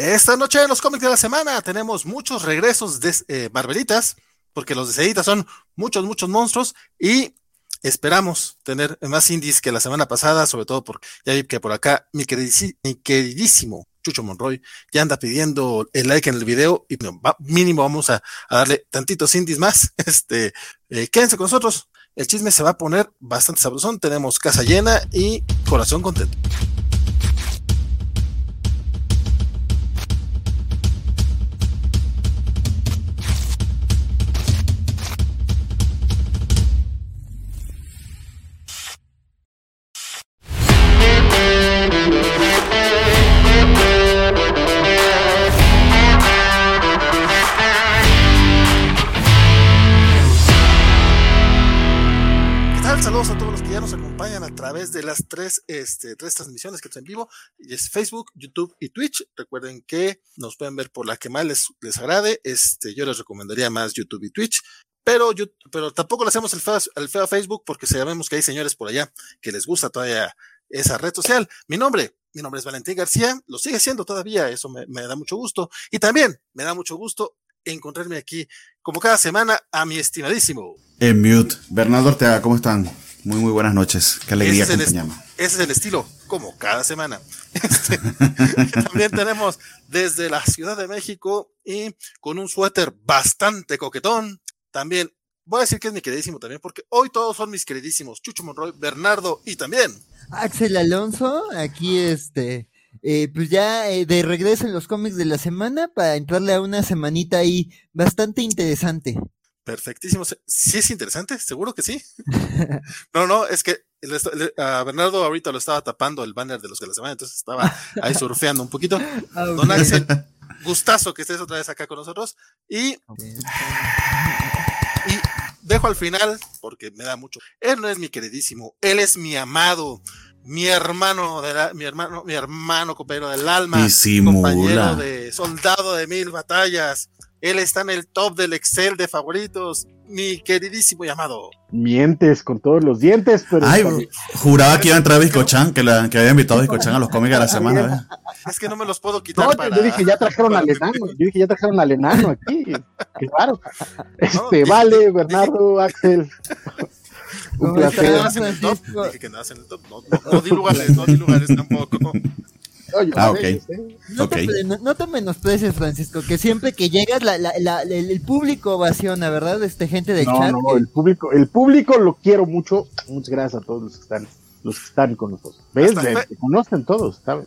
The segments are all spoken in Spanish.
Esta noche en los cómics de la semana tenemos muchos regresos de eh, Marvelitas, porque los de son muchos, muchos monstruos y esperamos tener más indies que la semana pasada, sobre todo porque ya vi que por acá mi, queridísimo Chucho Monroy ya anda pidiendo el like en el video y mínimo vamos a, darle tantitos indies más. Este, eh, quédense con nosotros. El chisme se va a poner bastante sabrosón. Tenemos casa llena y corazón contento. Través de las tres, este, tres transmisiones que están en vivo, y es Facebook, YouTube y Twitch. Recuerden que nos pueden ver por la que más les, les agrade. Este, yo les recomendaría más YouTube y Twitch. Pero, pero tampoco le hacemos el feo, el feo a Facebook porque sabemos que hay señores por allá que les gusta todavía esa red social. Mi nombre, mi nombre es Valentín García, lo sigue siendo todavía, eso me, me da mucho gusto. Y también me da mucho gusto encontrarme aquí, como cada semana, a mi estimadísimo. En mute. Bernardo Ortega, ¿cómo están? Muy, muy buenas noches. Qué alegría ese ese es el estilo, como cada semana. Este, también tenemos desde la Ciudad de México y con un suéter bastante coquetón. También voy a decir que es mi queridísimo también, porque hoy todos son mis queridísimos. Chucho Monroy, Bernardo y también. Axel Alonso, aquí este. Eh, pues ya eh, de regreso en los cómics de la semana para entrarle a una semanita ahí bastante interesante. Perfectísimo. Sí es interesante, seguro que sí. No, no, es que a Bernardo ahorita lo estaba tapando el banner de los que la semana, entonces estaba ahí surfeando un poquito. Ah, Don Axel, gustazo que estés otra vez acá con nosotros. Y, y dejo al final, porque me da mucho. Él no es mi queridísimo, él es mi amado, mi hermano, de la, mi hermano, mi hermano compañero del alma, compañero de soldado de mil batallas, él está en el top del Excel de favoritos, mi queridísimo llamado. Mientes con todos los dientes, pero. Ay, juraba que iba a entrar Biscochan, que, que había invitado a Biscochan a los cómics de la semana. Es que no me los puedo quitar. No, para, yo dije, ya trajeron al enano. Yo dije, ya trajeron al enano aquí. Claro. Este, vale, Bernardo, Axel. Un placer. Dije que no hacen el top. No, no, no di lugares, no di lugares tampoco ah, ok. No, okay. Te, no, te menosprecies, Francisco, que siempre que llegas la, la, la, el, público ovaciona, ¿verdad? Este gente de chat. No, el público, el público lo quiero mucho. Muchas gracias a todos los que están, los que están con nosotros. ¿Ves? Te conocen todos, ¿sabes?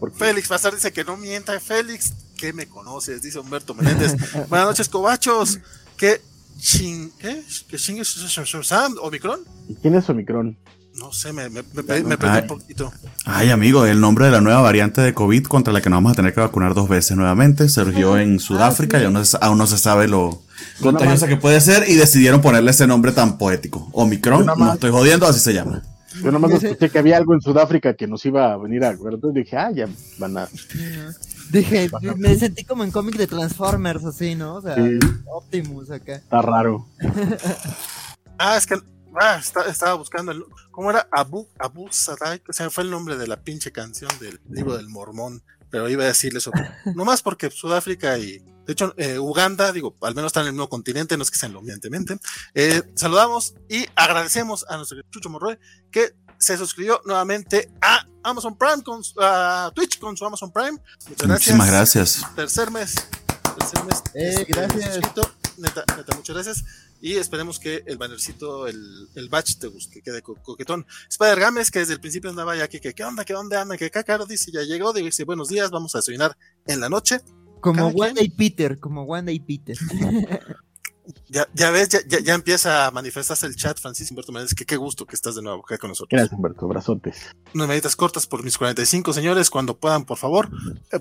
Porque... Félix Bazar dice que no mienta, Félix, que me conoces, dice Humberto Menéndez. Buenas noches, cobachos. ¿Qué ching, qué? ¿Qué ching es Omicron? ¿Y quién es Omicron? No sé, me, me, me, perdí un poquito. Ay, amigo, el nombre de la nueva variante de COVID contra la que nos vamos a tener que vacunar dos veces nuevamente surgió en Sudáfrica y aún no, se, sabe lo contagiosa que puede ser y decidieron ponerle ese nombre tan poético. Omicron, no estoy jodiendo, así se llama. Yo nomás escuché que había algo en Sudáfrica que nos iba a venir a entonces dije, ah, ya van a... Dije, me sentí como en cómic de Transformers, así, ¿no? O sea, Optimus acá. Está raro. ah, es que Ah, estaba buscando el, ¿cómo era? Abu, Abu Sadai, o sea, fue el nombre de la pinche canción del libro del mormón, pero iba a decirle eso, más porque Sudáfrica y, de hecho, eh, Uganda, digo, al menos están en el mismo continente, no es que sean evidentemente, eh, saludamos y agradecemos a nuestro Chucho Morroy que se suscribió nuevamente a Amazon Prime, con, a Twitch con su Amazon Prime. Muchas gracias. Muchísimas gracias. Tercer mes. Tercer mes. Eh, gracias. Neta, neta, muchas gracias. Y esperemos que el bannercito, el, el batch te guste, que quede coquetón. Spider Games, que desde el principio andaba ya que, que ¿qué onda? ¿Qué onda anda? Que caro dice, ya llegó, dice, buenos días, vamos a desayunar en la noche. Como Wanda y Peter, como Wanda y Peter. Ya, ya ves, ya, ya, empieza a manifestarse el chat, Francisco Humberto Méndez, que qué gusto que estás de nuevo acá con nosotros. Gracias, Humberto, brazotes. Unas meditas cortas por mis 45, señores, cuando puedan, por favor,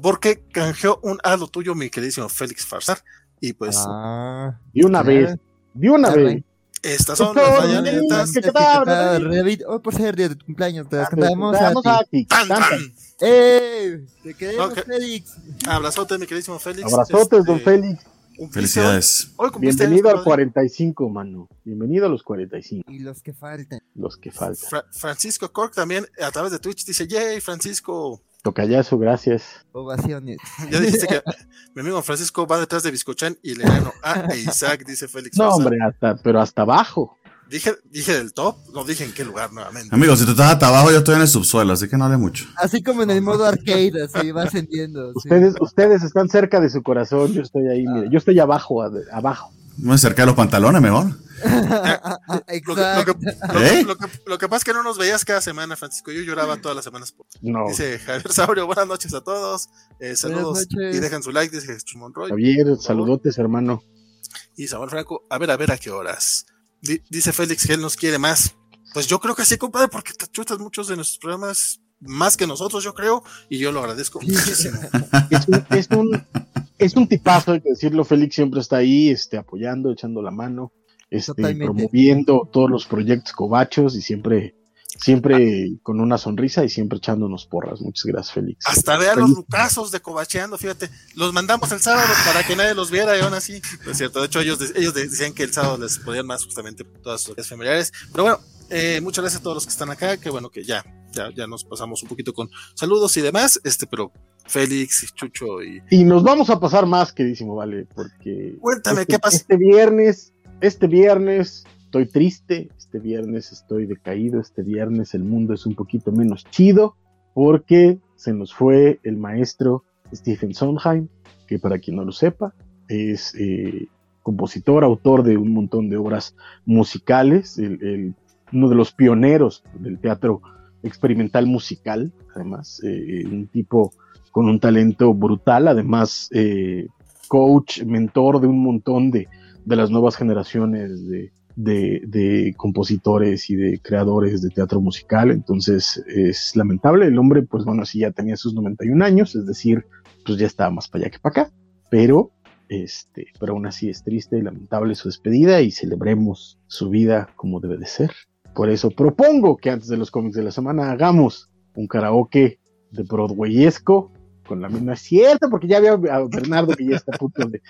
porque canjeó un halo tuyo, mi queridísimo Félix Farsar, y pues... Ah, y una vez de una vez. Estas son las mañanitas. Hoy por ser día de tu cumpleaños, te las cantamos a ti. ¡Eh! Te queremos, Félix. Abrazote, mi queridísimo Félix. Abrazotes, don este, Félix. Felicidades. Bienvenido al 45, mano. Bienvenido a los 45. Y los que faltan. Los que faltan. Francisco Cork también a través de Twitch dice, yay, Francisco. Tocayazo, gracias. Ovaciones. Ya dijiste que mi amigo Francisco va detrás de Biscochan y le gano a Isaac, dice Félix. No, hombre, hasta, pero hasta abajo. Dije, dije del top, no dije en qué lugar nuevamente. Amigos, si tú estás hasta abajo, yo estoy en el subsuelo, así que no hable mucho. Así como en el modo arcade, así va ascendiendo. sí. Ustedes, ustedes están cerca de su corazón, yo estoy ahí, mire, yo estoy abajo, abajo. Me cerca de los pantalones mejor. Lo que, lo, Exacto. que, lo que- ¿Eh? lo que- lo que pasa es que no nos veías cada semana, Francisco. Yo lloraba todas las semanas. Por... No, Dice Javier Saurio, buenas noches a todos. Eh, saludos noches. y dejan su like, dice Jesús Monroy. Javier, saludotes, hermano. Y Samuel Franco, a ver, a ver a qué horas. Di- dice Félix que él nos quiere más. Pues yo creo que sí, compadre, porque te chutas muchos de nuestros programas más que nosotros, yo creo, y yo lo agradezco muchísimo. Es un, es un, es un tipazo, hay que decirlo, Félix siempre está ahí, este, apoyando, echando la mano, este, promoviendo todos los proyectos cobachos y siempre, siempre con una sonrisa y siempre echándonos porras. Muchas gracias, Félix. Hasta vean los rucazos de Cobacheando, fíjate. Los mandamos el sábado para que nadie los viera y aún así. No es cierto. De hecho, ellos, de- ellos decían que el sábado les podían más justamente por todas sus familiares. Pero bueno, eh, muchas gracias a todos los que están acá. Que bueno que ya, ya, ya nos pasamos un poquito con saludos y demás. Este, pero Félix, Chucho y. Y nos vamos a pasar más, queridísimo, vale, porque Cuéntame, este, ¿qué pasa? este viernes, este viernes estoy triste, este viernes estoy decaído, este viernes el mundo es un poquito menos chido porque se nos fue el maestro Stephen Sondheim, que para quien no lo sepa, es eh, compositor, autor de un montón de obras musicales, uno de los pioneros del teatro experimental musical, además, eh, un tipo con un talento brutal, además eh, coach, mentor de un montón de, de las nuevas generaciones de, de- de compositores y de creadores de teatro musical, entonces es lamentable, el hombre pues bueno, sí ya tenía sus 91 años, es decir, pues ya estaba más para allá que para acá, pero este, pero aún así es triste y lamentable su despedida y celebremos su vida como debe de ser. Por eso propongo que antes de los cómics de la semana hagamos un karaoke de Broadwayesco con la misma es cierto, porque ya había a Bernardo que ya está a punto de,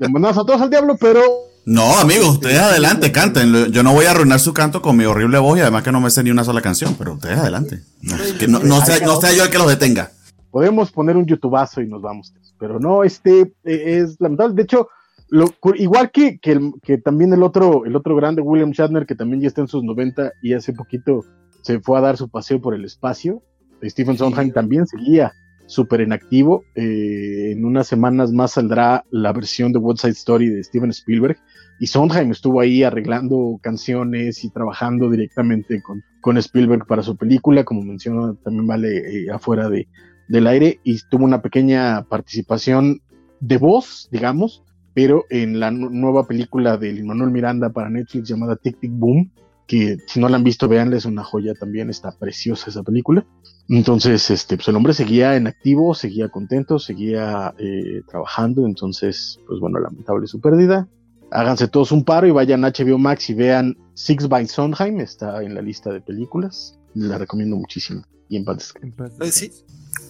de mandarnos a todos al diablo, pero No, amigos, ustedes adelante, canten. Yo no voy a arruinar su canto con mi horrible voz y además que no me sé ni una sola canción, pero ustedes adelante. No, que no, no sea, no sea yo el que los detenga. podemos poner un youtubazo y nos vamos. Pero no, este eh, es lamentable. De hecho, lo, igual que, que, el- que también el otro, el otro grande, William Shatner, que también ya está en sus 90 y hace poquito se fue a dar su paseo por el espacio. Stephen Sondheim también seguía súper en activo. Eh, en unas semanas más saldrá la versión de West Side Story de Steven Spielberg. Y Sondheim estuvo ahí arreglando canciones y trabajando directamente con, Spielberg para su película, como menciona también vale eh, afuera de, del aire, y tuvo una pequeña participación de voz, digamos, pero en la nu- nueva película de Manuel Miranda para Netflix llamada Tic Tic Boom, que si no la han visto, véanla, es una joya también, está preciosa esa película. Entonces, este, pues el hombre seguía en activo, seguía contento, seguía eh, trabajando, entonces, pues bueno, lamentable su pérdida. Háganse todos un paro y vayan a HBO Max y vean Six by Sondheim, está en la lista de películas, la recomiendo muchísimo. Y en paz descanse. En paz Eh, sí.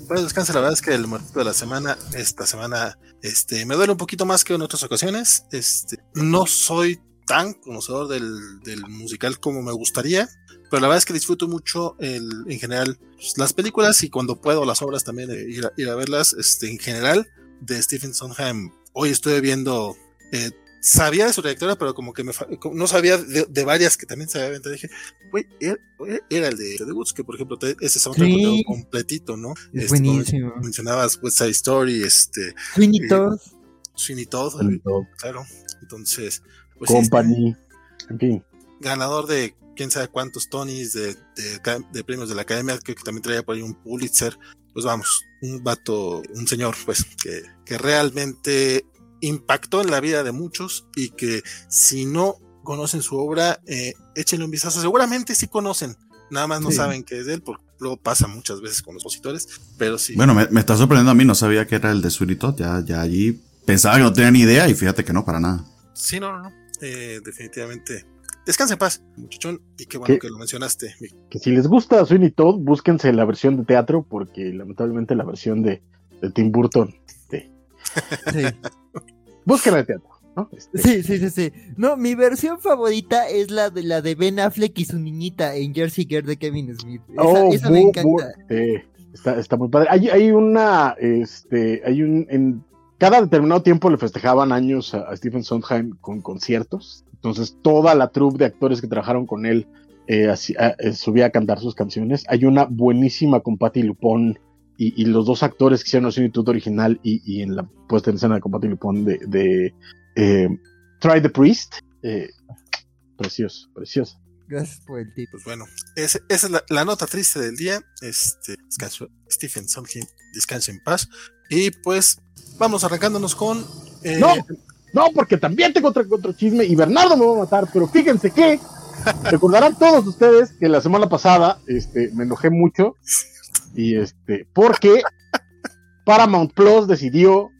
Pues descansa, la verdad es que el muerto de la semana, esta semana, este, me duele un poquito más que en otras ocasiones. Este, no soy tan conocedor del, del musical como me gustaría, pero la verdad es que disfruto mucho el, en general pues, las películas y cuando puedo las obras también eh, ir, a, ir a verlas. Este, en general, de Stephen Sondheim, hoy estoy viendo, eh, sabía de su trayectoria, pero como que me, no sabía de, de varias que también se había aventado. Dije, güey, era, era el de The Woods, que por ejemplo, te- ese soundtrack Sí. completito, ¿no? Es Este, buenísimo. mencionabas West Side Story, este, Sweeney eh, Todd. Sweeney Todd, claro. Entonces, pues sí, Company, en fin. ganador de quién sabe cuántos Tonys de, de, premios de la academia, creo que también traía por ahí un Pulitzer. Pues vamos, un vato, un señor, pues, que, que realmente impactó en la vida de muchos y que si no conocen su obra, eh, échenle un vistazo. Seguramente sí conocen, nada más no Sí. saben que es de él, porque luego pasa muchas veces con los opositores, pero sí. Bueno, me, me está sorprendiendo a mí, no sabía que era el de Todd, ya, ya allí pensaba que no tenía ni idea y fíjate que no, para nada. Sí, no, no, no. Eh, definitivamente. Descansa en paz, muchachón. Y qué bueno que lo mencionaste. Que si les gusta Sweeney Todd, búsquense la versión de teatro, porque lamentablemente la versión de, de Tim Burton, este, Sí. búsquenla de teatro, ¿no? Este, Sí, sí, sí, sí. No, mi versión favorita es la de la de Ben Affleck y su niñita en Jersey Girl de Kevin Smith. Esa, oh, esa me encanta. sí. Está, está muy padre. Hay, hay una, este, hay un, en cada determinado tiempo le festejaban años a, Stephen Sondheim con conciertos. Entonces toda la troupe de actores que trabajaron con él eh, eh, subía a cantar sus canciones. Hay una buenísima con Patti Lupón y, los dos actores que hicieron la similitud original y, en la puesta en escena de Patti Lupón de, de eh, Try the Priest. precioso, precioso. Gracias por el tip. Pues bueno, esa es la, nota triste del día. Este, Stephen Sondheim, descanse en paz. Y pues vamos arrancándonos con. no, no, porque también tengo otro, otro chisme y Bernardo me va a matar, pero fíjense que Recordarán todos ustedes que la semana pasada este, me enojé mucho y este, porque Paramount Plus decidió,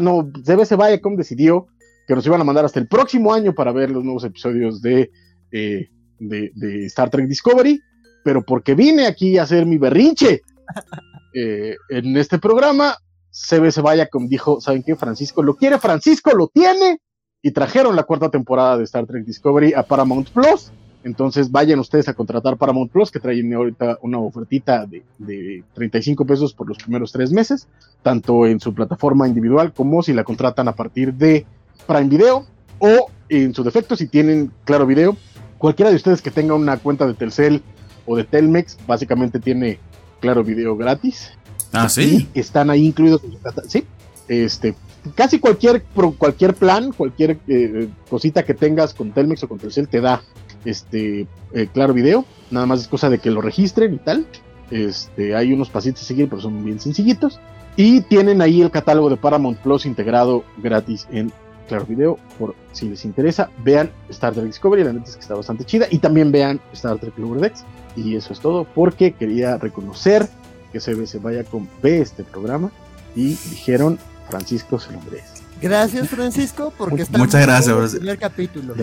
no, CBS Viacom decidió que nos iban a mandar hasta el próximo año para ver los nuevos episodios de, eh, de, Star Trek Discovery, pero porque vine aquí a hacer mi berrinche eh, en este programa, CBS Viacom dijo, ¿saben qué? Francisco lo quiere, Francisco lo tiene, y trajeron la cuarta temporada de Star Trek Discovery a Paramount Plus. Entonces vayan ustedes a contratar Paramount Plus, que traen ahorita una ofertita de, de 35 pesos por los primeros tres meses, tanto en su plataforma individual como si la contratan a partir de Prime Video o en su defecto si tienen Claro Video. Cualquiera de ustedes que tenga una cuenta de Telcel o de Telmex, básicamente tiene Claro Video gratis. Ah, sí. están ahí incluidos. Sí, este, casi cualquier, cualquier plan, cualquier eh, cosita que tengas con Telmex o con Telcel te da este eh, claro video. Nada más es cosa de que lo registren y tal. Este, hay unos pasitos a seguir, pero son bien sencillitos. Y tienen ahí el catálogo de Paramount Plus integrado gratis en Claro Video. Por si les interesa, vean Star Trek Discovery, la neta es que está bastante chida. Y también vean Star Trek Lower Decks. Y eso es todo, porque quería reconocer que CBS vaya con ve este programa. Y dijeron, Francisco se lo merece. Gracias, Francisco, porque está Muchas gracias. el primer capítulo.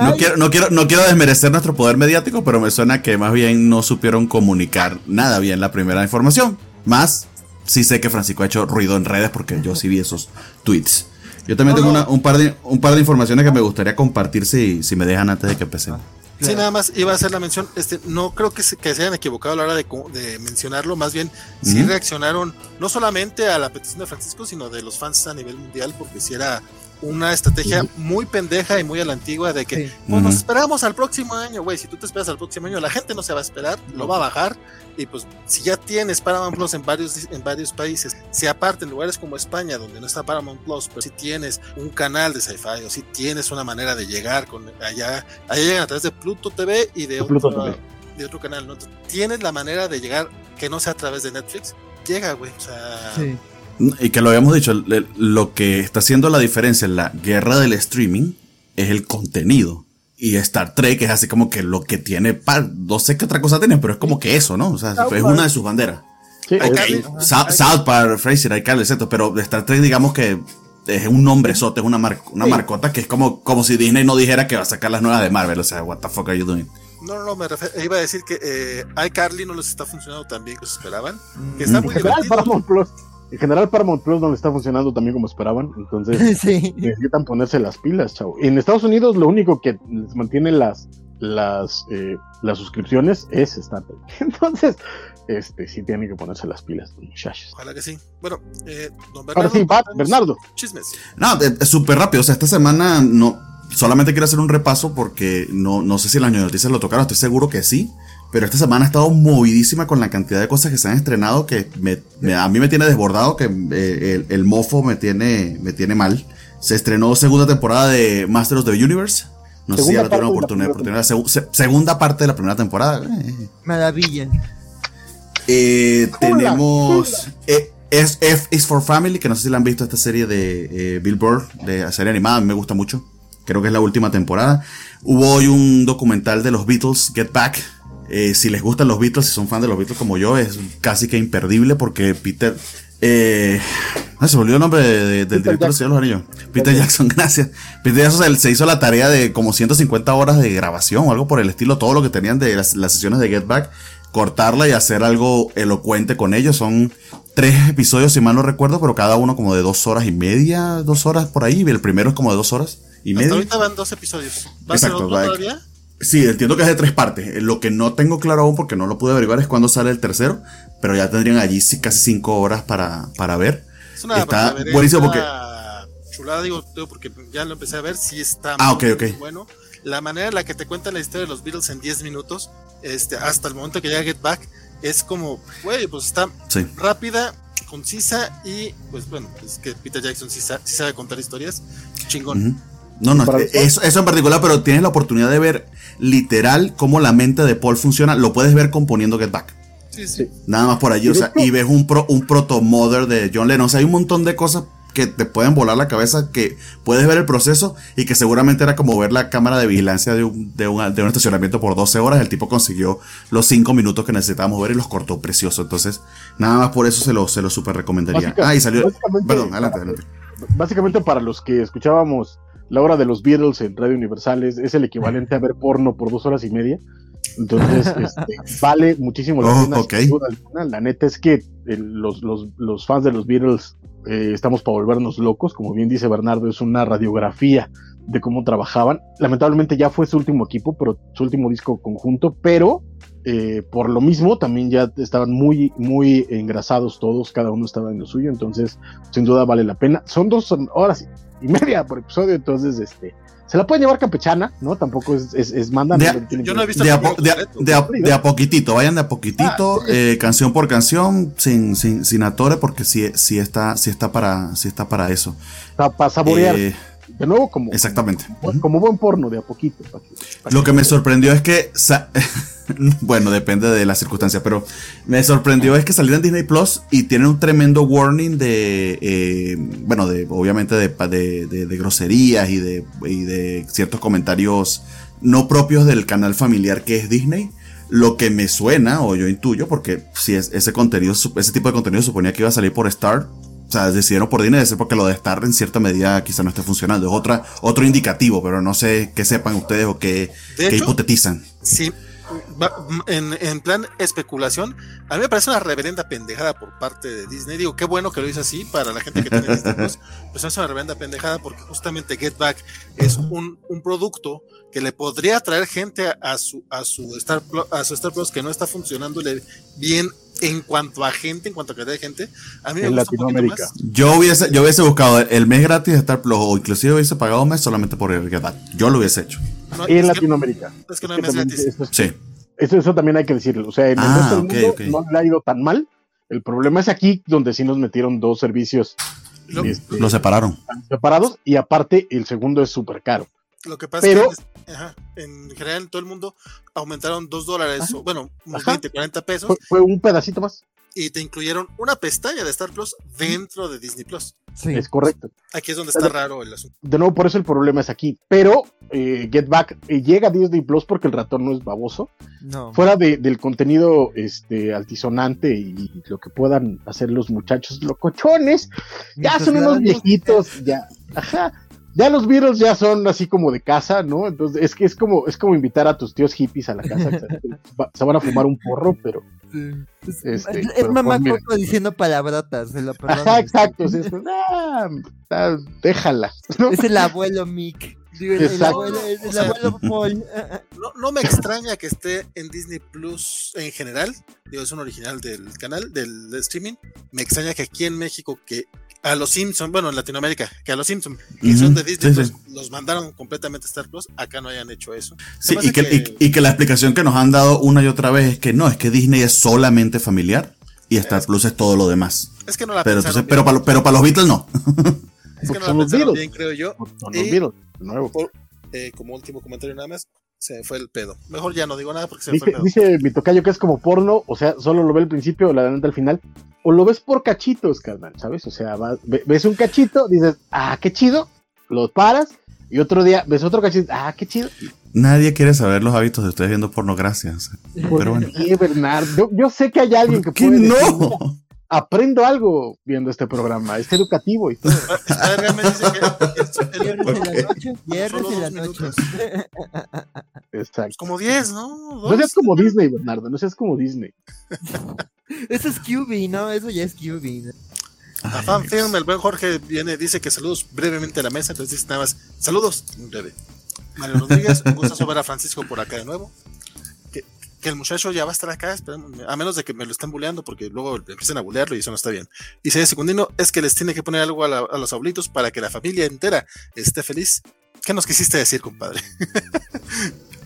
No quiero, no, quiero, no quiero desmerecer nuestro poder mediático, pero me suena que más bien no supieron comunicar nada bien la primera información. Más, sí sé que Francisco ha hecho ruido en redes porque yo sí vi esos tweets. Yo también tengo un, par de, un par de informaciones que me gustaría compartir si, si me dejan antes de que empecemos. Sí, nada más iba a hacer la mención. Este, no creo que se, que se hayan equivocado a la hora de, de mencionarlo. Más bien, sí reaccionaron no solamente a la petición de Francisco, sino de los fans a nivel mundial, porque si era una estrategia muy pendeja y muy a la antigua de que pues, nos esperamos al próximo año, güey. Si tú te esperas al próximo año, la gente no se va a esperar, lo va a bajar. Y pues, si ya tienes Paramount Plus en varios, en varios países, si aparte en lugares como España, donde no está Paramount Plus, pero si tienes un canal de sci-fi o si tienes una manera de llegar con allá, allá llegan a través de Pluto TV y de, otro, de otro canal, ¿no? tienes la manera de llegar que no sea a través de Netflix, llega, güey. O sea. Y que lo habíamos dicho, lo que está haciendo la diferencia en la guerra del streaming es el contenido. Y Star Trek es así como que lo que tiene, no sé qué otra cosa tiene, pero es como que eso, ¿no? O sea, es una de sus banderas. Sí, South Park, Fraser, hay etc. Pero Star Trek, digamos que es un nombre sote, es una, una marcota que es como, como si Disney no dijera que va a sacar las nuevas de Marvel. O sea, what the fuck are you doing? No, no, no, me iba a decir que eh, iCarly no les está funcionando tan bien como se esperaban. Que está muy divertido en general Paramount Plus no le está funcionando también como esperaban, entonces necesitan ponerse las pilas, chavo. En Estados Unidos lo único que les mantiene las las eh, las suscripciones es Star Trek. Entonces, este sí tienen que ponerse las pilas, muchachos. Ojalá que sí. Bueno, eh, don Bernardo. Ahora sí, Bernardo. Chismes. No, súper rápido. O sea, esta semana no solamente quiero hacer un repaso porque no, no sé si las noticias lo tocaron, estoy seguro que sí. Pero esta semana ha estado movidísima con la cantidad de cosas que se han estrenado que a mí me tiene desbordado, que eh, el, mofo me tiene, me tiene mal. Se estrenó segunda temporada de Masters of the Universe. No sé si ya tuvieron oportunidad. oportunidad segunda parte de la primera temporada. Maravilla. Eh, tenemos eh, F is for Family, que no sé si la han visto esta serie de eh, Bill Burr, de serie animada, me gusta mucho. Creo que es la última temporada. Hubo hoy un documental de los Beatles, Get Back, eh, si les gustan los Beatles, si son fan de los Beatles como yo, es casi que imperdible porque Peter. Eh, ah, se volvió el nombre del director de los Anillos. Peter Jackson, gracias. Peter Jackson se, hizo la tarea de como 150 horas de grabación o algo por el estilo, todo lo que tenían de las, sesiones de Get Back, cortarla y hacer algo elocuente con ellos. Son tres episodios, si mal no recuerdo, pero cada uno como de dos horas y media, dos horas por ahí. El primero es como de dos horas y media. ahorita van dos episodios. ¿Va a ser otro todavía? Sí, entiendo que es de tres partes. Lo que no tengo claro aún porque no lo pude averiguar es cuándo sale el tercero, pero ya tendrían allí casi cinco horas para, para ver. Es una Está para ver, buenísimo es porque- Chulada, digo, digo, porque ya lo empecé a ver, sí está Ah, muy, ok, ok. muy bueno. La manera en la que te cuentan la historia de los Beatles en 10 minutos, este, hasta el momento que llega Get Back, es como, güey, pues está Sí. rápida, concisa y, pues bueno, es que Peter Jackson sí, sa- sí sabe contar historias. Chingón. Ujú. No, no, Para- eh, eso, eso en particular, pero tienes la oportunidad de ver literal cómo la mente de Paul funciona. Lo puedes ver componiendo Get Back. Sí, sí. Nada más por allí. O sea, y ves un, pro, un proto-mother de John Lennon. O sea, hay un montón de cosas que te pueden volar la cabeza, que puedes ver el proceso y que seguramente era como ver la cámara de vigilancia de un, de un, de un estacionamiento por 12 horas. El tipo consiguió los 5 minutos que necesitábamos ver y los cortó precioso. Entonces, nada más por eso se lo, se lo super recomendaría. Ah, y salió. Perdón, adelante, adelante. Básicamente para los que escuchábamos la hora de los Beatles en Radio Universal es, es el equivalente a ver porno por dos horas y media. Entonces, este, vale muchísimo la Oh, pena. ok. sin duda alguna. La neta es que el- los, los, los fans de los Beatles eh, estamos para volvernos locos. Como bien dice Bernardo, es una radiografía de cómo trabajaban. Lamentablemente ya fue su último equipo, pero su último disco conjunto, pero eh, por lo mismo también ya estaban muy, muy engrasados todos, cada uno estaba en lo suyo, entonces sin duda vale la pena. Son dos horas y media por episodio, entonces este se la pueden llevar campechana, ¿no? Tampoco es, es, es manda. De- no yo que- no he visto De a, po- de a- de a- de a poquitito, vayan de a poquitito, eh, canción por canción, sin, sin, sin atore, porque sí, sí está, sí está para, sí está para eso. para saborear. Eh, de nuevo, como, exactamente. como, como buen porno, de a poquito. pa' que- Lo que me sorprendió es que, sa- bueno, depende de la circunstancia, pero me sorprendió es que salieron en Disney Plus y tienen un tremendo warning de, eh, bueno, de obviamente de, pa- de, de- de groserías y de, y de ciertos comentarios no propios del canal familiar que es Disney. Lo que me suena, o yo intuyo, porque si es, ese contenido, ese tipo de contenido suponía que iba a salir por Star, o sea, decidieron por Disney, ser porque lo de Star en cierta medida quizá no esté funcionando. Es otra, otro indicativo, pero no sé qué sepan ustedes o qué, De qué hecho, hipotetizan. Sí, en, en plan especulación, a mí me parece una reverenda pendejada por parte de Disney. Digo, qué bueno que lo hizo así para la gente que tiene Disney Plus, pues es una reverenda pendejada porque justamente Get Back es un, un producto que le podría traer gente a, a su a su Star Plus, a su Star Plus que no está funcionándole bien en cuanto a gente, en cuanto a cantidad de gente. A mí me En gusta un Latinoamérica. más. Yo hubiese, yo hubiese buscado el mes gratis de Star Plus o inclusive hubiese pagado un mes solamente por el Get Back. Yo lo hubiese hecho. No, En es, que, Latinoamérica. es que no Es hay que mes también gratis. eso, es- Sí. eso, eso también hay que decirlo. O sea, en el Ah, resto del mundo no le ha ido tan mal. El problema es aquí, donde sí nos metieron dos servicios Lo, este, Lo separaron. separados y aparte el segundo es súper caro. Lo que pasa Pero- es que ajá, en general en todo el mundo aumentaron 2 dólares, Ajá. o, bueno, unos Ajá. 20, 40 pesos, Fue, fue un pedacito más. Y te incluyeron una pestaña de Star Plus dentro de Disney Plus. Sí. Es correcto. Aquí es donde está raro el asunto. De nuevo, por eso el problema es aquí. Pero eh, Get Back eh, llega a Disney Plus porque el ratón no es baboso. No. Fuera de- del contenido este, altisonante y lo que puedan hacer los muchachos locochones, ya son unos viejitos, ya. Ajá. Ya los Beatles ya son así como de casa, ¿no? Entonces es que es como, es como invitar a tus tíos hippies a la casa. que se van a fumar un porro, pero. Es, Este, es pero mamá pues. Coco diciendo palabrotas, se lo. Ajá, exacto. es, ah, ah, déjala. ¿no? Es el abuelo Mick. Digo, el, el Exacto. abuelo, el, el O sea, abuelo Paul. No, no me extraña que esté en Disney Plus en general. Digo, es un original del canal, del streaming. Me extraña que aquí en México, que a los Simpsons, bueno, en Latinoamérica, que a los Simpsons, que Ujú, son de Disney sí, Plus, sí. los mandaron completamente a Star Plus, acá no hayan hecho eso. Sí, y que, que- y, y que la explicación que nos han dado una y otra vez es que no, es que Disney es solamente familiar y Star Plus es todo lo demás. Es que no la Pero, entonces, pero, bien. para, pero para los Beatles no. Es que no son la los pensaron Beatles. bien, creo yo. Son Y- los Beatles, nuevo. Eh, como último comentario nada más, se fue el pedo. Mejor ya no digo nada porque se me fue Dice, el pedo. dice mi tocayo que es como porno, o sea, solo lo ve al principio o la adelante al final, o lo ves por cachitos, carnal, ¿sabes? O sea, ves un cachito, dices, ah, qué chido, lo paras, y otro día ves otro cachito, ah, qué chido. Nadie quiere saber los hábitos de ustedes viendo pornografía. o sea, ¿Por Pero bueno. qué, Bernardo? Yo, yo sé que hay alguien que ¿Por qué puede decir, no? Aprendo algo viendo este programa, es educativo y todo. Spider-Man me dice que el- el- Viernes en la noche. Viernes la. Exacto. como 10, ¿no? No seas como Disney, Bernardo, no seas como Disney. Eso es QB, ¿no? Eso ya es QB. ¿no? A fanfilm, el buen Jorge viene, dice que saludos brevemente a la mesa, entonces dice nada más, saludos, breve. Mario Rodríguez, un gustazo ver a Francisco por acá de nuevo. Que, el muchacho ya va a estar acá, esperemos, a menos de que me lo estén buleando, porque luego empiecen a bulearlo y eso no está bien. Y si Secundino es que les tiene que poner algo a, la- a los abuelitos para que la familia entera esté feliz. ¿Qué nos quisiste decir, compadre?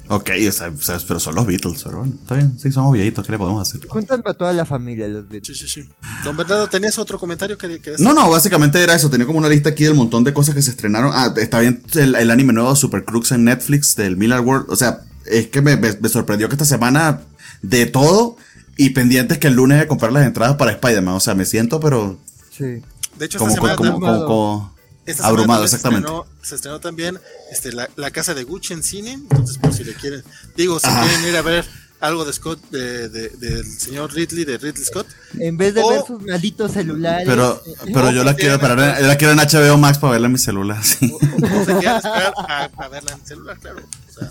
Ok, o sea, o sea, pero son los Beatles, pero bueno, está bien. Sí, somos viejitos, ¿qué le podemos hacer? Cuentan para toda la familia los Beatles. Sí, sí, sí. Don Bernardo, ¿tenías otro comentario que, que No, no, básicamente era eso. Tenía como una lista aquí del montón de cosas que se estrenaron. Ah, está bien el, el anime nuevo Super Crux en Netflix del Miller World. O sea, es que me, me- me sorprendió que esta semana de todo y pendientes que el lunes de comprar las entradas para Spider-Man. O sea, me siento, pero Sí. De hecho, como, esta semana, como, como, abrumado. como- esta semana abrumado, también se exactamente. estrenó- Se estrenó, también este, la, la casa de Gucci en cine. Entonces, por si le quieren, digo, si Ah. quieren ir a ver algo de Scott, de- de- del señor Ridley, de Ridley Scott, En vez de O- ver sus malditos celulares. pero, eh, pero yo la quiero yo la quiero en HBO Max para verla en mi celular. sí. o, o se quieran esperar a, a verla en celular, claro. O sea,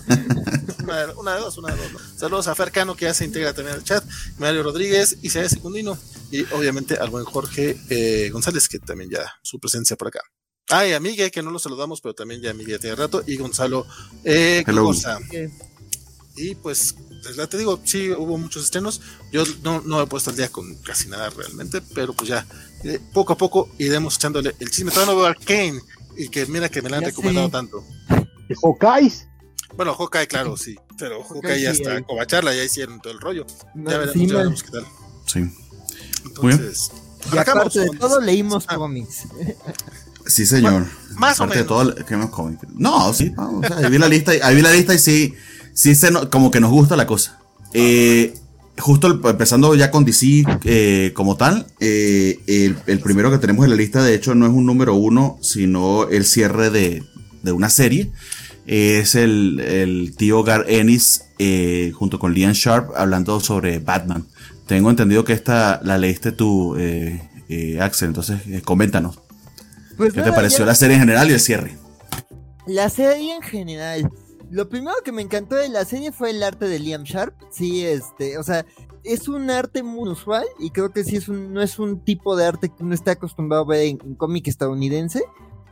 una, de- una de dos, una de dos. ¿no? Saludos a Fercano, que ya se integra también al chat, Mario Rodríguez, Isaías Secundino, y obviamente al buen Jorge eh, González, que también ya su presencia por acá. Ah, y a Miguel, que no lo saludamos, pero también ya Miguel tiene rato, y Gonzalo eh. Y pues, pues, ya te digo, sí hubo muchos estrenos. Yo no, no he puesto al día con casi nada realmente, pero pues ya, eh, poco a poco iremos echándole el chisme. Todavía no veo Arcane, y que mira que me la han Ya recomendado tanto. De Hawkeyes. Bueno, Hawkeye, claro, sí, pero Hawkeye ya sí, está ahí. covacharla, ya hicieron todo el rollo. no, Ya veremos, sí, ya veremos qué tal. Sí. Entonces, Y aparte de todo, leímos Ah, cómics. Sí, señor. más o Aparte de menos. todo, ¿qué más cómic? No, sí, no, o sea, ahí vi la lista, y- ahí vi la lista y sí, sí se no- como que nos gusta la cosa. Eh, justo el- empezando ya con DC eh, como tal, eh, el, el primero que tenemos en la lista, de hecho, no es un número uno, sino el cierre de, de una serie. Es el, el tío Gar Ennis eh, junto con Liam Sharp hablando sobre Batman. Tengo entendido que esta la leíste tú, eh, Axel, entonces coméntanos. Pues ¿Qué te pareció la serie en general y el cierre? La serie en general. Lo primero que me encantó de la serie fue el arte de Liam Sharp. Sí, este, o sea, es un arte muy usual y creo que sí es un, no es un tipo de arte que uno está acostumbrado a ver en, en cómic estadounidense.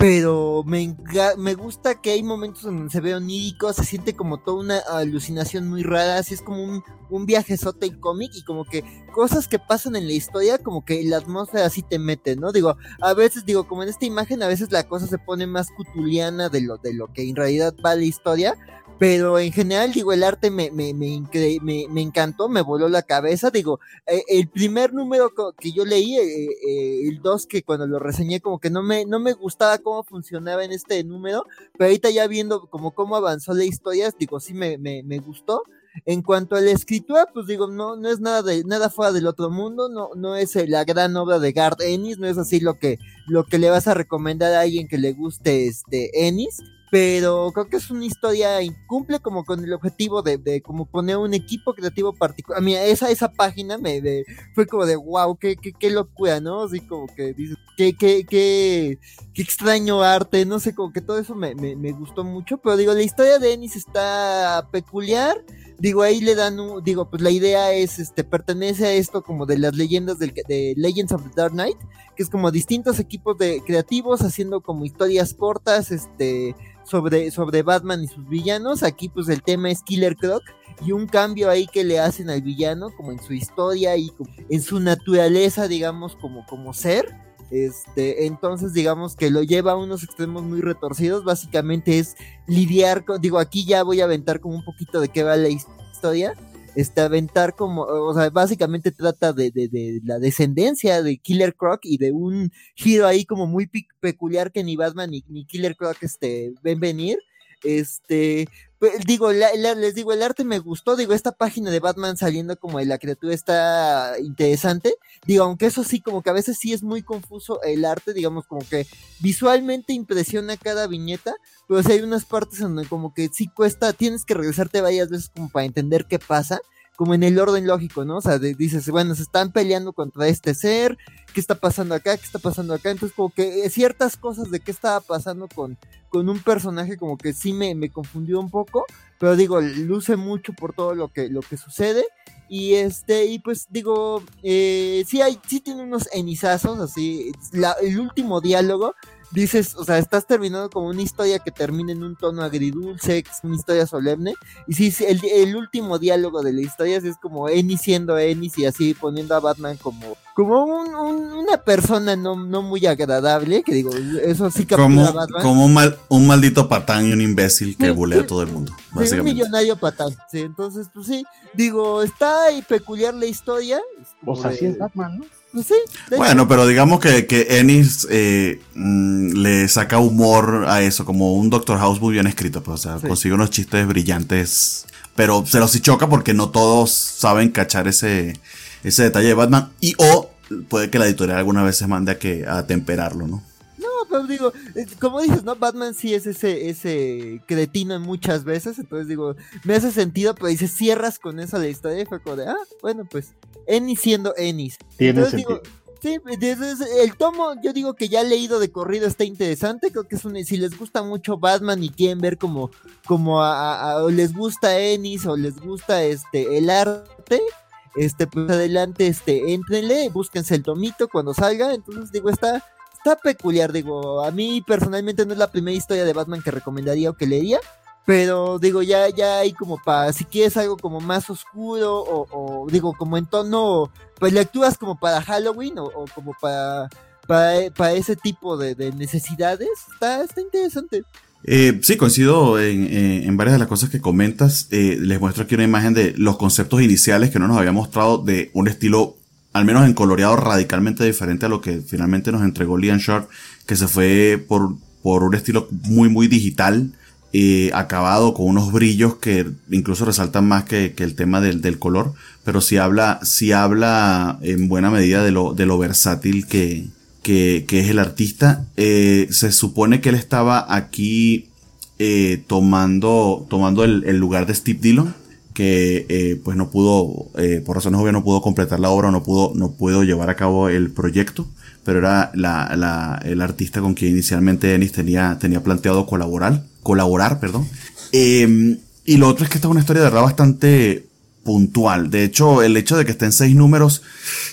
Pero me, me gusta que hay momentos en donde se ve onírico, se siente como toda una alucinación muy rara, así es como un, un viajezote el cómic y como que cosas que pasan en la historia, como que la atmósfera así te mete, ¿no? Digo, a veces digo, como en esta imagen, a veces la cosa se pone más cutuliana de lo, de lo que en realidad va la historia. Pero en general, digo, el arte me, me, me, me, encantó, me voló la cabeza. Digo, eh, el primer número que yo leí, eh, eh, el 2, que cuando lo reseñé, como que no me, no me gustaba cómo funcionaba en este número. Pero ahorita ya viendo como cómo avanzó la historia, digo, sí me, me, me gustó. En cuanto a la escritura, pues digo, no, no es nada de, nada fuera del otro mundo, no, no es eh, la gran obra de Garth Ennis, no es así lo que, lo que le vas a recomendar a alguien que le guste este Ennis, pero creo que es una historia y cumple como con el objetivo de, de como poner un equipo creativo particular. A mí esa, esa página me de- fue como de wow, qué, qué, qué locura, ¿no? Así como que dices, qué, qué, qué, qué extraño arte, no sé, como que todo eso me, me, me gustó mucho, pero digo, la historia de Ennis está peculiar, digo, ahí le dan, un, digo, pues la idea es, este, pertenece a esto como de las leyendas del, de Legends of the Dark Knight, que es como distintos equipos de creativos haciendo como historias cortas, este, sobre, sobre Batman y sus villanos, aquí pues el tema es Killer Croc, y un cambio ahí que le hacen al villano, como en su historia y en su naturaleza, digamos, como, como ser, este, entonces digamos que lo lleva a unos extremos muy retorcidos, básicamente es lidiar con, digo, aquí ya voy a aventar como un poquito de qué va la historia, este, aventar como, o sea, básicamente trata de, de, de la descendencia de Killer Croc y de un giro ahí como muy peculiar que ni Batman ni, Killer Croc este, ven venir, este, digo, la- les digo, el arte me gustó, digo, esta página de Batman saliendo como de la criatura está interesante, digo, aunque eso sí, como que a veces sí es muy confuso el arte, digamos, como que visualmente impresiona cada viñeta, pero sí hay unas partes donde como que sí cuesta, tienes que regresarte varias veces como para entender qué pasa, como en el orden lógico, ¿no? O sea, dices, bueno, se están peleando contra este ser, ¿qué está pasando acá? ¿Qué está pasando acá? Entonces, como que eh, ciertas cosas de qué estaba pasando con, con un personaje como que sí me, me confundió un poco, pero digo, luce mucho por todo lo que, lo que sucede. Y este, y pues digo, eh, sí hay, sí tiene unos enizazos, así, la- el último diálogo dices, o sea, estás terminando como una historia que termina en un tono agridulce, que es una historia solemne, y sí, sí el, el, último diálogo de la historia es como Ennis siendo Ennis y así poniendo a Batman como, como un, un, una persona no, no muy agradable, que digo, eso sí como, a Batman. Como un, mal, un maldito patán y un imbécil que bulea a todo el mundo. Sí, un millonario patán, sí, entonces, pues sí, digo, está ahí peculiar la historia. Pues así es Batman, ¿no? Pues sí, bueno, pero digamos que, que Ennis eh, mm, le saca humor a eso, como un Doctor House muy bien escrito, pues, o sea, sí. consigue unos chistes brillantes, pero se los choca porque no todos saben cachar ese, ese detalle de Batman, y o puede que la editorial alguna vez se mande a, que, a temperarlo, ¿no? No, pero digo, eh, como dices, ¿no? Batman sí es ese, ese cretino muchas veces, entonces digo, me hace sentido, pero dices, cierras con eso la historia y fue como de, ah, bueno, pues, Ennis siendo Ennis. Tiene entonces sentido. digo, Sí, entonces el tomo, yo digo que ya leído de corrido está interesante. Creo que es un. Si les gusta mucho Batman y quieren ver como, como a, a, a, o les gusta Ennis o les gusta este el arte, este, pues adelante, este, entrenle, búsquense el tomito cuando salga. Entonces, digo, está, está peculiar. Digo, a mí personalmente no es la primera historia de Batman que recomendaría o que leería. Pero digo, ya, ya hay como para, si quieres algo como más oscuro o, digo, como en tono, pues lecturas como para Halloween o, como para, para, ese tipo de, de necesidades, está, interesante. Eh, sí, coincido en, varias de las cosas que comentas. Eh, les muestro aquí una imagen de los conceptos iniciales que no nos había mostrado de un estilo, al menos en coloreado, radicalmente diferente a lo que finalmente nos entregó Liam Sharp, que se fue por, por un estilo muy, muy digital eh, acabado con unos brillos que incluso resaltan más que, que el tema del, del, color, pero sí habla, sí habla en buena medida de lo, de lo versátil que, que, que es el artista. Eh, se supone que él estaba aquí eh, tomando, tomando el, el, lugar de Steve Dillon, que eh, pues no pudo, eh, por razones obvias no pudo completar la obra, no pudo, no pudo llevar a cabo el proyecto pero era la, la, el artista con quien inicialmente Ennis tenía, tenía planteado colaborar, colaborar, perdón. Eh, y lo otro es que esta es una historia de verdad bastante puntual. De hecho, el hecho de que estén seis números,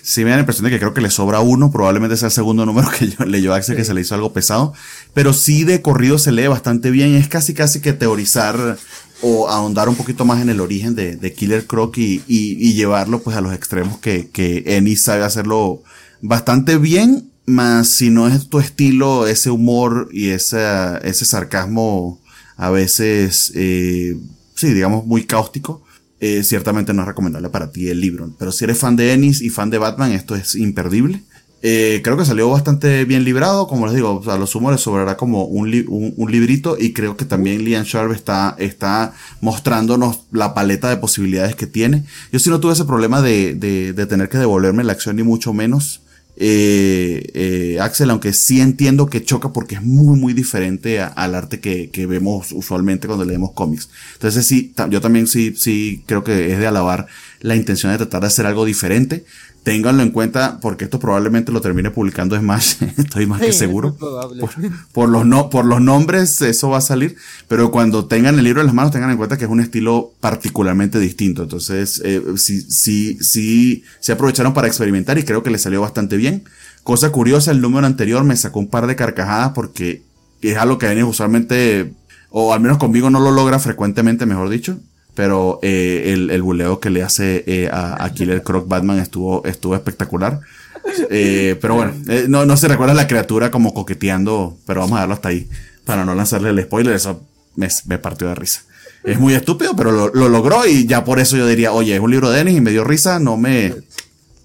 sí me da la impresión de que creo que le sobra uno, probablemente sea el segundo número que yo, leyó Axel, sí. que se le hizo algo pesado, pero sí de corrido se lee bastante bien, es casi casi que teorizar o ahondar un poquito más en el origen de, de Killer Croc y, y, y, llevarlo pues a los extremos que, que Ennis sabe hacerlo bastante bien, más si no es tu estilo, ese humor y ese, ese sarcasmo a veces, eh, sí, digamos, muy cáustico, eh, ciertamente no es recomendable para ti el libro. Pero si eres fan de Ennis y fan de Batman, esto es imperdible. Eh, creo que salió bastante bien librado, como les digo, a lo sumo sobrará como un, li un, un, librito y creo que también Liam Sharp está, está mostrándonos la paleta de posibilidades que tiene. Yo sí no tuve ese problema de, de, de tener que devolverme la acción ni mucho menos eh, eh, Axel, aunque sí entiendo que choca porque es muy, muy diferente al arte que, que, vemos usualmente cuando leemos cómics. Entonces sí, yo también sí, sí creo que es de alabar la intención de tratar de hacer algo diferente. Ténganlo en cuenta porque esto probablemente lo termine publicando Smash, estoy más sí, que seguro. Por, por, los no, por los nombres eso va a salir, pero cuando tengan el libro en las manos tengan en cuenta que es un estilo particularmente distinto. Entonces, eh, sí, sí, sí, se aprovecharon para experimentar y creo que les salió bastante bien. Cosa curiosa, el número anterior me sacó un par de carcajadas porque es algo que usualmente, o al menos conmigo no lo logra frecuentemente, mejor dicho pero eh, el, el buleo que le hace eh, a, a, Killer Croc Batman estuvo, estuvo espectacular. Eh, pero bueno, eh, no, no se recuerda la criatura como coqueteando, pero vamos a darlo hasta ahí, para no lanzarle el spoiler, eso me, partió de risa. Es muy estúpido, pero lo, lo, logró y ya por eso yo diría, oye, es un libro de Dennis y me dio risa, no me,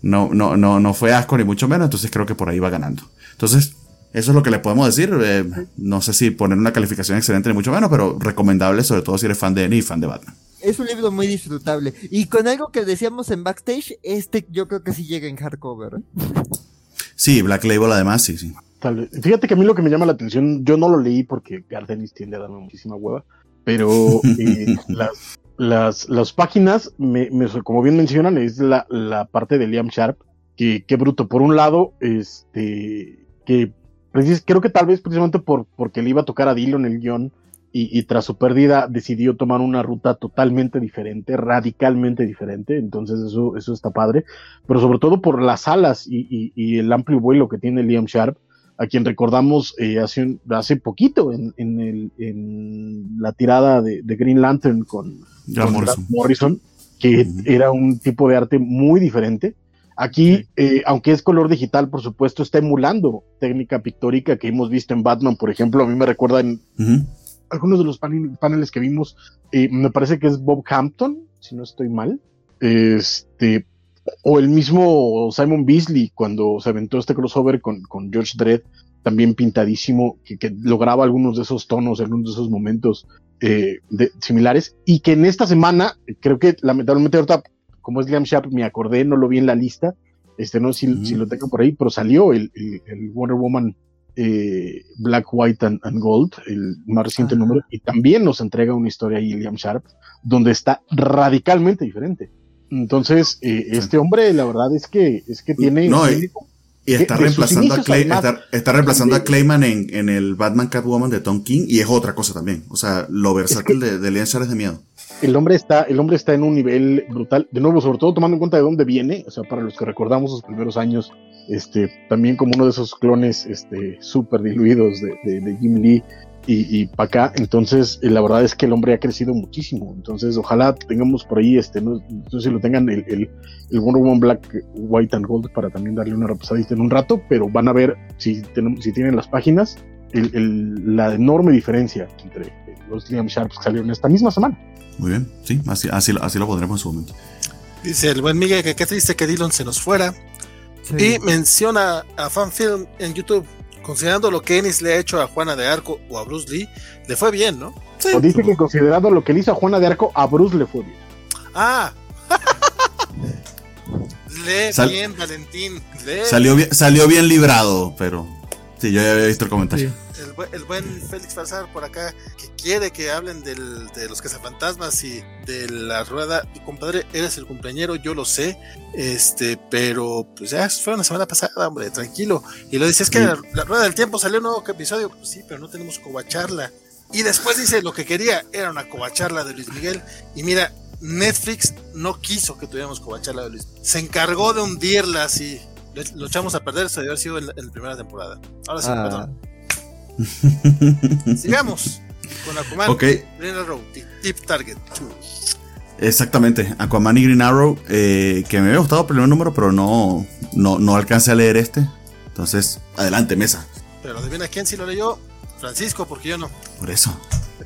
no, no, no, no fue asco ni mucho menos, entonces creo que por ahí va ganando. Entonces, eso es lo que le podemos decir. No sé si poner una calificación excelente ni mucho menos, pero recomendable, sobre todo si eres fan de Dennis y fan de Batman es un libro muy disfrutable. Y con algo que decíamos en backstage, este yo creo que sí llega en hardcover. ¿eh? Sí, Black Label además, sí, sí. Fíjate que a mí lo que me llama la atención, yo no lo leí porque Gardenis tiende a darme muchísima hueva, pero eh, las, las, las, páginas, me, me, como bien mencionan, es la, la parte de Liam Sharp, que, que bruto. Por un lado, este, que creo que tal vez precisamente por, porque le iba a tocar a Dillon el guion, y, y, tras su pérdida decidió tomar una ruta totalmente diferente, radicalmente diferente, entonces eso, eso está padre, pero sobre todo por las alas y, y, y el amplio vuelo que tiene Liam Sharp, a quien recordamos eh, hace, hace poquito en, en, el, en la tirada de, de Green Lantern con, con Morrison. Morrison, que era un tipo de arte muy diferente. Aquí, Sí. eh, aunque es color digital, por supuesto, está emulando técnica pictórica que hemos visto en Batman, por ejemplo. A mí me recuerda en Ujú. Algunos de los panel- paneles que vimos, eh, me parece que es Bob Hampton, si no estoy mal. Este, o el mismo Simon Beasley cuando se aventó este crossover con, con George Dredd, también pintadísimo, que, que lograba algunos de esos tonos, algunos de esos momentos eh, de- similares. Y que en esta semana, creo que lamentablemente ahorita, como es Liam Sharp, me acordé, no lo vi en la lista, este, no sé si, si lo tengo por ahí, pero salió el, el- el Wonder Woman eh, Black, White and, and Gold, el más reciente Ajá. número, y también nos entrega una historia ahí, Liam Sharp, donde está radicalmente diferente. Entonces, eh, este hombre, la verdad es que, es que tiene, No, Y está de reemplazando, a, inicios, Clay- además, está, está reemplazando a de- Clayman en, en el Batman Catwoman de Tom King y es otra cosa también. O sea, lo versátil de, de Liam Sharp es de miedo. el hombre está, el hombre está en un nivel brutal. De nuevo, sobre todo tomando en cuenta de dónde viene, o sea, para los que recordamos sus primeros años, este, también como uno de esos clones, este, súper diluidos de, de, de Jim Lee y, y para acá. Entonces, eh, la verdad es que el hombre ha crecido muchísimo. Entonces, ojalá tengamos por ahí, este, no, no sé si lo tengan el, el, el Wonder Woman Black, White and Gold para también darle una repasadita en un rato, pero van a ver si, tenemos, si tienen las páginas. El, el, la enorme diferencia entre los Liam Sharps que salieron esta misma semana. Muy bien, sí, así, así, lo- así lo pondremos en su momento. Dice el buen Miguel que qué triste que Dillon se nos fuera. Sí. Y menciona a Fanfilm en YouTube. Considerando lo que Ennis le ha hecho a Juana de Arco o a Bruce Lee, le fue bien, ¿no? Sí. O dice que considerando lo que le hizo a Juana de Arco, a Bruce le fue bien. Ah. Lee Sal- bien, Valentín. Lee. Salió bien, salió bien librado, pero sí, yo ya había visto el comentario. El, bu- el buen Félix Farsar por acá, que quiere que hablen del, de los cazafantasmas y de la rueda. Mi compadre, eres el cumpleañero, yo lo sé. Este, pero pues ya fue una semana pasada, hombre, tranquilo. Y lo dice, es que Sí. la, la rueda del tiempo salió un nuevo episodio. Pues sí, pero no tenemos covacharla. Y después dice, lo que quería era una covacharla de Luis Miguel. Y mira, Netflix no quiso que tuviéramos covacharla de Luis. Se encargó de hundirla así. Lo echamos a perder, eso debe haber sido en la, en la primera temporada. Ahora sí, Ah, perdón. Sigamos con Aquaman, ok, Green Arrow, Deep, Deep Target 2. exactamente. Aquaman y Green Arrow, eh, que me había gustado el primer número, pero no, no, no alcancé a leer este. Entonces, adelante, mesa. Pero adivina quién sí lo leyó. Francisco, porque yo no. Por eso.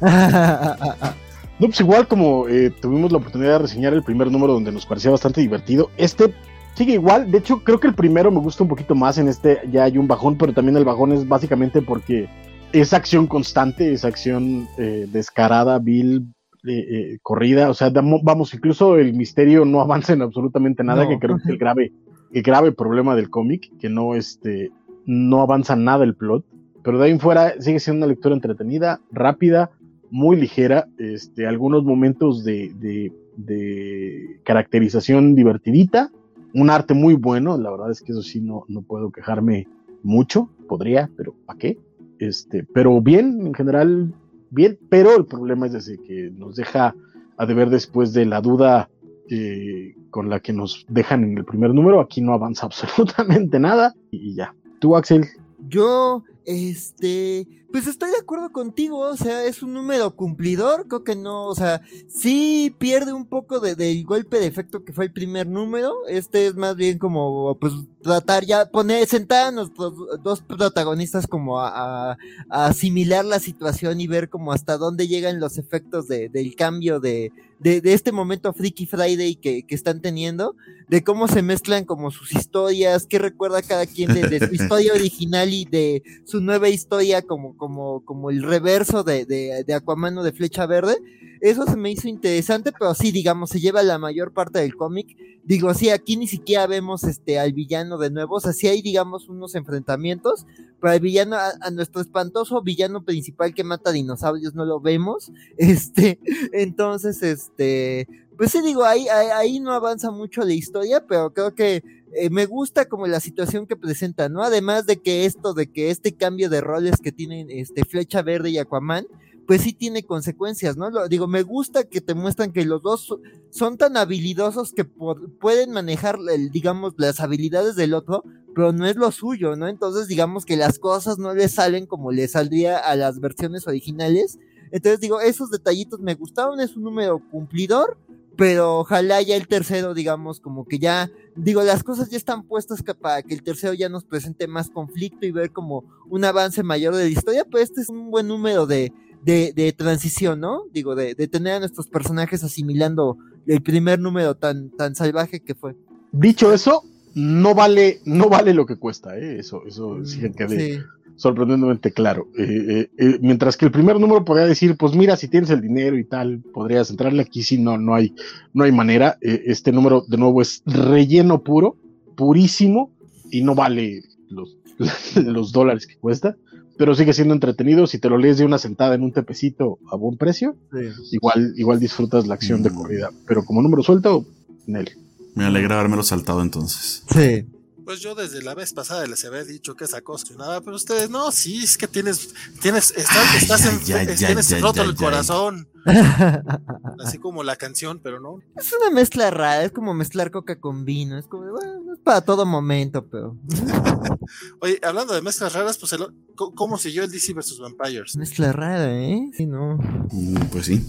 No, pues igual como eh, tuvimos la oportunidad de reseñar el primer número donde nos parecía bastante divertido, este sigue igual. De hecho, creo que el primero me gusta un poquito más. En este ya hay un bajón, pero también el bajón es básicamente porque es acción constante, es acción eh, descarada, vil, eh, eh, corrida. O sea, vamos, incluso el misterio no avanza en absolutamente nada, No. que creo que es el grave, el grave problema del cómic, que no, este, no avanza nada el plot. Pero de ahí en fuera sigue siendo una lectura entretenida, rápida, muy ligera, este, algunos momentos de, de, de caracterización divertidita, un arte muy bueno, la verdad es que eso sí no, no puedo quejarme mucho, podría, pero ¿para qué? Este, pero bien, en general, bien, pero el problema es ese que nos deja a deber después de la duda eh, con la que nos dejan en el primer número, aquí no avanza absolutamente nada y, y ya. Tú, Axel, Yo, este, pues estoy de acuerdo contigo, o sea, es un número cumplidor, creo que no, o sea, sí pierde un poco de, del golpe de efecto que fue el primer número, este es más bien como, pues, tratar ya, poner, sentar a nuestros dos protagonistas como a, a- a asimilar la situación y ver como hasta dónde llegan los efectos de, del cambio de, de, de este momento Freaky Friday que, que están teniendo, de cómo se mezclan como sus historias, qué recuerda cada quien de, de su historia original y de su nueva historia como, como, como el reverso de, de, de de Flecha Verde. Eso se me hizo interesante, pero sí, digamos, se lleva la mayor parte del cómic. Digo, sí, aquí ni siquiera vemos este al villano de nuevo, o sea, sí hay, digamos, unos enfrentamientos, pero al villano, a, nuestro espantoso villano principal que mata dinosaurios no lo vemos. Este, entonces, este, pues sí digo, ahí, ahí no avanza mucho la historia, pero creo que eh, me gusta como la situación que presenta, ¿no? Además de que esto, de que este cambio de roles que tienen este Flecha Verde y Aquaman, pues sí tiene consecuencias, ¿no? Lo, digo, me gusta que te muestran que los dos so- son tan habilidosos que pueden manejar, el, digamos, las habilidades del otro, pero no es lo suyo, ¿no? Entonces digamos que las cosas no le salen como le saldría a las versiones originales. Entonces digo, esos detallitos me gustaron, es un número cumplidor, pero ojalá ya el tercero, digamos, como que ya, digo, las cosas ya están puestas para que el tercero ya nos presente más conflicto y ver como un avance mayor de la historia, pues este es un buen número de, de, de transición, ¿no? Digo, de, de, tener a nuestros personajes asimilando el primer número tan, tan salvaje que fue. Dicho eso, no vale, no vale lo que cuesta, ¿eh? Eso, eso sí que quede sí. Sorprendentemente claro. Eh, eh, eh, mientras que el primer número podría decir, pues mira, si tienes el dinero y tal, podrías entrarle aquí, sí, no, no hay, no hay manera. este número, de nuevo, es relleno puro, purísimo, y no vale los, los dólares que cuesta pero sigue siendo entretenido. Si te lo lees de una sentada en un tepecito a buen precio, sí. igual, igual disfrutas la acción mm. de corrida. Pero como número suelto, Nel. Me alegra haberme saltado entonces. Sí. Pues yo desde la vez pasada les había dicho que esa cosa nada, pero ustedes no, sí, es que tienes, tienes, estás, ay, estás en, ya, ya, tienes ya, roto el corazón. Así como la canción, pero no. Es una mezcla rara, es como mezclar coca con vino, es como, bueno, es para todo momento, pero. Oye, hablando de mezclas raras, pues, el, ¿cómo siguió el DC vs Vampires? Mezcla rara, ¿eh? Sí, no. Mm, pues sí.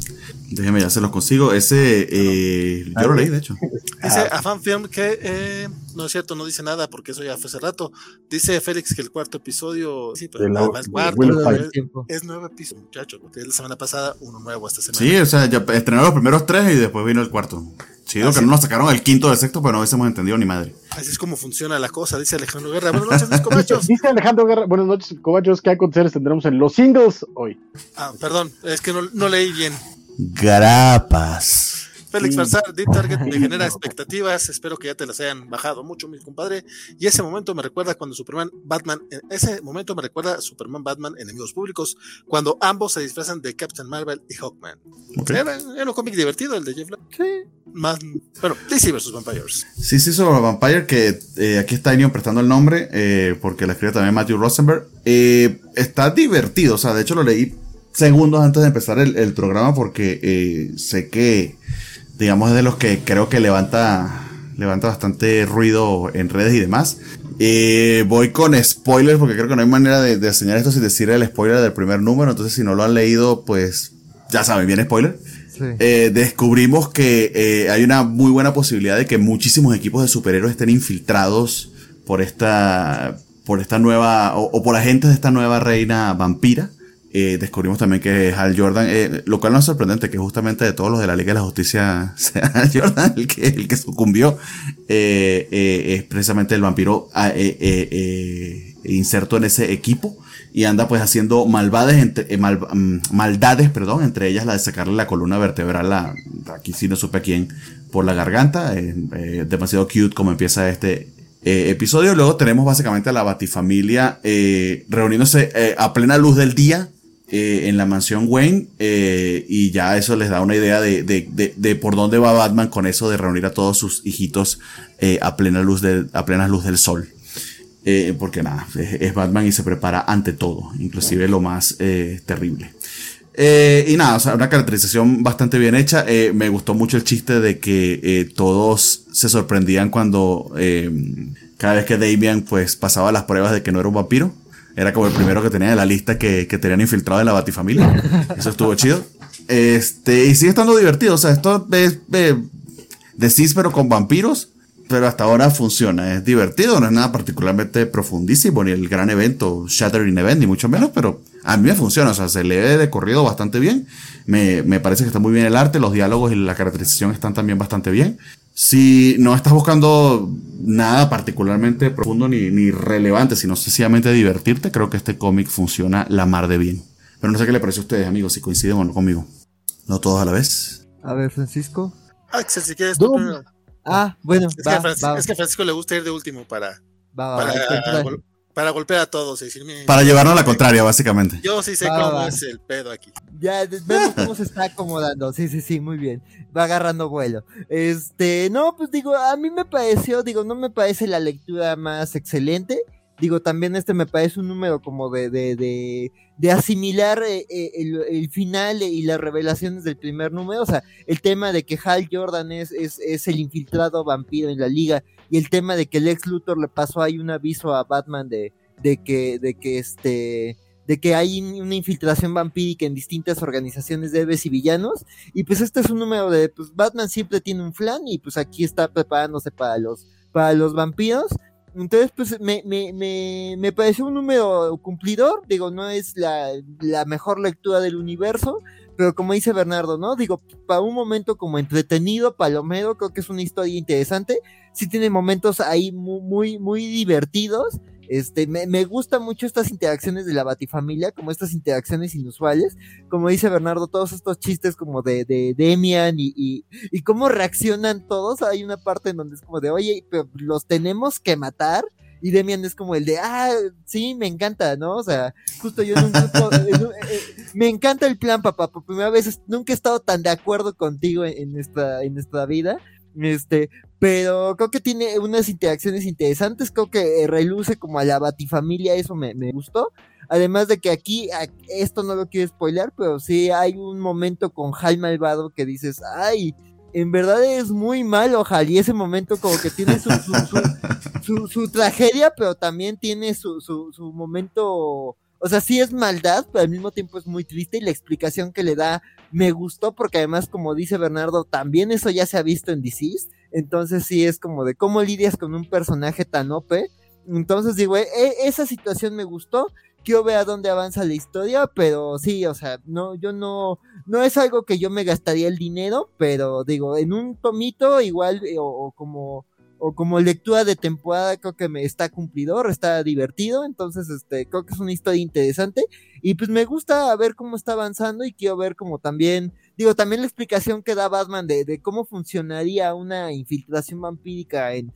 Déjeme ya se los consigo. Ese, eh, yo lo leí, de hecho. Dice a fanfilm que, eh, no es cierto, no dice nada, porque eso ya fue hace rato. Dice Félix que el cuarto episodio, sí, pero la, más cuarto, es, es nueve episodios, muchachos, porque la semana pasada uno nuevo esta semana. Sí, o sea, ya estrenó los primeros tres y después vino el cuarto. Chido, que no nos sacaron el quinto del sexto, pero no hubiésemos entendido ni madre. Así es como funciona la cosa, dice Alejandro Guerra. Buenas noches, mis cobachos. Dice Alejandro Guerra, buenas noches, cobachos. ¿Qué aconteceres tendremos en los singles hoy? Ah, perdón, es que no, no leí bien. Grapas. Félix Farsar, Deep Target me genera expectativas. Espero que ya te las hayan bajado mucho, mi compadre. Y ese momento me recuerda cuando Superman, Batman, ese momento me recuerda a Superman, Batman, enemigos públicos, cuando ambos se disfrazan de Captain Marvel y Hawkman. Okay. Era, era, un cómic divertido el de Jeff Black. Sí. Más, bueno, DC vs Vampires. Sí, sí, sobre Vampire, que eh, aquí está Inion prestando el nombre, eh, porque la escribe también Matthew Rosenberg. Eh, está divertido, o sea, de hecho lo leí segundos antes de empezar el, el programa porque eh, sé que digamos, es de los que creo que levanta, levanta bastante ruido en redes y demás. Eh, voy con spoilers porque creo que no hay manera de, de enseñar esto sin decir el spoiler del primer número. Entonces, si no lo han leído, pues ya saben, viene spoiler. Sí. Eh, descubrimos que eh, hay una muy buena posibilidad de que muchísimos equipos de superhéroes estén infiltrados por esta, por esta nueva, o, o por agentes de esta nueva reina vampira. Eh, descubrimos también que Hal Jordan, eh, lo cual no es sorprendente, que justamente de todos los de la Liga de la Justicia sea Hal Jordan el que, el que sucumbió, eh, es precisamente el vampiro inserto en ese equipo y anda pues haciendo malvades entre, mal, maldades, perdón, entre ellas la de sacarle la columna vertebral, la, aquí sí no supe a quién, por la garganta, demasiado cute como empieza este eh, episodio. Luego tenemos básicamente a la Batifamilia eh, reuniéndose eh, a plena luz del día en la mansión Wayne y ya eso les da una idea de, de, de, de, por dónde va Batman con eso de reunir a todos sus hijitos a plena luz de, a plena luz del sol. porque nada, es, Batman y se prepara ante todo, inclusive lo más terrible. Eh, y nada, o sea, una caracterización bastante bien hecha. Eh, me gustó mucho el chiste de que eh, todos se sorprendían cuando cada vez que Damian pues pasaba las pruebas de que no era un vampiro. Era como el primero que tenía en la lista que, que tenían infiltrado en la Batifamilia. Eso estuvo chido. Este, y sigue estando divertido. O sea, esto es de Cis, pero con vampiros. Pero hasta ahora funciona. Es divertido. No es nada particularmente profundísimo. Ni el gran evento, Shattering Event, ni mucho menos. Pero a mí me funciona. O sea, se lee de corrido bastante bien. Me, me parece que está muy bien el arte. Los diálogos y la caracterización están también bastante bien. Si no estás buscando nada particularmente profundo ni, ni relevante, sino sencillamente divertirte, creo que este cómic funciona la mar de bien. Pero no sé qué le parece a ustedes, amigos, si coinciden o no conmigo. No todos a la vez. A ver, Francisco. Axel, si quieres tú primero. Ah, bueno. Es, va, que a Francisco, va. es que a Francisco le gusta ir de último para, Va, va, para, va, gol- para golpear a todos y decirme. Para llevarnos a la contraria, básicamente. Yo sí sé Va, cómo va. es el pedo aquí. Ya vemos cómo se está acomodando. Sí, sí, sí, muy bien. Va agarrando vuelo. Este, no, pues digo, a mí me pareció, digo, no me parece la lectura más excelente. Digo, también este me parece un número como de, de, de, de asimilar eh, eh, el, el, final y las revelaciones del primer número. O sea, el tema de que Hal Jordan es, es, es el infiltrado vampiro en la liga y el tema de que el ex Luthor le pasó ahí un aviso a Batman de, de que, de que este, de que hay una infiltración vampírica en distintas organizaciones de héroes y villanos. Y pues este es un número de, pues Batman siempre tiene un flan y pues aquí está preparándose para los, para los vampiros. Entonces, pues me, me, me, me pareció un número cumplidor. Digo, no es la, la mejor lectura del universo, pero como dice Bernardo, ¿no? Digo, para un momento como entretenido, palomero, creo que es una historia interesante. Sí tiene momentos ahí muy, muy, muy divertidos. Este, me, me gustan mucho estas interacciones de la Batifamilia, como estas interacciones inusuales. Como dice Bernardo, todos estos chistes como de, de Demian y, y, y cómo reaccionan todos. Hay una parte en donde es como de, oye, pero los tenemos que matar. Y Demian es como el de, ah, sí, me encanta, ¿no? O sea, justo yo en un- eh, me encanta el plan, papá. Por primera vez nunca he estado tan de acuerdo contigo en, nuestra, en nuestra vida. Este, pero creo que tiene unas interacciones interesantes, creo que eh, reluce como a la batifamilia, eso me, me gustó. Además de que aquí, esto no lo quiero spoiler, pero sí hay un momento con Hal Malvado que dices, ay, en verdad es muy malo Hal, y ese momento como que tiene su, su, su, tragedia, pero también tiene su, su, momento, o sea, sí es maldad, pero al mismo tiempo es muy triste y la explicación que le da me gustó porque además, como dice Bernardo, también eso ya se ha visto en DC's. Entonces sí es como de cómo lidias con un personaje tan OP. Entonces digo, e- e- esa situación me gustó. Quiero ver a dónde avanza la historia, pero sí, o sea, no, yo no, no es algo que yo me gastaría el dinero, pero digo, en un tomito igual, eh, o, como, o como lectura de temporada, creo que me está cumplidor, está divertido, entonces, este, creo que es una historia interesante, y pues me gusta ver cómo está avanzando, y quiero ver como también, digo, también la explicación que da Batman de, de cómo funcionaría una infiltración vampírica en,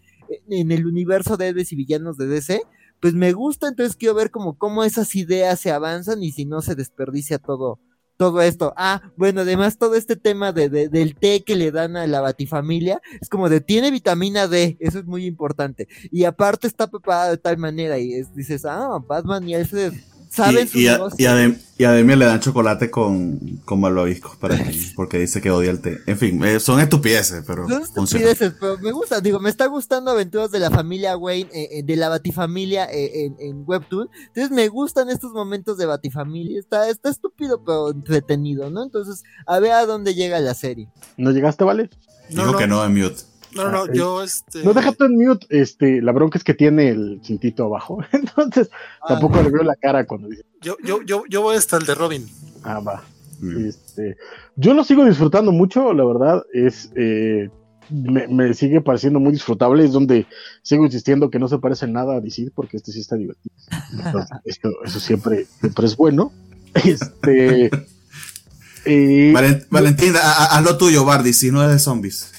en el universo de héroes y villanos de DC, pues me gusta, entonces quiero ver como cómo esas ideas se avanzan y si no se desperdicia todo, todo esto. Ah, bueno, además todo este tema de, de- del té que le dan a la batifamilia, es como de tiene vitamina D, eso es muy importante. Y aparte está preparado de tal manera y es- dices, ah, Batman y Alfred saben y, y, a, y, a Dem- y a Demian le dan chocolate con, con malvavisco para que- porque dice que odia el té. En fin, eh, son estupideces, pero Son funciona. estupideces, pero me gusta, digo, me está gustando Aventuras de la familia Wayne, eh, eh, de la Batifamilia eh, en, en Webtoon. Entonces me gustan estos momentos de Batifamilia. Está, está estúpido, pero entretenido, ¿no? Entonces, a ver a dónde llega la serie. ¿No llegaste, vale? No, Dijo no. que no en mute. No, no, Ah, no, yo este. No, déjate en mute. Este, la bronca es que tiene el cintito abajo. Entonces, tampoco le veo la cara cuando dice, Yo, yo, yo, yo voy hasta el de Robin. ah, va. Mm. Este, yo lo sigo disfrutando mucho, la verdad, es eh, me, me sigue pareciendo muy disfrutable, es donde sigo insistiendo que no se parece nada a DC, porque este sí está divertido. Entonces, esto, eso siempre, siempre es bueno. Este eh, Valen- Valentín, a- a- haz lo tuyo, Bardi, si no es de zombies.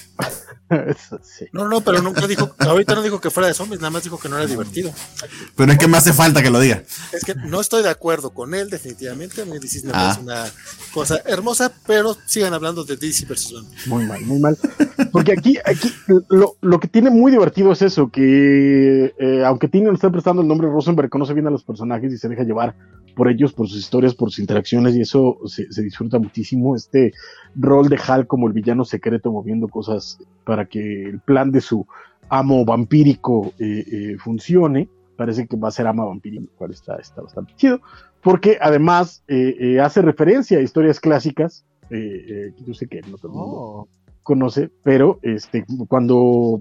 Eso sí. No, no, pero nunca dijo, ahorita no dijo que fuera de zombies, nada más dijo que no era divertido. Pero es que me hace falta que lo diga. Es que no estoy de acuerdo con él, definitivamente. Me Ah. parece una cosa hermosa, pero sigan hablando de DC versus Batman. Muy mal, muy mal. Porque aquí, aquí lo, lo que tiene muy divertido es eso, que eh, aunque Tino le está prestando el nombre Rosenberg, conoce bien a los personajes y se deja llevar por ellos, por sus historias, por sus interacciones, y eso se, se disfruta muchísimo. Este rol de Hal como el villano secreto moviendo cosas para que el plan de su amo vampírico eh, eh, funcione. Parece que va a ser ama vampírico, lo cual está, está bastante chido. Porque además eh, eh, hace referencia a historias clásicas. eh, yo sé que no todo el mundo Oh. conoce, pero este, cuando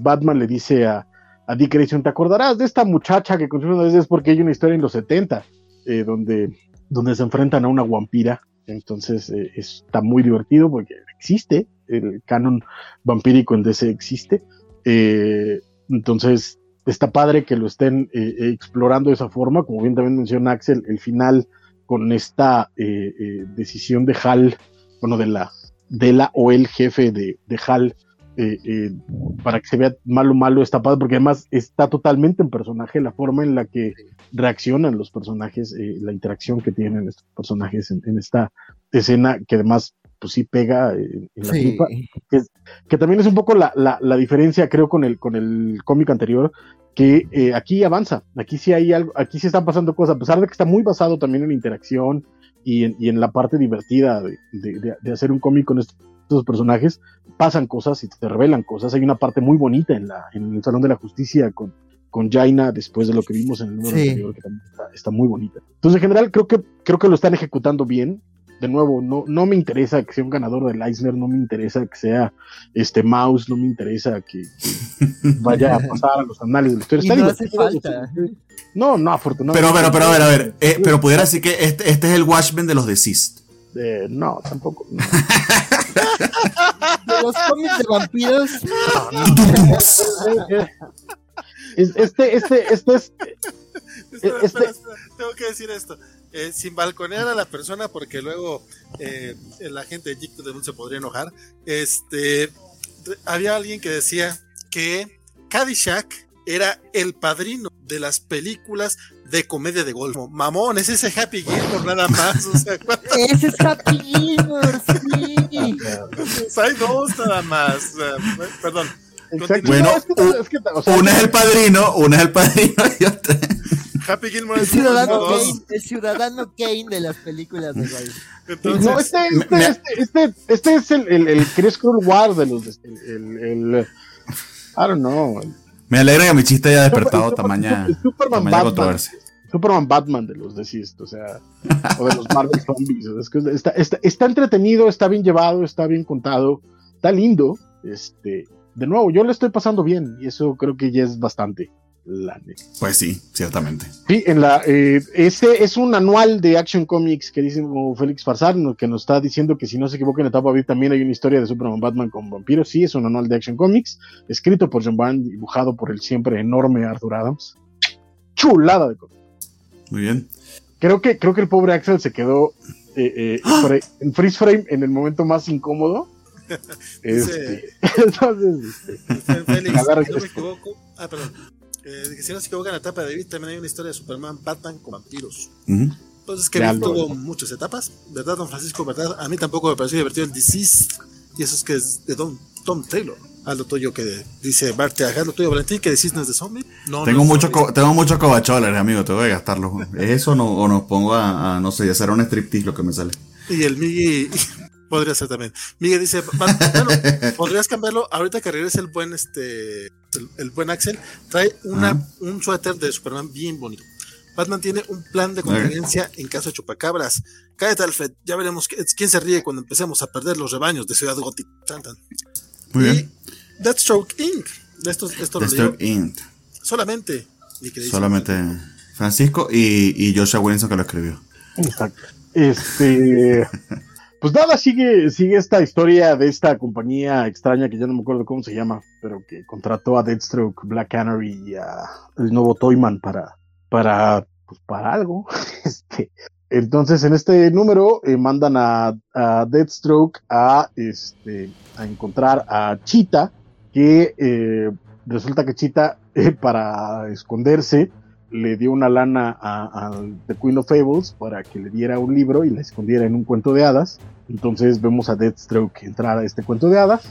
Batman le dice a, a Dick Grayson, ¿te acordarás de esta muchacha que construyó una vez? Es porque hay una historia en los 70, eh, donde, donde se enfrentan a una vampira. Entonces eh, está muy divertido porque existe, el canon vampírico en DC existe. Eh, entonces está padre que lo estén explorando de esa forma, como bien también menciona Axel, el final con esta decisión de Hal, bueno, de la, de la o el jefe de, de Hal, eh, eh, para que se vea malo malo está padre, porque además está totalmente en personaje la forma en la que reaccionan los personajes, eh, la interacción que tienen estos personajes en, en esta escena, que además pues sí pega en, en la Sí. tripa, que también es un poco la, la, la diferencia, creo, con el, con el cómic anterior, que eh, aquí avanza, aquí sí hay algo, aquí sí están pasando cosas, a pesar de que está muy basado también en interacción y en, y en la parte divertida de, de- de- de hacer un cómic con estos estos personajes, pasan cosas y te revelan cosas. Hay una parte muy bonita en, la, en el Salón de la Justicia con, con Jaina después de lo que vimos en el número Sí. anterior, que también está, está muy bonita. Entonces, en general, creo que, creo que lo están ejecutando bien. De nuevo, no, no me interesa que sea un ganador del Eisner, no me interesa que sea este Mouse, no me interesa que, que vaya a pasar a los anales de la historia. Y no hace falta. No, no, afortunadamente. Pero, pero, pero, a ver, a ver. eh, pero pudiera decir que este, este es el Watchmen de los Deceased. Eh, no, tampoco. no. De los cómics de vampiros, Es- Este, este, este es. Espera, Este- espera, espera, Tengo que decir esto. Eh, sin balconear a la persona, porque luego eh, la gente de Geek to the Moon se podría enojar. Este, había alguien que decía que Caddyshack era el padrino de las películas de comedia de golf. Mamón, es ese Happy Gilmore nada más. O sea, ¿cuántas ese es Happy Gilmore, sí. hay dos nada más? Perdón. Bueno, No, es el padrino, uno es el padrino y otro. Happy Gilmore El es ciudadano. Kane, el ciudadano Kane de las películas de golf. Entonces, No, este, este, me- este, este, este es el, el, el Chris Cruel War de los. El, el, el- I don't know. Me alegra que mi chiste haya despertado tamaña, Superman tamaña Batman. controversia. Superman Batman de los Deceased, o sea, o de los Marvel Zombies. o sea, es que está, está, está entretenido, está bien llevado, está bien contado, está lindo. Este, de nuevo, yo le estoy pasando bien y eso creo que ya es bastante. La neta. Pues sí, ciertamente. Sí, en la, eh, este es un anual de Action Comics que dice como Félix Farsar, que nos está diciendo que si no se equivoca en etapa B también hay una historia de Superman Batman con vampiros. Sí, es un anual de Action Comics, escrito por John Byrne, dibujado por el siempre enorme Arthur Adams. Chulada de cómic. Muy bien. Creo que, creo que el pobre Axel se quedó eh, eh, ¡Ah! en freeze frame en el momento más incómodo. Este, entonces, este, Félix, si no me equivoco. Ah, perdón. Eh, que si no se equivoca en la etapa de David, también hay una historia de Superman Batman con vampiros. Ujú. Entonces, que Ya David lo- tuvo muchas etapas, ¿verdad, don Francisco? ¿Verdad? A mí tampoco me pareció divertido el Disease. Y eso es que es de Don, Tom Taylor. Haz lo tuyo que dice Bart, haz lo tuyo, Valentín, que decís no es de zombie. No, Tengo no es mucho, zombie. tengo muchos cobacholes, amigo, te voy a gastarlos. ¿Es eso no, o nos pongo a, a, no sé, hacer un striptease lo que me sale? Y el Miggy podría ser también. Miguel dice, "Bat- bueno, podrías cambiarlo ahorita que regrese el buen este el, el buen Axel, trae una, un suéter de Superman bien bonito. Batman tiene un plan de contingencia en caso de chupacabras. Cállate, Alfred, ya veremos quién se ríe cuando empecemos a perder los rebaños de Ciudad Gótica. Tan, tan. Muy y bien. Deathstroke Inc. De esto, esto Deathstroke Int. solamente mi. Solamente Francisco y, y Joshua Wilson que lo escribió. Exacto. Este. Pues nada, sigue, sigue esta historia de esta compañía extraña que ya no me acuerdo cómo se llama, pero que contrató a Deathstroke, Black Canary y a el nuevo Toyman para, para, pues para algo. Este, entonces en este número eh, mandan a, a Deathstroke a, este, a encontrar a Cheetah, que eh, resulta que Cheetah eh, para esconderse le dio una lana a, a The Queen of Fables para que le diera un libro y la escondiera en un cuento de hadas. Entonces vemos a Deathstroke entrar a este cuento de hadas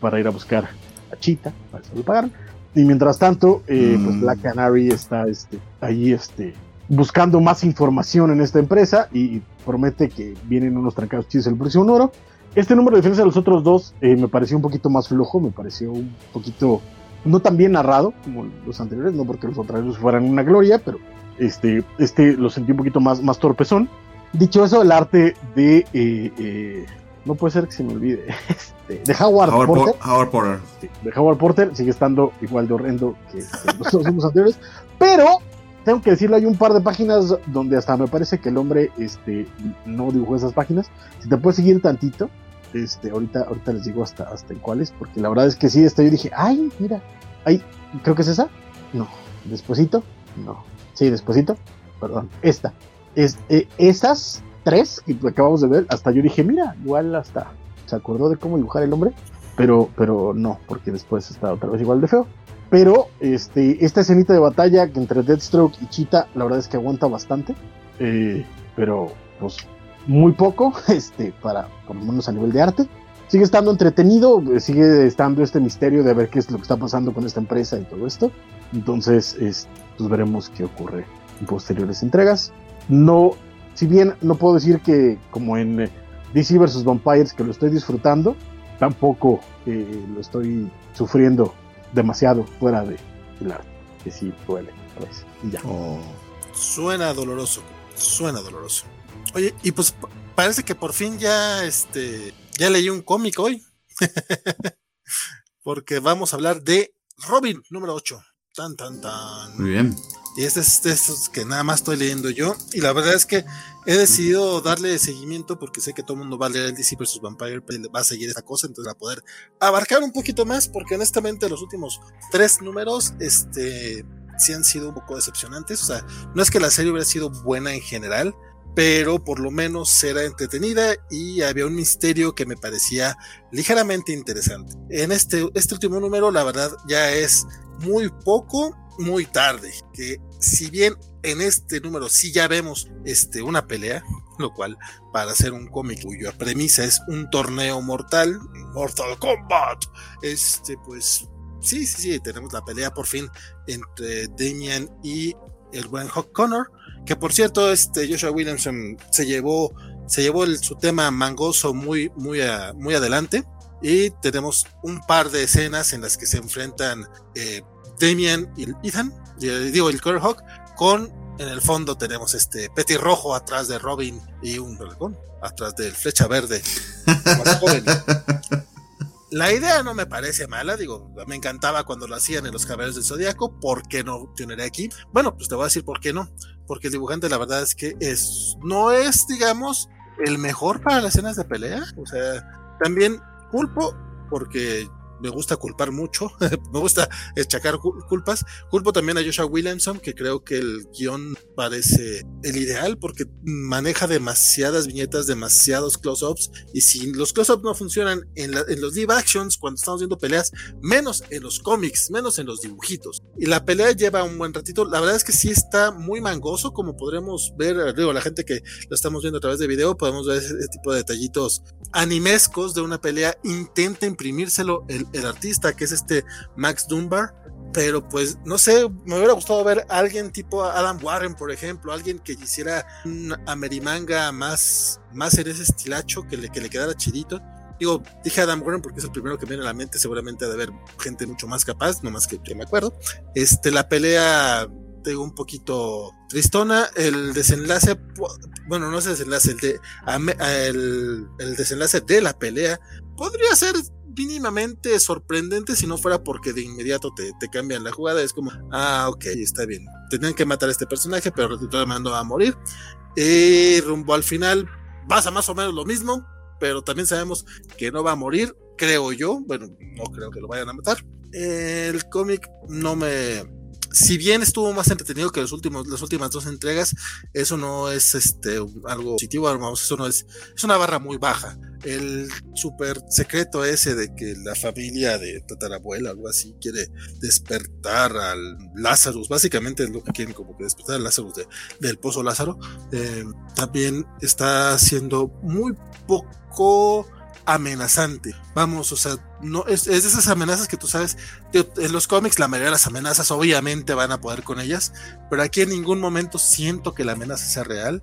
para ir a buscar a Cheetah, para eso le pagaron. Y mientras tanto, eh, Mm. pues Black Canary está este, ahí este, buscando más información en esta empresa y promete que vienen unos trancados chidos el próximo número. Este número, a diferencia de los otros dos, eh, me pareció un poquito más flojo, me pareció un poquito no tan bien narrado como los anteriores, no porque los anteriores fueran una gloria, pero este, este lo sentí un poquito más, más torpezón. Dicho eso, el arte de, eh, eh, no puede ser que se me olvide, este, de Howard, Howard, Porter, Po- Howard Porter. sí, de Howard Porter sigue estando igual de horrendo que este, los anteriores, pero tengo que decirlo, hay un par de páginas donde hasta me parece que el hombre este, no dibujó esas páginas. Si te puedes seguir tantito, este, ahorita, ahorita les digo hasta, hasta en cuáles, porque la verdad es que sí, este, yo dije, ay, mira, ay, creo que es esa, no, despuesito, no, sí, despuesito, perdón, esta, es, eh, esas tres que acabamos de ver, hasta yo dije, mira, igual hasta se acordó de cómo dibujar el hombre, pero, pero no, porque después está otra vez igual de feo. Pero este, esta escenita de batalla entre Deathstroke y Cheetah, la verdad es que aguanta bastante. eh, pero pues muy poco, este, para, por lo menos a nivel de arte. Sigue estando entretenido, sigue estando este misterio de ver qué es lo que está pasando con esta empresa y todo esto. Entonces, es, pues veremos qué ocurre en posteriores entregas. No, si bien no puedo decir que como en eh, DC vs. Vampires, que lo estoy disfrutando, tampoco eh, lo estoy sufriendo demasiado fuera de el arte, que sí duele veces. Y ya. Oh. Suena doloroso, suena doloroso. Oye, y pues parece que por fin ya, este, ya leí un cómic hoy. Porque vamos a hablar de Robin número 8. Tan, tan, tan. Muy bien. Y este es de estos que nada más estoy leyendo yo. Y la verdad es que he decidido darle seguimiento porque sé que todo el mundo va a leer el DC vs. Vampire, pero va a seguir esta cosa, entonces va a poder abarcar un poquito más, porque honestamente los últimos tres números, este, sí han sido un poco decepcionantes. O sea, no es que la serie hubiera sido buena en general, pero por lo menos era entretenida y había un misterio que me parecía ligeramente interesante. En este, este último número, la verdad, ya es muy poco, muy tarde. Que si bien en este número sí ya vemos este, una pelea, lo cual para hacer un cómic cuya premisa es un torneo mortal, Mortal Kombat, este, pues sí, sí, sí, tenemos la pelea por fin entre Damian y el buen Hawk Connor, que por cierto, este Joshua Williamson se llevó, se llevó el- su tema mangoso muy, muy, a- muy adelante. Y tenemos un par de escenas en las que se enfrentan eh, Damian y Ethan, eh, digo, el Hawk, con en el fondo tenemos este petirrojo atrás de Robin y un dragón atrás del flecha verde. más joven. La idea no me parece mala, digo, me encantaba cuando lo hacían en los caballeros del Zodíaco, ¿por qué no tener aquí? Bueno, pues te voy a decir por qué no, porque el dibujante la verdad es que es, no es, digamos, el mejor para las escenas de pelea, o sea, también culpo, porque me gusta culpar mucho, me gusta echacar cul- culpas, culpo también a Joshua Williamson, que creo que el guion parece el ideal, porque maneja demasiadas viñetas, demasiados close-ups, y si los close-ups no funcionan en, los live actions, cuando estamos viendo peleas, menos en los cómics, menos en los dibujitos. Y la pelea lleva un buen ratito. La verdad es que sí está muy mangoso, como podremos ver, digo, la gente que lo estamos viendo a través de video, podemos ver ese tipo de detallitos animescos de una pelea. Intenta imprimírselo el, el artista, que es este Max Dunbar. Pero pues, no sé, me hubiera gustado ver a alguien tipo Adam Warren, por ejemplo, alguien que hiciera un Amerimanga más, más en ese estilacho, que le, que le quedara chidito. Digo, dije Adam Warren porque es el primero que me viene a la mente, seguramente ha de haber gente mucho más capaz, no más que, que me acuerdo. Este, la pelea, un poquito tristona, el desenlace, bueno, no es el desenlace, el, de, el, desenlace de la pelea podría ser mínimamente sorprendente si no fuera porque de inmediato te, te cambian la jugada, es como, ah, ok, está bien, tenían que matar a este personaje, pero de todas maneras no va a morir. Y rumbo al final pasa más o menos lo mismo, pero también sabemos que no va a morir, creo yo. Bueno, no creo que lo vayan a matar. El cómic no me. Si bien estuvo más entretenido que los últimos, las últimas dos entregas, eso no es este algo positivo, vamos, eso no es, es una barra muy baja. El súper secreto ese de que la familia de tatarabuela, algo así, quiere despertar al Lazarus, básicamente es lo que quieren, como que despertar al de, del pozo Lázaro, eh, también está siendo muy poco amenazante. Vamos, o sea, no es, es de esas amenazas que tú sabes, tío, en los cómics la mayoría de las amenazas obviamente van a poder con ellas, pero aquí en ningún momento siento que la amenaza sea real.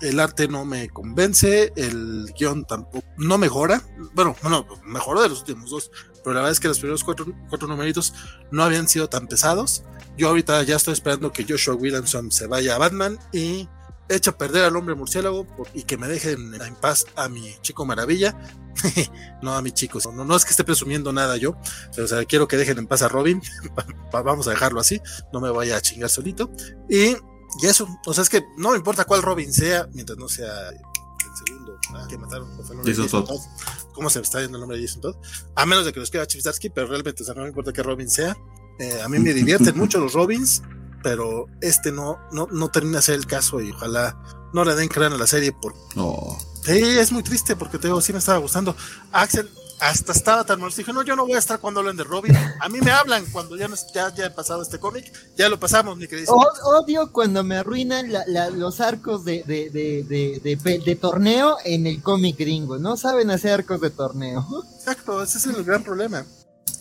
El arte no me convence, el guion tampoco no mejora. Bueno, bueno, mejoró de los últimos dos, pero la verdad es que los primeros cuatro, cuatro numeritos no habían sido tan pesados. Yo ahorita ya estoy esperando que Joshua Williamson se vaya a Batman y eche a perder al hombre murciélago y que me dejen en paz a mi chico maravilla. no a mi chico, no, no es que esté presumiendo nada yo, pero o sea, quiero que dejen en paz a Robin. Vamos a dejarlo así, no me vaya a chingar solito. Y, y eso, o sea, es que no me importa cuál Robin sea, mientras no sea el segundo ah, que mataron. que Jason Todd. ¿Cómo se está yendo el nombre de Jason Todd? A menos de que lo escriba Chip pero realmente, o sea, no me importa qué Robin sea. Eh, a mí me divierten mucho los Robins, pero este no, no, no termina de ser el caso y ojalá no le den crán a la serie Oh. Sí, es muy triste porque te digo, sí me estaba gustando. Axel hasta estaba tan mal. Dije, no, yo no voy a estar cuando hablen de Robin. A mí me hablan cuando ya, no, es- ya, ya he pasado este cómic. Ya lo pasamos, mi querido. Odio cuando me arruinan la- la- los arcos de, de, de, de, de pe- de torneo en el cómic gringo. No saben hacer arcos de torneo. Exacto, ese es el gran problema.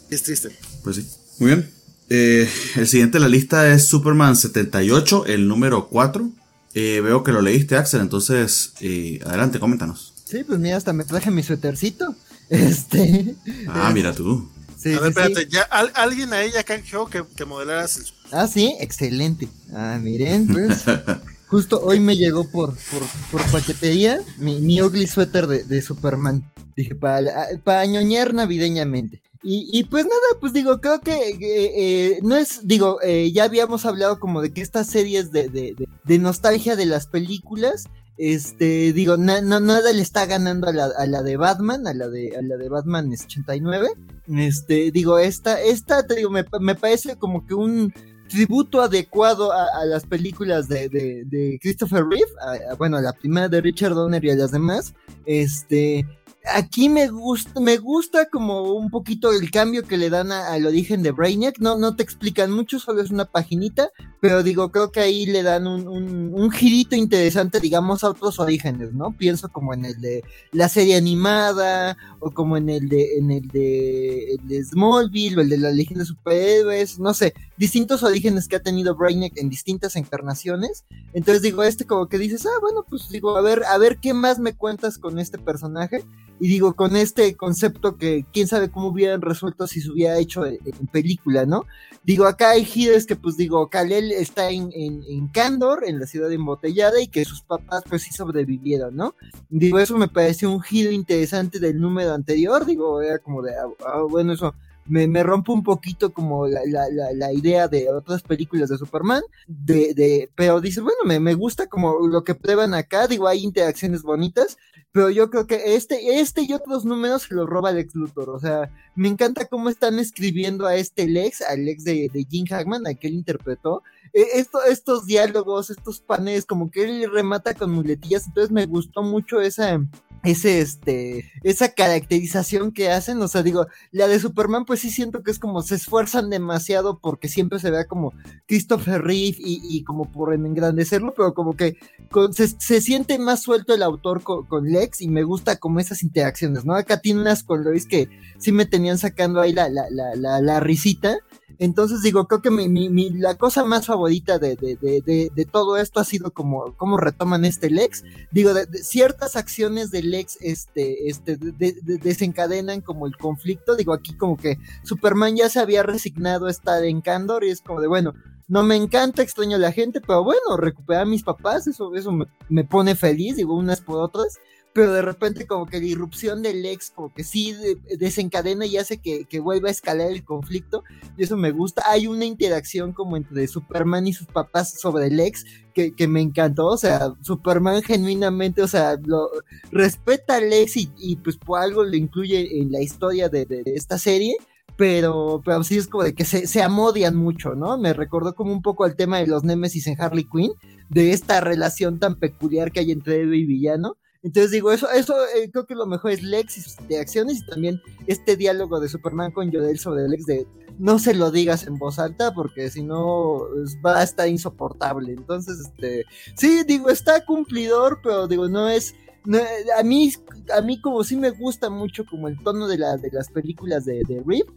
Y es triste. Pues sí. Muy bien. Eh, el siguiente en la lista es Superman 78, el número 4. Eh, veo que lo leíste, Axel, entonces eh, adelante, coméntanos. Sí, pues mira, hasta me traje mi suétercito. Este. Ah, mira tú. a ver, espérate, ya alguien ahí ya canjeó que, que modelaras el... Ah, sí, excelente. Ah, miren, pues. Justo hoy me llegó por, por, por paquetería mi, mi ugly suéter de, de Superman. Dije, para, para navideñamente. Y, y, pues nada, pues digo, creo que eh, no es, digo, eh, ya habíamos hablado como de que estas series de, de, de, nostalgia de las películas, este, digo, no, nada le está ganando a la, a la, de Batman, a la de, a la de Batman 89. Este, digo, esta, esta, te digo, me, me parece como que un, tributo adecuado a, las películas de, de, Christopher Reeve, bueno, a la primera de Richard Donner y a las demás, este, aquí me gusta, me gusta como un poquito el cambio que le dan al origen de Brainiac. No, no te explican mucho, solo es una paginita, pero digo, creo que ahí le dan un, un, girito interesante, digamos, a otros orígenes, ¿no? Pienso como en el de la serie animada, o como en el de, en el de Smallville, o el de la Legión de Superhéroes, no sé, distintos orígenes que ha tenido Brainiac en distintas encarnaciones. Entonces digo, este como que dices, ah, bueno, pues digo, a ver, a ver qué más me cuentas con este personaje. Y digo, con este concepto que quién sabe cómo hubieran resuelto si se hubiera hecho en, película, ¿no? Digo, acá hay giros que pues digo, Kalel está en, en, en Candor, en la ciudad embotellada, y que sus papás pues sí sobrevivieron, ¿no? Digo, eso me pareció un giro interesante del número anterior, digo, era como de, ah, ah bueno, eso me, me rompe un poquito como la, la, la, idea de otras películas de Superman, de, de, pero dice, bueno, me, me gusta como lo que prueban acá, digo, hay interacciones bonitas, pero yo creo que este, este y otros números se los roba Lex Luthor. O sea, me encanta cómo están escribiendo a este Lex, al Lex de, de Jim Hackman, a que él interpretó. E, esto, estos diálogos, estos paneles, como que él remata con muletillas. Entonces me gustó mucho esa, ese, este, esa caracterización que hacen, o sea, digo, la de Superman, pues sí siento que es como se esfuerzan demasiado porque siempre se vea como Christopher Reeve y, como por engrandecerlo, pero como que se, siente más suelto el autor con, Lex y me gusta como esas interacciones, ¿no? Acá tiene unas con Lois que sí me tenían sacando ahí la, la, la, la risita, entonces digo, creo que mi, la cosa más favorita de, de, de, de, todo esto ha sido como, como retoman este Lex. Digo, de, ciertas acciones de Lex este, este, desencadenan como el conflicto. Digo, aquí como que Superman ya se había resignado a estar en Candor y es como de, bueno, no me encanta, extraño a la gente, pero bueno, recuperar a mis papás, eso, eso me, me pone feliz, digo, unas por otras pero de repente como que la irrupción del ex como que sí desencadena y hace que, que, vuelva a escalar el conflicto y eso me gusta. Hay una interacción como entre Superman y sus papás sobre el ex que, que me encantó, o sea, Superman genuinamente, o sea, lo respeta al ex y, pues por algo lo incluye en la historia de, de, esta serie. Pero, pero sí es como de que se, se amodian mucho, ¿no? Me recordó como un poco al tema de los Nemesis en Harley Quinn, de esta relación tan peculiar que hay entre héroe y villano entonces digo, eso, eso eh, creo que lo mejor es Lex y sus interacciones y también este diálogo de Superman con Jodel sobre Lex de no se lo digas en voz alta porque si no va a estar insoportable. Entonces, este, sí, digo, está cumplidor, pero digo, no es... a mí, a mí como sí me gusta mucho como el tono de, la, de las películas de, de Rip,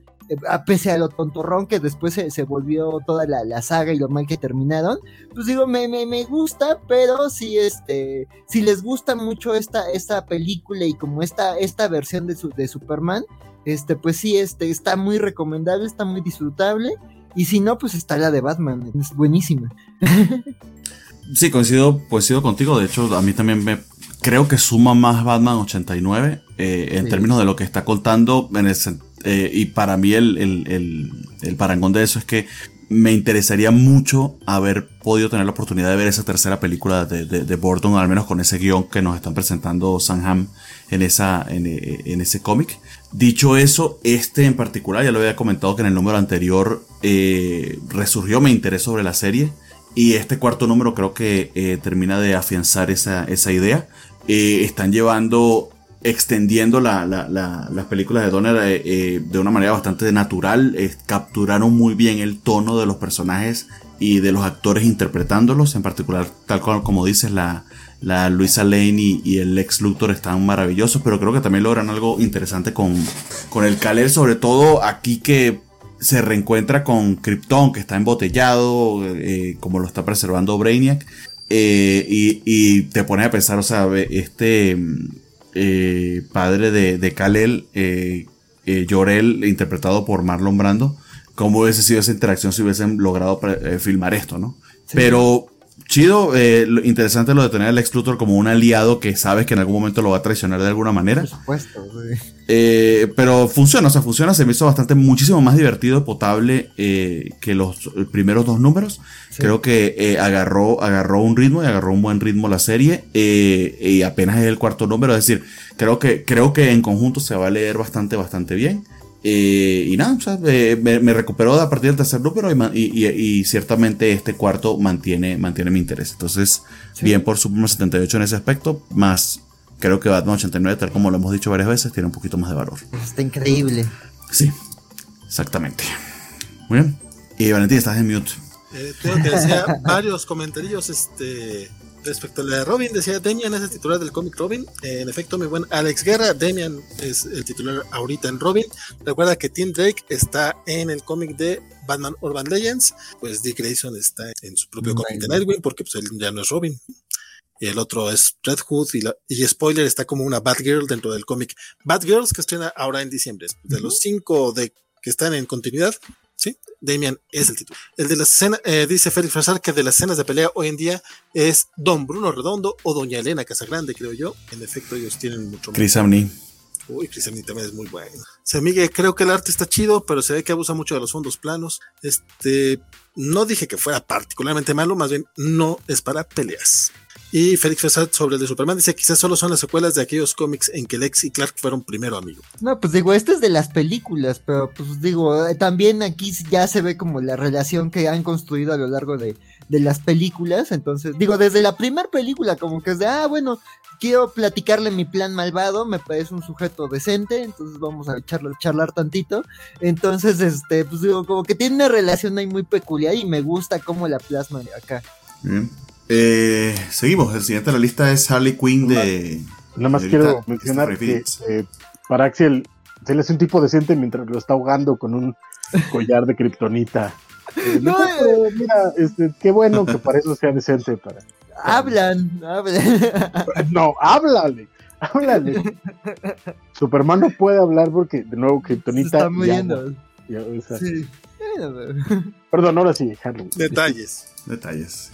a pese a lo tontorrón que después se, volvió toda la, saga y lo mal que terminaron, pues digo, me, me, gusta, pero si este, si les gusta mucho esta, esta película y como esta, esta versión de, su, de Superman, este, pues sí, este, está muy recomendable, está muy disfrutable, y si no, pues está la de Batman, es buenísima. sí, coincido, coincido contigo, de hecho, a mí también me creo que suma más Batman 89 eh, en términos de lo que está contando en el, eh, y para mí el, el, el, parangón de eso es que me interesaría mucho haber podido tener la oportunidad de ver esa tercera película de, de, de Burton, al menos con ese guion que nos están presentando Sanham en, esa, en, en ese cómic. Dicho eso, este en particular, ya lo había comentado que en el número anterior eh, resurgió mi interés sobre la serie. Y este cuarto número creo que eh, termina de afianzar esa, esa idea. están llevando extendiendo las películas de Donner eh, eh, de una manera bastante natural. capturaron muy bien el tono de los personajes y de los actores interpretándolos. En particular, tal cual como dices, la, Luisa Lane y, el Lex Luthor están maravillosos. Pero creo que también logran algo interesante con, con el Kalel. Sobre todo aquí que se reencuentra con Krypton, que está embotellado, eh, como lo está preservando Brainiac. y, y te pones a pensar, o sea, este eh, padre de, de Kal-El, eh, eh, Jor-El, interpretado por Marlon Brando, cómo hubiese sido esa interacción si hubiesen logrado eh, filmar esto, ¿no? Pero chido, eh, lo- interesante lo de tener al Lex Luthor como un aliado que sabes que en algún momento lo va a traicionar de alguna manera. Por supuesto, güey. Eh, pero funciona, o sea, funciona, se me hizo bastante, muchísimo más divertido, potable eh, que los primeros dos números. Sí. Creo que eh, agarró, agarró un ritmo y agarró un buen ritmo la serie. eh, y apenas es el cuarto número, es decir, creo que, creo que en conjunto se va a leer bastante, bastante bien. Eh, y nada, o sea, eh, me, me recuperó a partir del tercer número y, y- y- y ciertamente este cuarto mantiene, mantiene mi interés. Entonces, Sí. bien por Superman 78 en ese aspecto, más creo que Batman 89, tal como lo hemos dicho varias veces, tiene un poquito más de valor. Está increíble. Sí, exactamente. Muy bien. Y Valentín, estás en mute. Eh, tengo que decir varios comentarios este, respecto a la de Robin. Decía Demian es el titular del cómic Robin. Eh, en efecto, mi buen Alex Guerra, Demian es el titular ahorita en Robin. Recuerda que Tim Drake está en el cómic de Batman Urban Legends. Pues Dick Grayson está en su propio cómic de. Nightwing porque pues, él ya no es Robin. Y el otro es Red Hood y, la- y spoiler está como una Batgirl dentro del cómic Batgirls que estrena ahora en diciembre. De los cinco de, que están en continuidad, ¿sí? Damian es el título. El de la escena, eh, dice Félix Frazar que de las escenas de pelea hoy en día es Don Bruno Redondo o Doña Elena Casagrande, creo yo. En efecto, ellos tienen mucho más. Chris Amney. Uy, Chris Amney también es muy bueno. Se Miguel, creo que el arte está chido, pero se ve que abusa mucho de los fondos planos. Este, no dije que fuera particularmente malo, más bien no es para peleas. Y Félix Frazar sobre el de Superman dice quizás solo son las secuelas de aquellos cómics en que Lex y Clark fueron primero amigos. No, pues digo, este es de las películas, pero pues digo, eh, también aquí ya se ve como la relación que han construido a lo largo de, de las películas. Entonces, digo, desde la primera película, como que es de, ah, bueno, quiero platicarle mi plan malvado, me parece un sujeto decente, entonces vamos a charlar, charlar tantito. Entonces, este, pues digo, como que tiene una relación ahí muy peculiar y me gusta cómo la plasman acá. Bien. Eh, seguimos. El siguiente de la lista es Harley Quinn de. Nada más quiero mencionar que eh, para Axel se le hace un tipo decente mientras lo está ahogando con un collar de kriptonita. Eh, No, pero mira, este, qué bueno que para eso sea decente. Para... Hablan, hablan. No, háblale, háblale. Superman no puede hablar porque, de nuevo, Se kriptonita. está muriendo. no- ya, o sea, Sí. Perdón, ahora sí, Harley. Detalles. Detalles.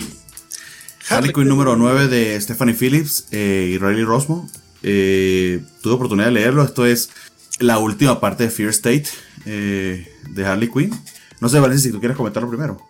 Harley Quinn número 9 de Stephanie Phillips eh, y Riley Rosmo. Eh, tuve oportunidad de leerlo. Esto es la última parte de Fear State eh, de Harley Quinn. No sé, Valencia, si tú quieres comentarlo primero.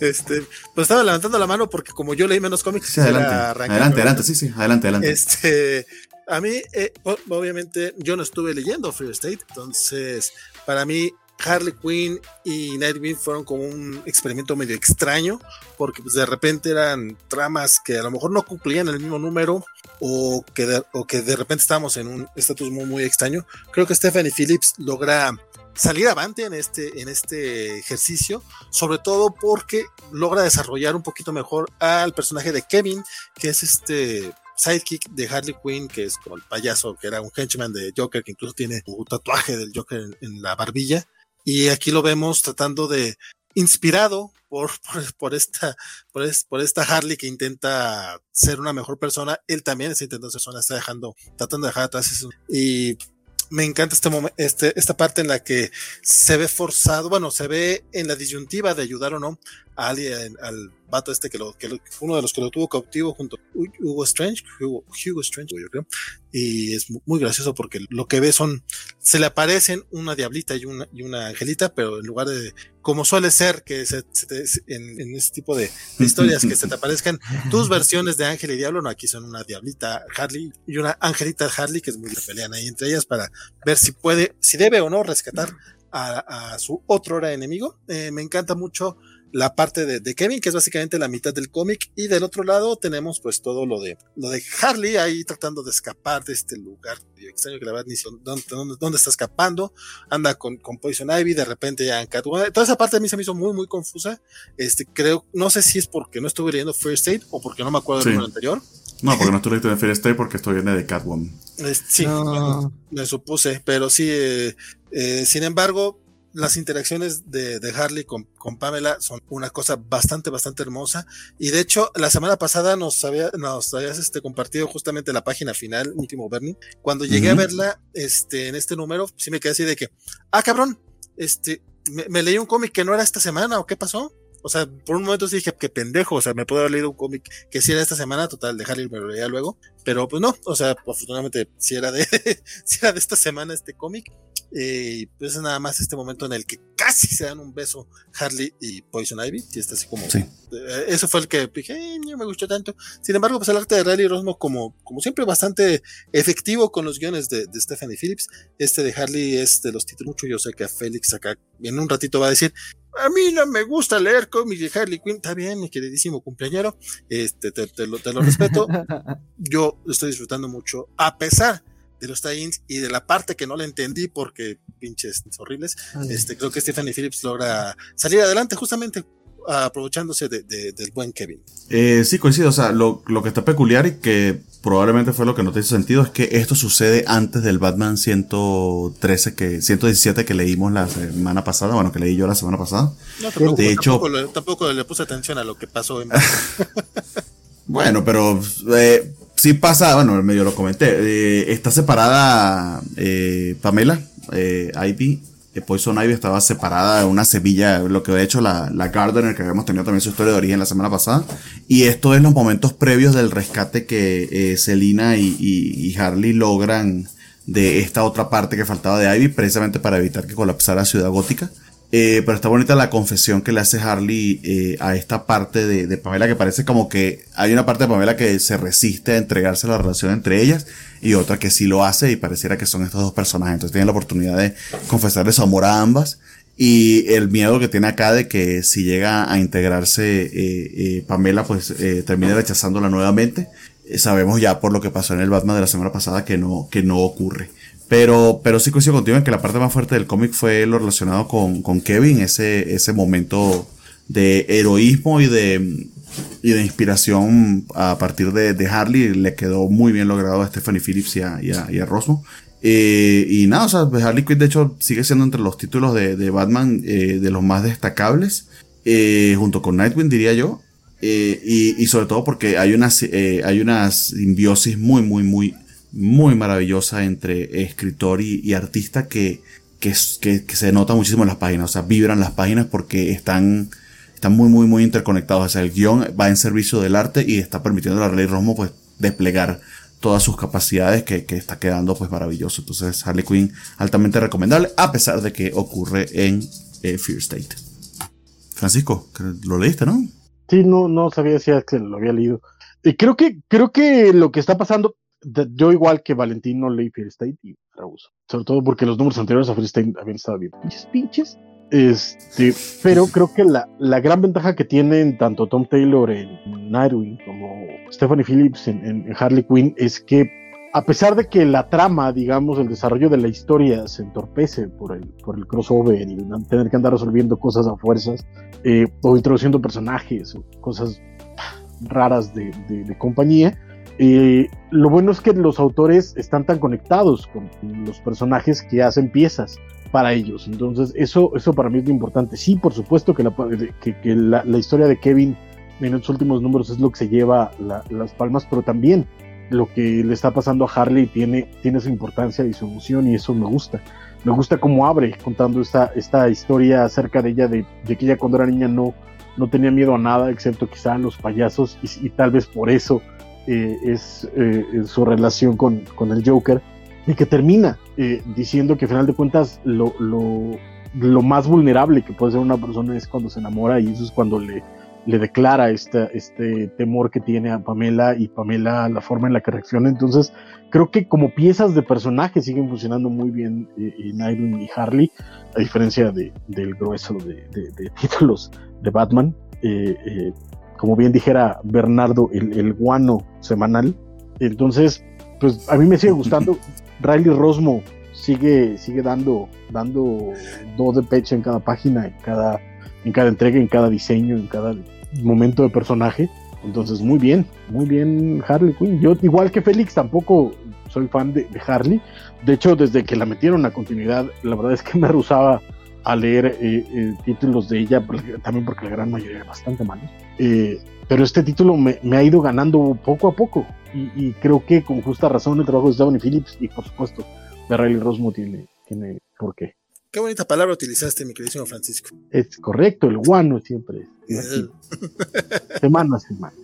Este, pues estaba levantando la mano porque como yo leí menos cómics, Sí, adelante. Adelante, con adelante, sí, sí. Adelante, adelante. Este, a mí, eh, obviamente, yo no estuve leyendo Fear State, entonces, para mí, Harley Quinn y Nightwing fueron como un experimento medio extraño, porque pues, de repente eran tramas que a lo mejor no cumplían el mismo número, o que de, repente estábamos en un estatus muy, extraño. Creo que Stephanie Phillips logra salir avante en este, en este ejercicio, sobre todo porque logra desarrollar un poquito mejor al personaje de Kevin, que es este sidekick de Harley Quinn, que es como el payaso, que era un henchman de Joker, que incluso tiene un tatuaje del Joker en la barbilla. Y aquí lo vemos tratando de, inspirado por, por, esta, por, es- por esta Harley que intenta ser una mejor persona, él también está intentando ser persona, está dejando, tratando de dejar atrás. Y me encanta este este, esta parte en la que se ve forzado, bueno, se ve en la disyuntiva de ayudar o no a alguien, al vato este que lo, que lo- uno de los que lo tuvo cautivo junto a Hugo Strange, Hugo, Hugo Strange, yo creo, y es mu- muy gracioso porque lo que ve son, se le aparecen una diablita y una, y una angelita, pero en lugar de, como suele ser que se, se te- en, en este tipo de, de historias que se te aparezcan tus versiones de ángel y diablo, no, aquí son una diablita Harley y una angelita Harley que es muy pelean ahí entre ellas para ver si puede, si debe o no rescatar a, a su otro hora enemigo. Eh, me encanta mucho la parte de, de Kevin, que es básicamente la mitad del cómic, y del otro lado tenemos pues todo lo de lo de Harley ahí tratando de escapar de este lugar extraño que la verdad ni sé dónde, dónde, dónde está escapando, anda con, con Poison Ivy, de repente ya en Catwoman, toda esa parte a mí se me hizo muy muy confusa, este creo, no sé si es porque no estuve leyendo First Aid o porque no me acuerdo Sí. del número anterior, No, porque no estoy leyendo en Fear State porque estoy viendo de Catwoman. Es- sí, No. bueno, me supuse, pero sí, eh, eh, sin embargo, las interacciones de, de Harley con, con, Pamela son una cosa bastante, bastante hermosa. Y de hecho, la semana pasada nos, había, nos habías este, compartido justamente la página final, Último Bernie. Cuando llegué uh -huh. a verla este, en este número, sí me quedé así de que, ah, cabrón, este, me, me leí un cómic que no era esta semana, ¿o qué pasó? O sea, por un momento sí dije, qué pendejo, o sea, me puedo haber leído un cómic que sí era esta semana, total, de Harley me lo leía luego, pero pues no, o sea, afortunadamente sí era de, sí era de esta semana este cómic, y eh, pues es nada más este momento en el que casi se dan un beso Harley y Poison Ivy, y está así como, sí. eh, eso fue el que dije, eh, no me gustó tanto, sin embargo, pues el arte de Riley Rosmo como, como siempre bastante efectivo con los guiones de, de Stephanie Phillips, este de Harley es de los títulos mucho, yo sé que a Félix acá en un ratito va a decir, a mí no me gusta leer cómics de Harley Quinn, está bien, mi queridísimo cumpleañero, este, te, te, lo, te lo respeto, yo estoy disfrutando mucho, a pesar de los tie-ins y de la parte que no le entendí porque pinches horribles, Ay. este, creo que Stephanie Phillips logra salir adelante justamente aprovechándose de, de, del buen Kevin. Eh, sí, coincido, o sea, lo, lo, que está peculiar y que probablemente fue lo que no te hizo sentido es que esto sucede antes del Batman 113 que 117 que leímos la semana pasada, bueno, que leí yo la semana pasada. No, tampoco, de hecho, tampoco le, tampoco le puse atención a lo que pasó en Bueno, pero eh, sí pasa, bueno, medio lo comenté. Eh, está separada eh, Pamela, eh, Ivy. Poison Ivy estaba separada de una semilla, lo que había hecho la, la Gardener, que habíamos tenido también su historia de origen la semana pasada. Y esto es los momentos previos del rescate que eh, Selina y, y, y, Harley logran de esta otra parte que faltaba de Ivy, precisamente para evitar que colapsara Ciudad Gótica. Eh, pero está bonita la confesión que le hace Harley eh, a esta parte de, de, Pamela que parece como que hay una parte de Pamela que se resiste a entregarse a la relación entre ellas y otra que sí lo hace y pareciera que son estos dos personajes. Entonces tiene la oportunidad de confesarle su amor a ambas y el miedo que tiene acá de que si llega a integrarse eh, eh Pamela pues eh, termine rechazándola nuevamente. sabemos ya por lo que pasó en el Batman de la semana pasada que no, que no ocurre. Pero, pero sí coincido contigo en que la parte más fuerte del cómic fue lo relacionado con, con Kevin, ese, ese momento de heroísmo y de, y de inspiración a partir de, de, Harley. Le quedó muy bien logrado a Stephanie Phillips y a, y a, y a Rosmo. Eh, y nada, o sea, Harley Quinn de hecho sigue siendo entre los títulos de, de Batman eh, de los más destacables, eh, junto con Nightwing diría yo. y, y sobre todo porque hay una, hay una simbiosis muy, muy, muy muy maravillosa entre escritor y, artista que, que, que, que, se nota muchísimo en las páginas. O sea, vibran las páginas porque están, están muy, muy, muy interconectados. O sea, el guion va en servicio del arte y está permitiendo a Harley Rosmo pues desplegar todas sus capacidades que, que está quedando pues maravilloso. Entonces, Harley Quinn altamente recomendable a pesar de que ocurre en eh, Fear State. Francisco, lo leíste, ¿no? Sí, no, no sabía si lo había leído. Y creo que, creo que lo que está pasando, yo igual que Valentín no leí Fear State y rehuso. Sobre todo porque los números anteriores a Fear State habían estado bien pinches, pinches. Este, pero creo que la, la, gran ventaja que tienen tanto Tom Taylor en Nightwing como Stephanie Phillips en, en, Harley Quinn es que a pesar de que la trama, digamos, el desarrollo de la historia se entorpece por el, por el crossover y tener que andar resolviendo cosas a fuerzas eh, o introduciendo personajes o cosas raras de, de compañía, eh, lo bueno es que los autores están tan conectados con los personajes que hacen piezas para ellos. Entonces, eso, eso para mí es lo importante. Sí, por supuesto que la, que, que la, la historia de Kevin en los últimos números es lo que se lleva la, las palmas, pero también lo que le está pasando a Harley tiene, tiene su importancia y su emoción y eso me gusta. Me gusta cómo abre contando esta, esta historia acerca de ella, de, de que ella cuando era niña no, no tenía miedo a nada, excepto quizá a los payasos, y, y tal vez por eso eh, es eh, su relación con, con, el Joker, y que termina eh, diciendo que al final de cuentas lo, lo, lo, más vulnerable que puede ser una persona es cuando se enamora y eso es cuando le, le declara esta, este temor que tiene a Pamela y Pamela la forma en la que reacciona. Entonces creo que como piezas de personaje siguen funcionando muy bien eh, Nightwing y Harley, a diferencia de, del grueso de, de, de títulos de Batman. Eh, como bien dijera Bernardo, el, el, guano semanal. Entonces, pues a mí me sigue gustando. Riley Rosmo sigue, sigue dando, dando do de pecho en cada página, en cada, en cada entrega, en cada diseño, en cada momento de personaje. Entonces, muy bien, muy bien Harley Quinn. Yo, igual que Félix, tampoco soy fan de, de Harley. De hecho, desde que la metieron a continuidad, la verdad es que me rehusaba a leer eh, eh, títulos de ella, también porque la gran mayoría eran bastante malos. Eh, pero este título me, ha ido ganando poco a poco y, creo que con justa razón el trabajo de Stephanie Phillips y por supuesto de Riley Rosmo tiene, tiene por qué. Qué bonita palabra utilizaste, mi queridísimo Francisco. Es correcto, el guano siempre. semana a semana.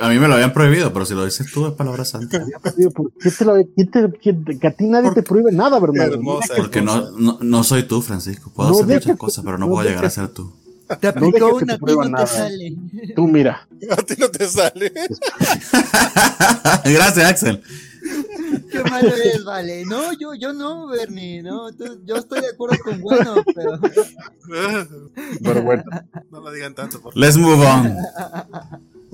a mí me lo habían prohibido, pero si lo dices tú es palabra santa. qué te lo, que a ti nadie te prohíbe nada, ¿verdad? porque no, no, soy tú, Francisco. Puedo hacer muchas cosas, pero no, puedo llegar a ser tú. Te aplicó una, a ti no te sale. Tú mira. A ti no te sale. Gracias, Axel. Qué malo es, vale. No, yo, yo no, Bernie, no. yo estoy de acuerdo con bueno, pero. Pero bueno. No lo digan tanto, por Let's move on.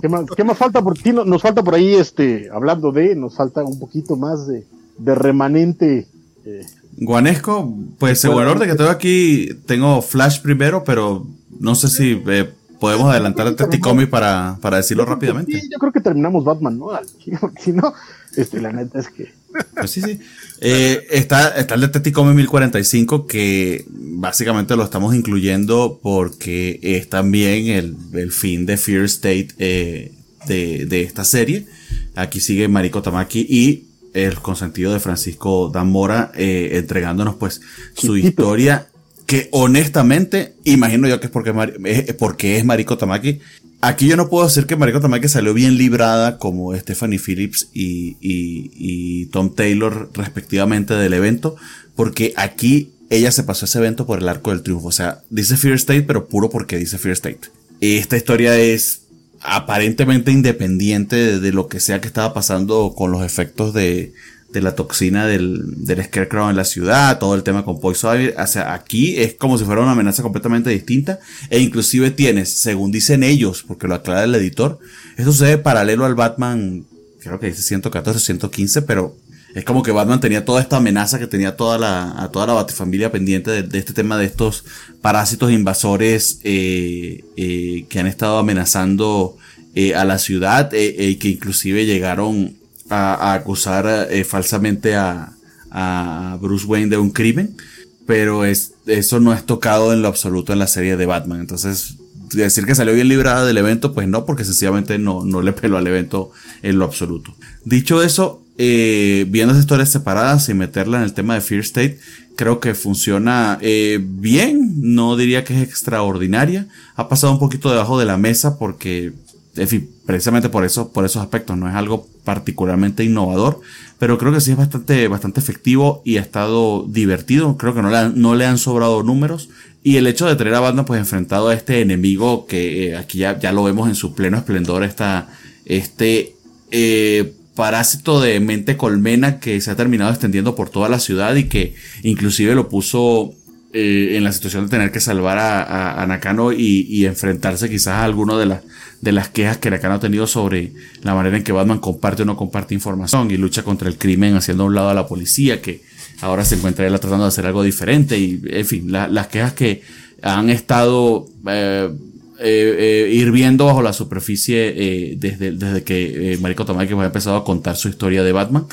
¿Qué más, qué más falta por ti? Nos falta por ahí, este, hablando de, nos falta un poquito más de, de remanente. Eh. Guanesco, pues según el orden que tengo aquí, tengo Flash primero, pero no sé si eh, podemos adelantar el Teticomi para, para decirlo rápidamente. yo creo que terminamos Batman, ¿no? Si no, este, la neta es que. Pues sí, sí. Eh, está, está el Detective 1045 que básicamente lo estamos incluyendo porque es también el, fin de Fear State eh, de, esta serie. Aquí sigue Mariko Tamaki y el consentido de Francisco Damora eh, entregándonos pues su historia que honestamente imagino yo que es porque, es porque es Mariko Tamaki Aquí yo no puedo decir que Mariko Tamaki salió bien librada como Stephanie Phillips y, Tom Taylor respectivamente del evento, porque aquí ella se pasó ese evento por el arco del triunfo. O sea, dice Fear State, pero puro porque dice Fear State. Esta historia es aparentemente independiente de lo que sea que estaba pasando con los efectos de, de la toxina del, del Scarecrow en la ciudad, todo el tema con Poison Ivy. O sea, aquí es como si fuera una amenaza completamente distinta. E inclusive tienes, según dicen ellos, porque lo aclara el editor, eso sucede paralelo al Batman, creo que dice 114, 115, pero es como que Batman tenía toda esta amenaza que tenía toda la, a toda la Batifamilia pendiente de, este tema de estos parásitos invasores eh, eh, que han estado amenazando eh, a la ciudad y que inclusive llegaron a, acusar eh, falsamente a, Bruce Wayne de un crimen, pero es, eso no es tocado en lo absoluto en la serie de Batman. Entonces, decir que salió bien librada del evento, pues no, porque sencillamente no, no le peló al evento en lo absoluto. Dicho eso, eh, viendo esas historias separadas y meterla en el tema de Fear State, creo que funciona eh, bien, no diría que es extraordinaria. Ha pasado un poquito debajo de la mesa porque en fin, precisamente por eso, por esos aspectos, no es algo particularmente innovador, pero creo que sí es bastante, bastante efectivo y ha estado divertido. Creo que no le han, no le han sobrado números. Y el hecho de tener a banda pues enfrentado a este enemigo que eh, aquí ya, ya lo vemos en su pleno esplendor, esta, este eh, parásito de mente colmena que se ha terminado extendiendo por toda la ciudad y que inclusive lo puso eh, en la situación de tener que salvar a, a, Nakano y, enfrentarse quizás a alguno de, las de las quejas que Nakano ha tenido sobre la manera en que Batman comparte o no comparte información y lucha contra el crimen haciendo a un lado a la policía que ahora se encuentra él tratando de hacer algo diferente y en fin las quejas que han estado eh, eh, hirviendo bajo la superficie desde, desde que Mariko Tamaki ha empezado a contar su historia de Batman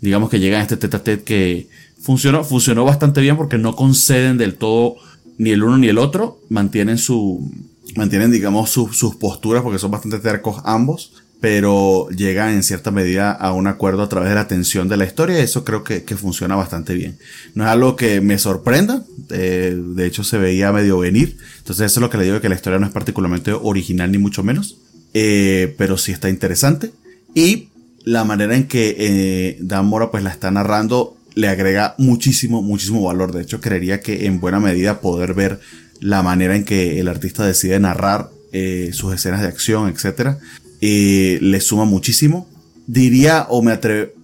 digamos que llega a este tete a tete que funcionó, funcionó bastante bien porque no conceden del todo ni el uno ni el otro, mantienen su, mantienen digamos sus posturas porque son bastante tercos ambos, pero llegan en cierta medida a un acuerdo a través de la tensión de la historia eso creo que, funciona bastante bien. No es algo que me sorprenda, eh, de hecho se veía medio venir, entonces eso es lo que le digo que la historia no es particularmente original ni mucho menos, eh, pero sí está interesante y la manera en que eh, Dan Mora pues la está narrando le agrega muchísimo, muchísimo valor. De hecho, creería que en buena medida poder ver la manera en que el artista decide narrar eh, sus escenas de acción, etcétera, eh, le suma muchísimo. Diría o me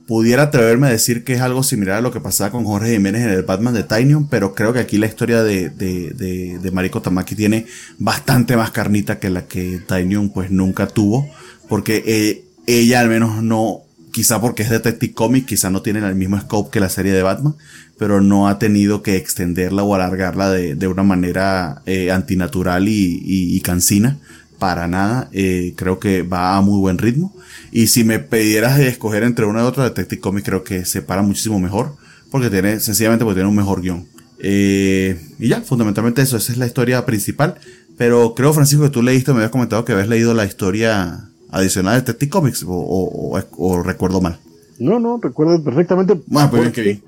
pudiera atreverme a decir que es algo similar a lo que pasaba con Jorge Jiménez en el Batman de Tinyon, pero creo que aquí la historia de, de, de, Mariko Tamaki tiene bastante más carnita que la que Tinyon pues nunca tuvo, porque eh, ella al menos no quizá porque es Detective Comics, quizá no tiene el mismo scope que la serie de Batman, pero no ha tenido que extenderla o alargarla de, una manera eh, antinatural y, cansina. Para nada, eh, creo que va a muy buen ritmo. Y si me pidieras escoger entre una y otra, Detective Comics creo que se para muchísimo mejor, porque tiene, sencillamente porque tiene un mejor guion. Eh, y ya, fundamentalmente eso, esa es la historia principal. Pero creo, Francisco, que tú leíste, me habías comentado que habías leído la historia adicional de Detective Comics, o, recuerdo mal. No, no, recuerdo perfectamente. Bueno, pues bien, que eh,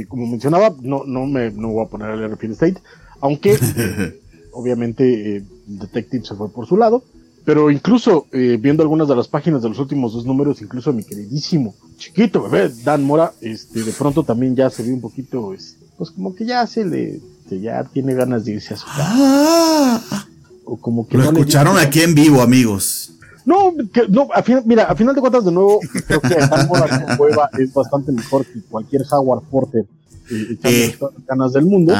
eh, como mencionaba, no, no me no voy a poner al Repeat State, aunque obviamente eh, Detective se fue por su lado. Pero incluso viendo algunas de las páginas de los últimos dos números, incluso mi queridísimo chiquito bebé Dan Mora, este, de pronto también ya se ve un poquito, pues como que ya se le, ya tiene ganas de irse a su casa. Ah, o como que lo escucharon aquí en vivo, amigos. No, no mira, a final de cuentas, de nuevo, creo que Dan Mora con Cueva es bastante mejor que cualquier Howard Porter eh, eh. ganas del mundo.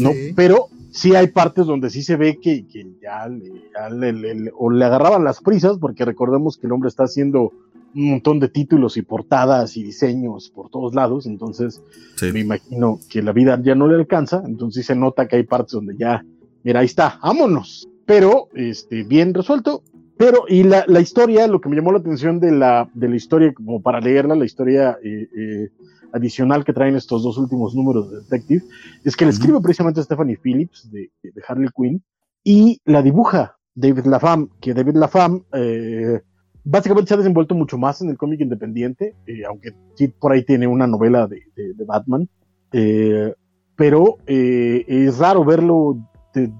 ¿no? Pero sí hay partes donde sí se ve que, ya, le, o le agarraban las prisas, porque recordemos que el hombre está haciendo un montón de títulos y portadas y diseños por todos lados, entonces me imagino que la vida ya no le alcanza, entonces se nota que hay partes donde ya, mira, ahí está, vámonos, pero este, bien resuelto, pero y la, la historia, lo que me llamó la atención de la, de la historia, como para leerla, la historia eh, eh, adicional que traen estos dos últimos números de Detective, es que le escribe precisamente Stephanie Phillips de, de Harley Quinn y la dibuja David Lafam, que David Lafam eh, básicamente se ha desenvuelto mucho más en el cómic independiente, eh, aunque sí por ahí tiene una novela de, Batman, eh, pero eh, es raro verlo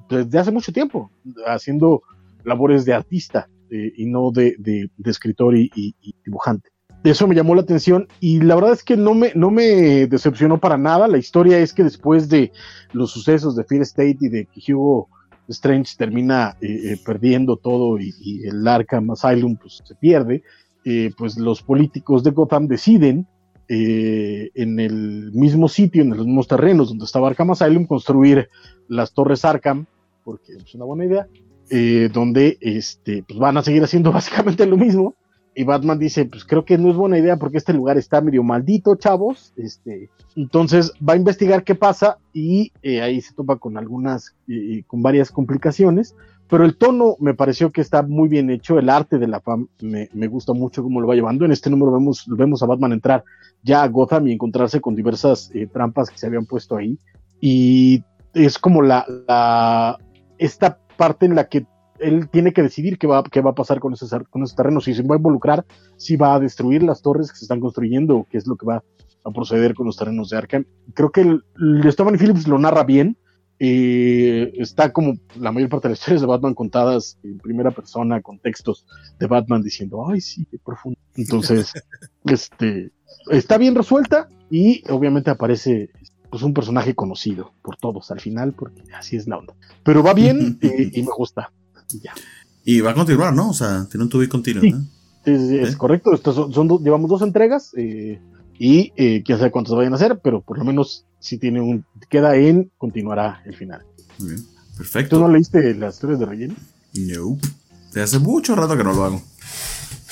desde hace mucho tiempo haciendo labores de artista y no de, escritor y, dibujante. Eso me llamó la atención y la verdad es que no me, no decepcionó para nada. La historia es que después de los sucesos de Fear State y de que Hugo Strange termina eh, eh, perdiendo todo y, el Arkham Asylum pues, se pierde, eh, pues los políticos de Gotham deciden en el mismo sitio, en los mismos terrenos donde estaba Arkham Asylum, construir las torres Arkham, porque es una buena idea, donde este, pues van a seguir haciendo básicamente lo mismo, y Batman dice, pues creo que no es buena idea porque este lugar está medio maldito, chavos. Este, entonces va a investigar qué pasa y eh, ahí se topa con algunas, eh, con varias complicaciones. Pero el tono me pareció que está muy bien hecho. El arte de la fam me, me gusta mucho cómo lo va llevando. En este número vemos, vemos a Batman entrar ya a Gotham y encontrarse con diversas eh, trampas que se habían puesto ahí. Y es como la, la, esta parte en la que él tiene que decidir qué va, qué va a pasar con esos, con esos terrenos, si se va a involucrar, si va a destruir las torres que se están construyendo, o qué es lo que va a proceder con los terrenos de Arkham. Creo que el, Stephen Phillips lo narra bien, eh, está como la mayor parte de las historias de Batman contadas en primera persona, con textos de Batman diciendo, ay, sí, qué profundo. Entonces, este, está bien resuelta y obviamente aparece pues un personaje conocido por todos al final, porque así es la onda. Pero va bien eh, y me gusta. Y va a continuar, ¿no? O sea, tiene un tubo y continuo. es correcto. son, llevamos dos entregas eh, y eh, quién sabe cuántos vayan a hacer, pero por lo menos si tiene un. Queda en, continuará el final. Muy bien. Perfecto. ¿Tú no leíste las historias de relleno? No. De hace mucho rato que no lo hago.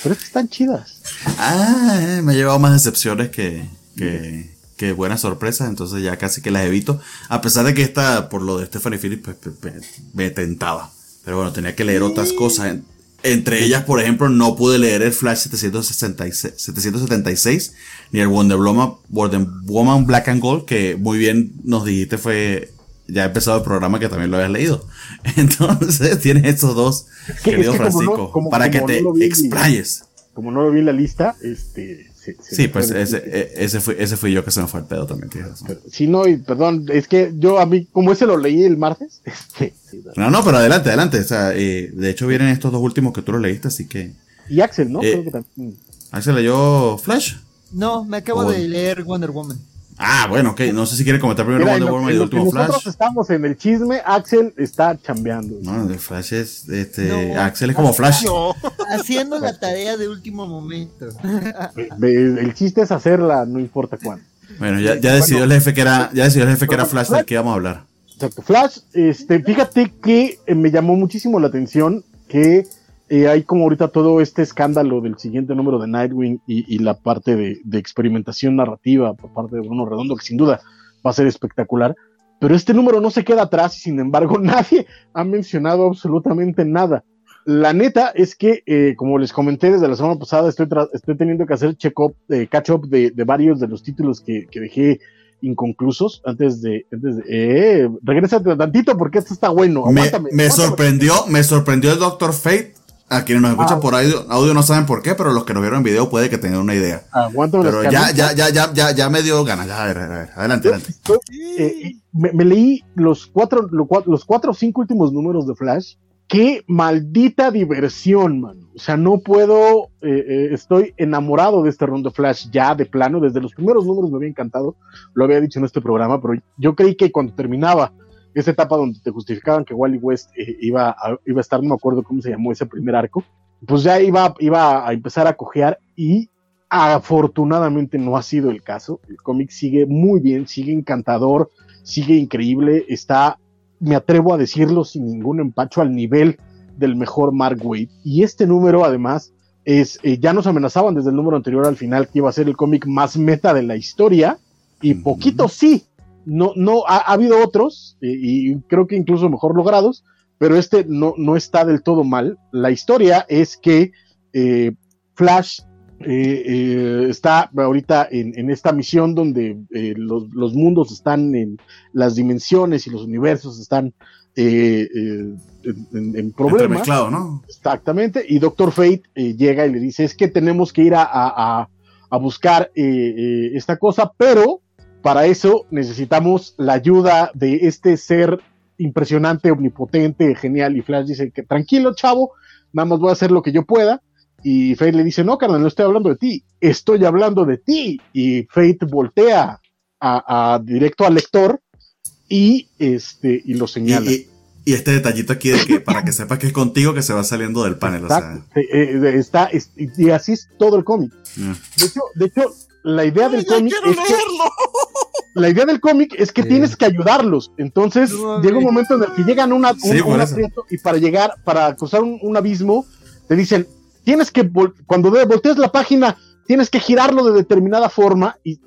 Pero es que están chidas. Ah, me ha llevado más decepciones que, que, que, buenas sorpresas, entonces ya casi que las evito. A pesar de que esta, por lo de Stephanie Phillips, pues, me tentaba. Pero bueno, tenía que leer otras cosas. Entre ellas, por ejemplo, no pude leer el Flash 766, 776 ni el Wonder Woman, Wonder Woman Black and Gold, que muy bien nos dijiste fue ya ha empezado el programa que también lo habías leído. Entonces tienes estos dos, querido Francisco, para que te explayes. Como no lo vi en la lista, este, Sí, pues ese, e, ese, fue, ese fui yo que se me fue el pedo también. Sí, no, y perdón, es que yo a mí, como ese lo leí el martes. Este, no, no, pero adelante, adelante. O sea, eh, de hecho vienen estos dos últimos que tú lo leíste, así que. Y Axel, ¿no? Eh, Axel leyó Flash. No, me acabo de leer Wonder Woman. Ah, bueno, ok. No sé si quiere comentar primero Wonder Woman y el último Flash. Nosotros estamos en el chisme, Axel está chambeando. No, el Flash es, este, Axel es como Flash. Haciendo la tarea de último momento. el chiste es hacerla, no importa cuándo. Bueno, ya, ya decidió el jefe que era, ya decidió el jefe que era Flash del que íbamos a hablar. Exacto. Flash, este, fíjate que eh, me llamó muchísimo la atención que eh, hay como ahorita todo este escándalo del siguiente número de Nightwing y, la parte de, experimentación narrativa por parte de Bruno Redondo, que sin duda va a ser espectacular. Pero este número no se queda atrás y sin embargo nadie ha mencionado absolutamente nada. La neta es que, eh, como les comenté desde la semana pasada, estoy, estoy teniendo que hacer check-up, catch-up de, varios de los títulos que, dejé inconclusos antes de, antes de eh, regrésate tantito porque esto está bueno. Me, Aguántame, me aguántame. sorprendió, me sorprendió el Doctor Fate. A quienes nos escuchan Ah. por audio, audio no saben por qué, pero los que nos vieron en video puede que tengan una idea. Las Pero ya, ya, ya, ya, ya, ya me dio ganas. Ya, a ver, a ver, adelante, adelante. Eh, me, me leí los cuatro, lo cua- los cuatro o cinco últimos números de Flash. Qué maldita diversión, mano. O sea, no puedo. eh, eh, estoy enamorado de este run de Flash ya de plano. Desde los primeros números me había encantado. Lo había dicho en este programa, pero yo creí que cuando terminaba esa etapa donde te justificaban que Wally West eh, iba, a, iba a estar, no me acuerdo cómo se llamó ese primer arco, pues ya iba, iba a empezar a cojear y afortunadamente no ha sido el caso. El cómic sigue muy bien, sigue encantador, sigue increíble, está, me atrevo a decirlo sin ningún empacho, al nivel del mejor Mark Waid. Y este número además es, eh, ya nos amenazaban desde el número anterior al final que iba a ser el cómic más meta de la historia y poquito sí. No, no, ha, ha habido otros y creo que incluso mejor logrados, pero este no, no está del todo mal. La historia es que eh, Flash eh, eh, está ahorita en, en esta misión donde los, los mundos están en las dimensiones y los universos están en, en- en problemas. Entremezclado, ¿no? Exactamente. Y Doctor Fate llega y le dice, es que tenemos que ir a, a- a- buscar esta cosa, pero para eso necesitamos la ayuda de este ser impresionante, omnipotente, genial. Y Flash dice que tranquilo, chavo, nada más voy a hacer lo que yo pueda. Y Fate le dice, no, carnal, no estoy hablando de ti, estoy hablando de ti. Y Fate voltea a, a- directo al lector y, este, y lo señala. y- y este detallito aquí de que para que sepas que es contigo que se va saliendo del panel. O sea, Exacto. Eh, eh, está, es- y así es todo el cómic. mm. De hecho, de hecho, la idea del cómic quiero es que, leerlo. La idea del cómic es que Sí. tienes que ayudarlos. Entonces, No llega un momento en el que llegan a una, Sí, un, un aprieto y para llegar, para cruzar un, un abismo, te dicen, tienes que, vol- cuando voltees la página, tienes que girarlo de determinada forma y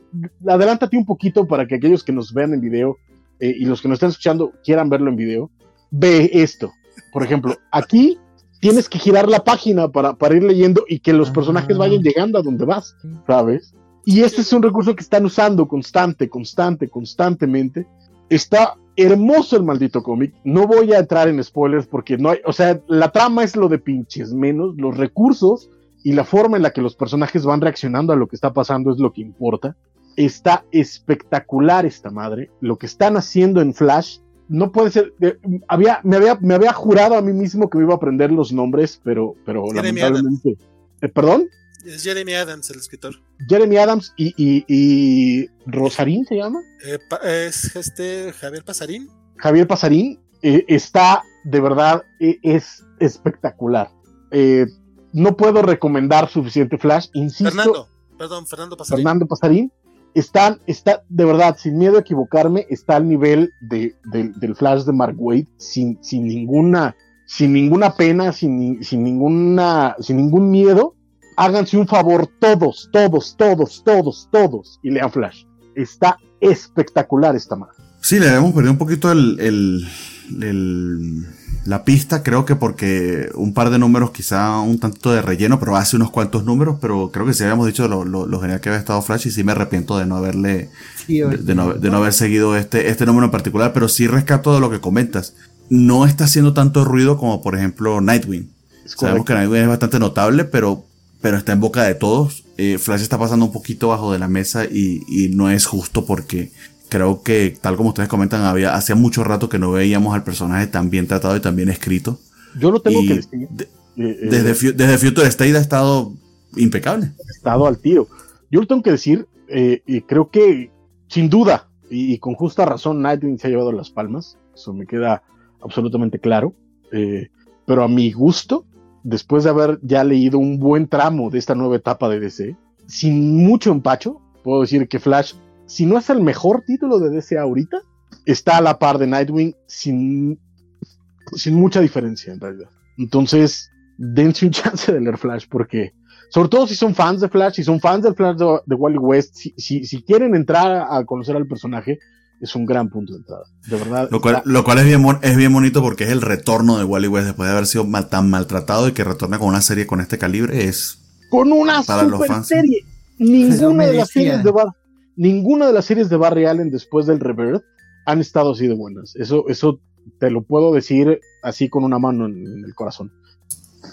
adelántate un poquito para que aquellos que nos vean en video eh, y los que nos están escuchando quieran verlo en video, ve esto. Por ejemplo, aquí tienes que girar la página para, para ir leyendo y que los personajes vayan llegando a donde vas, ¿sabes? Y este es un recurso que están usando constante, constante, constantemente. Está hermoso el maldito cómic. No voy a entrar en spoilers porque no hay, o sea, la trama es lo de pinches menos, los recursos y la forma en la que los personajes van reaccionando a lo que está pasando es lo que importa. Está espectacular esta madre. Lo que están haciendo en Flash no puede ser. eh, había, me, había, me había jurado a mí mismo que me iba a aprender los nombres, pero, pero lamentablemente. Eh, ¿Perdón? Es Jeremy Adams, el escritor. Jeremy Adams y, y, y Rosarín se llama. Eh, es este Javier Pasarín. Javier Pasarín eh, está de verdad, eh, es espectacular. Eh, no puedo recomendar suficiente Flash, insisto. Fernando. Perdón, Fernando Pasarín. Fernando Pasarín están, está, de verdad, sin miedo a equivocarme, está al nivel de, de- del Flash de Mark Wade, sin, sin ninguna, sin ninguna pena, sin, sin ninguna, sin ningún miedo. Háganse un favor todos, todos, todos, todos, todos, y lean Flash. Está espectacular esta madre. Sí, le habíamos perdido un poquito el, el- el- la pista, creo que porque un par de números, quizá un tantito de relleno, pero hace unos cuantos números, pero creo que sí habíamos dicho lo, lo- lo genial que había estado Flash y sí me arrepiento de no haberle, Sí, de, de no, de no haber seguido este, este número en particular, pero sí rescato de lo que comentas. No está haciendo tanto ruido como por ejemplo Nightwing. Sabemos que Nightwing es bastante notable, pero, pero está en boca de todos. Eh, Flash está pasando un poquito bajo de la mesa y, y no es justo porque creo que, tal como ustedes comentan, había, hacía mucho rato que no veíamos al personaje tan bien tratado y tan bien escrito. Yo lo tengo Y que decir. de- eh, eh, desde, Fu- desde Future State ha estado impecable. estado al tiro. Yo lo tengo que decir, eh, y creo que sin duda, y, y con justa razón, Nightwing se ha llevado las palmas. Eso me queda absolutamente claro. Eh, pero a mi gusto, después de haber ya leído un buen tramo de esta nueva etapa de DC, sin mucho empacho, puedo decir que Flash, si no es el mejor título de DC ahorita, está a la par de Nightwing sin, sin mucha diferencia en realidad. Entonces, dense un chance de leer Flash porque sobre todo si son fans de Flash, si son fans del Flash de, Wally West, si, si quieren entrar a conocer al personaje, es un gran punto de entrada. De verdad. Lo cual, está- lo cual es, bien, es bien bonito porque es el retorno de Wally West después de haber sido mal- tan maltratado y que retorna con una serie con este calibre. Es con una para los super fans. serie. Ninguna de las series de Bar- ninguna de las series de Barry Allen después del Rebirth han estado así de buenas. Eso, eso te lo puedo decir así con una mano en, el corazón.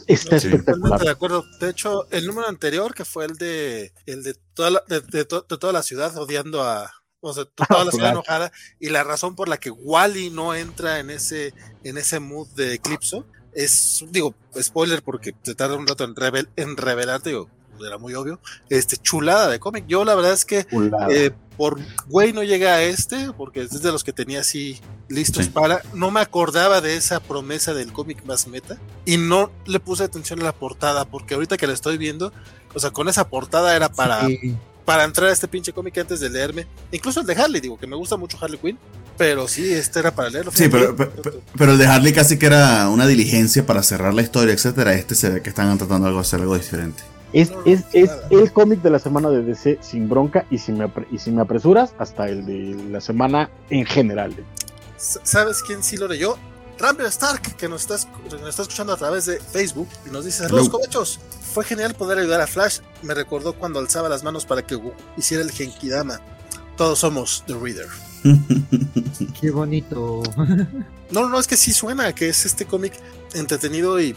Está espectacular. De acuerdo. De hecho, el número anterior, que fue el de el de toda la, de, toda la ciudad odiando a, o sea, toda la ciudad enojada, y la razón por la que Wally no entra en ese, en ese mood de Eclipso, es, digo, spoiler porque se tarda un rato en, revel, en revelarte, digo, era muy obvio, este, chulada de cómic. Yo la verdad es que eh, por güey no llega a este, porque es de los que tenía así listos para, no me acordaba de esa promesa del cómic más meta y no le puse atención a la portada, porque ahorita que la estoy viendo, o sea, con esa portada era para... Para entrar a este pinche cómic antes de leerme, incluso el de Harley, digo que me gusta mucho Harley Quinn, pero sí, este era para leerlo. Sí, pero, pero, el de Harley casi que era una diligencia para cerrar la historia, etcétera. Este se ve que están tratando de hacer algo diferente. Es, es, es el cómic de la semana de DC sin bronca y si, me, y si me apresuras, hasta el de la semana en general. ¿Sabes quién sí lo leyó? Rambler Stark, que nos está, nos está escuchando a través de Facebook y nos dice: Saludos, cobachos. Fue genial poder ayudar a Flash. Me recordó cuando alzaba las manos para que hiciera el Genkidama. Todos somos The Reader. Qué bonito. no, no, es que sí suena que es este cómic entretenido y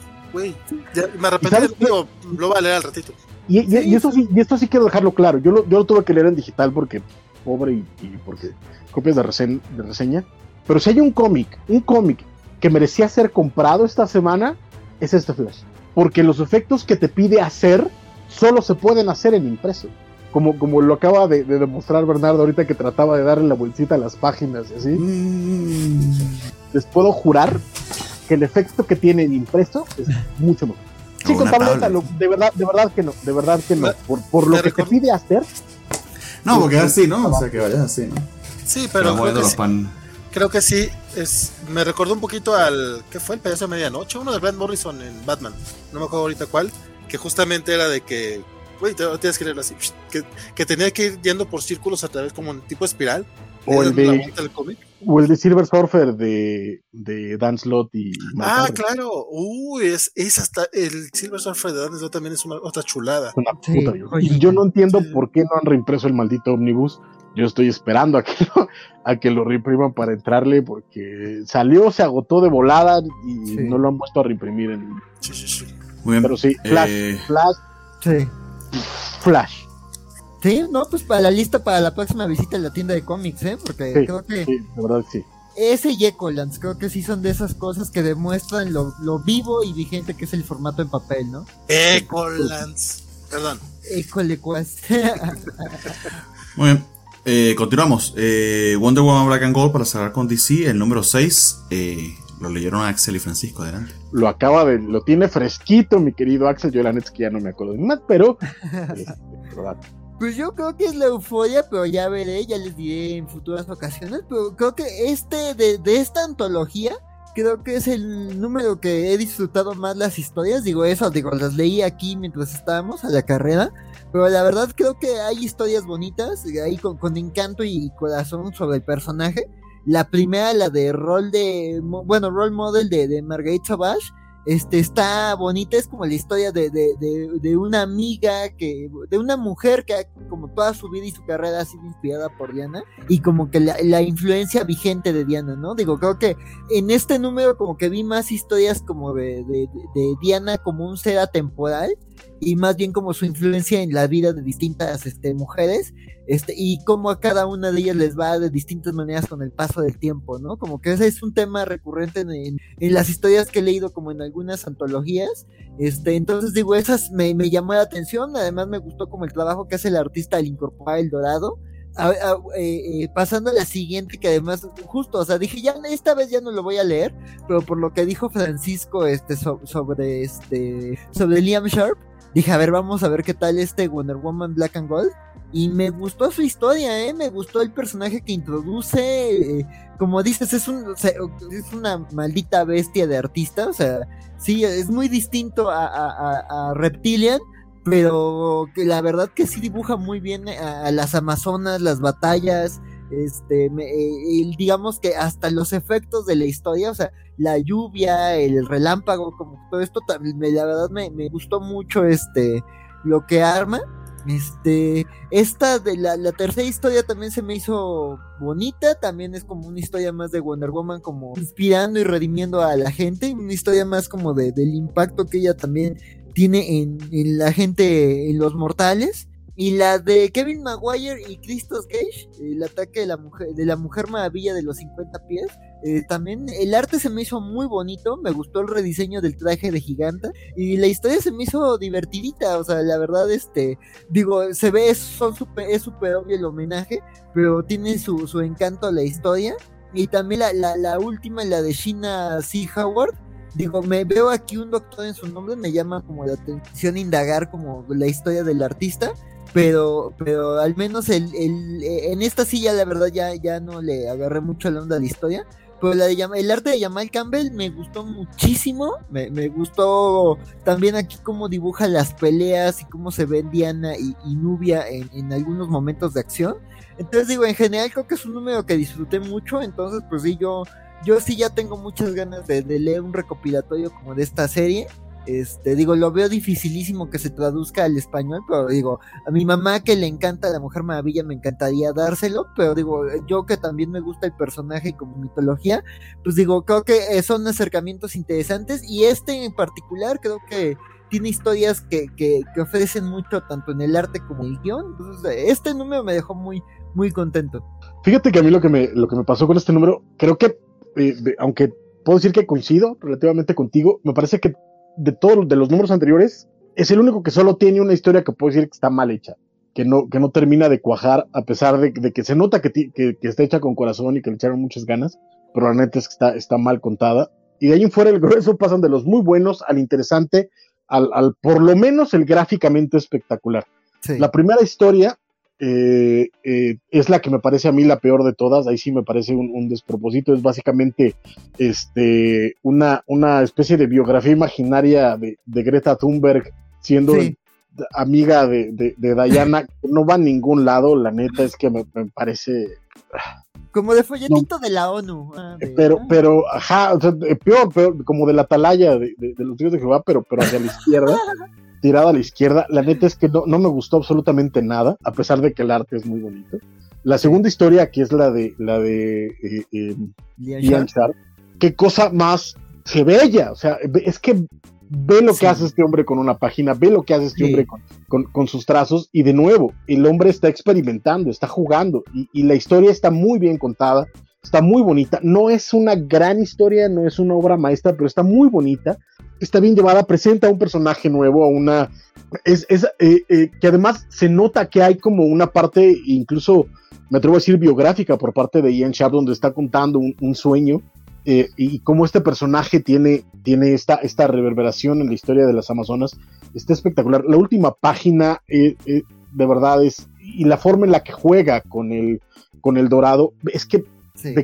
me arrepentí, lo voy a leer al ratito. Y, eso sí, y esto sí quiero dejarlo claro. Yo lo, yo lo tuve que leer en digital porque pobre y, porque copias de, de reseña. Pero si hay un cómic, un cómic que merecía ser comprado esta semana, es este Flash. Porque los efectos que te pide hacer solo se pueden hacer en impreso. Como, como lo acaba de, demostrar Bernardo ahorita que trataba de darle la bolsita a las páginas y así. Mm. Les puedo jurar que el efecto que tiene el impreso es mucho mejor. Sí, con tableta, de verdad, de verdad que no, de verdad que no. Por, por lo que te pide hacer. No, porque así, ¿no? O sea, que vayas así, ¿no? Sí, pero creo que, sí, creo que sí, es, me recordó un poquito al, ¿qué fue? El payaso de medianoche, uno de Grant Morrison en Batman, no me acuerdo ahorita cuál, que justamente era de que, güey, tienes que leerlo así, que, que tenía que ir yendo por círculos a través como un tipo espiral, o el de, o el de Silver Surfer de, de Dan Slott y Ah, claro. Uy, es, es, hasta el Silver Surfer de Dan Slott también es una otra chulada. Una puta, y yo no entiendo por qué no han reimpreso el maldito Omnibus. Yo estoy esperando a que lo, a que lo reimpriman para entrarle porque salió, se agotó de volada y no lo han puesto a reimprimir en Sí, sí, sí. Muy bien. Pero sí, Flash, eh, Flash. Sí. Flash. Sí, no, pues para la lista para la próxima visita a la tienda de cómics, ¿eh? Porque creo que. Sí, la verdad sí. Ese y Ecolands, creo que sí son de esas cosas que demuestran lo, vivo y vigente que es el formato en papel, ¿no? Ecolands. Perdón. Ecolecuas. Muy bien. Eh, continuamos. Eh, Wonder Woman Black and Gold para cerrar con DC, el número 6. Eh, lo leyeron Axel y Francisco, adelante. Lo acaba de, lo tiene fresquito, mi querido Axel. Yo la neta es que ya no me acuerdo de más, pero este, pues yo creo que es la euforia, pero ya veré, ya les diré en futuras ocasiones. Pero creo que este, de, esta antología, creo que es el número que he disfrutado más las historias. Digo eso, digo, las leí aquí mientras estábamos a la carrera. Pero la verdad creo que hay historias bonitas, ahí con, con encanto y corazón sobre el personaje. La primera, la de rol de, bueno, role model de, de Marguerite Savage este está bonita, es como la historia de, de, de, una amiga que, de una mujer que como toda su vida y su carrera ha sido inspirada por Diana y como que la, la, influencia vigente de Diana, ¿no? Digo, creo que en este número como que vi más historias como de, de, Diana como un ser atemporal y más bien como su influencia en la vida de distintas este, mujeres este, y cómo a cada una de ellas les va de distintas maneras con el paso del tiempo, ¿no? Como que ese es un tema recurrente en, en, las historias que he leído, como en algunas antologías. Este, entonces digo, esas me, me, llamó la atención, además me gustó como el trabajo que hace el artista al incorporar el dorado. Eh, eh, pasando a la siguiente, que además, justo, o sea, dije, ya esta vez ya no lo voy a leer, pero por lo que dijo Francisco este, sobre, este, sobre Liam Sharp, dije, a ver, vamos a ver qué tal este Wonder Woman Black and Gold. Y me gustó su historia, ¿eh? Me gustó el personaje que introduce. Eh, como dices, es, un, es una maldita bestia de artista. O sea, sí, es muy distinto a, Reptilian. Pero que la verdad que sí dibuja muy bien a, las Amazonas, las batallas. Este, eh, digamos que hasta los efectos de la historia, o sea, la lluvia, el relámpago, como todo esto, la verdad me, me gustó mucho este, lo que arma Este, esta de la, la, tercera historia también se me hizo bonita, también es como una historia más de Wonder Woman como inspirando y redimiendo a la gente, una historia más como de, del impacto que ella también tiene en, en la gente, en los mortales. Y la de Kevin Maguire y Christos Gage, el ataque de la mujer, de la mujer maravilla de los 50 pies. Eh, también el arte se me hizo muy bonito, me gustó el rediseño del traje de giganta y la historia se me hizo divertidita, o sea, la verdad, este, digo, se ve, son super, es súper obvio el homenaje, pero tiene su, su encanto la historia. Y también la, la, la última, la de Sheena C. Howard, digo, me veo aquí un doctor en su nombre, me llama como la atención indagar como la historia del artista pero pero al menos el, el, en esta silla la verdad ya, ya no le agarré mucho la onda la historia. Pero la de el arte de Jamal Campbell me gustó muchísimo. Me, me gustó también aquí cómo dibuja las peleas y cómo se ven Diana y, y Nubia en, en, algunos momentos de acción. Entonces digo en general creo que es un número que disfruté mucho. Entonces pues sí yo yo sí ya tengo muchas ganas de, de leer un recopilatorio como de esta serie este, digo, lo veo dificilísimo que se traduzca al español, pero digo, a mi mamá que le encanta la Mujer Maravilla me encantaría dárselo, pero digo, yo que también me gusta el personaje como mitología, pues digo, creo que son acercamientos interesantes y este en particular creo que tiene historias que, que, que ofrecen mucho tanto en el arte como en el guion, entonces este número me dejó muy, muy contento. Fíjate que a mí lo que me, lo que me pasó con este número, creo que, eh, aunque puedo decir que coincido relativamente contigo, me parece que de todos de los números anteriores, es el único que solo tiene una historia que puedo decir que está mal hecha, que no, que no termina de cuajar, a pesar de, de que se nota que, que, que, está hecha con corazón y que le echaron muchas ganas, pero la neta es que está, está mal contada. Y de ahí en fuera el grueso pasan de los muy buenos al interesante, al, al por lo menos el gráficamente espectacular. Sí. La primera historia eh, eh, es la que me parece a mí la peor de todas, ahí sí me parece un, un despropósito, es básicamente este, una, una, especie de biografía imaginaria de, de Greta Thunberg siendo sí. amiga de, de, de, Diana, no va a ningún lado, la neta es que me, me parece... Como de folletito no. de la ONU. Ah, de... Pero, pero, ajá, o sea, peor, peor, como de la atalaya de, los tíos de Jehová, pero, pero hacia la izquierda. Tirada a la izquierda. La neta es que no, no, me gustó absolutamente nada, a pesar de que el arte es muy bonito. La segunda historia, que es la de la de eh, eh, Ian Sharp, qué cosa más se bella. O sea, es que ve lo sí. que hace este hombre con una página, ve lo que hace este sí. hombre con, con, con, sus trazos, y de nuevo, el hombre está experimentando, está jugando, y, y la historia está muy bien contada, está muy bonita. No es una gran historia, no es una obra maestra, pero está muy bonita está bien llevada, presenta a un personaje nuevo, a una. Es, es eh, eh, que además se nota que hay como una parte, incluso me atrevo a decir biográfica por parte de Ian Sharp, donde está contando un, sueño eh, y cómo este personaje tiene, tiene esta, esta reverberación en la historia de las Amazonas. Está espectacular. La última página, de verdad, es. Y la forma en la que juega con el, con el dorado, es que sí.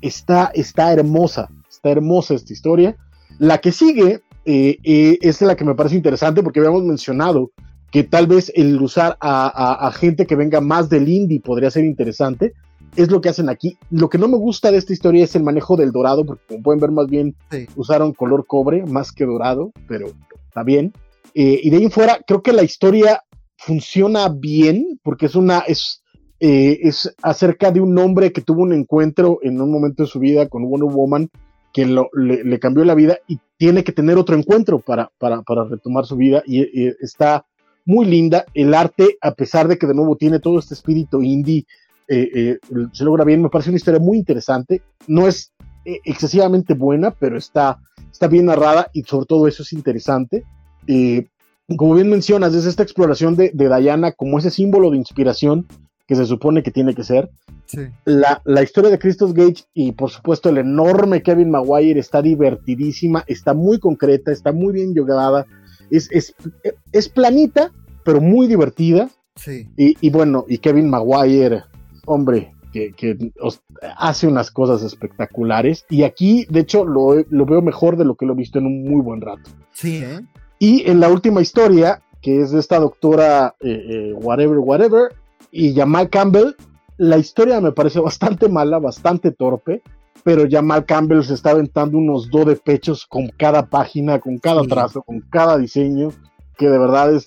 está, está hermosa. Está hermosa esta historia. La que sigue eh, eh, es la que me parece interesante porque habíamos mencionado que tal vez el usar a, a, a, gente que venga más del indie podría ser interesante. Es lo que hacen aquí. Lo que no me gusta de esta historia es el manejo del dorado, porque como pueden ver, más bien sí. usaron color cobre más que dorado, pero está bien. Eh, y de ahí en fuera, creo que la historia funciona bien, porque es una. Es, eh, es acerca de un hombre que tuvo un encuentro en un momento de su vida con Wonder Woman que le, cambió la vida y tiene que tener otro encuentro para, para, para retomar su vida y, está muy linda. El arte, a pesar de que de nuevo tiene todo este espíritu indie, eh, eh, se logra bien. Me parece una historia muy interesante. No es excesivamente buena, pero está, está bien narrada y sobre todo eso es interesante. Como bien mencionas, es esta exploración de Diana como ese símbolo de inspiración que se supone que tiene que ser. Sí. La, la, historia de Christos Gage y por supuesto el enorme Kevin Maguire está divertidísima, está muy concreta, está muy bien llevada, es, es, es planita, pero muy divertida. Sí. Y, y, bueno, y Kevin Maguire, hombre, que, que hace unas cosas espectaculares. Y aquí, de hecho, lo, lo, veo mejor de lo que lo he visto en un muy buen rato. Sí, ¿eh? Y en la última historia, que es de esta doctora, eh, eh, whatever, whatever, y Jamal Campbell, la historia me parece bastante mala, bastante torpe, pero Jamal Campbell se está aventando unos do de pechos con cada página, con cada trazo, con cada diseño. que de verdad es,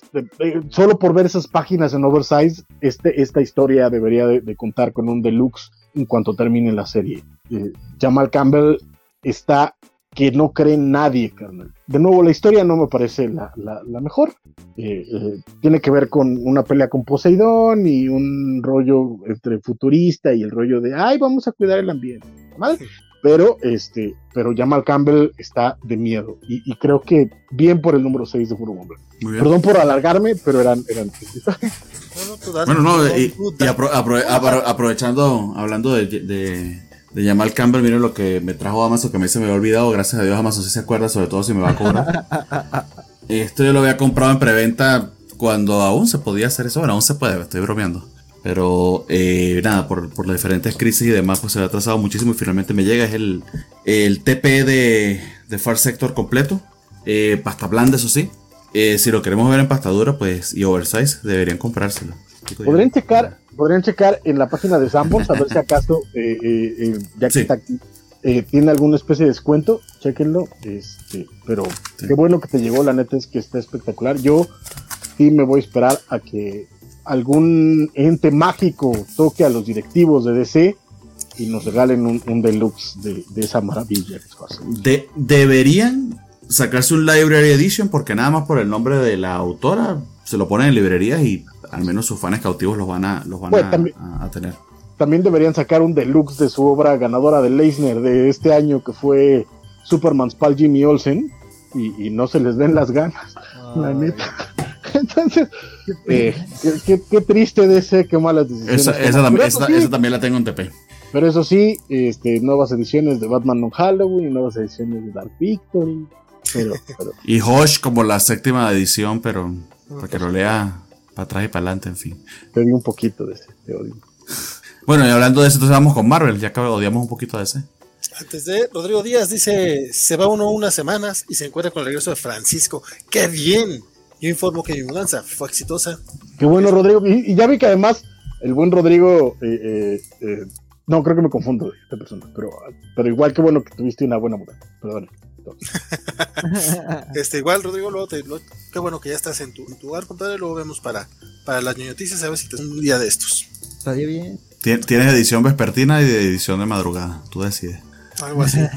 solo por ver esas páginas en Oversize, este, esta historia debería de, contar con un deluxe en cuanto termine la serie. Eh, Jamal Campbell está que no cree nadie, carnal. De nuevo, la historia no me parece la, mejor. Eh, eh, tiene que ver con una pelea con Poseidón y un rollo entre futurista y el rollo de, ay, vamos a cuidar el ambiente. ¿Vale? pero este, pero Jamal Campbell está de miedo y, creo que bien por el número 6 de Hombre. Perdón por alargarme, pero eran eran Bueno, no, y, aprovechando, hablando de, de, de, Jamal Campbell, miren lo que me trajo Amazon, que me se me había olvidado, gracias a Dios Amazon si se acuerda, sobre todo si me va a cobrar. Esto yo lo había comprado en preventa cuando aún se podía hacer eso, bueno, aún se puede, estoy bromeando. Pero eh, nada, por, por, las diferentes crisis y demás, pues se ha atrasado muchísimo y finalmente me llega. Es el, el TP de, de Far Sector completo. Eh, pasta blanda, eso sí. Eh, si lo queremos ver en pasta dura, pues, y oversize, deberían comprárselo. Podrían checar, podrían checar en la página de Sambors a ver si acaso, ya que está aquí, tiene alguna especie de descuento. Chequenlo. Este, pero qué bueno que te llegó, la neta es que está espectacular. Yo sí me voy a esperar a que algún ente mágico toque a los directivos de DC y nos regalen un, deluxe de, esa maravilla. De, deberían sacarse un Library Edition porque nada más por el nombre de la autora se lo ponen en librerías y al menos sus fans cautivos los van a, los van a, tener. También deberían sacar un deluxe de su obra ganadora de Leisner de este año que fue Superman's Pal Jimmy Olsen y, no se les ven las ganas, la neta. Entonces, eh, qué, triste de ese, qué malas decisiones. Esa, también, la tengo en TP. Pero eso sí, este, nuevas ediciones de Batman on Halloween, nuevas ediciones de Dark Victory. y Hosh como la séptima edición, pero para que lo lea para atrás y para adelante, en fin. Te un poquito de ese, te odio. Bueno, y hablando de eso, entonces vamos con Marvel, ya que odiamos un poquito de ese. Antes de Rodrigo Díaz dice, se va uno unas semanas y se encuentra con el regreso de Francisco. ¡Qué bien! Yo informo que mi mudanza fue exitosa. Qué bueno, Rodrigo. Y, ya vi que además el buen Rodrigo, eh, eh, eh, no, creo que me confundo de esta persona, pero, pero igual que bueno que tuviste una buena mudanza. Perdón. este, igual, Rodrigo, luego qué bueno que ya estás en tu, lugar, compadre. Luego vemos para, para las noticias, a ver si te un día de estos. Estaría bien. Tienes edición vespertina y edición de madrugada, tú decides. Algo así.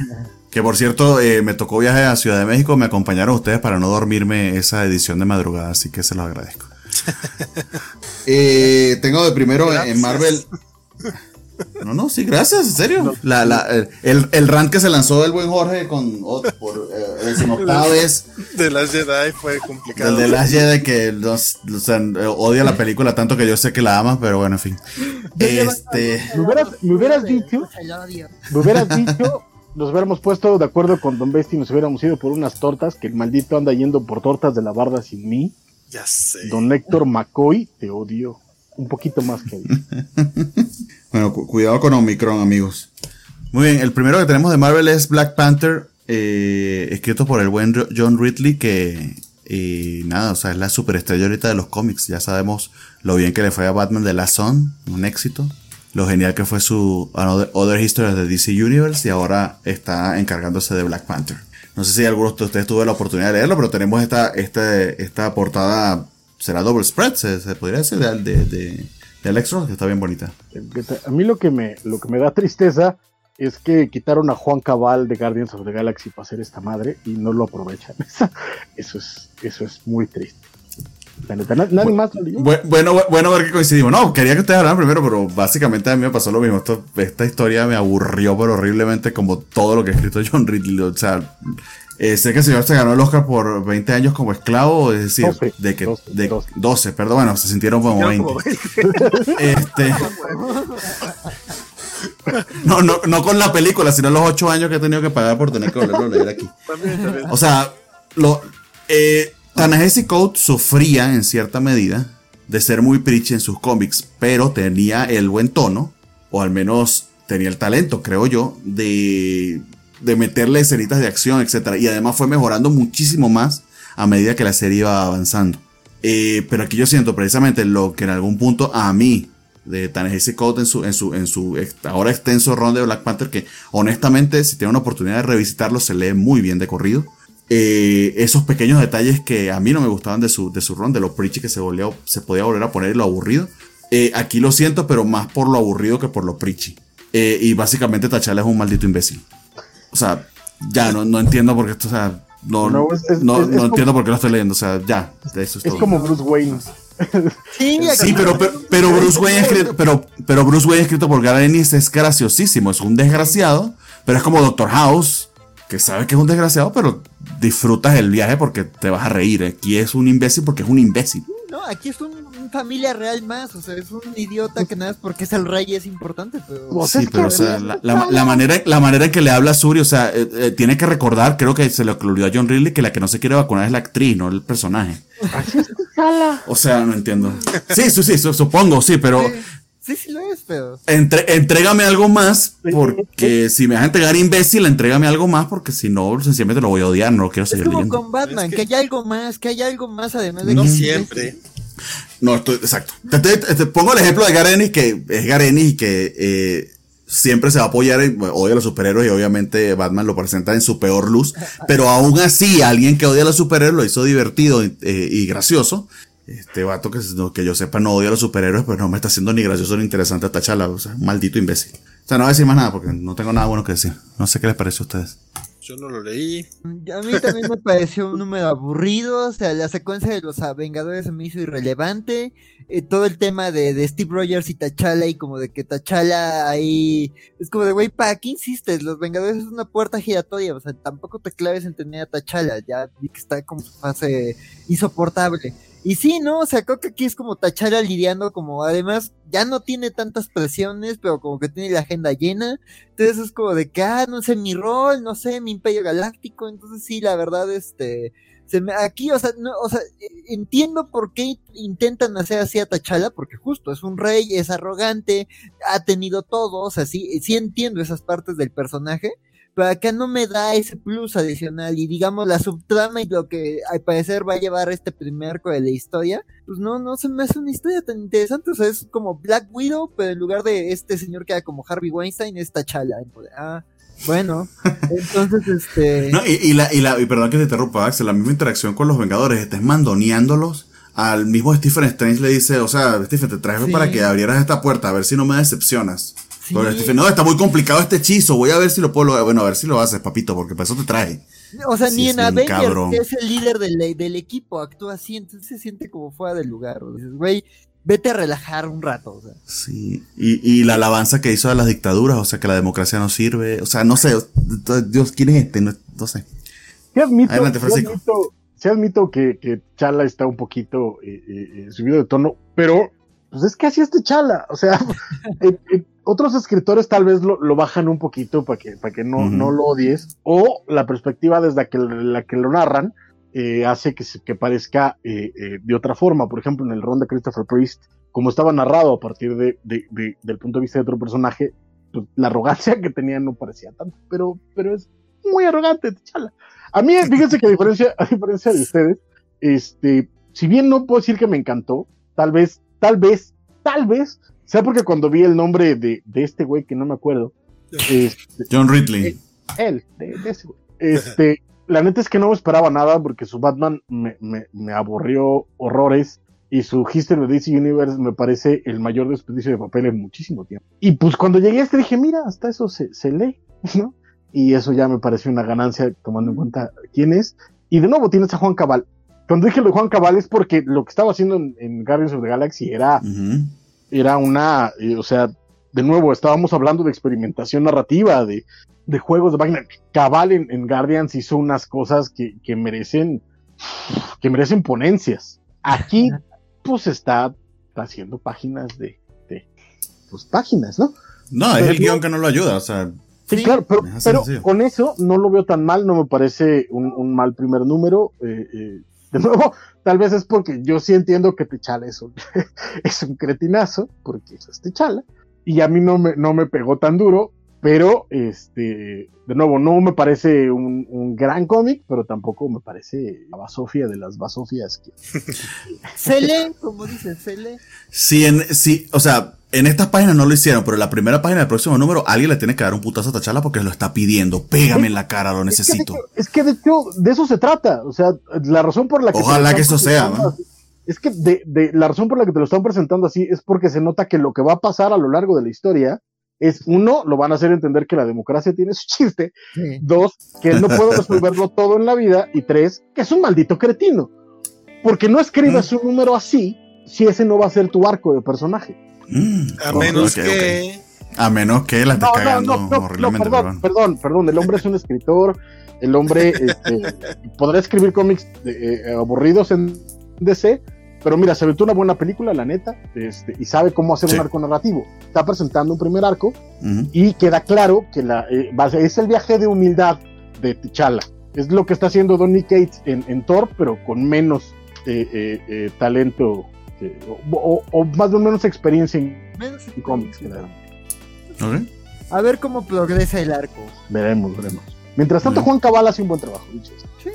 Que por cierto, eh, me tocó viaje a Ciudad de México, me acompañaron ustedes para no dormirme esa edición de madrugada, así que se los agradezco. Eh, tengo de primero en Marvel. No, no, sí, gracias, en serio. La, la, el, el rant que se lanzó del buen Jorge con por eh, vez. De las Jedi fue complicado. El de las Jedi que los, odia la película tanto que yo sé que la ama, pero bueno, en fin. Este. Me hubieras, me hubieras dicho. Me hubieras dicho nos hubiéramos puesto de acuerdo con Don Besti y nos hubiéramos ido por unas tortas, que el maldito anda yendo por tortas de la barda sin mí. Ya sé. Don Héctor McCoy, te odio. Un poquito más que bueno, cuidado con Omicron, amigos. Muy bien, el primero que tenemos de Marvel es Black Panther, eh, escrito por el buen John Ridley, que y nada, o sea, es la superestrella ahorita de los cómics. Ya sabemos lo bien que le fue a Batman de la Sun, un éxito lo genial que fue su Other Histories de DC Universe y ahora está encargándose de Black Panther. No sé si algunos de ustedes tuvo la oportunidad de leerlo, pero tenemos esta, esta, esta portada, será double spread, se, podría decir, de, de, de, que está bien bonita. A mí lo que me, lo que me da tristeza es que quitaron a Juan Cabal de Guardians of the Galaxy para hacer esta madre y no lo aprovechan. Eso es, eso es muy triste bueno, bueno, ver que coincidimos. No, quería que ustedes hablaran primero, pero básicamente a mí me pasó lo mismo. esta historia me aburrió, pero horriblemente, como todo lo que ha escrito John Ridley. O sea, eh, sé que el señor se ganó el Oscar por 20 años como esclavo, es decir, de que 12, de 12. perdón, bueno, se sintieron como 20. este, no, no, no con la película, sino los 8 años que he tenido que pagar por tener que volverlo a leer aquí. O sea, lo, eh, Ta-Nehisi Code sufría en cierta medida de ser muy preachy en sus cómics, pero tenía el buen tono, o al menos tenía el talento, creo yo, de, de meterle escenitas de acción, etc. Y además fue mejorando muchísimo más a medida que la serie iba avanzando. Eh, pero aquí yo siento precisamente lo que en algún punto a mí de Ta-Nehisi Code en su, en su, en su ahora extenso ron de Black Panther, que honestamente si tiene una oportunidad de revisitarlo se lee muy bien de corrido eh, esos pequeños detalles que a mí no me gustaban de su, de su ron, de lo preachy que se, se podía volver a poner y lo aburrido. Eh, aquí lo siento, pero más por lo aburrido que por lo preachy. Y básicamente T'Challa es un maldito imbécil. O sea, ya no, no entiendo por qué esto, o sea, no, No, no, es- es- no, es- es entiendo por qué lo estoy leyendo. O sea, ya, de eso es, Es todo. como Bruce Wayne. Sí, Sí, pero, pero, pero Bruce Wayne escrito, pero, pero Bruce Wayne escrito por Gareth Ennis es graciosísimo, es un desgraciado, pero es como Doctor House, que sabe que es un desgraciado, pero disfrutas el viaje porque te vas a reír. Aquí es un imbécil porque es un imbécil. No, aquí es un, un familia real más, o sea, es un idiota que nada es porque es el rey y es importante, pero... O sea, Sí, pero o sea, la, la- la manera, la manera en que le habla a Suri, o sea, eh, eh, tiene que recordar, creo que se le olvidó a John Ridley que la que no se quiere vacunar es la actriz, no el personaje. O sea, no entiendo. Sí, sí, sí, su- supongo, sí, pero Sí, sí, sí lo es, pero... entre- entrégame algo más, porque si me vas a entregar imbécil, entrégame algo más, porque si no, sencillamente lo voy a odiar, no lo quiero Es seguir como leyendo. con Batman, Es que... que- hay algo más, que hay algo más además de No que- siempre. No, estoy, exacto. Te, te- te pongo el ejemplo de Garenis, que es Garenis y que eh, siempre se va a apoyar, en, bueno, odia a los superhéroes y obviamente Batman lo presenta en su peor luz, pero aún así alguien que odia a los superhéroes lo hizo divertido eh, y gracioso. Este vato que, que yo sepa no odia a los superhéroes, pero no me está haciendo ni gracioso ni interesante a Tachala, o sea, maldito imbécil. O sea, no voy a decir más nada porque no tengo nada bueno que decir. No sé qué les parece a ustedes. Yo no lo leí. A mí también me pareció un número aburrido, o sea, la secuencia de los Vengadores se me hizo irrelevante, eh, todo el tema de, de Steve Rogers y T'Challa y como de que T'Challa ahí, es como de, güey, ¿para qué insistes? Los Vengadores es una puerta giratoria, o sea, tampoco te claves en tener a T'Challa, ya vi que está como su fase insoportable. Y sí, ¿no? O sea, creo que aquí es como T'Challa lidiando como, además, ya no tiene tantas presiones, pero como que tiene la agenda llena, entonces es como de que, ah, no sé, mi rol, no sé, mi imperio galáctico. Entonces sí, la verdad, este, se me, aquí, o sea, no, o sea, eh, entiendo por qué intentan hacer así a T'Challa, porque justo es un rey, es arrogante, ha tenido todo, o sea, sí, sí entiendo esas partes del personaje, pero acá no me da ese plus adicional y digamos la subtrama y lo que al parecer va a llevar este primer arco de la historia, pues no, no se me hace una historia tan interesante, o sea, es como Black Widow, pero en lugar de este señor que era como Harvey Weinstein, es T'Challa. Ah, bueno, entonces este... No, y, y la, y la, y perdón que te interrumpa, Axel, la misma interacción con los Vengadores, estás mandoneándolos. Al mismo Stephen Strange le dice, o sea, Stephen, te traje Sí. para que abrieras esta puerta, a ver si no me decepcionas. Sí. Pero Stephen, no, está muy complicado este hechizo, voy a ver si lo puedo lograr. Bueno, a ver si lo haces, papito, porque para eso te traje. O sea, Sí, ni es en Avengers, que es el líder del, del equipo, actúa así, entonces se siente como fuera del lugar. dices, güey, vete a relajar un rato. O sea. Sí. Y, y la alabanza que hizo a las dictaduras, o sea, que la democracia no sirve. O sea, no sé, Dios, ¿quién es este? No, no sé. Sí admito, Adelante, sí Francisco. admito, sí admito que, que Chala está un poquito eh, eh, eh, subido de tono, pero pues es que así es Chala. O sea, eh, eh, otros escritores tal vez lo, lo bajan un poquito para que, para que no, no lo odies, o la perspectiva desde la que, la que lo narran eh, hace que, se- que parezca eh, eh, de otra forma. Por ejemplo, en el ron de Christopher Priest, como estaba narrado a partir de, de- de- del punto de vista de otro personaje, pues, la arrogancia que tenía no parecía tanto, pero, pero es muy arrogante, T'Challa. A mí, fíjense que a diferencia, a diferencia de ustedes, este, si bien no puedo decir que me encantó, tal vez, tal vez, tal vez, sea porque cuando vi el nombre de, de este güey que no me acuerdo, este, John Ridley. él, de, de ese güey, este, la neta es que no esperaba nada porque su Batman me, me, me aburrió horrores y su History of DC Universe me parece el mayor desperdicio de papel en muchísimo tiempo. Y pues cuando llegué a este dije, mira, hasta eso se, se lee, ¿no? Y eso ya me pareció una ganancia tomando en cuenta quién es. Y de nuevo tienes a Juan Cabal. Cuando dije lo de Juan Cabal es porque lo que estaba haciendo en, en Guardians of the Galaxy era. Era una, eh, o sea, de nuevo, estábamos hablando de experimentación narrativa, de, de juegos de máquina. Cabal en, en Guardians hizo unas cosas que, que merecen, que merecen ponencias. Aquí, pues está haciendo páginas de, de pues páginas, ¿no? No, es el guion que no lo ayuda, o sea. Sí, claro, pero, pero con eso no lo veo tan mal, no me parece un, un mal primer número. eh, eh, de nuevo, tal vez es porque yo sí entiendo que Techala es un, es un cretinazo, porque es Techala, y a mí no me, no me pegó tan duro, Pero, este, de nuevo, no me parece un, un gran cómic, pero tampoco me parece la basofia de las basofias. Que... se lee, como dicen, se lee. Sí, en, sí, o sea, en estas páginas no lo hicieron, pero en la primera página del próximo número alguien le tiene que dar un putazo a Tachala porque lo está pidiendo. Pégame en la cara, lo necesito. Es que, de, hecho, de eso se trata. O sea, la razón por la que. Ojalá que esto sea, ¿no? Es que de, de, la razón por la que te lo están presentando así es porque se nota que lo que va a pasar a lo largo de la historia es uno, lo van a hacer entender que la democracia tiene su chiste, dos, que él no puede resolverlo todo en la vida, y tres, que es un maldito cretino. Porque no escribas mm. un número así si ese no va a ser tu arco de personaje. Mm. a menos que... A menos que la esté cagando horriblemente. Perdón, perdón, perdón, el hombre es un escritor, el hombre este, podrá escribir cómics eh, aburridos en DC, pero mira, se aventó una buena película, la neta, este, y sabe cómo hacer un arco narrativo. Está presentando un primer arco y queda claro que la, eh, es el viaje de humildad de T'Challa. Es lo que está haciendo Donny Cates en, Thor, pero con menos eh, eh, talento o, más o menos experiencia en, cómics. A ver cómo progresa el arco. Veremos, veremos. Mientras tanto, Juan Cabal hace un buen trabajo. Sí.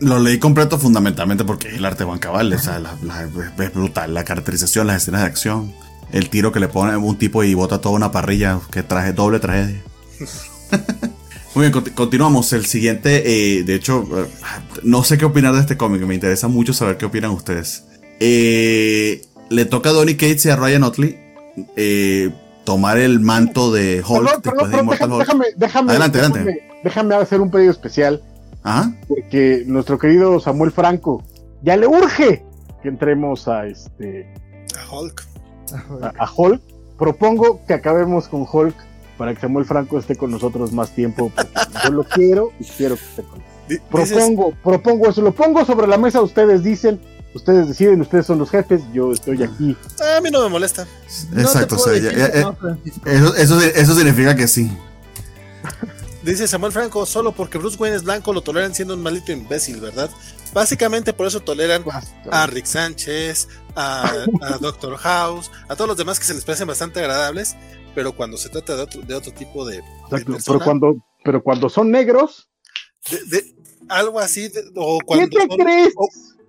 Lo leí completo fundamentalmente porque el arte de Juan Cabal, o sea, es brutal. La caracterización, las escenas de acción, el tiro que le pone un tipo y bota toda una parrilla que traje doble tragedia. Muy bien, continuamos. El siguiente, eh, de hecho, eh, no sé qué opinar de este cómic, me interesa mucho saber qué opinan ustedes. Eh, le toca a Donny Cates y a Ryan Otley tomar el manto de Hulk después de Immortal Hulk. Déjame, adelante, adelante. Déjame hacer un pedido especial porque nuestro querido Samuel Franco ya le urge que entremos a este. A Hulk. A, Hulk. Propongo que acabemos con Hulk para que Samuel Franco esté con nosotros más tiempo. yo lo quiero y quiero que esté con nosotros. Propongo, propongo eso, lo pongo sobre la mesa, ustedes dicen, ustedes deciden, ustedes son los jefes, yo estoy aquí. A mí no me molesta. Exacto, eso, eso significa que sí. Dice Samuel Franco, solo porque Bruce Wayne es blanco lo toleran siendo un malito imbécil, ¿verdad? Básicamente por eso toleran a Rick Sánchez, a, Doctor House, a todos los demás que se les parecen bastante agradables, pero cuando se trata de otro, de otro tipo de, pero cuando pero cuando son negros. De, algo así o cuando ¿Qué te crees?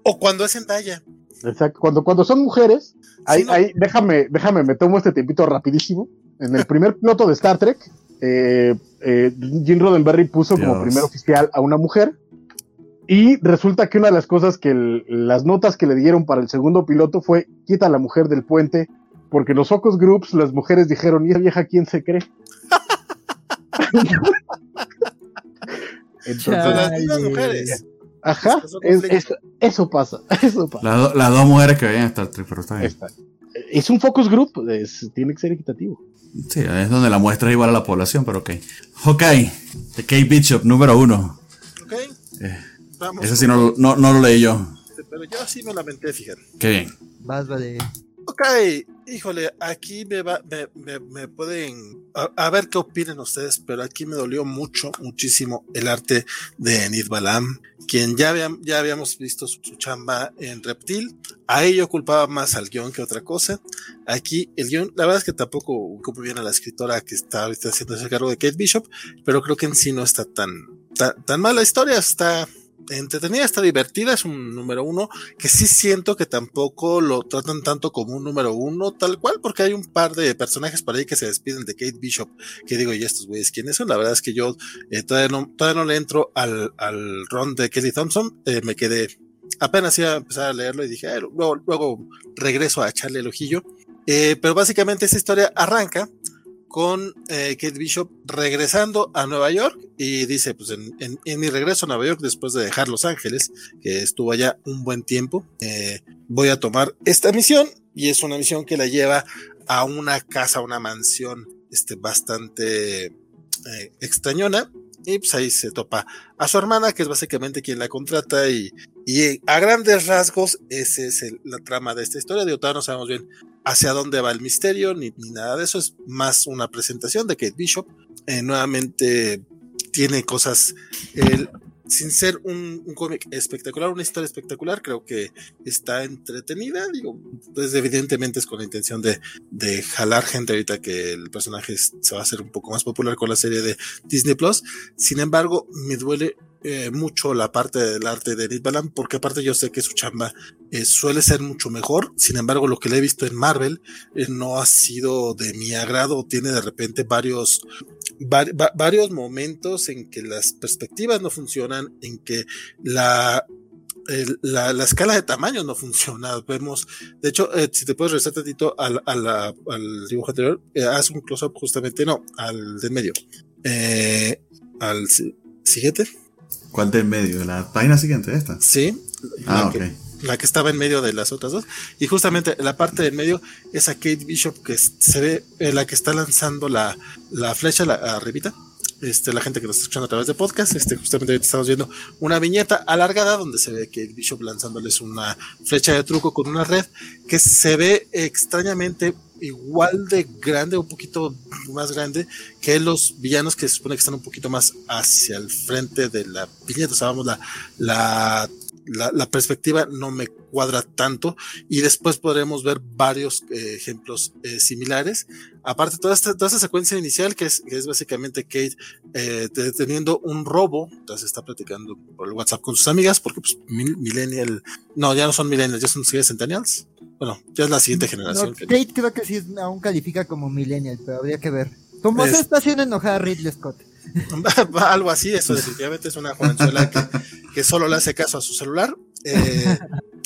O, cuando es en talla. Exacto cuando cuando son mujeres ahí, ahí déjame déjame me tomo este tiempito rapidísimo. En el primer piloto de Star Trek eh, eh, Jim Roddenberry puso como primer oficial a una mujer. Y resulta que una de las cosas que las notas que le dieron para el segundo piloto fue quita a la mujer del puente, porque los Focus Groups, las mujeres dijeron, ¿y esa vieja quién se cree? Entonces, las mujeres. Ajá, eso pasa, eso pasa. las dos mujeres que vayan a Star Trek, pero está bien. Es un focus group, tiene que ser equitativo. Sí, es donde la muestra es igual a la población, pero ok. Hawkeye, de Kate Bishop, número uno. Ok. Eh, ese sí no, no, no, lo leí yo. Pero yo sí me lamenté, fíjate. Qué bien. Más vale. Ok, híjole, aquí me, va, me, me, pueden, a, ver qué opinen ustedes, pero aquí me dolió mucho, muchísimo el arte de Enid Balam, quien ya, ya habíamos visto su, chamba en Reptil, a ello culpaba más al guion que otra cosa. Aquí el guion, la verdad es que tampoco ocupo bien a la escritora que está ahorita haciendo ese cargo de Kate Bishop, pero creo que en sí no está tan, tan, tan mal la historia, está entretenida, está divertida, es un número uno, que sí siento que tampoco lo tratan tanto como un número uno, tal cual, porque hay un par de personajes por ahí que se despiden de Kate Bishop, que digo, ¿y estos güeyes quiénes son? La verdad es que yo eh, todavía, no, todavía no le entro al, al ron de Kelly Thompson, eh, me quedé, apenas iba a empezar a leerlo y dije, luego, luego regreso a echarle el ojillo. Eh, pero básicamente esta historia arranca con eh, Kate Bishop regresando a Nueva York y dice, pues en, mi regreso a Nueva York después de dejar Los Ángeles, que estuvo allá un buen tiempo, eh, voy a tomar esta misión y es una misión que la lleva a una casa, una mansión este, bastante eh, extrañona y pues ahí se topa a su hermana, que es básicamente quien la contrata y, y a grandes rasgos esa es la trama de esta historia. De todavía no sabemos bien hacia dónde va el misterio, ni, nada de eso. Es más una presentación de Kate Bishop. Eh, nuevamente tiene cosas. sin ser un, un cómic espectacular, una historia espectacular, creo que está entretenida. Digo, pues evidentemente es con la intención de, de jalar gente ahorita que el personaje se va a hacer un poco más popular con la serie de Disney Plus. Sin embargo, me duele eh, mucho la parte del arte de Nick Balan, porque aparte yo sé que su chamba eh, suele ser mucho mejor. Sin embargo, lo que le he visto en Marvel eh, no ha sido de mi agrado. Tiene de repente varios, varios momentos en que las perspectivas no funcionan, en que la la, la, escala de tamaño no funciona. Vemos, de hecho, eh, si te puedes regresar tantito al, al, al dibujo anterior, eh, haz un close-up justamente, no, al de medio. Eh, al siguiente. ¿Cuál de en medio? ¿La página siguiente esta? Sí. Ah, ok. Que, la que estaba en medio de las otras dos. Y justamente la parte del medio es a Kate Bishop que se ve, eh, la que está lanzando la, la flecha, la arribita. Este, la gente que nos está escuchando a través de podcast, este, justamente ahorita estamos viendo una viñeta alargada donde se ve que Bishop lanzándoles una flecha de truco con una red que se ve extrañamente igual de grande, un poquito más grande que los villanos que se supone que están un poquito más hacia el frente de la viñeta. O sea, vamos, la, la la, la, perspectiva no me cuadra tanto y después podremos ver varios eh, ejemplos eh, similares. Aparte, toda esta, toda esta secuencia inicial que es, que es básicamente Kate eh, teniendo un robo, entonces está platicando por el WhatsApp con sus amigas porque pues millennial, no, ya no son millennials, ya son centennials. Bueno, ya es la siguiente generación. No, Kate creo que sí aún califica como millennial, pero habría que ver. ¿Cómo es... se está haciendo enojar a Ridley Scott? Algo así, eso definitivamente es una jovenzuela que, que, solo le hace caso a su celular. Eh,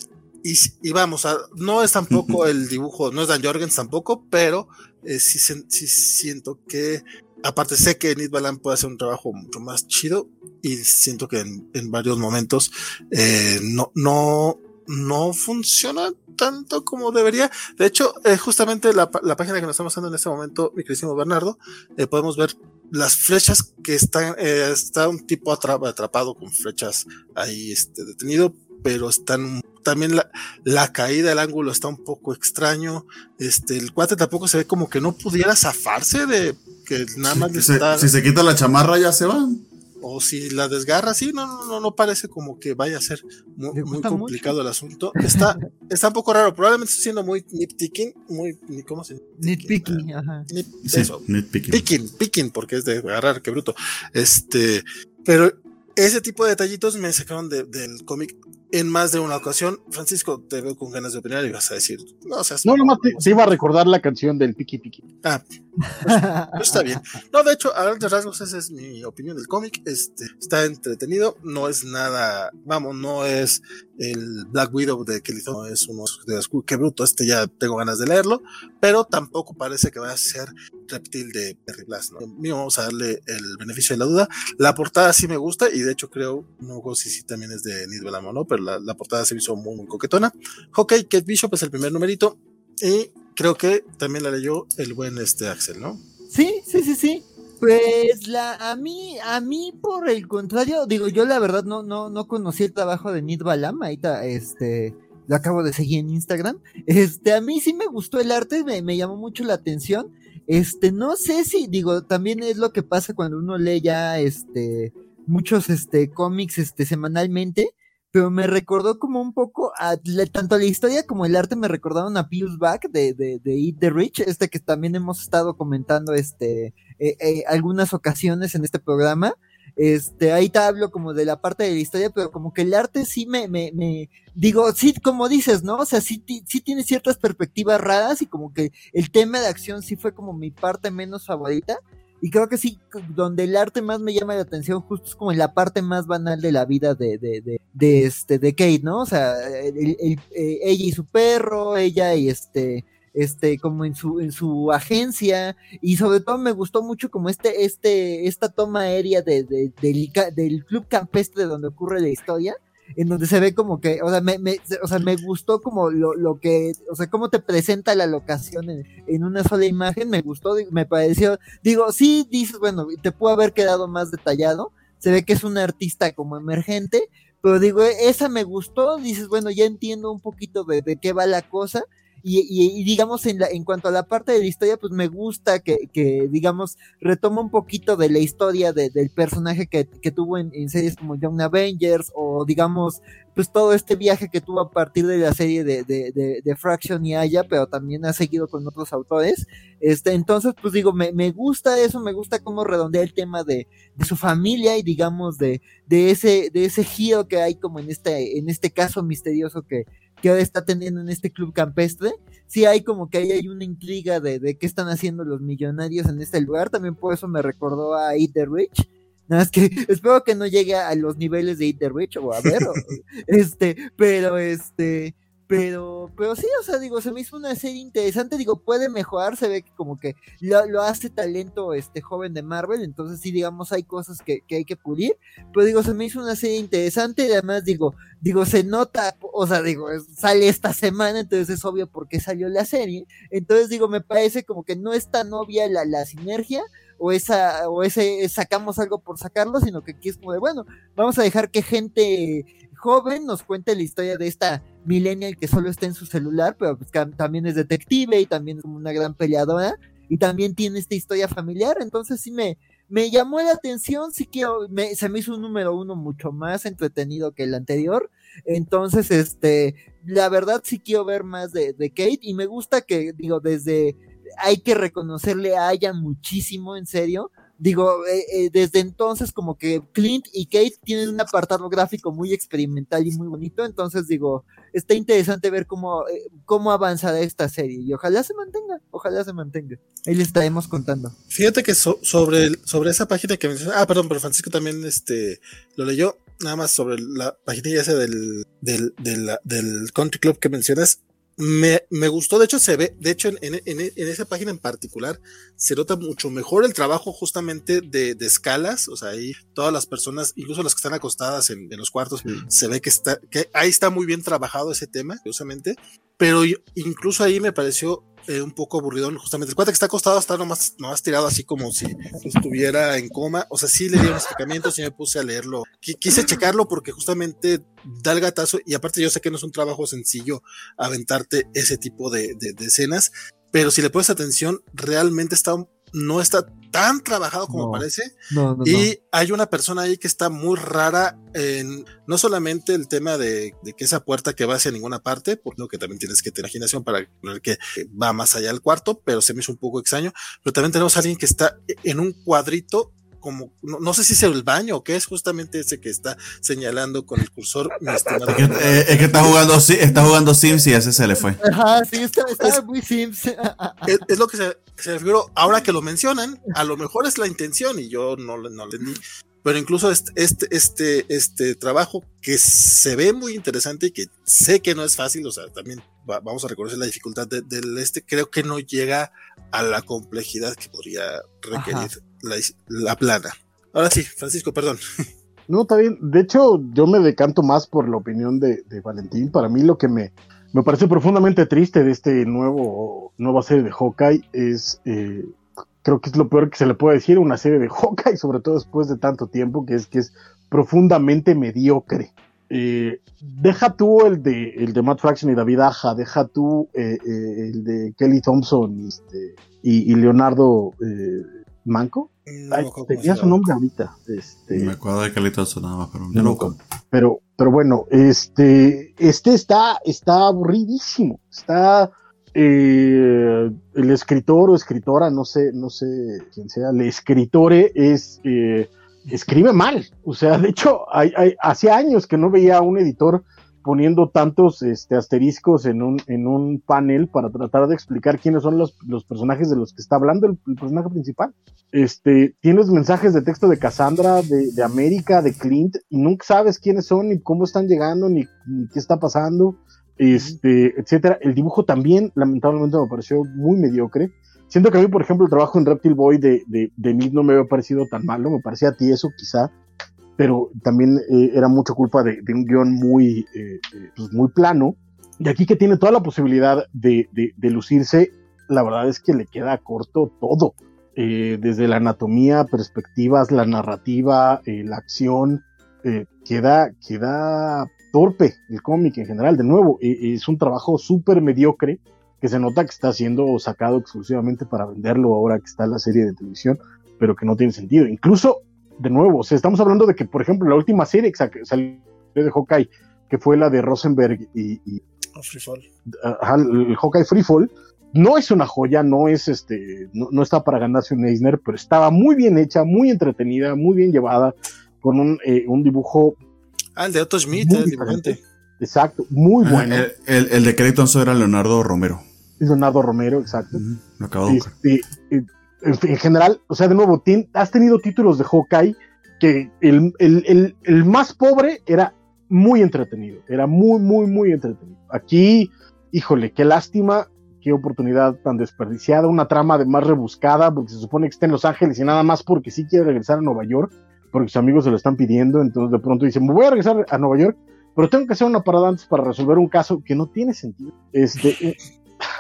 y, y, vamos, a, no es tampoco el dibujo, no es Dan Jorgens tampoco, pero eh, sí, sí, siento que, aparte sé que Nid Balan puede hacer un trabajo mucho más chido y siento que en, en varios momentos eh, no, no, no funciona tanto como debería. De hecho, eh, justamente la, la, página que nos estamos dando en este momento, mi queridísimo Bernardo, eh, podemos ver las flechas que están, eh, está un tipo atrap atrapado con flechas ahí este, detenido, pero están también la, la, caída, el ángulo está un poco extraño. Este, el cuate tampoco se ve como que no pudiera zafarse de que nada más si, está... se, si se quita la chamarra ya se va o si la desgarra, sí, no, no, no, no parece como que vaya a ser muy, muy complicado mucho? el asunto. Está, está un poco raro, probablemente estoy siendo muy nitpicking, muy, ¿cómo se Nitpicking, uh, ajá. Nit, sí, eso, nitpicking. Picking, picking, porque es de agarrar, qué bruto. Este, pero ese tipo de detallitos me sacaron de, del cómic en más de una ocasión. Francisco, te veo con ganas de opinar y vas a decir, no, o sea, no, nomás te, te, iba a recordar la canción del Piki Piki. Ah, está bien. No, de hecho, a grandes rasgos, esa es mi opinión del cómic. Este, está entretenido, no es nada, vamos, no es el Black Widow de Kelly no es uno de los, qué bruto, este ya tengo ganas de leerlo, pero tampoco parece que vaya a ser reptil de Perry Blast, ¿no? Mío, vamos a darle el beneficio de la duda. La portada sí me gusta y de hecho creo, no sé si sí también es de Nid ¿no? Pero la, la, portada se hizo muy, muy coquetona. Ok, Kate Bishop es el primer numerito y creo que también la leyó el buen este Axel, ¿no? Sí, sí, sí, sí. Pues la, a mí, a mí por el contrario, digo, yo la verdad no, no, no conocí el trabajo de Nid Balam, ahorita, este, lo acabo de seguir en Instagram. Este, a mí sí me gustó el arte, me, me llamó mucho la atención. Este, no sé si, digo, también es lo que pasa cuando uno lee ya, este, muchos, este, cómics, este, semanalmente pero me recordó como un poco a, tanto la historia como el arte me recordaron a Pius Back de, de, de Eat the Rich, este que también hemos estado comentando este eh, eh, algunas ocasiones en este programa. Este, ahí te hablo como de la parte de la historia, pero como que el arte sí me, me, me digo, sí, como dices, ¿no? O sea, sí, sí tiene ciertas perspectivas raras y como que el tema de acción sí fue como mi parte menos favorita. Y creo que sí, donde el arte más me llama la atención, justo es como en la parte más banal de la vida de, de, de, de este, de Kate, ¿no? O sea, el, ella y su perro, ella y este, este, como en su, en su agencia, y sobre todo me gustó mucho como este, este, esta toma aérea de, de, del, del club campestre donde ocurre la historia, en donde se ve como que, o sea, me, me, o sea, me gustó como lo, lo, que, o sea, cómo te presenta la locación en, en, una sola imagen, me gustó, me pareció, digo, sí, dices, bueno, te pudo haber quedado más detallado, se ve que es un artista como emergente, pero digo, esa me gustó, dices, bueno, ya entiendo un poquito de, de qué va la cosa, y, digamos, en, la, en cuanto a la parte de la historia, pues me gusta que, que digamos, retoma un poquito de la historia del personaje que, que tuvo en, series como Young Avengers o, digamos, pues todo este viaje que tuvo a partir de la serie de, de, de, Fraction y Aya, pero también ha seguido con otros autores. Este, entonces, pues digo, me, me gusta eso, me gusta cómo redondea el tema de, de su familia y digamos de, de ese, de ese giro que hay como en este, en este caso misterioso que, que ahora está teniendo en este club campestre. Sí hay como que ahí hay una intriga de, de qué están haciendo los millonarios en este lugar. También por eso me recordó a Eat the Rich. Nada más que espero que no llegue a los niveles de Eat the Rich o a ver, este, pero este, pero, pero sí, o sea, digo, se me hizo una serie interesante, digo, puede mejorar, se ve que como que lo, hace talento este joven de Marvel, entonces sí, digamos, hay cosas que, hay que pulir, pero digo, se me hizo una serie interesante y además digo, digo, se nota, o sea, digo, sale esta semana, entonces es obvio por qué salió la serie, entonces digo, me parece como que no es tan obvia la, la sinergia, o esa, o ese sacamos algo por sacarlo, sino que aquí es como de, bueno, vamos a dejar que gente joven nos cuente la historia de esta millennial que solo está en su celular, pero pues también es detective y también es como una gran peleadora y también tiene esta historia familiar, entonces sí me, me llamó la atención, sí quiero, me, se me hizo un número uno mucho más entretenido que el anterior, entonces este, la verdad sí quiero ver más de, de Kate y me gusta que, digo, desde, hay que reconocerle a ella muchísimo, en serio, digo, eh, eh, desde entonces como que Clint y Kate tienen un apartado gráfico muy experimental y muy bonito, entonces digo, está interesante ver cómo, eh, cómo avanzará esta serie y ojalá se mantenga, ojalá se mantenga. Ahí les estaremos contando. Fíjate que sobre, sobre esa página que mencionas, ah, perdón, pero Francisco también este, lo leyó, nada más sobre la página esa del, del, del, del country club que mencionas, me, me, gustó, de hecho se ve, de hecho en, en, en, esa página en particular se nota mucho mejor el trabajo justamente de, de escalas, o sea, ahí todas las personas, incluso las que están acostadas en, los cuartos, se ve que está, que ahí está muy bien trabajado ese tema, justamente, pero incluso ahí me pareció eh, un poco aburrido, justamente. El cuate que está acostado está nomás, nomás tirado así como si estuviera en coma. O sea, sí le dieron explicamientos y me puse a leerlo. quise checarlo porque justamente da el gatazo y aparte yo sé que no es un trabajo sencillo aventarte ese tipo de, de, de escenas, pero si le pones atención, realmente está no está tan trabajado como parece. y hay una persona ahí que está muy rara en no solamente el tema de, que esa puerta que va hacia ninguna parte, por lo que también tienes que tener imaginación para ver que va más allá del cuarto, pero se me hizo un poco extraño. Pero también tenemos a alguien que está en un cuadrito como, no, sé si es el baño o qué es justamente ese que está señalando con el cursor. Es que, eh, es que está jugando, está jugando Sims y ese se le fue. Ajá, sí, está, muy Sims. Es, lo que se, se refiero, ahora que lo mencionan, a lo mejor es la intención y yo no, no le entendí. Pero incluso este, este, este, este trabajo que se ve muy interesante y que sé que no es fácil, o sea, también vamos a reconocer la dificultad del este, creo que no llega a la complejidad que podría requerir la, plana. Ahora sí, Francisco, perdón. No, está bien. De hecho, yo me decanto más por la opinión de, Valentín. Para mí lo que me, me parece profundamente triste de este nuevo nueva serie de Hawkeye es, eh, creo que es lo peor que se le puede decir una serie de Hawkeye, sobre todo después de tanto tiempo, que es que es profundamente mediocre. Eh, deja tú el de, el de Matt Fraction y David Aja, deja tú eh, el de Kelly Thompson este, y, Leonardo Manco. tenía su nombre ahorita. Este, me acuerdo de que le sonaba, pero no, pero, pero bueno, este, este está, está aburridísimo. Está eh, el escritor o escritora, no sé, no sé quién sea, el escritore es eh, escribe mal. O sea, de hecho, hay, hay, hace años que no veía a un editor poniendo tantos este, asteriscos en un, en un panel para tratar de explicar quiénes son los, los personajes de los que está hablando el, personaje principal. Este, tienes mensajes de texto de Cassandra, de, de, América, de Clint, y nunca sabes quiénes son, ni cómo están llegando, ni, qué está pasando, este, etcétera. El dibujo también, lamentablemente, me pareció muy mediocre. Siento que a mí, por ejemplo, el trabajo en Reptile Boy de, de, de Nick no me había parecido tan malo, me parecía a ti eso quizá, pero también eh, era mucha culpa de, un guion muy, eh, eh, pues muy plano. Y aquí que tiene toda la posibilidad de, de, lucirse, la verdad es que le queda corto todo. desde la anatomía, perspectivas, la narrativa, la acción, queda, queda torpe el cómic en general. De nuevo, es un trabajo súper mediocre que se nota que está siendo sacado exclusivamente para venderlo ahora que está la serie de televisión, pero que no tiene sentido. Incluso, de nuevo, o sea, estamos hablando de que, por ejemplo, la última serie que salió de Hawkeye, que fue la de Rosenberg y, y oh, Freefall. el Hawkeye Freefall, no es una joya, no es este, no, está para ganarse un Eisner, pero estaba muy bien hecha, muy entretenida, muy bien llevada, con un, eh, un dibujo. Ah, el de Otto Schmidt, el dibujante. Exacto, muy bueno. el, el, de crédito era Leonardo Romero. Leonardo Romero, exacto. lo acabo de este, en, en, general, o sea, de nuevo, has tenido títulos de Hawkeye que el, el, el, más pobre era muy entretenido, era muy, muy, muy entretenido. Aquí, híjole, qué lástima, qué oportunidad tan desperdiciada, una trama de más rebuscada, porque se supone que está en Los Ángeles y nada más porque sí quiere regresar a Nueva York, porque sus amigos se lo están pidiendo, entonces de pronto dicen, voy a regresar a Nueva York, pero tengo que hacer una parada antes para resolver un caso que no tiene sentido. Este, eh,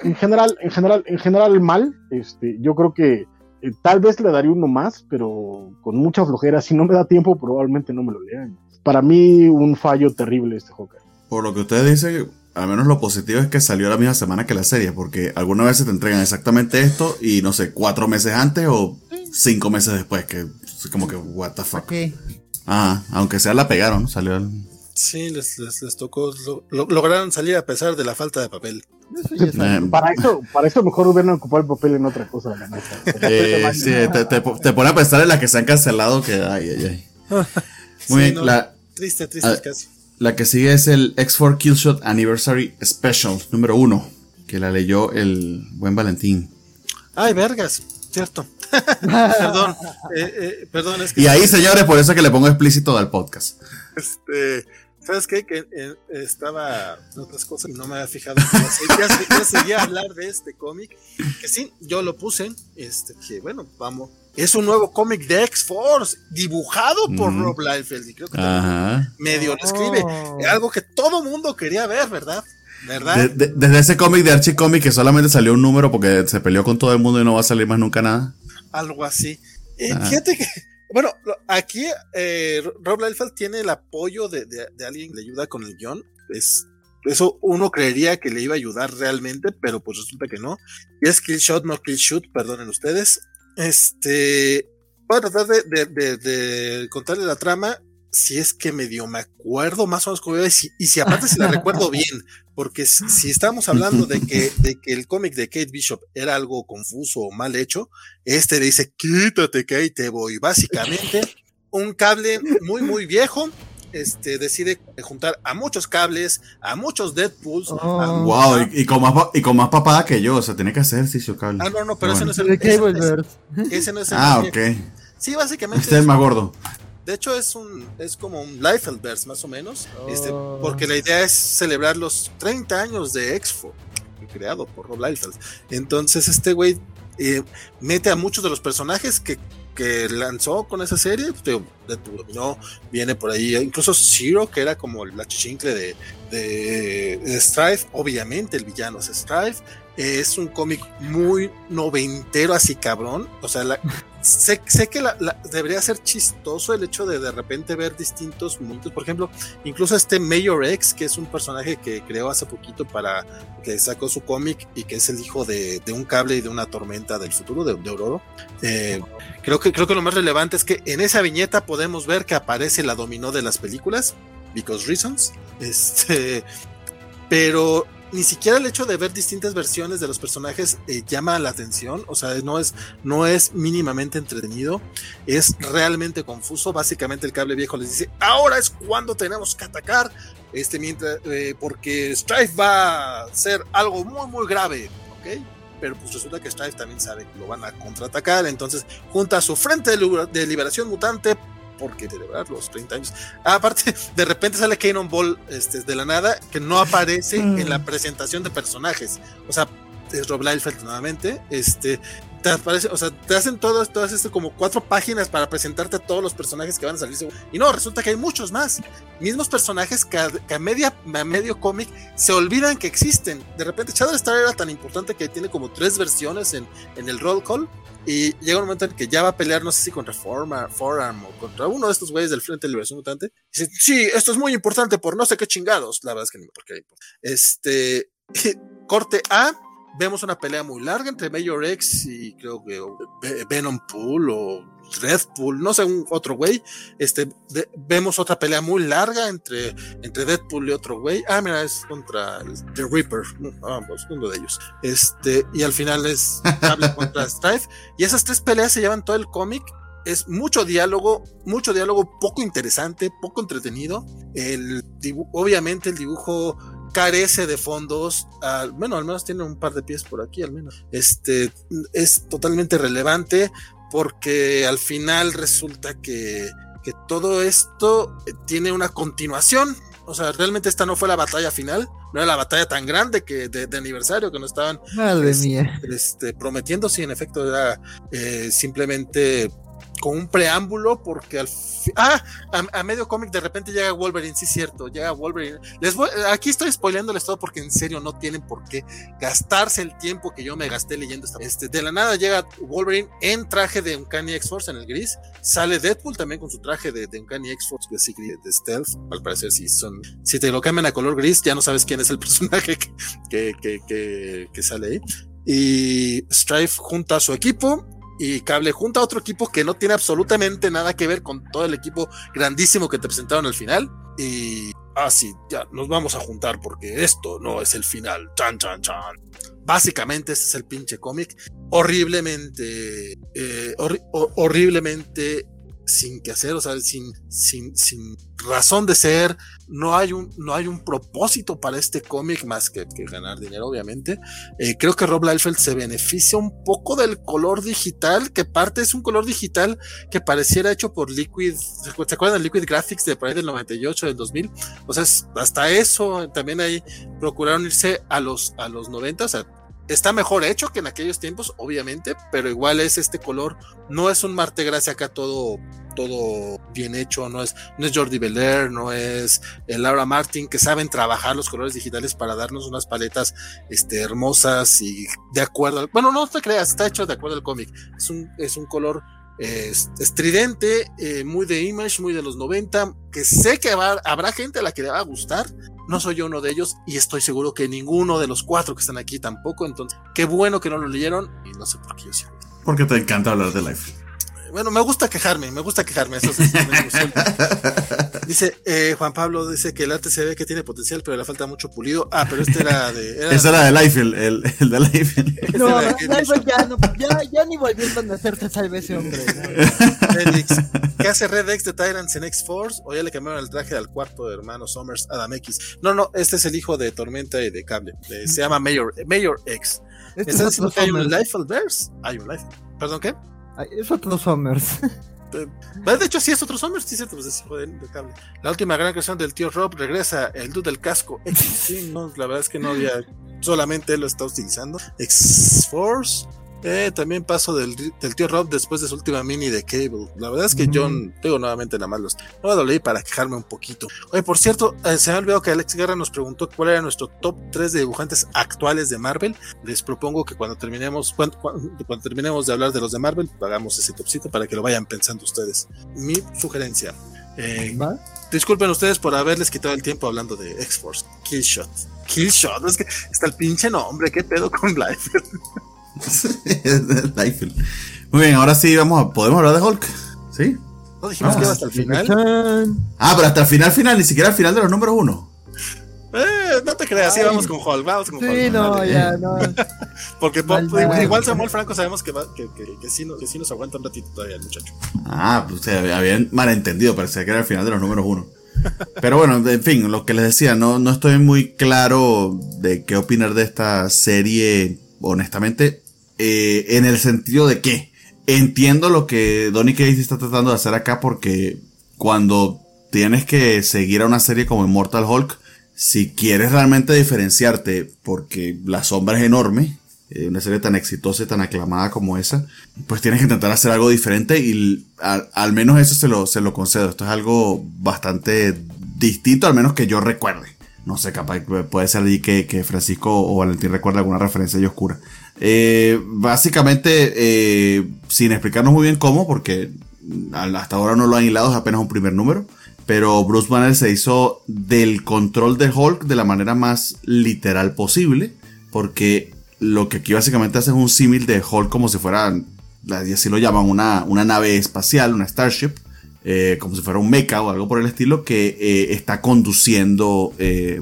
en general, en general, en general mal, este, yo creo que eh, tal vez le daría uno más, pero con mucha flojera, si no me da tiempo, probablemente no me lo lean. Para mí, un fallo terrible este Hawkeye. Por lo que usted dice, al menos lo positivo es que salió la misma semana que la serie, porque algunas veces te entregan exactamente esto y no sé, cuatro meses antes o cinco meses después, que es como que, what the fuck. Ajá, aunque sea la pegaron, salió el... Sí, les, les, tocó, lograron salir a pesar de la falta de papel. Eh, para eso, para eso mejor hubieran ocupado el papel en otra cosa. Eh, sí, te, te, te, pone a pensar en la que se han cancelado que ay, ay, ay. Muy bien, la, triste, triste ah, casi. La que sigue es el X4 Killshot Anniversary Special número uno, que la leyó el buen Valentín. Ay, vergas, cierto. perdón, eh, eh, perdón. Es que y ahí, señores, por eso que le pongo explícito al podcast. Este, ¿sabes qué? Que eh, estaba en otras cosas y no me había fijado. Ya, ya, seguía a hablar de este cómic, que sí, yo lo puse, este, que bueno, vamos es un nuevo cómic de X-Force, dibujado por Rob Liefeld. Y creo que medio lo escribe. Oh. Algo que todo mundo quería ver, ¿verdad? ¿Verdad? desde ese cómic de Archie Comic que solamente salió un número porque se peleó con todo el mundo y no va a salir más nunca nada. Algo así. Eh, fíjate que, bueno, aquí eh, Rob Liefeld tiene el apoyo de, alguien que le ayuda con el guion. Es, eso uno creería que le iba a ayudar realmente, pero pues resulta que no. Y es Kill Shot, no Kill Shoot, perdonen ustedes. Este, voy a tratar de, contarle la trama, si es que medio me acuerdo más o menos cómo es, y, si aparte si la recuerdo bien, porque si, estamos hablando de que, de que el cómic de Kate Bishop era algo confuso o mal hecho, este le dice, quítate que ahí te voy. Básicamente, un cable muy, muy viejo, este, decide juntar a muchos cables, a muchos Deadpools. wow, oh. y, con más, y con más papada que yo, o sea, tiene que hacer ejercicio cable. Ah, no, no, pero ese no es el. Ese, ese, no es el. Ah, ok. Sí, básicamente. Este es más gordo. De hecho, es un es como un Liefeldverse, más o menos. Este, oh. porque la idea es celebrar los 30 años de Exfo, creado por Rob Liefeld. Entonces, este güey eh, mete a muchos de los personajes que que lanzó con esa serie, no viene por ahí, incluso Zero, que era como la chichincle de, de, Strife, obviamente el villano es Strife, es un cómic muy noventero, así cabrón. O sea, sé, sé, que debería ser chistoso el hecho de de repente ver distintos mundos. Por ejemplo, incluso este Mayor X, que es un personaje que creó hace poquito para que sacó su cómic y que es el hijo de, un cable y de una tormenta del futuro de, de. Eh, creo, que, creo que lo más relevante es que en esa viñeta podemos ver que aparece la dominó de las películas, Because Reasons. Este, pero ni siquiera el hecho de ver distintas versiones de los personajes eh, llama la atención, o sea, no es, no es mínimamente entretenido, es realmente confuso. Básicamente el cable viejo les dice, ahora es cuando tenemos que atacar, este, mientras, eh, porque Strife va a ser algo muy, muy grave, ¿ok? Pero pues resulta que Strife también sabe que lo van a contraatacar, entonces junta a su frente de liberación mutante porque celebrar los 30 años. aparte, de repente sale Kanon Ball este, de la nada, que no aparece en la mm. presentación de personajes. O sea, es Rob Liefeld nuevamente. Este, te hacen todas, todas este, como cuatro páginas para presentarte a todos los personajes que van a salir. Y no, resulta que hay muchos más. Mismos personajes que a, media, medio cómic se olvidan que existen. De repente, Shadow Star era tan importante que tiene como tres versiones en, en el roll call y llega un momento en que ya va a pelear, no sé si contra Forearm o contra uno de estos güeyes del Frente de Liberación Mutante. Y dice, sí, esto es muy importante por no sé qué chingados. La verdad es que ni por qué Este, corte A, vemos una pelea muy larga entre Major X y creo que Venom Pool o Red Pool, no sé, un otro güey. Este, vemos otra pelea muy larga entre, entre Deadpool y otro güey. Ah, mira, es contra The Reaper, vamos, uno de ellos. Este, y al final es Cable contra Strife. Y esas tres peleas se llevan todo el cómic es mucho diálogo, mucho diálogo poco interesante, poco entretenido. El obviamente el dibujo carece de fondos, bueno, al menos tiene un par de pies por aquí, al menos. Este es totalmente relevante porque al final resulta que, que todo esto tiene una continuación. O sea, realmente esta no fue la batalla final, no era la batalla tan grande que de, aniversario que nos estaban Este, prometiendo, sí, en efecto era eh, simplemente con un preámbulo porque al ah a, medio cómic de repente llega Wolverine sí cierto llega Wolverine. Les voy aquí estoy spoileándoles todo porque en serio no tienen por qué gastarse el tiempo que yo me gasté leyendo esta este de la nada llega Wolverine en traje de Uncanny X-Force en el gris sale Deadpool también con su traje de, de Uncanny X-Force de stealth al parecer si son si te lo cambian a color gris ya no sabes quién es el personaje que, que, que, que sale ahí. Y Strife junta a su equipo y Cable junta a otro equipo que no tiene absolutamente nada que ver con todo el equipo grandísimo que te presentaron al final. Y así, ah, ya nos vamos a juntar porque esto no es el final. Chan, chan, chan. Básicamente, este es el pinche cómic. Horriblemente, eh, horriblemente sin que hacer, o sea, sin, sin, sin razón de ser, no hay un, no hay un propósito para este cómic más que, ganar dinero, obviamente. Eh, creo que Rob Liefeld se beneficia un poco del color digital, que parte es un color digital que pareciera hecho por Liquid, ¿se acuerdan de Liquid Graphics de por ahí del 98, del 2000? O sea, hasta eso también ahí procuraron irse a los, a los 90, o sea, Está mejor hecho que en aquellos tiempos, obviamente, pero igual es este color. No es un Marte Gracia acá todo, todo bien hecho. No es, no es Jordi Belair, no es el Laura Martin, que saben trabajar los colores digitales para darnos unas paletas este, hermosas y de acuerdo. Al, bueno, no te creas, está hecho de acuerdo al cómic. Es un, es un color estridente, eh, muy de Image, muy de los 90, que sé que habrá gente a la que le va a gustar, no soy yo uno de ellos y estoy seguro que ninguno de los cuatro que están aquí tampoco. Entonces, qué bueno que no lo leyeron y no sé por qué yo sí. Porque te encanta hablar de Life. Bueno, me gusta quejarme, me gusta quejarme. Eso dice eh, Juan Pablo, dice que el arte se ve que tiene potencial, pero le falta mucho pulido. Ah, pero este era de. Era Ese era de Life, el, el, de Life. No, este ya, no, ya, ya ni volviendo a hacerte salve ese hombre. ¿qué hace Red X de Tyrants en X-Force? O ya le cambiaron el traje al cuarto de hermano Summers, Adam X. No, no, este es el hijo de Tormenta y de Cable. se llama Mayor, Mayor X. Este ¿Estás diciendo que hay un Life al Verse? Hay un Life. ¿Perdón qué? Es otro Summers. De hecho, sí es otro Summers, sí, cierto, pues. La última gran creación del tío Rob regresa, el dude del casco. Sí, no, la verdad es que no había, solamente él lo está utilizando. X-Force. Eh, también paso del, tío Rob después de su última mini de Cable. La verdad es que John, tengo nuevamente nada más los. No lo leí para quejarme un poquito. Oye, por cierto, eh, se me ha olvidado que Alex Guerra nos preguntó cuál era nuestro top 3 de dibujantes actuales de Marvel. Les propongo que cuando terminemos, cuando, terminemos de hablar de los de Marvel, hagamos ese topcito para que lo vayan pensando ustedes. Mi sugerencia. Eh, disculpen ustedes por haberles quitado el tiempo hablando de X-Force. Killshot. Killshot. Es que está el pinche nombre. ¿Qué pedo con Life? Muy bien, ahora sí vamos a, podemos hablar de Hulk. ¿Sí? No dijimos que iba hasta el final. Ah, pero hasta el final final, ni siquiera al final de los números uno. Eh, no te creas, sí, vamos con Hulk, vamos con sí, no, ya, no. Porque igual Samuel Franco sabemos que, va, que, que, que, sí, que sí nos aguanta un ratito todavía el muchacho. Ah, pues habían malentendido, parecía que era el final de los números uno. Pero bueno, en fin, lo que les decía, no, no estoy muy claro de qué opinar de esta serie, honestamente. Eh, en el sentido de que entiendo lo que Donny Case está tratando de hacer acá porque cuando tienes que seguir a una serie como Immortal Hulk, si quieres realmente diferenciarte porque la sombra es enorme, eh, una serie tan exitosa y tan aclamada como esa, pues tienes que intentar hacer algo diferente y al, menos eso se lo, se lo concedo. Esto es algo bastante distinto, al menos que yo recuerde. No sé, capaz puede ser allí que, que Francisco o Valentín recuerde alguna referencia y oscura. Eh, básicamente, eh, sin explicarnos muy bien cómo, porque hasta ahora no lo han hilado, es apenas un primer número. Pero Bruce Banner se hizo del control de Hulk de la manera más literal posible, porque lo que aquí básicamente hace es un símil de Hulk como si fuera, así lo llaman, una, una nave espacial, una Starship, eh, como si fuera un mecha o algo por el estilo, que está conduciendo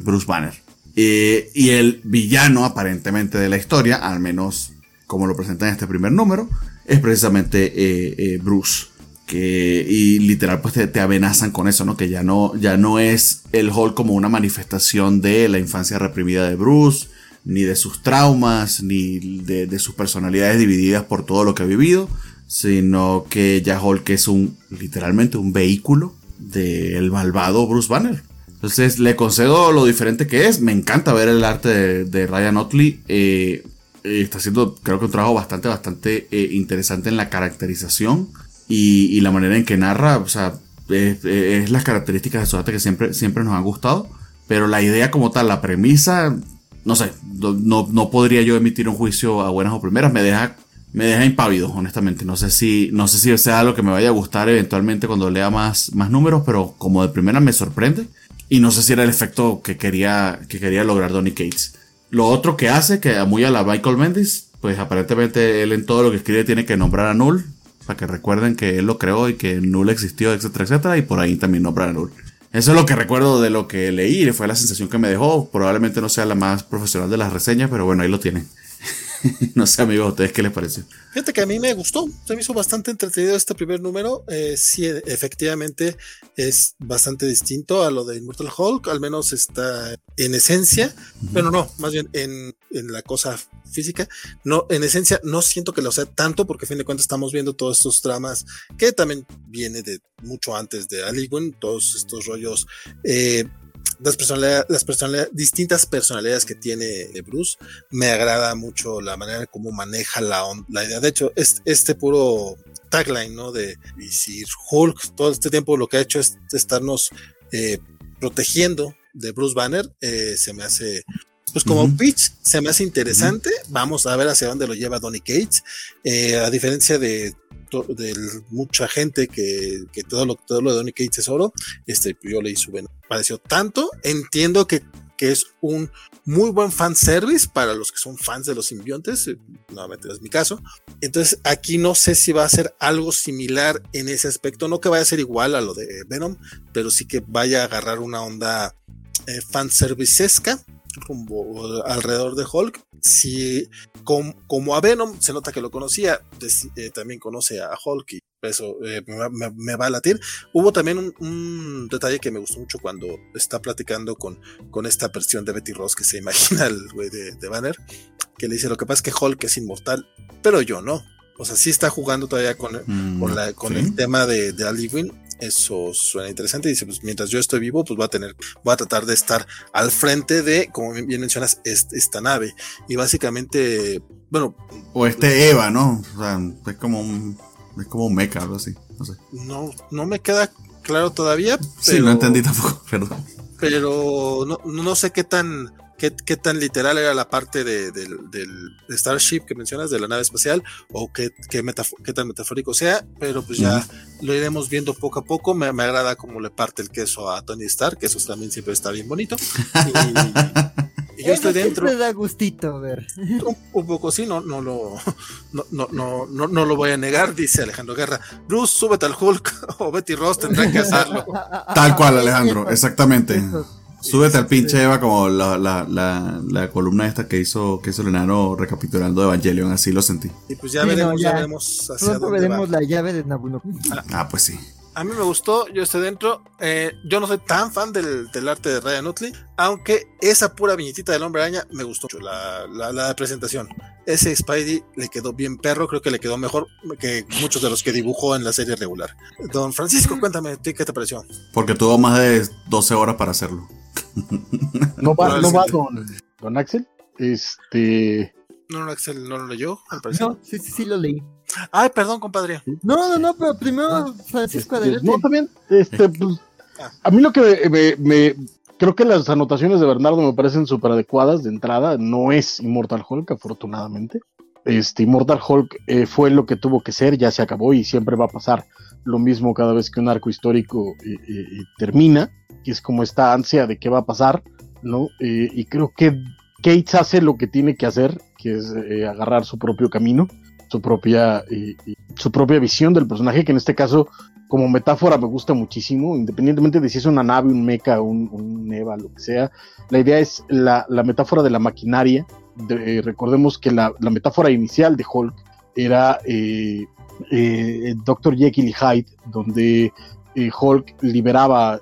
Bruce Banner. Y el villano aparentemente de la historia, al menos como lo presenta en este primer número, es precisamente Bruce. Que, y literal pues te, amenazan con eso, ¿no? Que ya no, ya no es el Hulk como una manifestación de la infancia reprimida de Bruce, ni de sus traumas, ni de, sus personalidades divididas por todo lo que ha vivido, sino que ya Hulk es un, literalmente un vehículo del malvado Bruce Banner. Entonces le concedo lo diferente que es. Me encanta ver el arte de, Ryan Otley. Eh, eh, está haciendo, creo que un trabajo bastante, bastante eh, interesante en la caracterización y, la manera en que narra. O sea, es, las características de su arte que siempre, siempre nos han gustado. Pero la idea como tal, la premisa, no sé, no, no podría yo emitir un juicio a buenas o primeras, me deja, me deja impávido, honestamente. No sé si, no sé si sea algo que me vaya a gustar eventualmente cuando lea más, más números, pero como de primera me sorprende. Y no sé si era el efecto que quería, que quería lograr Donny Cates. Lo otro que hace, que muy a la Michael Mendes, pues aparentemente él en todo lo que escribe tiene que nombrar a Null, para que recuerden que él lo creó y que Null existió, etcétera, etcétera, y por ahí también nombrar a Null. Eso es lo que recuerdo de lo que leí, fue la sensación que me dejó. Probablemente no sea la más profesional de las reseñas, pero bueno, ahí lo tienen. no sé, amigos, ¿a ustedes qué les pareció? Fíjate que a mí me gustó, se me hizo bastante entretenido este primer número. Eh, sí, efectivamente es bastante distinto a lo de Immortal Hulk, al menos está en esencia, pero no, más bien en, en, la cosa física. No, en esencia no siento que lo sea tanto, porque a fin de cuentas estamos viendo todos estos dramas que también viene de mucho antes de Aliwin, todos estos rollos. Eh, las personalidades, las personalidades, distintas personalidades que tiene Bruce, me agrada mucho la manera como maneja la, la idea. De hecho, este, este puro tagline, ¿no? De decir Hulk, todo este tiempo lo que ha hecho es estarnos eh, protegiendo de Bruce Banner, eh, se me hace pues como pitch se me hace interesante. Vamos a ver hacia dónde lo lleva Donny Cates. Eh, a diferencia de de mucha gente que, todo, lo, todo lo de Donny Cates es oro, este, yo leí su bueno, pareció tanto, entiendo que, que es un muy buen fan service para los que son fans de los simbiontes, eh, nuevamente es mi caso, entonces aquí no sé si va a ser algo similar en ese aspecto, no que vaya a ser igual a lo de Venom, pero sí que vaya a agarrar una onda eh, fan servicesca alrededor de Hulk. Si como, a Venom se nota que lo conocía, eh, también conoce a Hulk y eso eh, me, va a latir. Hubo también un, detalle que me gustó mucho cuando está platicando con, con esta versión de Betty Ross que se imagina el güey de, Banner, que le dice lo que pasa es que Hulk es inmortal, pero yo no. O sea, sí está jugando todavía con, con, mm, con el tema de, de eso suena interesante. Dice, pues mientras yo estoy vivo, pues voy a tener, voy a tratar de estar al frente de, como bien mencionas, esta nave. Y básicamente, bueno. O este Eva, ¿no? O sea, es como un, es como un mecha, algo así. No sé. No, no me queda claro todavía. sí, no entendí tampoco, perdón. Pero no, no sé qué tan qué, tan literal era la parte de, del Starship que mencionas, de la nave espacial, o qué, qué, tan metafórico sea, pero pues ya lo iremos viendo poco a poco. Me, agrada cómo le parte el queso a Tony Stark, que eso también siempre está bien bonito. Y, yo estoy dentro. Me da gustito ver. Un, poco sí, no, no lo, no, no, no, no, lo voy a negar, dice Alejandro Guerra. Bruce, súbete al Hulk, o Betty Ross tendrá que hacerlo. Tal cual, Alejandro, exactamente. Súbete al pinche Eva como la, la, la, la, columna esta que hizo, que hizo el enano recapitulando Evangelion, así lo sentí. Y pues ya veremos, ya. veremos hacia dónde veremos la llave de Nabuno. Ah, ah, pues sí. A mí me gustó, yo estoy dentro. Eh, yo no soy tan fan del, del, arte de Ryan Utley, aunque esa pura viñetita del hombre araña me gustó mucho, la, la, la, presentación. Ese Spidey le quedó bien perro, creo que le quedó mejor que muchos de los que dibujó en la serie regular. Don Francisco, cuéntame, ¿qué te pareció? Porque tuvo más de 12 horas para hacerlo. No va, no va con, Axel. Este. No, no, Axel no lo leyó, No, sí, sí, sí lo leí. Ay, perdón, compadre. No, no, no, pero primero ah, Francisco este, No, también, este, pues, ah. a mí lo que me, creo que las anotaciones de Bernardo me parecen súper adecuadas de entrada. No es Immortal Hulk, afortunadamente. Este, Immortal Hulk eh, fue lo que tuvo que ser, ya se acabó y siempre va a pasar lo mismo cada vez que un arco histórico eh, eh, termina, que es como esta ansia de qué va a pasar, ¿no? y creo que Cates hace lo que tiene que hacer, que es eh, agarrar su propio camino, su propia, eh, su propia visión del personaje, que en este caso, como metáfora, me gusta muchísimo, independientemente de si es una nave, un mecha, un, un Neva, lo que sea. La idea es la, la metáfora de la maquinaria. De, recordemos que la, la, metáfora inicial de Hulk era Dr. Jekyll y Hyde, donde Hulk liberaba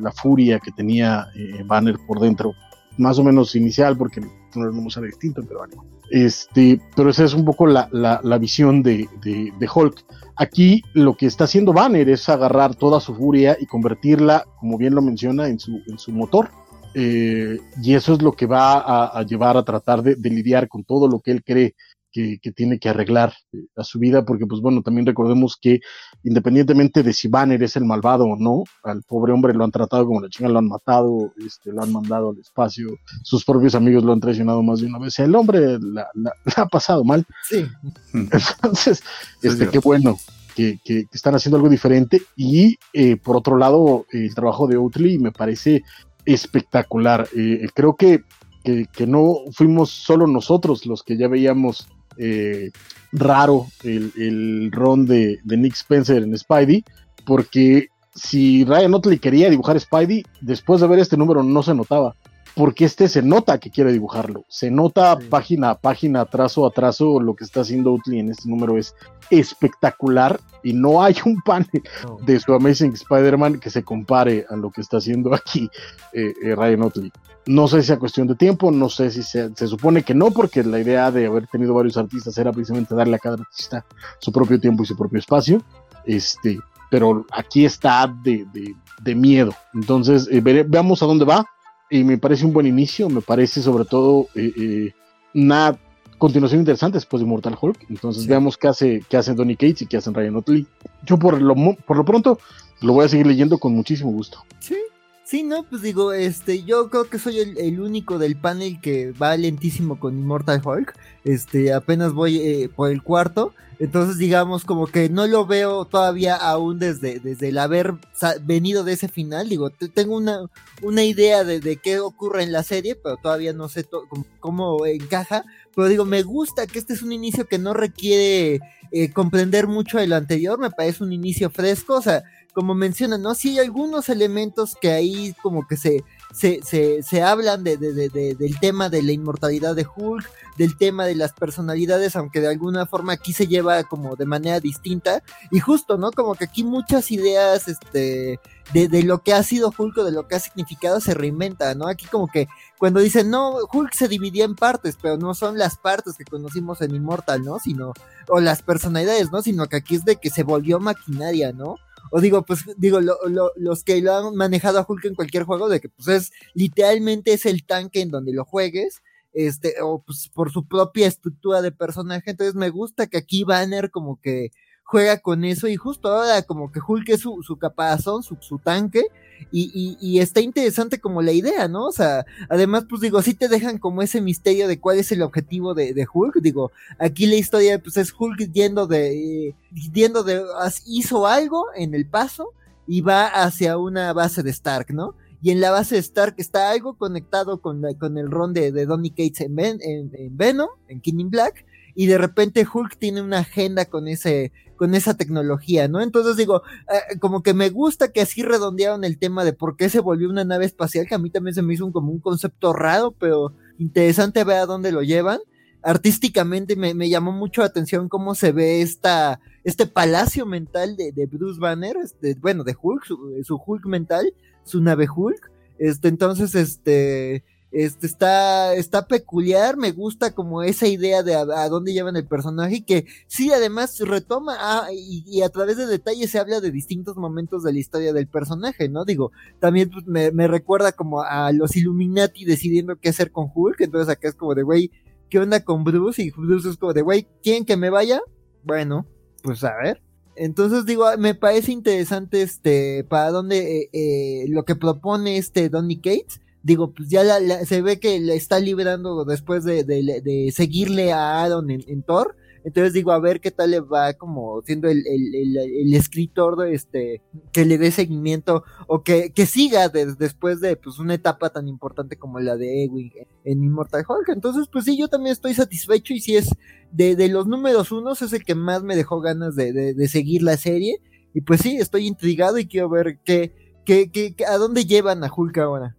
la furia que tenía Banner por dentro más o menos inicial, porque no vamos a ver distinto, pero bueno. Este, pero esa es un poco la, la, la visión de, de, de, Hulk. Aquí lo que está haciendo Banner es agarrar toda su furia y convertirla, como bien lo menciona, en su, en su motor. Eh, y eso es lo que va a, llevar a tratar de, lidiar con todo lo que él cree que, que, tiene que arreglar eh, a su vida, porque pues bueno, también recordemos que independientemente de si Banner es el malvado o no, al pobre hombre lo han tratado como la chinga, lo han matado, este, lo han mandado al espacio, sus propios amigos lo han traicionado más de una vez, el hombre la, la, la ha pasado mal. Sí. Entonces, este, qué bueno. Que, que, que, están haciendo algo diferente y eh, por otro lado el trabajo de Oatley me parece espectacular eh, creo que, que, no fuimos solo nosotros los que ya veíamos eh, raro el, el ron de, de, Nick Spencer en Spidey, porque si Ryan Otley quería dibujar Spidey, después de ver este número no se notaba, porque este se nota que quiere dibujarlo, se nota sí. página a página, trazo a trazo, lo que está haciendo Otley en este número es espectacular y no hay un panel no. de su Amazing Spider-Man que se compare a lo que está haciendo aquí eh, eh, Ryan Otley. No sé si sea cuestión de tiempo, no sé si se, se, supone que no, porque la idea de haber tenido varios artistas era precisamente darle a cada artista su propio tiempo y su propio espacio. Este, pero aquí está de, de, de miedo. Entonces, eh, ve, veamos a dónde va. Y me parece un buen inicio, me parece sobre todo eh, eh, una continuación interesante después de Mortal Hulk. Entonces, sí. veamos qué hace, qué hacen Donny Cates y qué hacen Ryan Otley. Yo, por lo, por lo pronto, lo voy a seguir leyendo con muchísimo gusto. Sí, Sí, no, pues digo, este, yo creo que soy el, único del panel que va lentísimo con Immortal Hulk. Este, apenas voy eh, por el cuarto. Entonces, digamos, como que no lo veo todavía aún desde, desde el haber venido de ese final. Digo, tengo una, una idea de, qué ocurre en la serie, pero todavía no sé cómo, cómo, encaja. Pero digo, me gusta que este es un inicio que no requiere eh, comprender mucho de lo anterior. Me parece un inicio fresco. O sea, como mencionan, ¿no? Sí hay algunos elementos que ahí como que se, se, se, se hablan de, de, de, del tema de la inmortalidad de Hulk, del tema de las personalidades, aunque de alguna forma aquí se lleva como de manera distinta. Y justo, ¿no? Como que aquí muchas ideas, este, de, de lo que ha sido Hulk o de lo que ha significado se reinventa, ¿no? Aquí como que cuando dicen, no, Hulk se dividía en partes, pero no son las partes que conocimos en Immortal, ¿no? Sino, o las personalidades, ¿no? Sino que aquí es de que se volvió maquinaria, ¿no? O digo, pues digo, lo, lo, los que lo han manejado a Hulk en cualquier juego, de que pues es literalmente es el tanque en donde lo juegues, este, o pues por su propia estructura de personaje, entonces me gusta que aquí Banner como que juega con eso y justo ahora como que Hulk es su, su caparazón, su, su tanque, y, y, y, está interesante como la idea, ¿no? O sea, además, pues digo, sí te dejan como ese misterio de cuál es el objetivo de, de Hulk. Digo, aquí la historia, pues es Hulk yendo de, yendo de, hizo algo en el paso y va hacia una base de Stark, ¿no? Y en la base de Stark está algo conectado con, la, con el ron de, de Donny Cates en, en, en Venom, en King in Black y de repente Hulk tiene una agenda con ese con esa tecnología, ¿no? Entonces digo, eh, como que me gusta que así redondearon el tema de por qué se volvió una nave espacial, que a mí también se me hizo un, como un concepto raro, pero interesante ver a dónde lo llevan. Artísticamente me, me llamó mucho la atención cómo se ve esta, este palacio mental de, de Bruce Banner, este, bueno, de Hulk, su, su Hulk mental, su nave Hulk. Este, entonces, este, este está, está peculiar, me gusta como esa idea de a, a dónde llevan el personaje que sí, además retoma ah, y, a través de detalles se habla de distintos momentos de la historia del personaje, ¿no? Digo, también pues, me, me, recuerda como a los Illuminati decidiendo qué hacer con Hulk, entonces acá es como de, güey, ¿qué onda con Bruce? Y Bruce es como de, güey, ¿quieren que me vaya? Bueno, pues a ver. Entonces digo, me parece interesante este, para dónde, eh, eh, lo que propone este Donny Cates digo, pues ya la, se ve que le está liberando después de, de, seguirle a Aaron en, Thor. Entonces digo, a ver qué tal le va como siendo el, el, el, escritor de este, que le dé seguimiento o que, que siga después de pues una etapa tan importante como la de Ewing en Immortal Hulk. Entonces, pues sí, yo también estoy satisfecho y si es de, de los números unos es el que más me dejó ganas de seguir la serie. Y pues sí, estoy intrigado y quiero ver qué, qué, qué, a dónde llevan a Hulk ahora.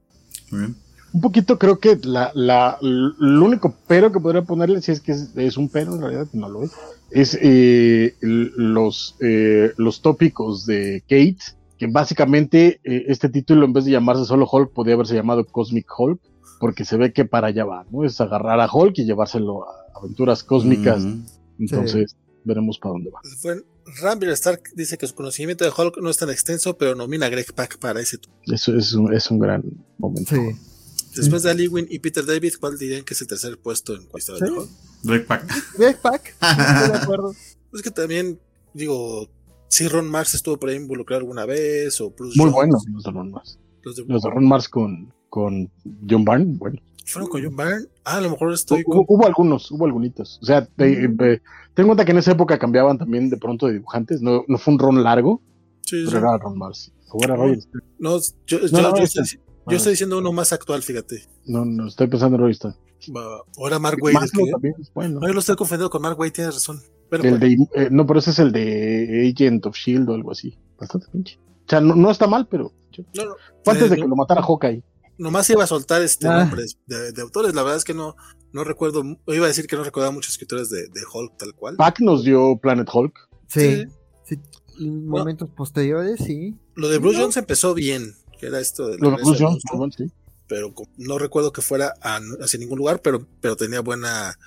Muy bien. Un poquito creo que la, la, lo único pero que podría ponerle, si es que es, es un pero, en realidad no lo es, es eh, los, eh, los tópicos de Kate, que básicamente eh, este título en vez de llamarse solo Hulk podría haberse llamado Cosmic Hulk, porque se ve que para allá va, ¿no? Es agarrar a Hulk y llevárselo a aventuras cósmicas. Mm. Entonces, sí. Veremos para dónde va. Bueno, Rambler Stark dice que su conocimiento de Hulk no es tan extenso, pero nomina a Greg Pak para ese tour. Eso es un, es un gran momento. Sí. Después de Ali Wynn y Peter David, ¿cuál dirían que es el tercer puesto en ¿Sí? de Hulk? Greg Pak. Greg Pak, estoy de acuerdo. Es que también, digo, si Ron Mars estuvo por ahí involucrado alguna vez, o Bruce Muy Jones, buenos los de Ron Mars. Los de, Los de Ron Mars con, con John Byrne, bueno. ¿Fueron con John Byrne? Ah, a lo mejor estoy Hubo, con... hubo algunos, hubo algunos. O sea, te, Mm. eh, ten en cuenta que en esa época cambiaban también de pronto de dibujantes. No, no fue un ron largo, Sí, sí. pero era Ron Mars. O era Stern. No, yo, yo- No, no, yo estoy, yo estoy diciendo uno más actual, fíjate. No, no, estoy pensando en Roger Stern. Va, Ahora Mark Wade. que- también es bueno. No, yo lo estoy confundiendo con Mark Wade, tienes razón. Pero El bueno, de, eh, no, pero ese es el de Agent of Shield o algo así. Bastante pinche. O sea, no, no está mal, pero no, no, fue antes eh, de no- que lo matara Hawkeye. Nomás iba a soltar este Ah. nombres de, de autores. La verdad es que no, no recuerdo, iba a decir que no recordaba muchos escritores de, de Hulk tal cual. Pac nos dio Planet Hulk. Sí, momentos posteriores, sí. Lo de Bruce Jones empezó bien, que era esto de Lo de Bruce Jones, monstruo, sí. pero no recuerdo que fuera a- hacia ningún lugar, pero, pero tenía buena,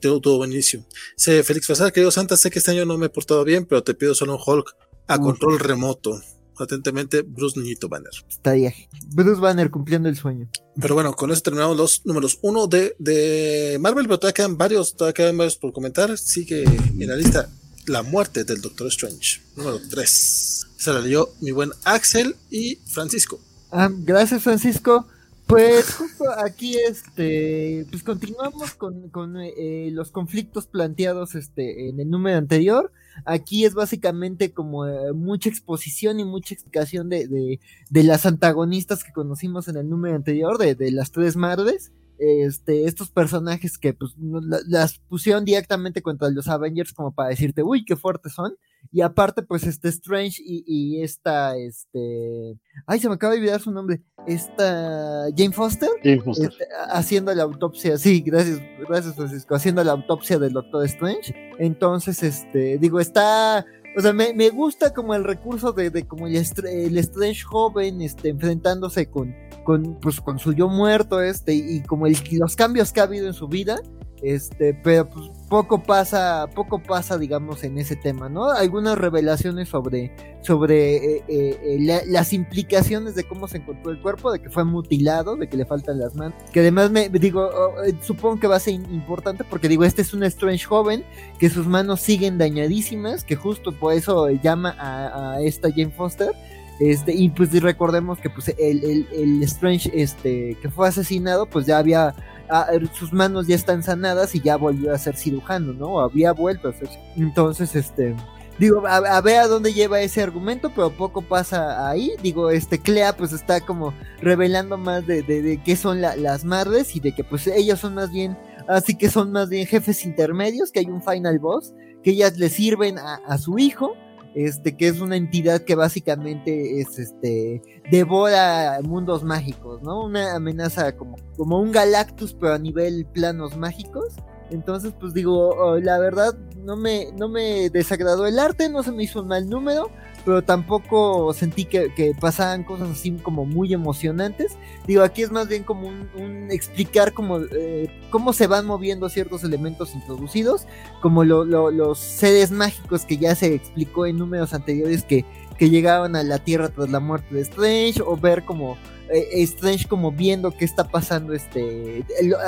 tuvo, buen inicio. Sé, Félix Fasar, querido Santa, sé que este año no me he portado bien, pero te pido solo un Hulk a control remoto. Atentamente, Bruce Niñito Banner. Estaría Bruce Banner cumpliendo el sueño. Pero bueno, con eso terminamos los números uno de, de Marvel, pero todavía quedan varios, todavía quedan varios por comentar. Sigue en la lista La muerte del Doctor Strange, número 3. Se la leyó mi buen Axel y Francisco. Ah, gracias, Francisco. Pues justo aquí, este, pues continuamos con, con eh, los conflictos planteados, este, en el número anterior. Aquí es básicamente como eh, mucha exposición y mucha explicación de, de, de las antagonistas que conocimos en el número anterior, de, de las tres madres. Este, estos personajes que pues las pusieron directamente contra los Avengers como para decirte, uy, qué fuertes son. Y aparte, pues este Strange y, y esta, este, ay, se me acaba de olvidar su nombre, esta Jane Foster, Jane Foster. este, ha- haciendo la autopsia, sí, gracias, gracias Francisco, haciendo la autopsia del Doctor Strange. Entonces, este, digo, está, o sea, me, me gusta como el recurso de, de como el, el Strange joven, este, enfrentándose con, con, pues, con su yo muerto, este, y como el, los cambios que ha habido en su vida. Este, pero pues poco pasa, poco pasa, digamos, en ese tema, ¿no? Algunas revelaciones sobre, sobre eh, eh, eh, la- las implicaciones de cómo se encontró el cuerpo, de que fue mutilado, de que le faltan las manos. Que además me digo, eh, supongo que va a ser importante porque digo, este es un Strange joven, que sus manos siguen dañadísimas, que justo por eso llama a, a esta Jane Foster. Este, y pues recordemos que pues el, el, el Strange este, que fue asesinado, pues ya había ah, sus manos ya están sanadas y ya volvió a ser cirujano, ¿no? Había vuelto a ser. Entonces, este, digo, a, a ver a dónde lleva ese argumento, pero poco pasa ahí. Digo, este Clea pues está como revelando más de, de, de qué son la- las madres y de que pues ellos son más bien, así que son más bien jefes intermedios, que hay un final boss, que ellas le sirven a, a su hijo. Este, que es una entidad que básicamente es este devora mundos mágicos, ¿no? Una amenaza como, como un Galactus, pero a nivel planos mágicos. Entonces, pues digo, oh, la verdad, no me, no me desagradó el arte, no se me hizo un mal número, pero tampoco sentí que, que pasaban cosas así como muy emocionantes. Digo, aquí es más bien como un, un explicar cómo, eh, cómo se van moviendo ciertos elementos introducidos, como lo- lo- los seres mágicos que ya se explicó en números anteriores que, que llegaban a la Tierra tras la muerte de Strange, o ver como eh, Strange como viendo qué está pasando este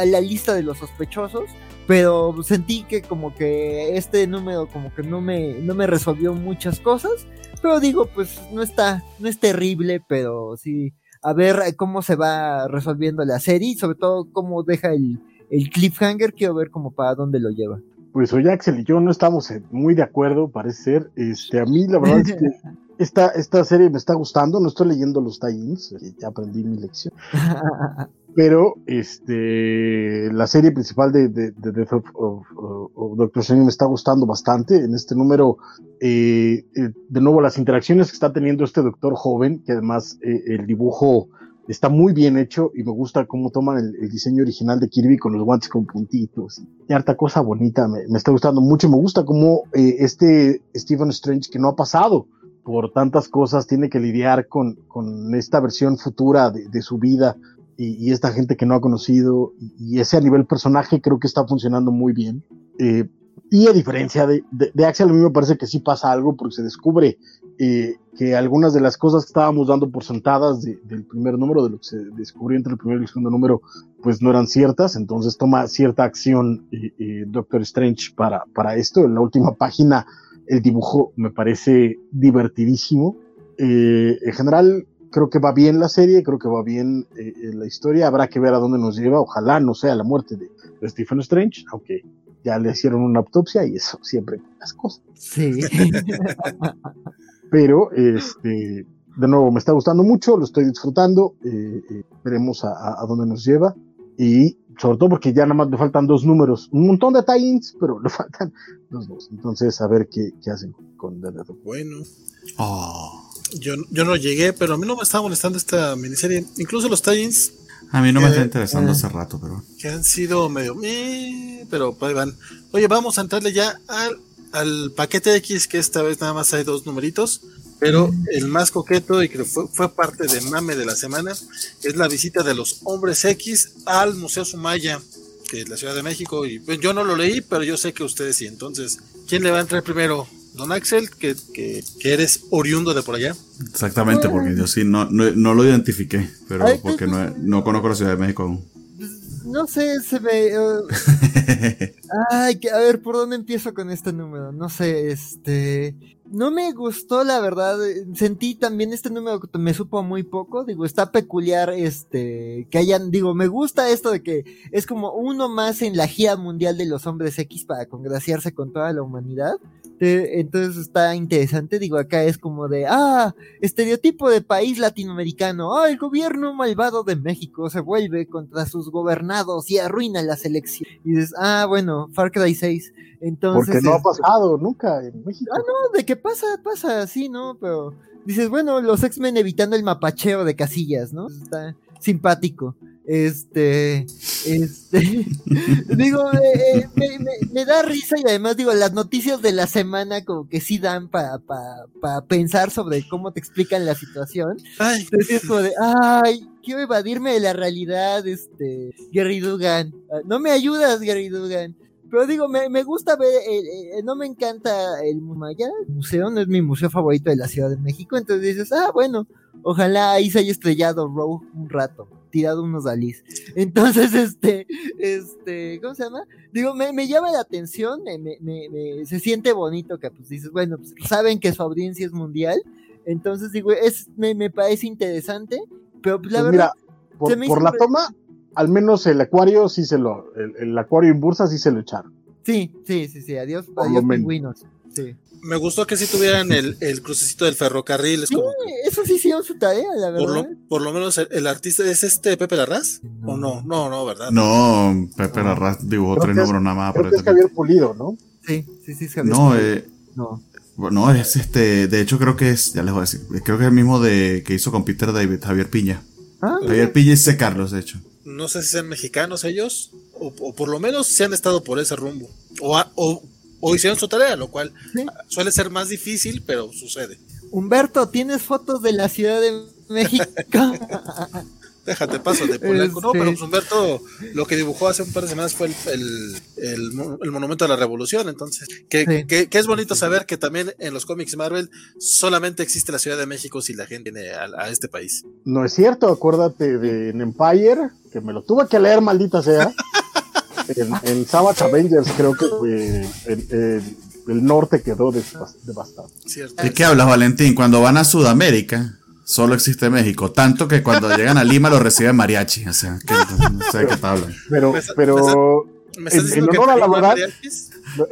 la lista de los sospechosos pero sentí que como que este número como que no me no me resolvió muchas cosas pero digo pues no está no es terrible pero sí a ver eh, cómo se va resolviendo la serie y sobre todo cómo deja el el cliffhanger quiero ver como para dónde lo lleva Pues hoy Axel y yo no estamos muy de acuerdo, parece ser. Este, a mí la verdad es que esta, esta serie me está gustando, no estoy leyendo los tie-ins, eh, ya aprendí mi lección. Pero este, la serie principal de, de, de Death of, of- of Doctor Strange me está gustando bastante. En este número, eh, eh, de nuevo, las interacciones que está teniendo este doctor joven, que además eh, el dibujo está muy bien hecho y me gusta cómo toman el, el diseño original de Kirby con los guantes con puntitos y harta cosa bonita. Me, me está gustando mucho. Me gusta cómo este Stephen Strange, que no ha pasado por tantas cosas, tiene que lidiar con, con esta versión futura de, su vida y, esta gente que no ha conocido y, ese a nivel personaje creo que está funcionando muy bien. Eh, y a diferencia de, de, de, Axel, a mí me parece que sí pasa algo porque se descubre eh, que algunas de las cosas que estábamos dando por sentadas de, del primer número, de lo que se descubrió entre el primer y el segundo número, pues no eran ciertas, entonces toma cierta acción eh, eh, Doctor Strange para, para esto. En la última página el dibujo me parece divertidísimo. Eh, en general, creo que va bien la serie, creo que va bien eh, la historia, habrá que ver a dónde nos lleva, ojalá no sea la muerte de, de Stephen Strange, aunque ya le hicieron una autopsia y eso siempre las cosas. Sí. Pero, este, de nuevo, me está gustando mucho, lo estoy disfrutando, eh, eh, veremos a, a, a, dónde nos lleva y sobre todo porque ya nada más le faltan dos números, un montón de tie-ins, pero le faltan los dos. Entonces, a ver qué, qué hacen con Daredevil. Bueno. Oh. Yo, yo no llegué, pero a mí no me estaba molestando esta miniserie. Incluso los tie-ins. A mí no me está interesando eh, hace rato, pero. Que han sido medio. Eh, pero ahí van. Oye, vamos a entrarle ya al, al paquete X, que esta vez nada más hay dos numeritos. Pero el más coqueto y que fue, fue, parte de mame de la semana es la visita de los hombres X al Museo Sumaya, que es la Ciudad de México. Y pues, yo no lo leí, pero yo sé que ustedes sí. Entonces, ¿quién le va a entrar primero? Don Axel, que, que, que eres oriundo de por allá. Exactamente, porque yo sí no, no, no lo identifiqué, pero porque no, no conozco la Ciudad de México aún. No sé, se me. Uh... Ay, que, a ver, ¿por dónde empiezo con este número? No sé, este. No me gustó, la verdad. Sentí también este número que me supo muy poco. Digo, está peculiar, este. Que hayan. Digo, me gusta esto de que es como uno más en la gira mundial de los hombres X para congraciarse con toda la humanidad. Entonces está interesante, digo, acá es como de, ah, estereotipo de país latinoamericano, ah, el gobierno malvado de México se vuelve contra sus gobernados y arruina las elecciones. Y dices, ah, bueno, Far Cry 6. Entonces, Porque no ha pasado nunca en México. Ah, no, de que pasa, pasa así, ¿no? Pero dices, bueno, los X-Men evitando el mapacheo de casillas, ¿no? Está simpático. Este, este, digo, eh, me, me, me, da risa y además digo, las noticias de la semana como que sí dan para pa, pa pensar sobre cómo te explican la situación. Ay. Entonces es como de, ay, quiero evadirme de la realidad, este, Gary Dugan. No me ayudas, Gary Dugan. Pero digo, me, me gusta ver, eh, eh, no me encanta el Mumaya, el museo, no es mi museo favorito de la Ciudad de México, entonces dices, ah, bueno, ojalá ahí se haya estrellado Rowe un rato tirado unos dalís. Entonces, este, este, ¿cómo se llama? Digo, me, me llama la atención, me, me, me, se siente bonito que pues dices, bueno, pues saben que su audiencia es mundial, entonces digo, es, me, me parece interesante, pero pues, la pues verdad... Mira, por, por la toma, al menos el acuario sí se lo, el, el, acuario en bursa sí se lo echaron. Sí, sí, sí, sí, adiós, adiós pingüinos. Sí. Me gustó que sí tuvieran el, el crucecito del ferrocarril. Es sí, como, eso sí hicieron su tarea, la verdad. Por lo, por lo menos el, el, artista es este Pepe Larraz. No. ¿O no? No, no, ¿verdad? No, Pepe Larraz dibujó tres números nada más. Creo que es Javier Pulido, ¿no? Sí, sí, sí, es Javier No, eh, no. No, es este, de hecho creo que es, ya les voy a decir, creo que es el mismo de que hizo con Peter David, Javier Piña. Ah, Javier Piña y C. Carlos, de hecho. No sé si sean mexicanos ellos, o, o por lo menos se han estado por ese rumbo. O, a, o o hicieron su tarea, lo cual ¿Sí? suele ser más difícil, pero sucede. Humberto, ¿tienes fotos de la Ciudad de México? Déjate paso de polaco. No, pero pues Humberto lo que dibujó hace un par de semanas fue el, el, el, el monumento a la revolución. Entonces, que, sí. que, que, es bonito saber que también en los cómics Marvel solamente existe la Ciudad de México si la gente viene a, a este país. No es cierto, acuérdate de Empire, que me lo tuve que leer, maldita sea. en, en Savage Avengers creo que fue el, el, el norte quedó devastado. ¿De qué hablas, Valentín? Cuando van a Sudamérica, solo existe México. Tanto que cuando llegan a Lima lo reciben mariachi. O sea, que, no sé de qué te hablan. Pero, pero ¿Me estás en, en honor a la verdad,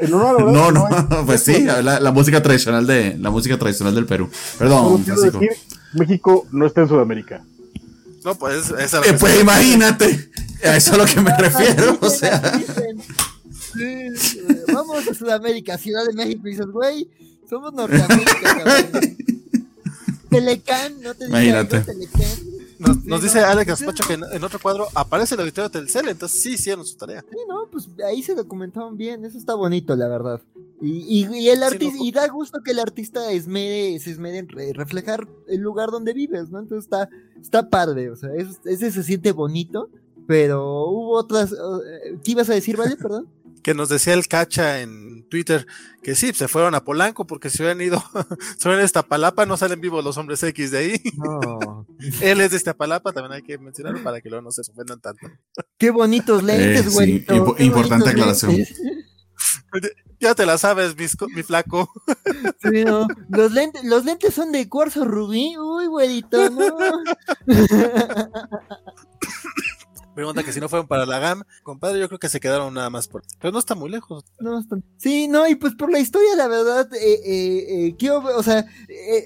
En honor a la verdad, No, no, hay- pues sí, la, la música tradicional de la música tradicional del Perú. Perdón, Francisco. decir, México no está en Sudamérica. No, pues esa Eh, pues imagínate, a eso es a lo que me refiero, o sea. Dicen, sí, eh, vamos a Sudamérica, Ciudad de México, y dices, güey, somos Norteamérica, cabrón. Telecán, no te digas Imagínate. Telecán. Nos, nos Sí, dice no, Alex Gaspacho que en, en otro cuadro aparece el auditorio Telcel, entonces sí hicieron su tarea. Sí, no, pues ahí se documentaron bien, eso está bonito, la verdad. Y, y, y el Sí, artista, no, y da gusto que el artista esmere, se esmere en re- reflejar el lugar donde vives, ¿no? Entonces está, está padre, o sea, es- ese se siente bonito, pero hubo otras, eh, ¿qué ibas a decir, vale? Perdón. Que nos decía el cacha en Twitter que sí, se fueron a Polanco porque si hubieran ido, se hubieran Iztapalapa, no salen vivos los hombres X de ahí. No. Él es de Iztapalapa, también hay que mencionarlo para que luego no se ofendan tanto. Qué bonitos lentes, Eh, sí, impo- qué importante aclaración. lentes. Ya te la sabes, mis mi flaco. Sí, no. Los lentes, los lentes son de cuarzo rubí. Uy, güerito, no. Pregunta que si no fueron para la GAM, compadre, yo creo que se quedaron nada más por. Pero no está muy lejos. No, está- Sí, no, y pues por la historia, la verdad, eh, eh, eh, quiero, o sea, eh,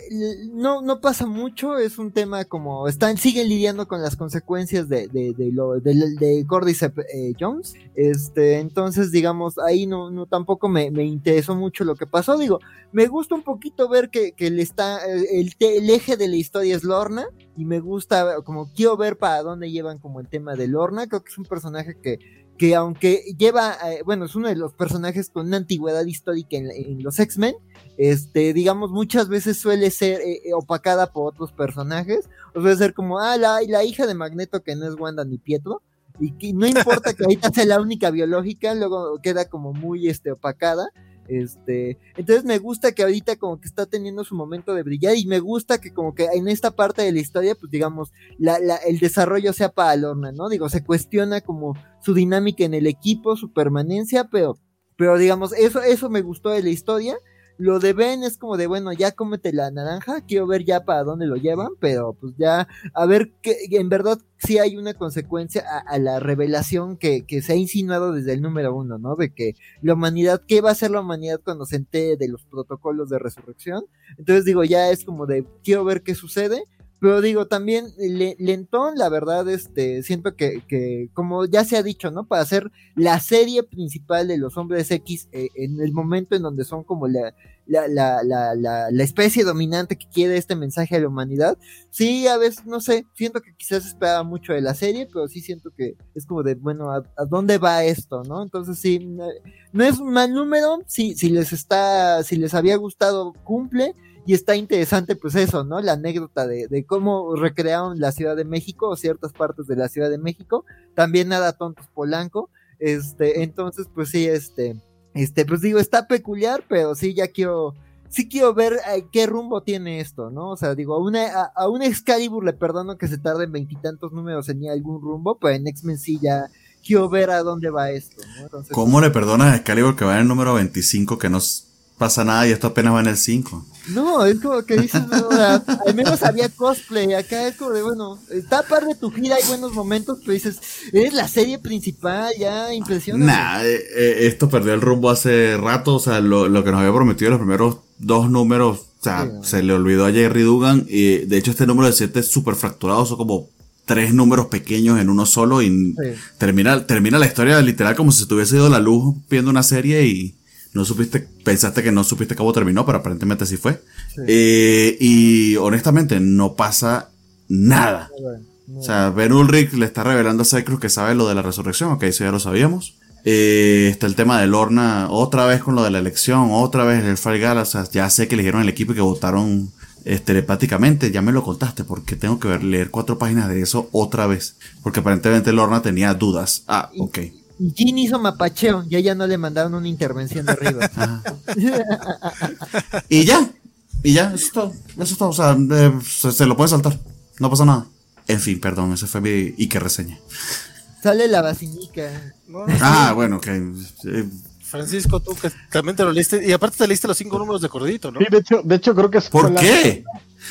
no, no pasa mucho, es un tema como, están, siguen lidiando con las consecuencias de, de, de lo, de, de Cordyceps eh, Jones, este, entonces, digamos, ahí no, no tampoco me, me interesó mucho lo que pasó, digo, me gusta un poquito ver que, que está, eh, el, te- el eje de la historia es Lorna, y me gusta, como quiero ver para dónde llevan como el tema de Lorna, creo que es un personaje que, que aunque lleva, eh, bueno, es uno de los personajes con una antigüedad histórica en, en los X-Men, este, digamos, muchas veces suele ser eh, eh, opacada por otros personajes, o suele ser como, ah, la, la hija de Magneto que no es Wanda ni Pietro, y que no importa que ahorita sea la única biológica, luego queda como muy, este, opacada, este, entonces me gusta que ahorita como que está teniendo su momento de brillar y me gusta que como que en esta parte de la historia, pues digamos, la, el desarrollo sea para Lorna, ¿no? Digo, se cuestiona como su dinámica en el equipo, su permanencia, pero, pero digamos, eso, eso me gustó de la historia. Lo de Ben es como de, bueno, ya cómete la naranja, quiero ver ya para dónde lo llevan, pero pues ya, a ver que en verdad sí hay una consecuencia a, a la revelación que, que se ha insinuado desde el número uno, ¿no? De que la humanidad, ¿qué va a hacer la humanidad cuando se entere de los protocolos de resurrección? Entonces digo, ya es como de, quiero ver qué sucede, pero digo, también le- lentón, la verdad, este, siento que, que, como ya se ha dicho, ¿no? Para hacer la serie principal de los hombres X eh, en el momento en donde son como la, la, la, la, la, especie dominante que quiere este mensaje a la humanidad. Sí, a veces, no sé, siento que quizás esperaba mucho de la serie, pero sí siento que es como de, bueno, ¿a, a dónde va esto, no? Entonces sí, no, no es un mal número, sí, si les está, si les había gustado, cumple. Y está interesante, pues eso, ¿no? La anécdota de, de cómo recrearon la Ciudad de México o ciertas partes de la Ciudad de México. También nada tontos Polanco. Este, entonces, pues sí, este, este, pues digo, está peculiar, pero sí, ya quiero, sí quiero ver eh, qué rumbo tiene esto, ¿no? O sea, digo, a una, a, un Excalibur le perdono que se tarde en veintitantos números en algún rumbo, pero en X-Men sí ya quiero ver a dónde va esto, ¿no? ¿Cómo le perdonas a Excalibur que va en el número 25 que no s- pasa nada y esto apenas va en el 5? No, es como que dices, no, al menos había cosplay, acá es como de, bueno, está par de tu gira, hay buenos momentos, pero dices, eres la serie principal, ya, impresionante. Nah, eh, eh, esto perdió el rumbo hace rato, o sea, lo, lo que nos había prometido los primeros dos números, o sea, Sí, no. se le olvidó a Jerry Dugan, y de hecho este número de 7 es súper fracturado, son como tres números pequeños en uno solo y Sí. termina, termina la historia literal como si se te hubiese ido la luz viendo una serie y no supiste, pensaste que no supiste cómo terminó, pero aparentemente sí fue. Sí. Eh, y honestamente no pasa nada. No. O sea, Ben Ulrich le está revelando a Cyclus que sabe lo de la resurrección, ok, eso ya lo sabíamos. Eh, está el tema de Lorna, otra vez con lo de la elección, otra vez el Fall Gala, o sea, ya sé que eligieron el equipo y que votaron eh, telepáticamente, ya me lo contaste, porque tengo que ver, leer cuatro páginas de eso otra vez, porque aparentemente Lorna tenía dudas. Ah, ok. Y Jean hizo mapacheo, ya ya no le mandaron una intervención de arriba. Ajá. y ya, y ya, eso es todo, eso es todo, o sea, eh, se, se lo puede saltar, no pasa nada. En fin, perdón, esa fue mi Ike reseña. Sale la. No, no, Ah, bueno, que eh, Francisco, tú que también te lo leíste, y aparte te leíste los cinco números de corridito, ¿no? Sí, de hecho, de hecho creo que ¿Por la- qué?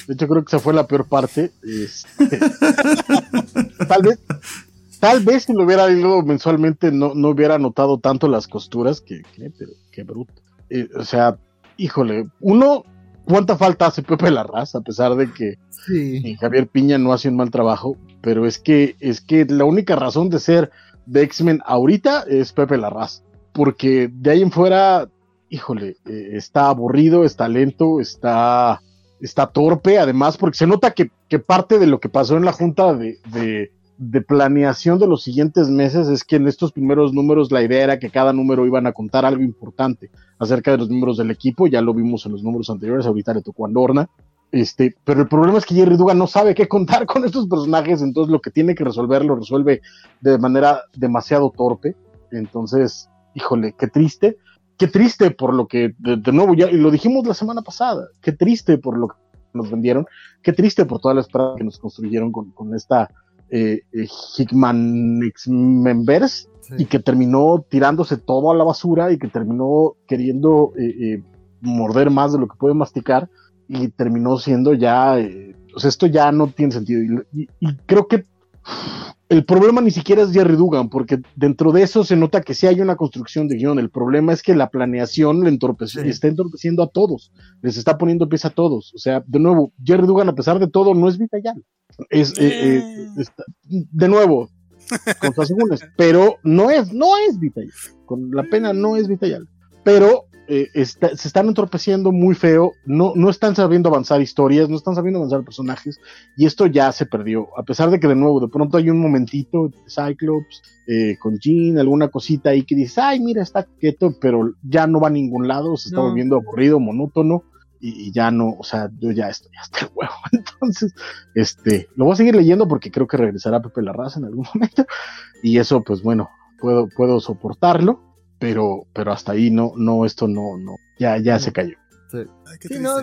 De hecho creo que esa fue la peor parte. este. tal vez, tal vez si lo hubiera ido mensualmente no, no hubiera notado tanto las costuras, que, que pero qué bruto. Eh, o sea, híjole, uno, ¿cuánta falta hace Pepe Larraz? A pesar de que Sí. Javier Piña no hace un mal trabajo, pero es que, es que la única razón de ser de X-Men ahorita es Pepe Larraz, porque de ahí en fuera, híjole, eh, está aburrido, está lento, está, está torpe, además, porque se nota que, que parte de lo que pasó en la junta de, de, de planeación de los siguientes meses es que en estos primeros números la idea era que cada número iban a contar algo importante acerca de los números del equipo, ya lo vimos en los números anteriores, ahorita le tocó a Lorna, este, pero el problema es que Jerry Dugan no sabe qué contar con estos personajes, entonces lo que tiene que resolver lo resuelve de manera demasiado torpe. Entonces, híjole, qué triste. Qué triste por lo que, de, nuevo, ya lo dijimos la semana pasada, qué triste por lo que nos vendieron, qué triste por toda la esperanza que nos construyeron con, con esta eh, eh, Hickman X-Members Sí. y que terminó tirándose todo a la basura y que terminó queriendo eh, eh, morder más de lo que puede masticar y terminó siendo ya, o sea, esto ya no tiene sentido. Y, y- y creo que el problema ni siquiera es Jerry Dugan, porque dentro de eso se nota que sí hay una construcción de guion. El problema es que la planeación le entorpece- Sí. está entorpeciendo a todos, les está poniendo pies a todos. O sea, de nuevo, Jerry Dugan, a pesar de todo, no es Vitayal. Es, eh, eh, está- de nuevo, con pero no es, no es Vitayal. Con la pena no es Vitayal. Pero eh, está- se están entorpeciendo muy feo, no, no están sabiendo avanzar historias, no están sabiendo avanzar personajes, y esto ya se perdió. A pesar de que, de nuevo, de pronto hay un momentito Cyclops eh, con Jean, alguna cosita ahí que dices, ay, mira, está quieto, pero ya no va a ningún lado, se está No. volviendo aburrido, monótono, y, y ya no, o sea, yo ya estoy hasta el huevo. Entonces, este, lo voy a seguir leyendo porque creo que regresará Pepe Larraza en algún momento, y eso, pues bueno, puedo, puedo soportarlo, pero, pero hasta ahí no, no, esto no, no, ya, ya se cayó. Ay, qué Sí, triste. no,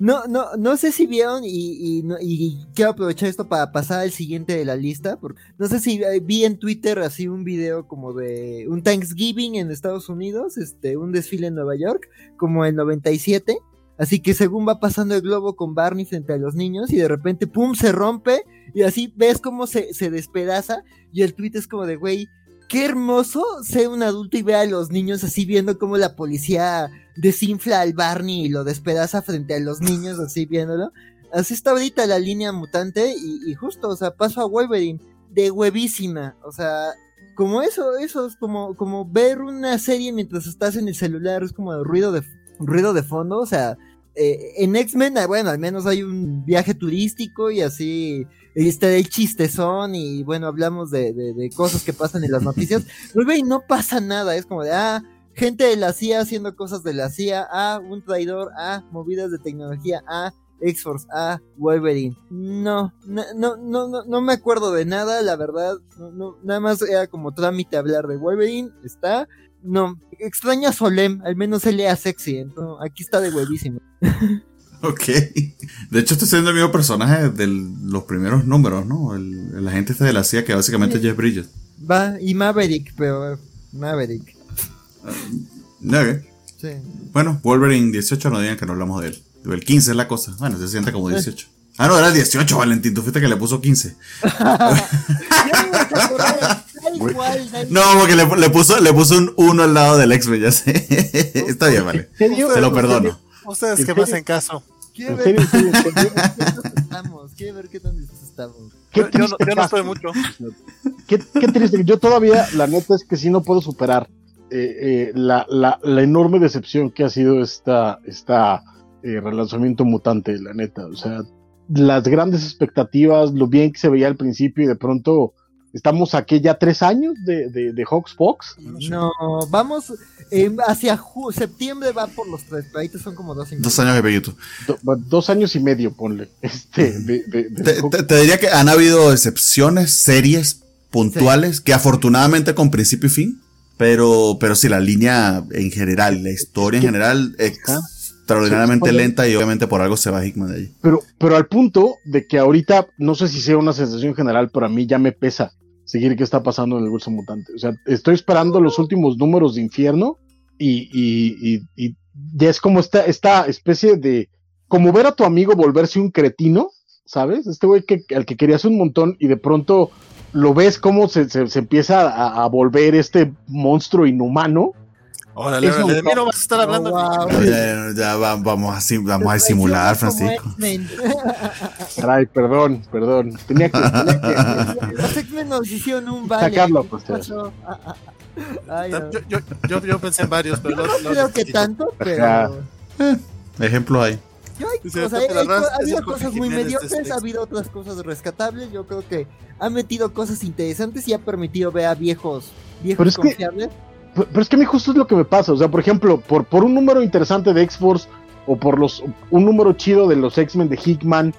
No, no, no sé si vieron y, y, no- y quiero aprovechar esto para pasar al siguiente de la lista, porque no sé si eh, vi en Twitter así un video como de un Thanksgiving en Estados Unidos, este, un desfile en Nueva York, como el 97, así que según va pasando el globo con Barney frente a los niños y de repente, pum, se rompe y así ves cómo se, se despedaza y el tweet es como de, güey, qué hermoso ser un adulto y ver a los niños así viendo cómo la policía desinfla al Barney y lo despedaza frente a los niños así viéndolo. Así está ahorita la línea mutante y, justo, o sea, paso a Wolverine de huevísima, o sea, como eso, eso es como, como ver una serie mientras estás en el celular, es como ruido de, ruido de fondo, o sea, eh, en X-Men, ah, bueno, al menos hay un viaje turístico y así y está el chistezón y bueno, hablamos de, de, de cosas que pasan en las noticias. Wolverine no pasa nada, es como de, ah, gente de la CIA haciendo cosas de la CIA, ah, un traidor, ah, movidas de tecnología, ah, X-Force, ah, Wolverine. No, no, no, no, no, me acuerdo de nada, la verdad, no, no, nada más era como trámite hablar de Wolverine, está. No, extraña a Solem, al menos se lea sexy, entonces, aquí está de huevísimo. Ok. De hecho, estoy siendo el mismo personaje de los primeros números, ¿no? El, el agente este de la CIA que básicamente es Jeff Bridges. Va, y Maverick, pero Maverick, Ok. sí. Bueno, Wolverine 18, no digan que no hablamos de él. El 15 es la cosa. Bueno, se siente como 18. Ah, no, era 18, Valentín. Tú fuiste que le puso 15. Ya me vas a acordar, tal cual, tal No, porque le, le puso, le puso un 1 al lado del X-Men, ya sé. Está bien, vale. Se lo ¿En perdono. Ustedes ¿En que me serio? hacen caso. Quiero ver ¿En? ¿En qué estamos. Quiero ver qué tan estamos. Qué Yo, yo no, triste yo no estoy mucho. Qué, qué triste. Yo todavía, la neta es que sí no puedo superar eh, eh, la, la, la enorme decepción que ha sido esta, esta eh, relanzamiento mutante, la neta. O sea, las grandes expectativas, lo bien que se veía al principio y de pronto estamos aquí ya tres años de, de, de Hawks Fox. No, vamos eh, hacia septiembre va por los tres, pero ahorita son como dos y medio. Dos años de Peyuto. Do- dos años y medio, ponle. Este, de, de- de Te, te- te diría que han habido excepciones, series puntuales, que afortunadamente con principio y fin, pero, pero sí, la línea en general, la historia en general, extraordinariamente Sí, lenta y obviamente por algo se va Hickman de allí. Pero, pero al punto de que ahorita, no sé si sea una sensación general, pero a mí ya me pesa seguir qué está pasando en el bolso mutante. O sea, estoy esperando los últimos números de infierno y, y, y, y ya es como esta, esta especie de, como ver a tu amigo volverse un cretino, ¿sabes? Este güey que, al que querías un montón y de pronto lo ves cómo se, se- se empieza a, a volver este monstruo inhumano. Órale, órale, de mí no vas a estar hablando. Oh, wow. Ya, ya va- vamos a, sim- vamos a disimular, Como Francisco. Caray, perdón, perdón. Tenía que, Los X-Men nos hicieron un vale. Sacarlo, ¿Qué pues. Ay. Yo, yo, yo, yo pensé en varios, pero no, No no creo que necesito. tanto, pero. Ajá. Ejemplo hay. Yo hay, o sea, hay- ha habido cosas muy mediocres, este ha habido otras cosas rescatables. Yo creo que ha metido cosas interesantes y ha permitido ver a viejos, viejos Pero es que- confiables. Pero es que a mí justo es lo que me pasa. O sea, por ejemplo, por, por un número interesante de X-Force o por los un número chido de los X-Men de Hickman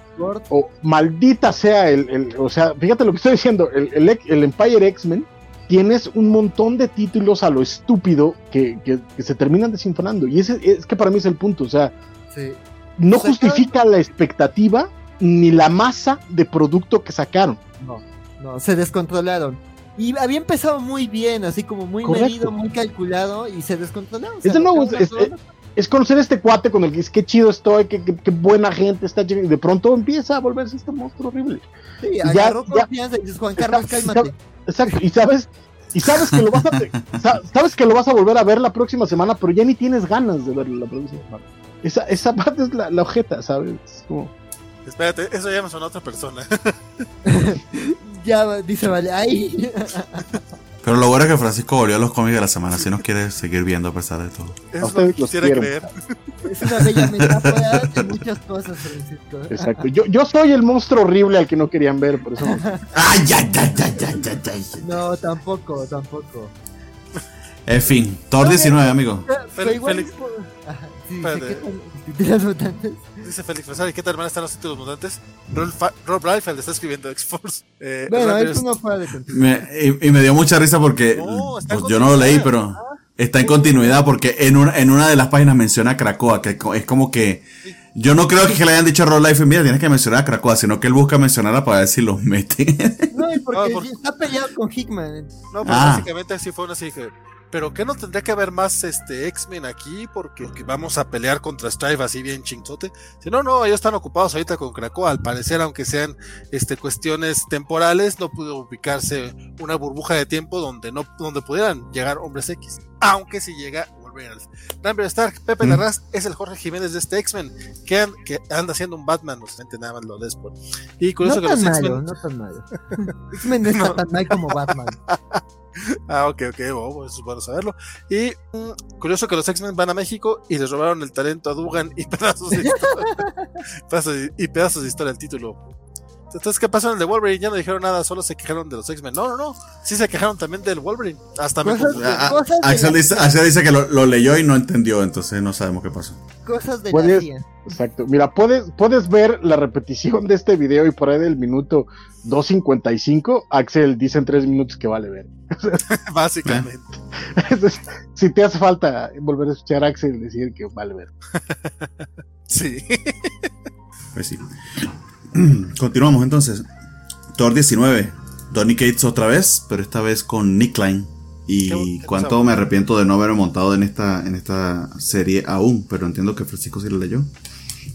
o maldita sea el, el- o sea, fíjate lo que estoy diciendo, el, el, Empire X-Men, tienes un montón de títulos a lo estúpido que, que- que se terminan desinflando. Y ese es que para mí es el punto, o sea, Sí. no justifica la expectativa ni la masa de producto que sacaron. No, no, se descontrolaron. Y había empezado muy bien, así como muy Correcto. medido, muy calculado, y se descontrolaron. Es de nuevo, es- es- Es conocer a este cuate con el que es qué chido estoy, qué, qué- qué buena gente está, chido", y de pronto empieza a volverse este monstruo horrible. sí, ya- agarró ya- confianza y dices, Juan Carlos, Está- cálmate. Exacto, y sabes, y sabes que lo vas a sa- sabes que lo vas a volver a ver la próxima semana, pero ya ni tienes ganas de verlo la próxima semana. Esa, esa parte es la, la ojeta, ¿sabes? Es como- Espérate, eso ya me sonó a otra persona. Ya dice, vale, ay. Pero lo bueno es que Francisco volvió a los cómics de la semana, si nos quiere seguir viendo a pesar de todo. Eso es lo que quisiera creer. Es una bella metáfora de muchas cosas, Francisco. exacto. Yo, yo soy el monstruo horrible al que no querían ver, por eso. ¡Ay, ya, ya, ya, ya, ya, ya! No, tampoco, tampoco. En fin, Thor 19, amigo. Pero Félix- Dice Félix Fresari, ¿qué tal hermana están los títulos mutantes? Rob, Rob Liefeld está escribiendo X-Force. Eh, Bueno, Rangers- esto no fuera de. Me- y, y me dio mucha risa porque No, pues, yo no lo leí, pero está en continuidad porque en una, en una de las páginas menciona a Krakoa, que es como que yo no creo que le hayan dicho a Roll Life, mira, tienes que mencionar a Krakoa, sino que él busca mencionarla para ver si los mete. No, y porque No, por- está peleado con Hickman. No, pues Ah. básicamente así fue una así que. Pero que no tendría que haber más este X-Men aquí porque, porque vamos a pelear contra Strive así bien chingote. Si no, no, ellos están ocupados ahorita con Krakoa. Al parecer, aunque sean este cuestiones temporales, no pudo ubicarse una burbuja de tiempo donde no donde pudieran llegar hombres X. Aunque si llega Wolverine. Lambert Stark, Pepe Mm. Larraz es el Jorge Jiménez de este X-Men que, an- que anda haciendo un Batman, no sé, nada más lo des por. Y curioso No que los tan X-Men malo, no tan malo. X-Men no está No. tan mal como Batman. Ah, ok, ok, oh, eso es bueno saberlo. Y mm, curioso que los X-Men van a México y les robaron el talento a Dugan y pedazos de historia. pedazos de- y pedazos de historia el título. Entonces, ¿qué pasó en el de Wolverine? Ya no dijeron nada, solo se quejaron de los X-Men. No, no, no. Sí se quejaron también del Wolverine. Hasta Cosas. Ah, de, Axel dice, Axel dice que lo, lo leyó y no entendió, entonces no sabemos qué pasó. cosas de la. Exacto. Mira, puedes, puedes ver la repetición de este video y por ahí del minuto 2.55, Axel dice en tres minutos que vale ver. Básicamente. Entonces, si te hace falta volver a escuchar a Axel decir que vale ver. Sí. Pues sí. Continuamos entonces. Thor 19. Donny Cates otra vez, pero esta vez con Nick Klein. Y qué cuánto me arrepiento de no haberme montado en esta, en esta serie aún, pero entiendo que Francisco sí lo leyó.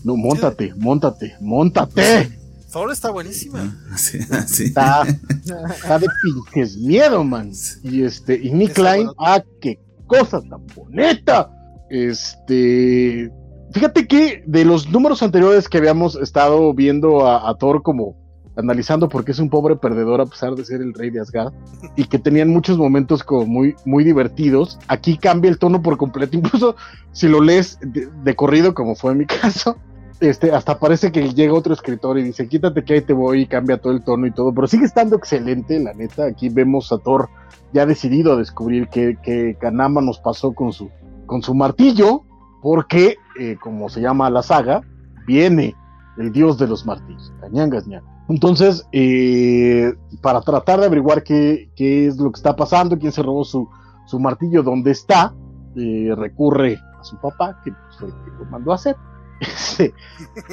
No, montate, montate, montate. Thor está buenísima. Así, así. Está, está de pinches miedo, man. Y este, y Nick Está Klein, bueno. ah, qué cosa tan bonita. Este, fíjate que de los números anteriores que habíamos estado viendo a, a Thor como analizando porque es un pobre perdedor a pesar de ser el rey de Asgard y que tenían muchos momentos como muy, muy divertidos, aquí cambia el tono por completo, incluso si lo lees de, de corrido como fue en mi caso, este, hasta parece que llega otro escritor y dice, quítate que ahí te voy y cambia todo el tono y todo, pero sigue estando excelente, la neta, aquí vemos a Thor ya decidido a descubrir que, que Kanama nos pasó con su, con su martillo, porque, eh, como se llama la saga, viene el dios de los martillos, Cañangas ña. Entonces, eh, para tratar de averiguar qué, qué es lo que está pasando, quién se robó su, su martillo, dónde está, eh, recurre a su papá, que fue el que lo mandó a hacer. Este,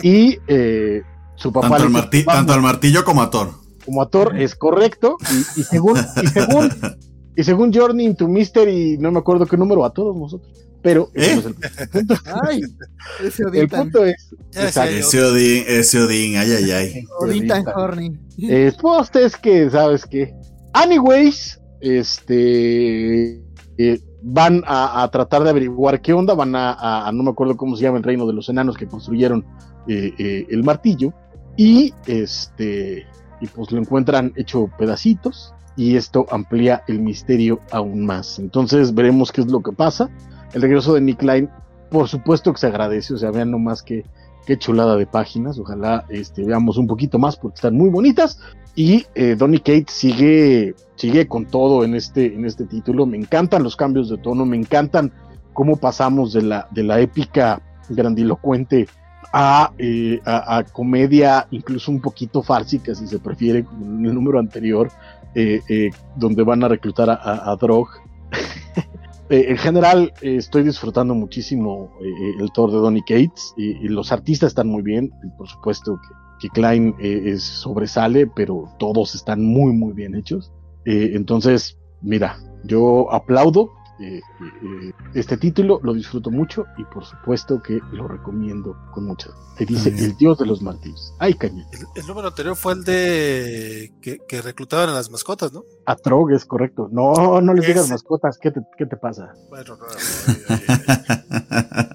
y eh, su papá Tanto, le al dice, marti- "Vamos, tanto al martillo como a Thor. como a Thor es correcto y, y según y según y según Journey into Mystery no me acuerdo qué número a todos nosotros Pero ¿Eh? ese no es el punto. Ay, ese El Odin tan, punto es, exacto. Ese Odín, ese Odín, ay, ay, ay. Odin tan horny. Eh, pues es que, ¿sabes qué? Anyways, este eh, van a, a tratar de averiguar qué onda, van a, a- a- no me acuerdo cómo se llama el reino de los enanos que construyeron eh, eh, el martillo, y este, y pues lo encuentran hecho pedacitos, y esto amplía el misterio aún más. Entonces veremos qué es lo que pasa. El regreso de Nick Klein, por supuesto que se agradece, o sea, vean nomás que qué chulada de páginas, ojalá este, veamos un poquito más porque están muy bonitas. Y eh, Donny Kate sigue, sigue con todo en este, en este título. Me encantan los cambios de tono, me encantan cómo pasamos de la, de la épica grandilocuente a, eh, a, comedia, incluso un poquito fársica, si se prefiere, en el número anterior, eh, eh, donde van a reclutar a Drog. Eh, en general, eh, estoy disfrutando muchísimo eh, el tour de Donny Cates. y los artistas están muy bien, por supuesto que, que Klein es, sobresale, pero todos están muy, muy bien hechos. Entonces, mira, yo aplaudo eh, eh, eh, este título, lo disfruto mucho y por supuesto que lo recomiendo con mucha. Te dice el dios de los martillos. Ay, caña. El, el número anterior fue el de que, que reclutaban a las mascotas, ¿no? Atrog es correcto. No, no les digas Ese. mascotas. ¿Qué te, qué te pasa? Bueno, no, no,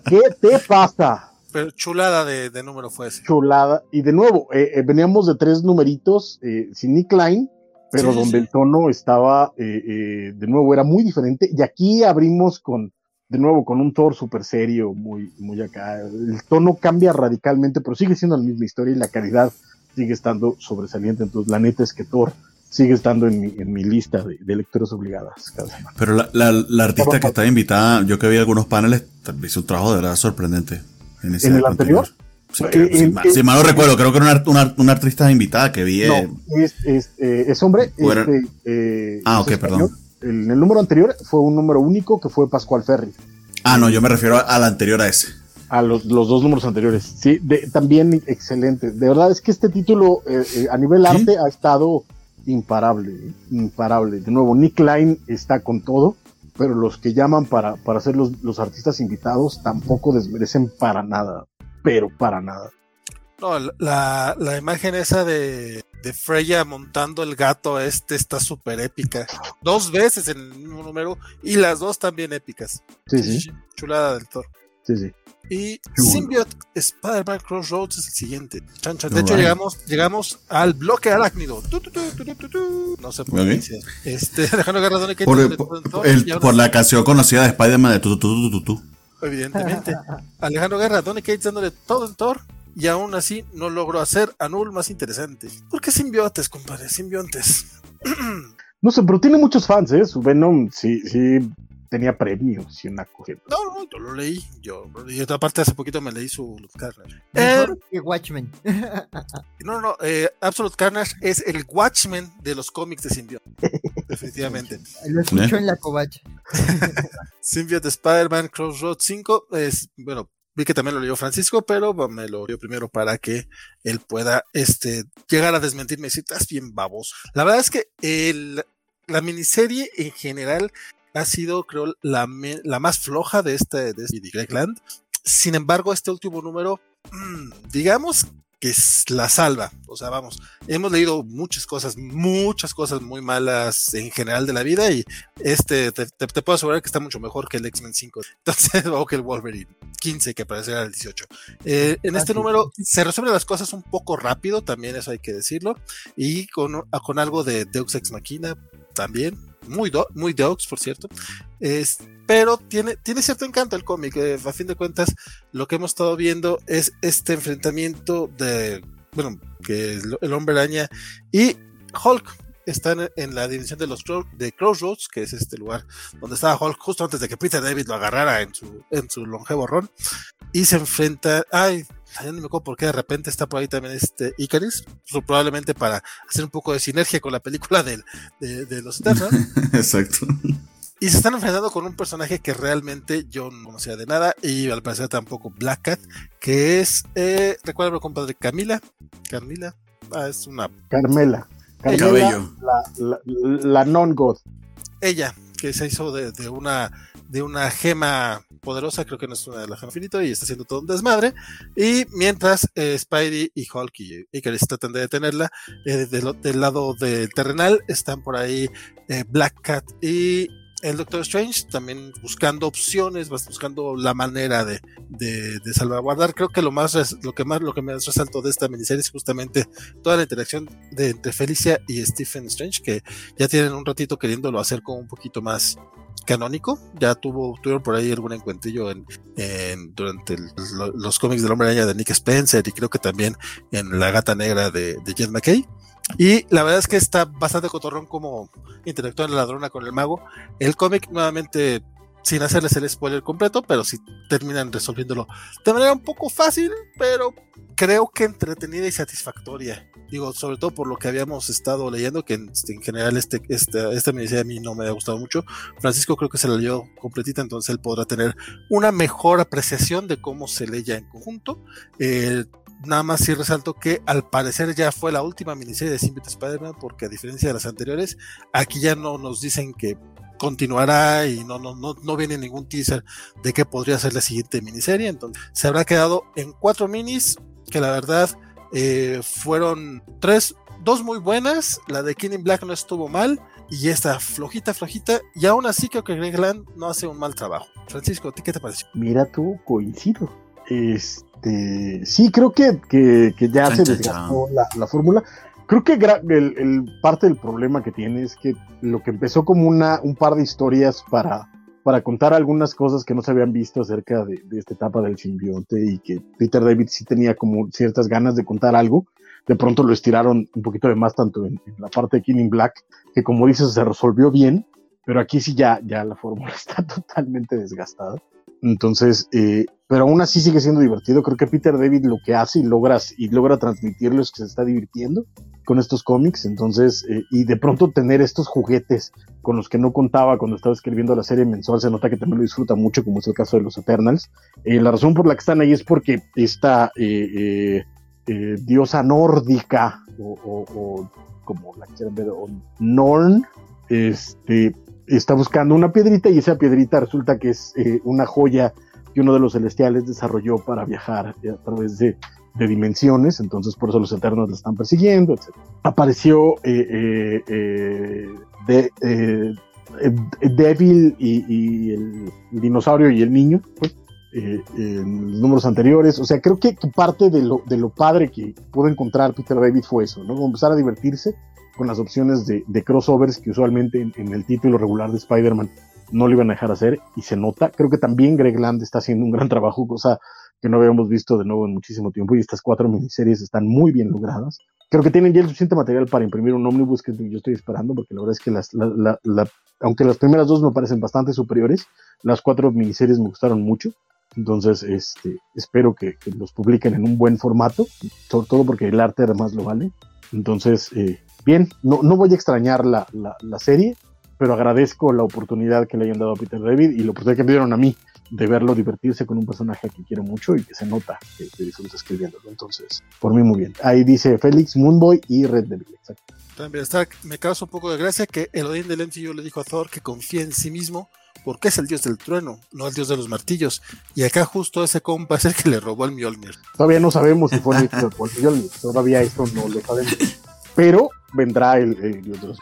¿Qué te pasa? pero chulada de, de número fue ese. chulada. Y de nuevo, eh, eh, veníamos de tres numeritos eh, sin Nick Klein, pero Sí, donde sí. el tono estaba, eh, eh, de nuevo, era muy diferente. Y aquí abrimos con, de nuevo, con un Thor súper serio, muy, muy acá. El tono cambia radicalmente, pero sigue siendo la misma historia y la calidad sigue estando sobresaliente. Entonces, la neta es que Thor sigue estando en mi, en mi lista de, de lecturas obligadas cada semana. Pero la, la, la artista que estaba invitada, yo que vi algunos paneles, hizo un trabajo de verdad sorprendente. ¿En, ese ¿En el anterior? anterior? Sí, Eh, si, mal, si mal no recuerdo, creo que era una, una, una artista invitada que vi. eh, es, es, eh, es hombre. Era- este, eh, Ah, ok, español. perdón. El- En el número anterior fue un número único que fue Pascual Ferri. Ah, no, yo me refiero a, a la anterior a ese. A los, los dos números anteriores. Sí, de- también excelente. De verdad es que este título eh, eh, a nivel ¿Sí? arte ha estado imparable. ¿eh? Imparable. De nuevo, Nick Klein está con todo, pero los que llaman para, para ser los, los artistas invitados tampoco desmerecen para nada. Pero para nada. No, la, la imagen esa de, de Freya montando el gato este está súper épica. Dos veces en el mismo número y las dos también épicas. Sí, sí. Chulada del Thor. Sí, sí. Y. Symbiote Spider-Man Crossroads es el siguiente. Chan, chan. De hecho, llegamos, llegamos al bloque arácnido. Tu, tu, tu, tu, tu, tu, tu. No sé por qué Ok. dice. Este, Alejandro ¿dónde queda? Por, ¿Dónde por- el- Y por la canción conocida de Spider-Man de tu, tu, tu, tu, tu, tu. Evidentemente. Alejandro Guerra, Donny Cates dándole todo en Thor. Y aún así no logró hacer a Null más interesante. ¿Por qué simbiontes, compadre? Simbiontes. No sé, pero tiene muchos fans, ¿eh? Su Venom sí, sí tenía premios y una cosa. No, no, yo lo leí. Yo, y otra parte hace poquito me leí su Carnage. Eh, Mejor que Watchmen. no, no, eh, Absolute Carnage es el Watchmen de los cómics de Symbiote. Definitivamente. Lo escuchó ¿Eh? en la covacha. Symbiote Spider-Man Crossroads 5 es, bueno, vi que también lo leyó Francisco, pero me lo leyó primero para que él pueda este, llegar a desmentirme y decir, estás bien baboso. La verdad es que el, la miniserie en general ha sido, creo, la, me- la más floja de este, de este de Greg Sin embargo, este último número, digamos que es la salva. O sea, vamos, hemos leído muchas cosas, muchas cosas muy malas en general de la vida y este te, te- te puedo asegurar que está mucho mejor que el X-Men 5. Entonces, o que el Wolverine 15, que parecerá el 18. Eh, en este número se resuelven las cosas un poco rápido, también eso hay que decirlo, y con, con algo de Deux Ex Machina también, muy, do- muy Deux, por cierto. Es, pero tiene, tiene cierto encanto el cómic. eh, a fin de cuentas, lo que hemos estado viendo es este enfrentamiento de, bueno, que el, hombre araña y Hulk están en la dirección de los de Crossroads, que es este lugar donde estaba Hulk justo antes de que Peter David lo agarrara en su, en su longevo ron. Y se enfrenta, ay, ya no me acuerdo por qué de repente está por ahí también este Icarus, so- probablemente para hacer un poco de sinergia con la película de, de los Eternals. Exacto. Y se están enfrentando con un personaje que realmente yo no conocía de nada y al parecer tampoco Black Cat, que es, eh, recuerda compadre, Camila. Camila, ah, es una, Carmela. El Carmela, cabello. La, la, la non-god. ella, que se hizo de, de una, de una gema poderosa, creo que no es una de las infinito y está haciendo todo un desmadre. Y mientras eh, Spidey y Hulk y Icarus tratan de detenerla, eh, del, del, lado del terrenal están por ahí eh, Black Cat y el Doctor Strange también buscando opciones, buscando la manera de, de, de, salvaguardar. Creo que lo más lo que más lo que me resaltó de esta miniserie es justamente toda la interacción de entre Felicia y Stephen Strange, que ya tienen un ratito queriéndolo hacer como un poquito más canónico. Ya tuvo, tuvieron por ahí algún encuentrillo en, en durante los cómics del hombre araña de Nick Spencer y creo que también en La Gata Negra de, de Jen McKay. Y la verdad es que está bastante cotorrón como interactúa la ladrona con el mago. El cómic, nuevamente, sin hacerles el spoiler completo, pero sí terminan resolviéndolo de manera un poco fácil, pero creo que entretenida y satisfactoria. Digo, sobre todo por lo que habíamos estado leyendo, que en, en general este, este, esta miniserie a mí no me ha gustado mucho. Francisco creo que se la leyó completita, entonces él podrá tener una mejor apreciación de cómo se lee ya en conjunto. Eh, nada más sí resalto que al parecer ya fue la última miniserie de Symbiote Spider-Man, porque a diferencia de las anteriores, aquí ya no nos dicen que continuará y no, no, no, no viene ningún teaser de qué podría ser la siguiente miniserie. Entonces, se habrá quedado en cuatro minis, que la verdad eh, fueron tres, dos muy buenas. La de King in Black no estuvo mal. Y esta flojita, flojita. Y aún así creo que Greg Land no hace un mal trabajo. Francisco, ¿a ti qué te pareció? Mira tú, coincido. Este, sí, creo que, que, que ya se desgastó la, la fórmula. Creo que el, el, parte del problema que tiene es que lo que empezó como una, un par de historias para, para contar algunas cosas que no se habían visto acerca de, de, esta etapa del simbionte y que Peter David sí tenía como ciertas ganas de contar algo, de pronto lo estiraron un poquito de más tanto en, en la parte de King Black, que como dices se resolvió bien, pero aquí sí ya, ya la fórmula está totalmente desgastada. Entonces, eh, pero aún así sigue siendo divertido. Creo que Peter David lo que hace y logra, y logra transmitirlo es que se está divirtiendo con estos cómics. Entonces, eh, y de pronto tener estos juguetes con los que no contaba cuando estaba escribiendo la serie mensual, se nota que también lo disfruta mucho, como es el caso de los Eternals. Eh, la razón por la que están ahí es porque esta eh, diosa nórdica, o, o, o, como la quieran ver, o Norn, este, está buscando una piedrita y esa piedrita resulta que es eh, una joya que uno de los celestiales desarrolló para viajar a través de, dimensiones, entonces por eso los eternos la están persiguiendo, etc. Apareció eh, eh, de, Devil y, el, dinosaurio y el niño, pues, en los números anteriores, o sea, creo que, que parte de lo, de lo, padre que pudo encontrar Peter David fue eso, ¿no? Empezar a divertirse con las opciones de, de crossovers que usualmente en, en, el título regular de Spider-Man no lo iban a dejar hacer y se nota. Creo que también Greg Land está haciendo un gran trabajo, cosa que no habíamos visto de nuevo en muchísimo tiempo y estas cuatro miniseries están muy bien logradas. Creo que tienen ya el suficiente material para imprimir un ómnibus que yo estoy esperando, porque la verdad es que las, la, la, la, aunque las primeras dos me parecen bastante superiores, las cuatro miniseries me gustaron mucho. Entonces, este, espero que, que los publiquen en un buen formato, sobre todo porque el arte además lo vale. Entonces, eh, bien, no, no voy a extrañar la, la, la, serie, pero agradezco la oportunidad que le hayan dado a Peter David y la oportunidad que me dieron a mí de verlo divertirse con un personaje que quiero mucho y que se nota que, que disfruta escribiéndolo. Entonces, por mí muy bien. Ahí dice Félix, Moonboy y Red Devil. Exacto. También está, me causa un poco de gracia que el Odín del MCU le dijo a Thor que confía en sí mismo porque es el dios del trueno, no el dios de los martillos. Y acá justo ese compa es el que le robó el Mjolnir. Todavía no sabemos si fue el Mjolnir, todavía esto no lo sabemos. Pero vendrá el, el dios de los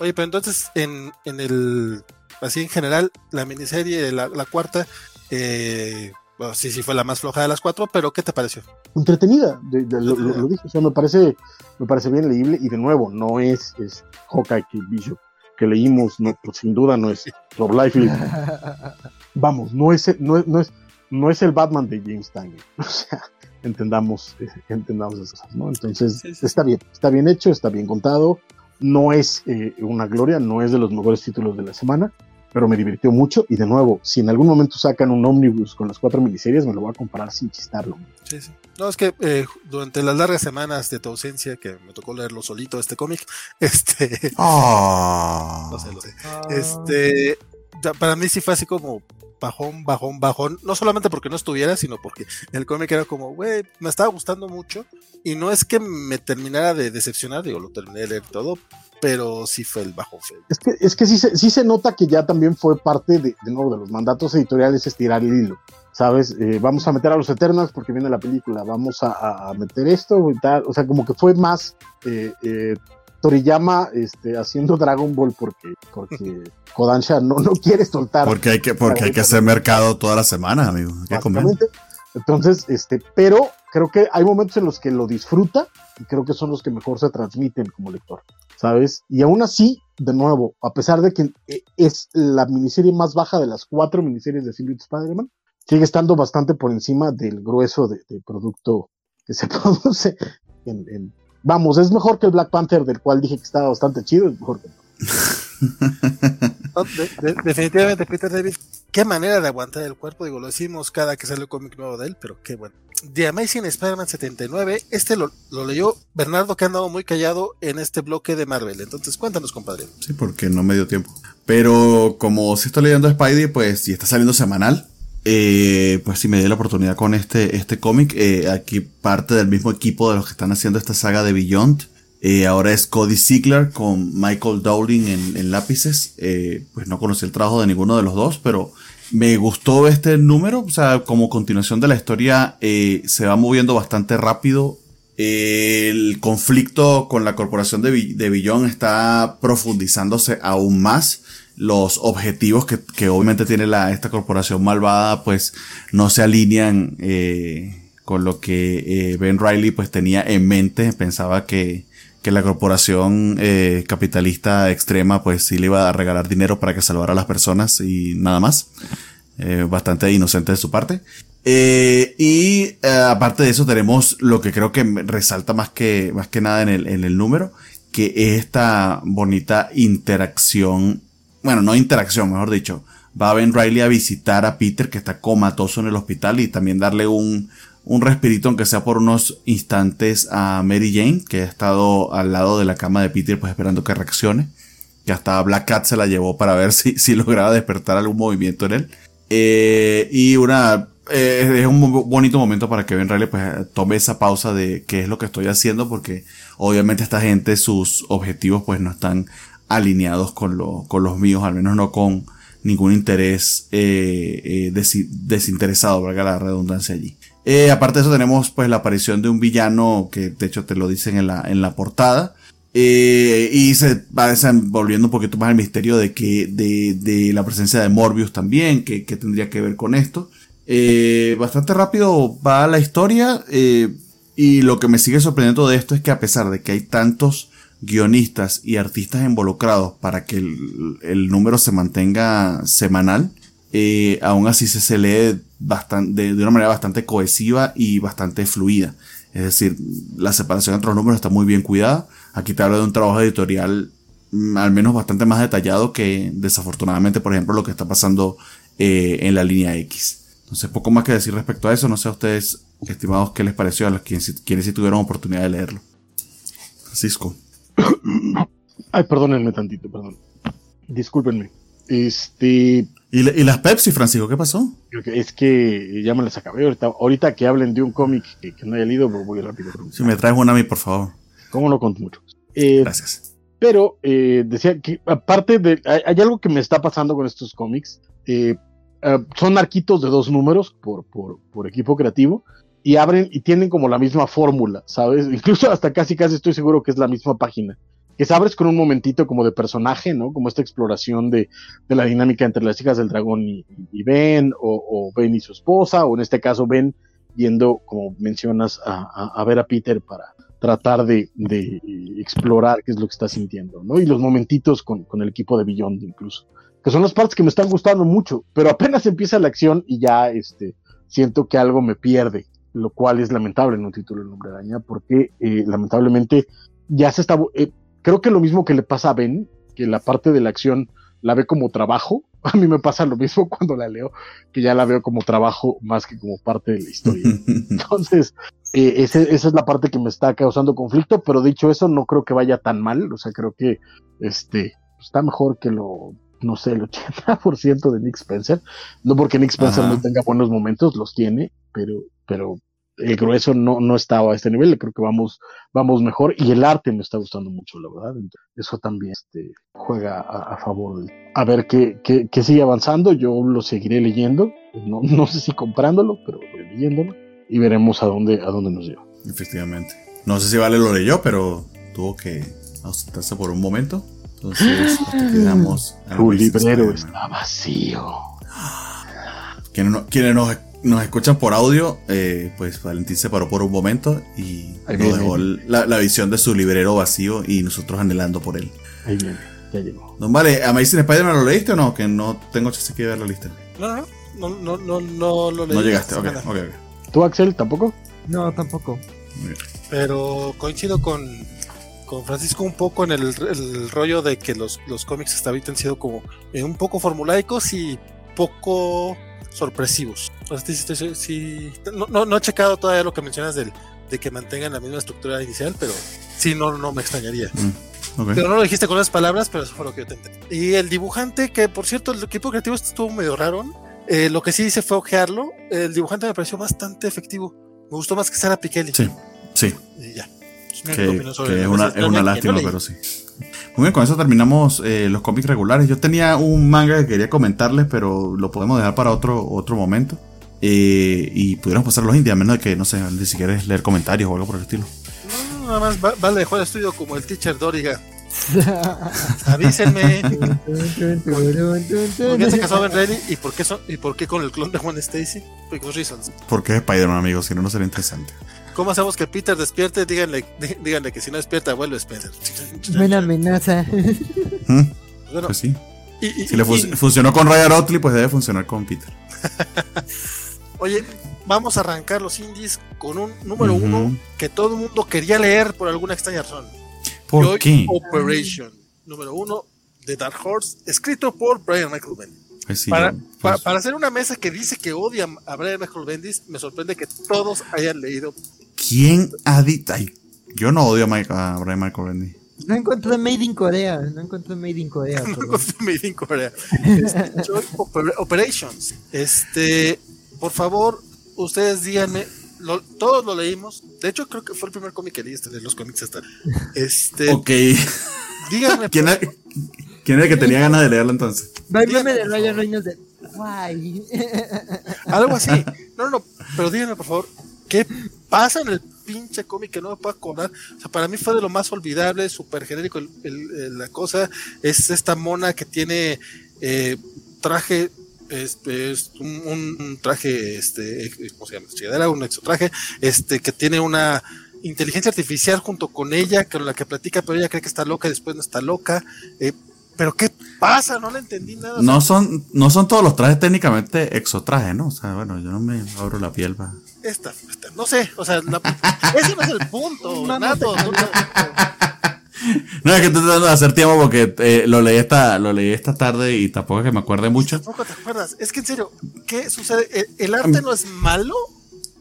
Oye, pero entonces en, en el, así en general, la miniserie, la, la cuarta, eh, bueno, sí, sí fue la más floja de las cuatro, pero ¿qué te pareció? Entretenida, de, de, lo, lo, lo, dije, o sea, me parece, me parece bien leíble y de nuevo, no es, es Hawkeye que Bishop que leímos, no, pues sin duda no es Rob Liefeld. Vamos, no es, no, es, no, es, no es el Batman de James Tynion. O sea, entendamos, entendamos esas cosas, ¿no? Entonces, sí, sí. está bien, está bien hecho, está bien contado. No es eh, una gloria, no es de los mejores títulos de la semana, pero me divirtió mucho. Y de nuevo, si en algún momento sacan un ómnibus con las cuatro miniseries, me lo voy a comprar sin chistarlo. Sí, sí. No, es que eh, durante las largas semanas de tu ausencia, que me tocó leerlo solito este cómic, este. Oh. No sé, lo sé. Oh. Este. Para mí sí fue así como bajón, bajón, bajón. No solamente porque no estuviera, sino porque el cómic era como, güey, me estaba gustando mucho. Y no es que me terminara de decepcionar, digo, lo terminé de leer todo, pero sí fue el bajo fe. Es que, es que sí, sí se nota que ya también fue parte de, nuevo de los mandatos editoriales estirar el hilo. ¿Sabes? Eh, vamos a meter a los Eternals porque viene la película, vamos a, a meter esto y tal. O sea, como que fue más eh, eh, Toriyama este, haciendo Dragon Ball porque, porque Kodansha no, no quiere soltar. Porque hay que, porque hay que hacer mercado toda la semana, amigo. Hay que comer. Entonces, este, pero creo que hay momentos en los que lo disfruta y creo que son los que mejor se transmiten como lector. ¿sabes? Y aún así, de nuevo, a pesar de que eh, es la miniserie más baja de las cuatro miniseries de Silvio Spider-Man, sigue estando bastante por encima del grueso de, de producto que se produce. En, en, vamos, es mejor que el Black Panther, del cual dije que estaba bastante chido, es mejor que no, de, de, definitivamente, Peter David, qué manera de aguantar el cuerpo. Digo, lo decimos cada que sale el cómic nuevo de él, pero qué bueno. The Amazing Spider-Man 79, este lo, lo, leyó Bernardo, que ha andado muy callado en este bloque de Marvel. Entonces, cuéntanos, compadre. Sí, porque no me dio tiempo. Pero como si estoy leyendo Spidey, pues, y está saliendo semanal, eh, pues sí me di la oportunidad con este, este cómic. Eh, aquí parte del mismo equipo de los que están haciendo esta saga de Beyond. Eh, ahora es Cody Ziegler con Michael Dowling en, en lápices. Eh, pues no conocí el trabajo de ninguno de los dos, pero me gustó este número. O sea, como continuación de la historia, eh, se va moviendo bastante rápido. el conflicto con la corporación de, de Billon está profundizándose aún más. Los objetivos que, que obviamente tiene la, esta corporación malvada, pues no se alinean con lo que Ben Riley pues tenía en mente. Pensaba que, que la corporación eh, capitalista extrema pues sí le iba a regalar dinero para que salvara a las personas y nada más. Eh, bastante inocente de su parte. Eh, y eh, aparte de eso tenemos lo que creo que resalta más que, más que nada en el, en el número, que es esta bonita interacción, bueno, no interacción, mejor dicho. Va Ben Riley a visitar a Peter que está comatoso en el hospital y también darle un, un respirito, aunque sea por unos instantes, a Mary Jane, que ha estado al lado de la cama de Peter, pues esperando que reaccione. Que hasta Black Cat se la llevó para ver si, si lograba despertar algún movimiento en él. Eh, y una, eh, es un bonito momento para que Ben Riley pues tome esa pausa de qué es lo que estoy haciendo, porque obviamente esta gente, sus objetivos pues no están alineados con, con los míos, al menos no con ningún interés eh, eh desinteresado, valga la redundancia allí. Eh, aparte de eso tenemos pues la aparición de un villano que de hecho te lo dicen en la, en la portada. Y se va desenvolviendo un poquito más el misterio de que, de, de la presencia de Morbius también, que, que tendría que ver con esto. Bastante rápido va la historia, y lo que me sigue sorprendiendo de esto es que a pesar de que hay tantos guionistas y artistas involucrados para que el, número se mantenga semanal, eh, aún así se, se lee bastante, de, de, una manera bastante cohesiva y bastante fluida. Es decir, la separación entre los números está muy bien cuidada. Aquí te hablo de un trabajo editorial mm, al menos bastante más detallado que desafortunadamente, por ejemplo, lo que está pasando eh, en la línea X. Entonces, poco más que decir respecto a eso. No sé a ustedes, estimados, qué les pareció a los quienes, quienes sí tuvieron oportunidad de leerlo. Francisco. Ay, perdónenme tantito, perdón. Discúlpenme. Este. ¿Y, ¿Y, las Pepsi, Francisco? ¿Qué pasó? Es que ya me las acabé. Ahorita, ahorita que hablen de un cómic que, que, no haya leído, voy rápido. Si me traes una a mí, por favor. ¿Cómo no con mucho? Eh, Gracias. Pero eh, decía que, aparte de. Hay, hay, algo que me está pasando con estos cómics. Eh, uh, son arquitos de dos números por, por, por equipo creativo y abren y tienen como la misma fórmula, ¿sabes? Incluso hasta casi casi estoy seguro que es la misma página. Que se abres con un momentito como de personaje, ¿no? Como esta exploración de, de la dinámica entre las hijas del dragón y, Ben, o, o, Ben y su esposa, o en este caso Ben yendo, como mencionas, a, a, a ver a Peter para tratar de, de, explorar qué es lo que está sintiendo, ¿no? Y los momentitos con, con el equipo de Beyond incluso. Que son las partes que me están gustando mucho, pero apenas empieza la acción y ya este, siento que algo me pierde lo cual es lamentable en un título de Hombre Araña, porque eh, lamentablemente ya se está. Eh, creo que lo mismo que le pasa a Ben, que la parte de la acción la ve como trabajo. A mí me pasa lo mismo cuando la leo, que ya la veo como trabajo más que como parte de la historia. Entonces, eh, ese, esa es la parte que me está causando conflicto, pero dicho eso, no creo que vaya tan mal. O sea, creo que este está mejor que lo no sé, el 80% de Nick Spencer. No porque Nick Spencer Ajá. no tenga buenos momentos, los tiene, pero, pero el grueso no, no estaba a este nivel. Creo que vamos, vamos mejor y el arte me está gustando mucho, la verdad. Entonces, eso también este, juega a, a favor. del- a ver qué, qué, qué sigue avanzando. Yo lo seguiré leyendo. No, no sé si comprándolo, pero leyéndolo y veremos a dónde, a dónde nos lleva. Efectivamente. No sé si Vale lo leyó, pero tuvo que ausentarse por un momento. Entonces, hasta que dejamos al Tu librero está vacío. Quienes, no- quienes nos, nos escuchan por audio, eh, pues Valentín se paró por un momento y Ahí nos viene. dejó la, la visión de su librero vacío y nosotros anhelando por él. Ahí viene, ya llegó. Don Vale, ¿Amazing Spider-Man lo leíste o no? Que no tengo chance que ver la lista. No, no, no, no, no, no lo leí. No llegaste, ok, ok. ¿Tú, Axel, tampoco? No, tampoco. Muy bien. Pero coincido con, con Francisco un poco en el, el rollo de que los, los cómics hasta ahorita han sido como eh, un poco formulaicos y poco sorpresivos. Sí, sí, no, no, no he checado todavía lo que mencionas del, de que mantengan la misma estructura inicial, pero sí, no, no me extrañaría. Mm. Pero no lo dijiste con esas palabras, pero eso fue lo que yo te entendí. Y el dibujante, que por cierto, el equipo creativo estuvo medio raro. eh, lo que sí hice fue ojearlo. El dibujante me pareció bastante efectivo. Me gustó más que Sara Pikeli. Sí, sí. Y ya. Que, que es una, es una lástima, el- pero sí. Muy bien, con eso terminamos eh, los cómics regulares. Yo tenía un manga que quería comentarles, pero lo podemos dejar para otro, otro momento. Eh, y pudiéramos pasar a los indies, a menos de que, no sé, si quieres leer comentarios o algo por el estilo. No, nada más va- Vale dejó el estudio como el teacher Doriga. Avísenme. ¿Por qué se casó Ben Reilly y por qué, son- y por qué con el clon de Juan Stacy? Because reasons. Porque es Spider-Man, amigos, si no, no sería interesante. ¿Cómo hacemos que Peter despierte? Díganle, dí- díganle que si no despierta, vuelve Spider. Buena amenaza. ¿Mm? Bueno, Pues sí. y- y- Si le y- funcionó con Ryan Otley, pues debe funcionar con Peter. Oye, vamos a arrancar los indies con un número uno que todo el mundo quería leer por alguna extraña razón. ¿Por Joy qué? Operation, número uno de Dark Horse, escrito por Brian Michael Bendis. Pues sí, para, pues- para hacer una mesa que dice que odia a Brian Michael Bendis, me sorprende que todos hayan leído. ¿Quién ha dicho? Yo no odio a, Mike- a Brian Michael Bendy. No encontré Made in Corea. No encontré Made in Corea. perdón. Made in. Este, Joy Oper- Operations. Este, por favor, ustedes díganme. lo- todos lo leímos. De hecho, creo que fue el primer cómic que leí, este de los cómics hasta. Este, Ok. díganme. ¿Quién, era- quién era el que tenía ganas de leerlo entonces? Meme de Ryan Reynolds de. Guay. Algo así. No, no, no, pero díganme por favor, ¿qué pasa en el pinche cómic que no me puedo acordar? O sea, para mí fue de lo más olvidable, súper genérico el- el- el- la cosa. Es esta mona que tiene eh, traje, es, es un, un- traje, este, ¿cómo se llama? Era un exotraje, este, que tiene una inteligencia artificial junto con ella, con la que platica, pero ella cree que está loca y después no está loca. Eh, pero ¿qué pasa? No le entendí nada. No son, no son todos los trajes técnicamente exotrajes, ¿no? O sea, bueno, yo no me abro la piel para. Esta, esta, no sé, o sea, la- ese no es el punto, Vamos Nato, no- No, es que estoy tratando de hacer tiempo porque eh, lo leí esta, lo leí esta tarde y tampoco es que me acuerde mucho. tampoco te acuerdas. Es que en serio, ¿qué sucede? ¿El, el arte no es malo?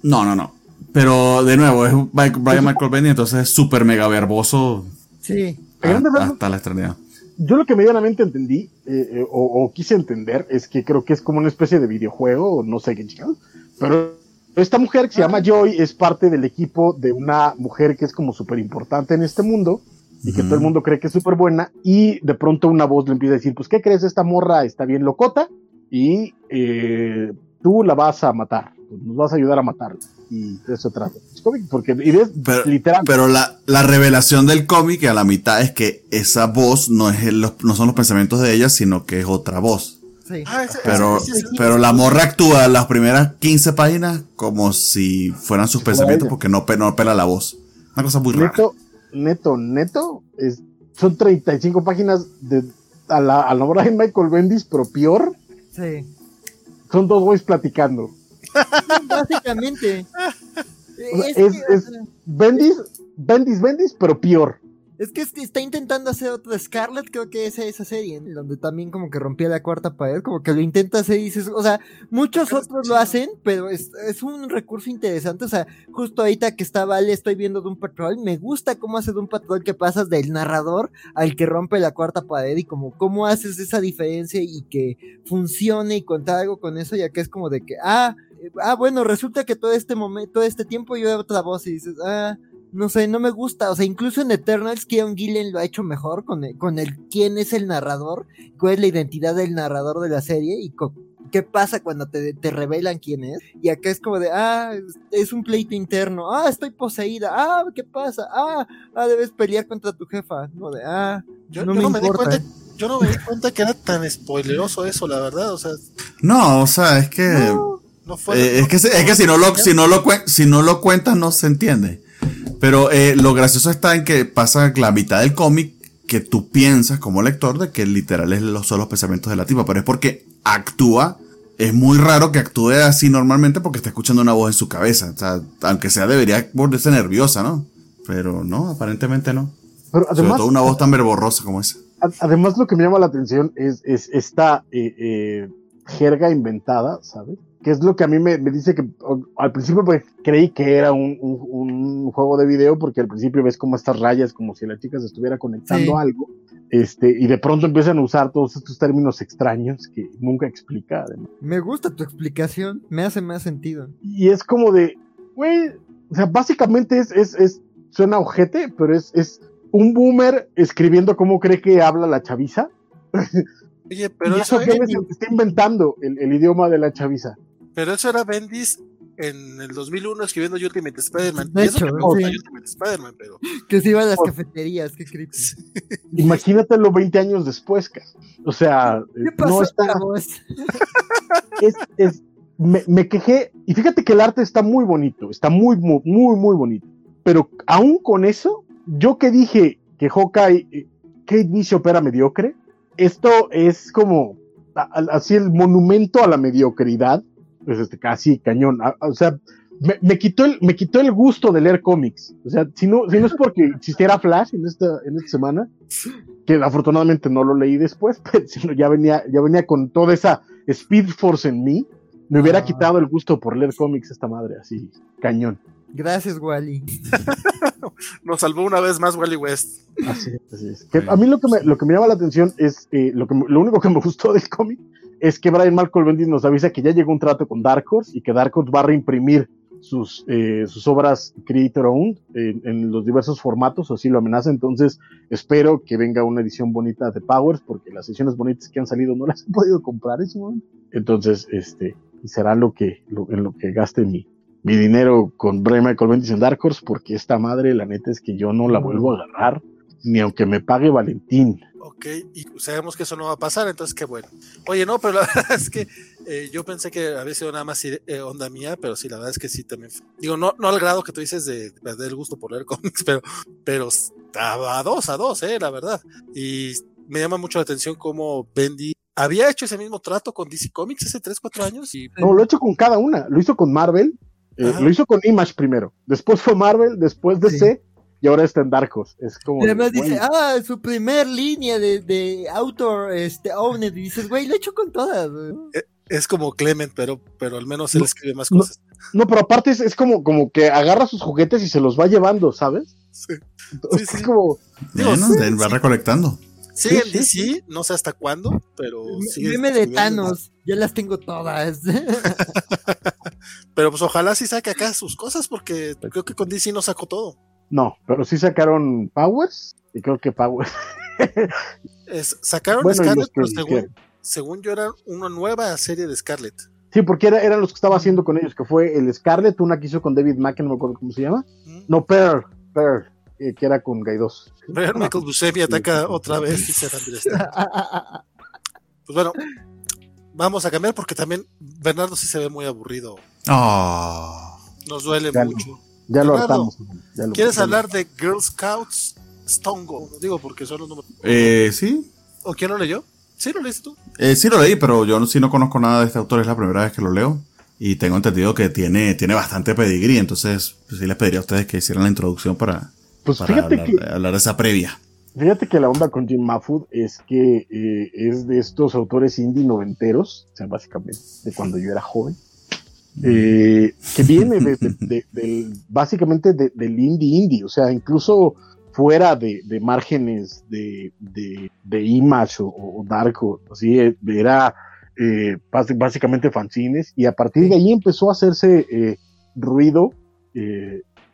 No, no, no. Pero de nuevo, es Brian Michael Bendy, entonces es súper mega verboso Sí. A rasgos, hasta la extrañidad. Yo lo que medianamente entendí, eh, eh, o, o quise entender, es que creo que es como una especie de videojuego, o no sé qué chingados. Pero esta mujer que se llama Joy es parte del equipo de una mujer que es como súper importante en este mundo y que todo el mundo cree que es súper buena. Y de pronto una voz le empieza a decir: Pues, ¿qué crees? Esta morra está bien locota y eh, tú la vas a matar, pues, nos vas a ayudar a matarla. Y de eso trata. Es cómic, porque y es Pero, literal. pero la, la revelación del cómic a la mitad es que esa voz no, es el- los, no son los pensamientos de ella, sino que es otra voz. Sí. Ah, ese- Pero, ese- ese- pero la morra actúa las primeras 15 páginas como si fueran sus pensamientos porque no, pe- no pela la voz. Una cosa muy rara. neto, neto, neto, es, son 35 páginas de a la, a la Brian Michael Bendis, pero peor, Sí. son dos güeyes platicando. Básicamente. Es es- que, es- Bendis, Bendis, Bendis, pero peor. Es que es- está intentando hacer otra Scarlet, creo que es esa serie, en donde también como que rompía la cuarta pared, como que lo intenta hacer y dices, o sea, muchos otros lo hacen, pero es, es un recurso interesante, o sea, justo ahorita que está Vale, estoy viendo de un patrol, me gusta cómo hace de un patrol que pasas del narrador al que rompe la cuarta pared y como cómo haces esa diferencia y que funcione y contar algo con eso, ya que es como de que, ah, eh, ah, bueno, resulta que todo este momento, todo este tiempo yo era otra voz y dices, ah, no sé, no me gusta. O sea, incluso en Eternals, Kieron Gillen lo ha hecho mejor con el, con el quién es el narrador, cuál es la identidad del narrador de la serie y qué pasa cuando te, te revelan quién es. Y acá es como de, ah, es, un pleito interno, ah, estoy poseída, ah, ¿qué pasa? Ah, ah, debes pelear contra tu jefa. No de, ah, Yo no yo me no me di cuenta, yo no me di cuenta que era tan spoileroso eso, la verdad. O sea, No, o sea, es que. No. no fue. Eh, es que, se- es que si, no lo, si, no lo cuen- si no lo cuentas no se entiende. Pero eh, lo gracioso está en que pasa la mitad del cómic que tú piensas como lector de que literal es los, son los pensamientos de la tipa, pero es porque actúa. Es muy raro que actúe así normalmente porque está escuchando una voz en su cabeza. O sea, aunque sea debería volverse nerviosa, ¿no? Pero no, aparentemente no. Pero Sobre además, todo una voz tan verborrosa como esa. además lo que me llama la atención es, es esta eh, eh, jerga inventada, ¿sabes? Que es lo que a mí me, me dice que o- al principio pues, creí que era un, un- un juego de video porque al principio ves como estas rayas, como si la chica se estuviera conectando Sí. a algo, este, y de pronto empiezan a usar todos estos términos extraños que nunca explica. además. me gusta tu explicación, me hace más sentido. Y es como de, güey, o sea, básicamente es, es, es suena ojete, pero es, es un boomer escribiendo cómo cree que habla la chaviza. Oye, pero y eso, eso que es el que está inventando el, el idioma de la chaviza. Pero eso era Bendis en el 2001 escribiendo Ultimate Spider-Man. De Y eso hecho, sí. Ultimate Spider-Man, pero. Que se iba a las Por- cafeterías, qué creepy. Imagínatelo 20 años después, o sea, ¿Qué eh, pasó, no está, es, es- me, me quejé, y fíjate que el arte está muy bonito, está muy, muy, muy, muy bonito, pero aún con eso, yo que dije que Hawkeye, eh, Kate Bishop era mediocre, esto es como, a- a- así el monumento a la mediocridad, pues este, casi cañón, a- a- o sea, me, me quitó el, me quitó el gusto de leer cómics, o sea, si no, si no es porque existiera Flash en esta, en esta semana, que afortunadamente no lo leí después, pero sino ya venía, ya venía con toda esa Speed Force en mí, me hubiera Ah. quitado el gusto por leer cómics esta madre, así, cañón. Gracias, Wally. Nos salvó una vez más Wally West. Así es, así es. Que a mí lo que me, lo que me llama la atención es, eh, lo, que, lo único que me gustó del cómic es que Brian Malcolm Bendis nos avisa que ya llegó un trato con Dark Horse y que Dark Horse va a reimprimir sus, eh, sus obras Creator Owned en, en los diversos formatos, o así lo amenaza. Entonces, espero que venga una edición bonita de Powers, porque las ediciones bonitas que han salido no las he podido comprar su momento. Entonces, este, y será lo que, lo- en lo que gaste mi, mi dinero con Brian Michael Bendis en Dark Horse, porque esta madre, la neta es que yo no la vuelvo a agarrar, ni aunque me pague Valentín. Ok, y sabemos que eso no va a pasar, entonces qué bueno. Oye, no, pero la verdad es que eh, yo pensé que había sido nada más eh, onda mía, pero sí, la verdad es que sí también. Digo, no, no al grado que tú dices de perder el gusto por leer cómics, pero, pero estaba a dos, a dos, eh, la verdad. Y me llama mucho la atención cómo Bendy había hecho ese mismo trato con DC Comics hace 3, 4 años y No, lo he hecho con cada una. Lo hizo con Marvel, eh, lo hizo con Image primero, después fue Marvel, después DC, y ahora está en Dark Horse. Es como. Y además güey, dice, ah, su primer línea de, de autor, este, owned. Y dices, güey, lo he hecho con todas. güey". es como Clement, pero, pero al menos él No, escribe más no. cosas. No, pero aparte es, es como, como que agarra sus juguetes y se los va llevando, ¿sabes? Sí. Sí, sí. Es como. Digo, Bueno, sí, va recolectando. Sí, en sí, DC, no sé hasta cuándo, pero Meme de. Thanos, ya las tengo todas. Pero pues ojalá sí saque acá sus cosas, porque creo que con DC no sacó todo. No, pero sí sacaron Powers, y creo que Powers. Es- sacaron Bueno, Scarlet, pero según, dijeron. según yo era una nueva serie de Scarlet. Sí, porque era- eran los que estaba haciendo con ellos, que fue el Scarlet, una que hizo con David Mack, no me acuerdo cómo se llama. ¿Mm? No, Pearl, Pearl, eh, que era con Gaidos. Pero Michael Buscemi ataca otra vez y se Andrés. Pues bueno, vamos a cambiar porque también Bernardo sí se ve muy aburrido. Ah. Nos duele mucho. Ya lo hartamos. lo- ¿Quieres ya lo- hablar de Girl Scouts Stongo? Digo porque son los números. Eh, sí. ¿O quién lo leyó? ¿Sí lo leíste tú? Eh, sí lo leí, pero yo sí no conozco nada de este autor, es la primera vez que lo leo. Y tengo entendido que tiene, tiene bastante pedigrí, entonces pues, sí les pediría a ustedes que hicieran la introducción para, Pues para fíjate hablar, que- hablar de esa previa. Fíjate que la onda con Jim Mahfood es que eh, es de estos autores indie noventeros, o sea, básicamente de cuando yo era joven, eh, que viene de, de- de- del- básicamente de- del indie indie, o sea, incluso fuera de, márgenes de, Image o, o Dark, o así, eh, era eh, bás- básicamente fanzines, y a partir de ahí empezó a hacerse eh, ruido.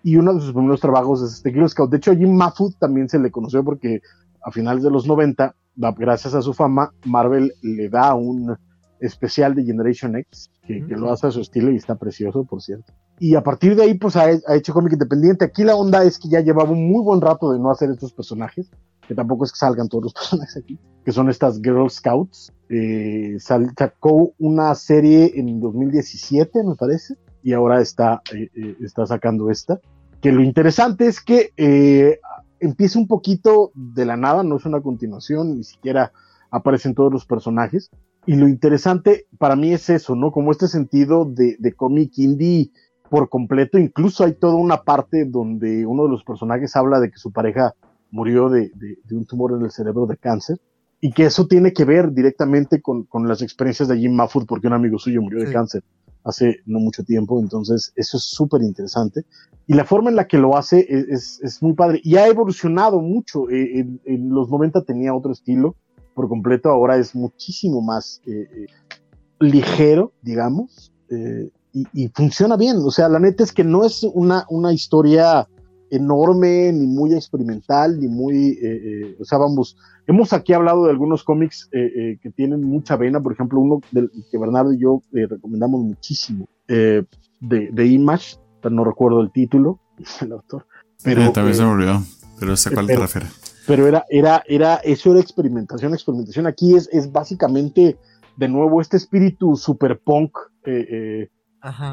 y uno de sus primeros trabajos es este Girl Scout. De hecho, Jim Mahfood también se le conoció porque a finales de los 90, da- gracias a su fama, Marvel le da un especial de Generation X que, que lo hace a su estilo y está precioso, por cierto. Y a partir de ahí, pues ha, ha hecho cómic independiente. Aquí la onda es que ya llevaba un muy buen rato de no hacer estos personajes, que tampoco es que salgan todos los personajes aquí, que son estas Girl Scouts. Eh, sacó una serie en 2017, me parece, y ahora está, eh, eh, está sacando esta. Que lo interesante es que eh, empieza un poquito de la nada, no es una continuación, ni siquiera aparecen todos los personajes. Y lo interesante para mí es eso, ¿no? Como este sentido de, de cómic indie por completo. Incluso hay toda una parte donde uno de los personajes habla de que su pareja murió de, de- de un tumor en el cerebro de cáncer. Y que eso tiene que ver directamente con, con las experiencias de Jim Mahfood, porque un amigo suyo murió de Sí. cáncer hace no mucho tiempo. Entonces, eso es súper interesante. Y la forma en la que lo hace es, es- es muy padre. Y ha evolucionado mucho. Eh, en, en los 90 tenía otro estilo por completo, ahora es muchísimo más eh, eh, ligero, digamos, eh, y, y funciona bien. O sea, la neta es que no es una, una historia enorme, ni muy experimental, ni muy, eh, o sea, vamos, hemos aquí hablado de algunos cómics que tienen mucha vena, por ejemplo, uno del que Bernardo y yo recomendamos muchísimo, de, de Image, no recuerdo el título, el autor, pero... Eh, también se me olvidó, pero sé a cuál te pero- refieres. Pero era, era, era, eso era experimentación, experimentación. Aquí es, es básicamente, de nuevo, este espíritu super punk, eh, eh,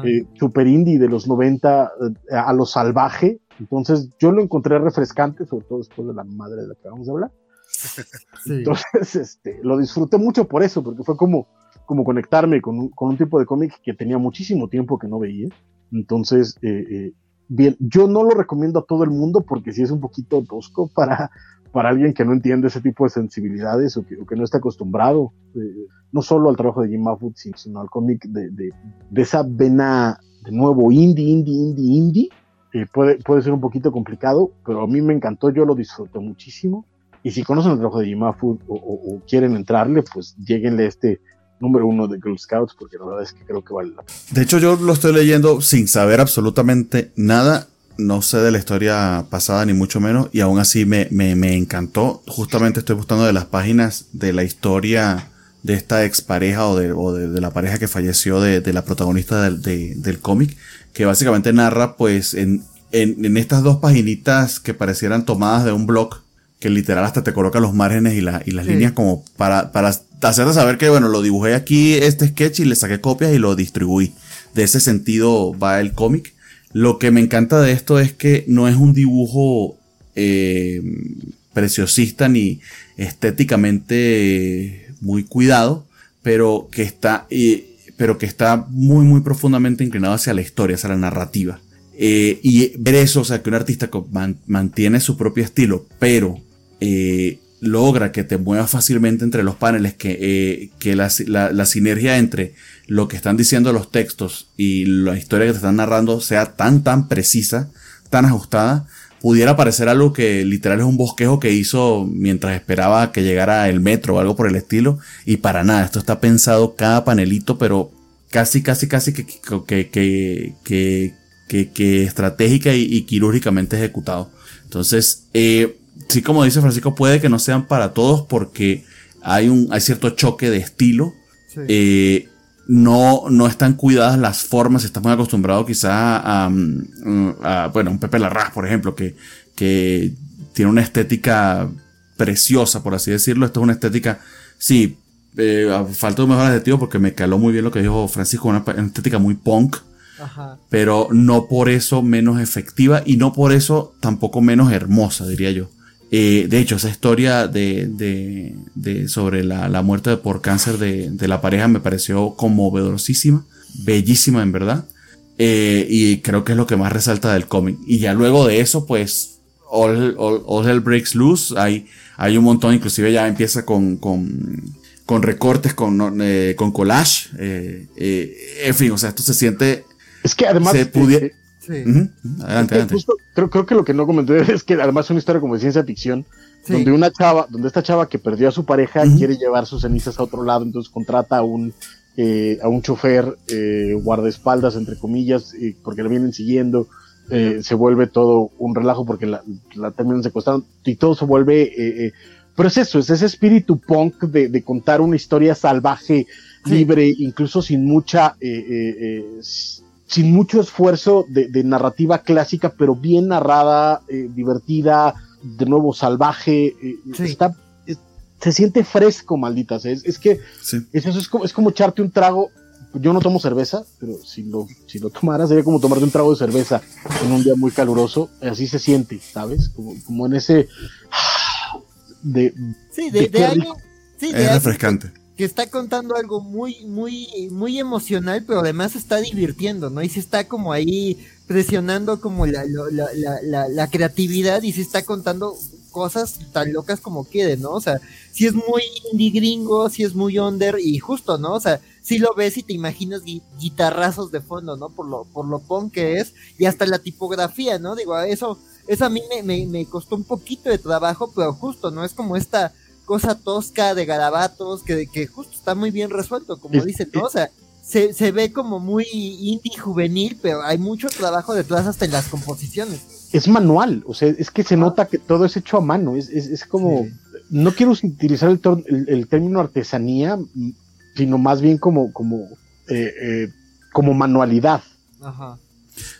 eh, super indie de los 90 eh, a lo salvaje. Entonces, yo lo encontré refrescante, sobre todo después de la madre de la que vamos a hablar. sí. Entonces, este, lo disfruté mucho por eso, porque fue como, como conectarme con un, con un tipo de cómic que tenía muchísimo tiempo que no veía. Entonces, eh, eh, bien, yo no lo recomiendo a todo el mundo porque sí es un poquito tosco para, para alguien que no entiende ese tipo de sensibilidades o que, o que no está acostumbrado, eh, no solo al trabajo de Jim Mahfood, sino, al cómic de, de, de esa vena, de nuevo, indie, indie, indie, indie. Eh, puede, puede ser un poquito complicado, pero a mí me encantó, yo lo disfruté muchísimo. Y si conocen el trabajo de Jim Mahfood o, o- o quieren entrarle, pues lleguenle a este número uno de Girl Scouts, porque la verdad es que creo que vale la pena. De hecho, yo lo estoy leyendo sin saber absolutamente nada. No sé de la historia pasada, ni mucho menos. Y aún así me, me, me encantó. Justamente estoy buscando de las páginas de la historia de esta expareja o de, o de, de la pareja que falleció de, de la protagonista del, de- del cómic. Que básicamente narra, pues, en, en, en estas dos paginitas que parecieran tomadas de un blog. Que literal hasta te coloca los márgenes y, la, y las Sí. líneas como para, para hacerte saber que, bueno, lo dibujé aquí este sketch y le saqué copias y lo distribuí. De ese sentido va el cómic. Lo que me encanta de esto es que no es un dibujo eh, preciosista ni estéticamente muy cuidado, pero que está, eh, pero que está muy, muy profundamente inclinado hacia la historia, hacia la narrativa. Eh, y ver eso, o sea, que un artista mantiene su propio estilo, pero eh, logra que te muevas fácilmente entre los paneles, que, que la- la sinergia entre lo que están diciendo los textos y la historia que te están narrando sea tan, tan precisa, tan ajustada, pudiera parecer algo que literal es un bosquejo que hizo mientras esperaba que llegara el metro o algo por el estilo, y para nada, esto está pensado cada panelito, pero casi, casi, casi que, que, que, que, que, que estratégica y, y quirúrgicamente ejecutado. Entonces, eh, sí, como dice Francisco, puede que no sean para todos porque hay un, hay cierto choque de estilo. Sí. Eh, no, no están cuidadas las formas, estás muy acostumbrado quizá a, mm, a, bueno, un Pepe Larraz, por ejemplo, que, que tiene una estética preciosa, por así decirlo. Esto es una estética, sí, eh, a falta de un mejor adjetivo porque me caló muy bien lo que dijo Francisco, una, una estética muy punk, Ajá. pero no por eso menos efectiva y no por eso tampoco menos hermosa, diría yo. Eh, de hecho, esa historia de, de, de sobre la, la muerte por cáncer de, de la pareja me pareció conmovedorosísima, bellísima en verdad. Eh, y creo que es lo que más resalta del cómic. Y ya luego de eso, pues, All, All, Hell Breaks Loose, hay, hay un montón, inclusive ya empieza con, con, con recortes, con, eh, con collage, eh, en fin, o sea, esto se siente... Es que además... Se pudiera, sí. Adelante, adelante. creo, creo que lo que no comenté es que además es una historia como de ciencia ficción, donde una chava, donde esta chava que perdió a su pareja quiere llevar sus cenizas a otro lado, entonces contrata a un eh, a un chofer eh, guardaespaldas, entre comillas, porque la vienen siguiendo. Eh, se vuelve todo un relajo porque la, la terminan secuestrando y todo se vuelve. Eh, eh, pero es eso, es ese espíritu punk de, de contar una historia salvaje, libre, incluso sin mucha. Sin mucho esfuerzo de, de, narrativa clásica, pero bien narrada, divertida, de nuevo salvaje. Está se siente fresco, malditas. Es, es que eso es, como, es como echarte un trago. Yo no tomo cerveza, pero si lo, si lo tomara sería como tomarte un trago de cerveza en un día muy caluroso. Así se siente, ¿sabes? Como, como en ese. De, sí, de, de, sí, es refrescante. Está contando algo muy, muy, muy emocional, pero además está divirtiendo, ¿no? Y se está como ahí presionando como la, la, la, creatividad y se está contando cosas tan locas como quiere, ¿no? O sea, si es muy indie gringo, si es muy under y justo, ¿no? O sea, si lo ves y te imaginas guitarrazos de fondo, ¿no? Por lo, por lo punk que es y hasta la tipografía, ¿no? Digo, eso, eso a mí me, me, costó un poquito de trabajo, pero justo, ¿no? Es como esta cosa tosca de garabatos que, que justo está muy bien resuelto, como dicen, ¿no? O sea, se, se ve como muy indie juvenil, pero hay mucho trabajo detrás hasta en las composiciones es manual, o sea, es que se nota que todo es hecho a mano, es, es, es como, no quiero utilizar el, el, término artesanía, sino más bien como, como, eh, eh, como manualidad. Ajá.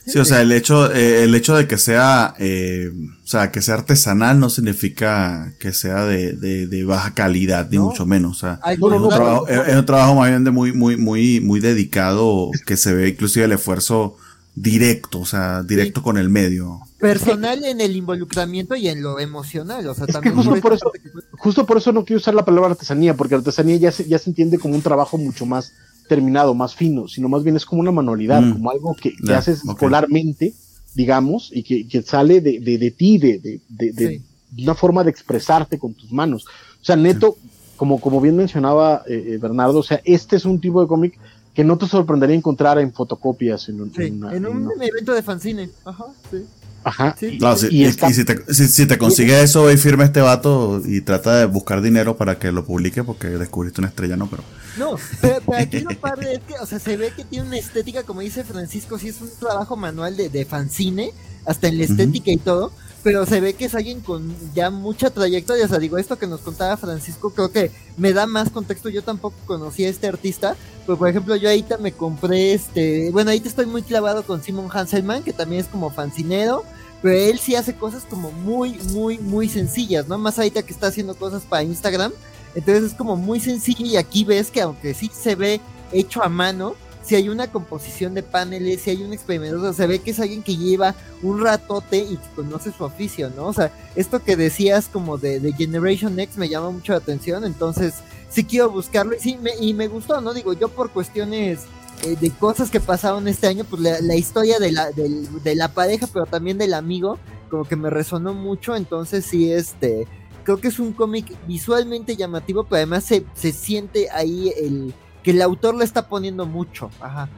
Sí, o sea, el hecho, eh, el hecho de que sea, o sea, que sea artesanal no significa que sea de, de, baja calidad, ni mucho menos. O sea, es, un trabajo, es, un trabajo, más bien de muy, muy, muy, muy dedicado, que se ve inclusive el esfuerzo directo, o sea, directo con el medio. Personal en el involucramiento y en lo emocional, o sea, también. justo, por eso, justo por eso no quiero usar la palabra artesanía, porque artesanía ya se, ya se entiende como un trabajo mucho más terminado, más fino, sino más bien es como una manualidad, mm. como algo que, haces polarmente, digamos, y que, sale de, de, de ti, de, de, de, una forma de expresarte con tus manos. O sea, neto, como, como bien mencionaba eh, eh, Bernardo, o sea, este es un tipo de cómic que no te sorprendería encontrar en fotocopias. En un, en un evento de fanzine. Ajá, sí. Ajá. Sí. y, si, te, si, te consigue eso y firma este vato y trata de buscar dinero para que lo publique porque descubriste una estrella, no, pero. No, pero, aquí lo padre es que, o sea, se ve que tiene una estética, como dice Francisco, sí es un trabajo manual de, de fanzine, hasta en la estética y todo, pero se ve que es alguien con ya mucha trayectoria. O sea, digo, esto que nos contaba Francisco, creo que me da más contexto. Yo tampoco conocía a este artista, pero por ejemplo, yo ahorita me compré este. Bueno, ahorita estoy muy clavado con Simon Hanselman, que también es como fancinero, pero él sí hace cosas como muy, muy, muy sencillas, ¿no? Más ahorita que está haciendo cosas para Instagram. Entonces es como muy sencillo y aquí ves que aunque sí se ve hecho a mano, si hay una composición de paneles, si hay un experimento, se ve que es alguien que lleva un ratote y que conoce su oficio, ¿no? O sea, esto que decías como de, de Generation X me llama mucho la atención, entonces sí quiero buscarlo y sí, me, y me gustó, ¿no? Digo, yo por cuestiones eh, de cosas que pasaron este año, pues la, historia de la, de, la pareja, pero también del amigo, como que me resonó mucho, entonces sí, este, creo que es un cómic visualmente llamativo, pero además se, se siente ahí el que el autor le está poniendo mucho. Ajá.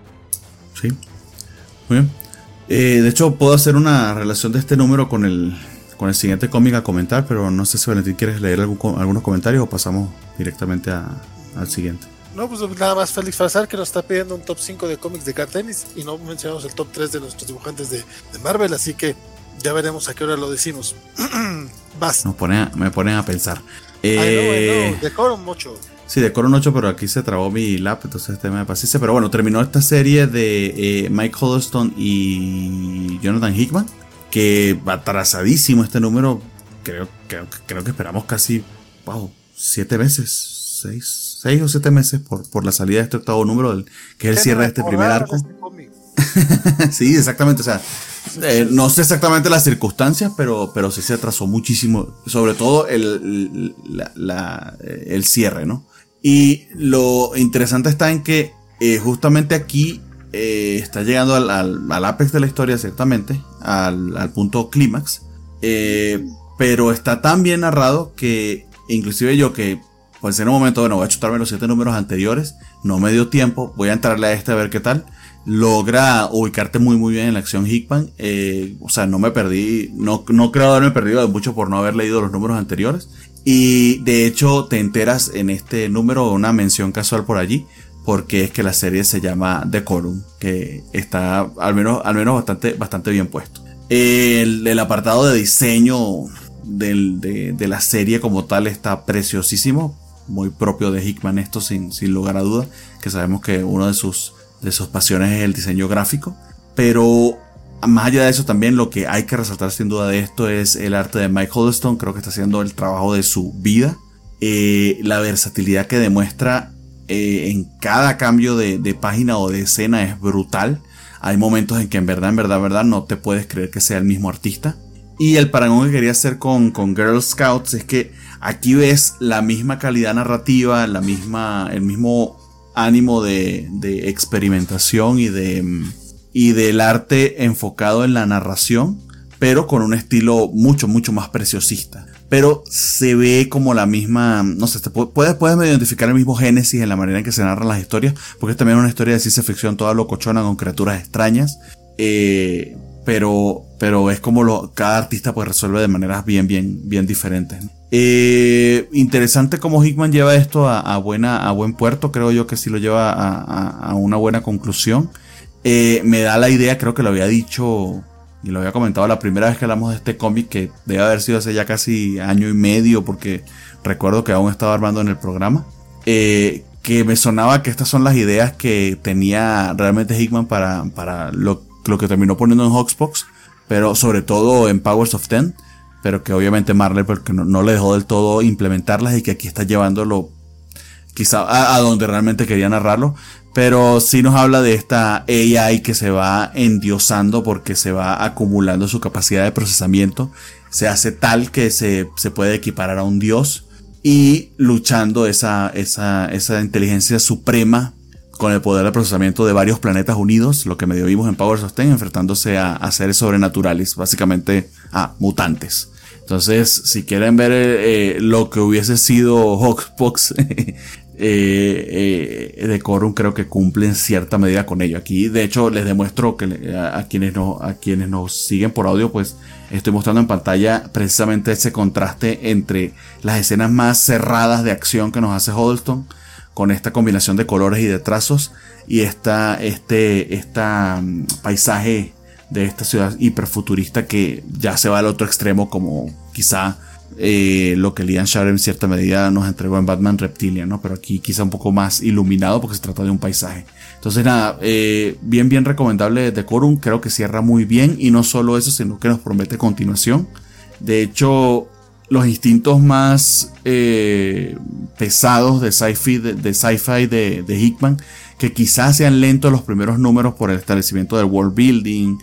Sí. Muy bien. Eh, de hecho, puedo hacer una relación de este número con el, con el siguiente cómic a comentar, pero no sé si Valentín quieres leer algún, algunos comentarios o pasamos directamente al siguiente. No, pues nada más Félix Frazar que nos está pidiendo un top 5 de cómics de Cat Tennis y no mencionamos el top 3 de nuestros dibujantes de, Marvel, así que ya veremos a qué hora lo decimos. Vas. Me ponen, me ponen a pensar. Eh, decoro mucho. Sí, de Coro 8, pero aquí se trabó mi lap, entonces este me paciencia. Pero bueno, terminó esta serie de eh, Mike Huddleston y Jonathan Hickman, que va atrasadísimo este número. Creo, creo, creo que esperamos casi, wow, siete meses, seis, seis o siete meses por, por la salida de este octavo número, que es el cierre de este primer arco. Este sí, exactamente, o sea, eh, no sé exactamente las circunstancias, pero, pero sí se atrasó muchísimo, sobre todo el, el cierre, ¿no? Y lo interesante está en que eh, justamente aquí eh, está llegando al, al, apex de la historia, ciertamente, al, punto clímax. Eh, pero está tan bien narrado que inclusive yo que pues en un momento, bueno, voy a chutarme los siete números anteriores, no me dio tiempo, voy a entrarle a este a ver qué tal. Logra ubicarte muy muy bien en la acción Hickman. O sea, no me perdí, no, no creo haberme perdido mucho por no haber leído los números anteriores. Y de hecho te enteras en este número una mención casual por allí, porque es que la serie se llama Decorum, que está al menos, al menos bastante, bastante bien puesto. El, el apartado de diseño del, de, de, la serie como tal está preciosísimo, muy propio de Hickman esto sin, sin lugar a duda, que sabemos que uno de sus, de sus pasiones es el diseño gráfico, pero más allá de eso también lo que hay que resaltar sin duda de esto es el arte de Mike Huddleston, creo que está haciendo el trabajo de su vida, eh, la versatilidad que demuestra eh, en cada cambio de, página o de escena es brutal. Hay momentos en que en verdad, en verdad, en verdad no te puedes creer que sea el mismo artista. Y el parangón que quería hacer con, con Girl Scouts es que aquí ves la misma calidad narrativa, la misma, el mismo ánimo de, de experimentación y de y del arte enfocado en la narración, pero con un estilo mucho, mucho más preciosista. Pero se ve como la misma, no sé, puedes, puedes identificar el mismo génesis en la manera en que se narran las historias, porque es también una historia de ciencia ficción toda locochona con criaturas extrañas. Eh, pero, pero es como lo, cada artista pues resuelve de maneras bien, bien, bien diferentes. Eh, interesante cómo Hickman lleva esto a, a, buena, a buen puerto, creo yo que sí lo lleva a, a, a una buena conclusión. Eh, me da la idea, creo que lo había dicho y lo había comentado la primera vez que hablamos de este cómic, que debe haber sido hace ya casi año y medio, porque recuerdo que aún estaba armando en el programa, eh, que me sonaba que estas son las ideas que tenía realmente Hickman para, para lo, lo que terminó poniendo en Hawksbox, pero sobre todo en Powers of Ten, pero que obviamente Marley porque no, no, le dejó del todo implementarlas y que aquí está llevándolo quizá a donde realmente quería narrarlo, pero sí nos habla de esta AI que se va endiosando porque se va acumulando su capacidad de procesamiento. Se hace tal que se, se puede equiparar a un dios. Y luchando esa, esa, esa inteligencia suprema con el poder de procesamiento de varios planetas unidos, lo que medio vimos en Power Ten, enfrentándose a, a seres sobrenaturales, básicamente a mutantes. Entonces, si quieren ver eh, lo que hubiese sido Hawkbox eh, eh, Decorum creo que cumple en cierta medida con ello. Aquí, de hecho, les demuestro que a, quienes no, a quienes nos siguen por audio, pues estoy mostrando en pantalla precisamente ese contraste entre las escenas más cerradas de acción que nos hace Huddleston con esta combinación de colores y de trazos y esta, este, esta um, paisaje de esta ciudad hiperfuturista que ya se va al otro extremo como quizá eh, lo que Lian Shar en cierta medida nos entregó en Batman Reptilian, ¿no? Pero aquí quizá un poco más iluminado porque se trata de un paisaje. Entonces nada, eh, bien bien recomendable Decorum, creo que cierra muy bien y no solo eso, sino que nos promete continuación. De hecho, los instintos más eh, pesados de sci-fi de, de, sci de, de, Hickman, que quizás sean lentos los primeros números por el establecimiento del world building,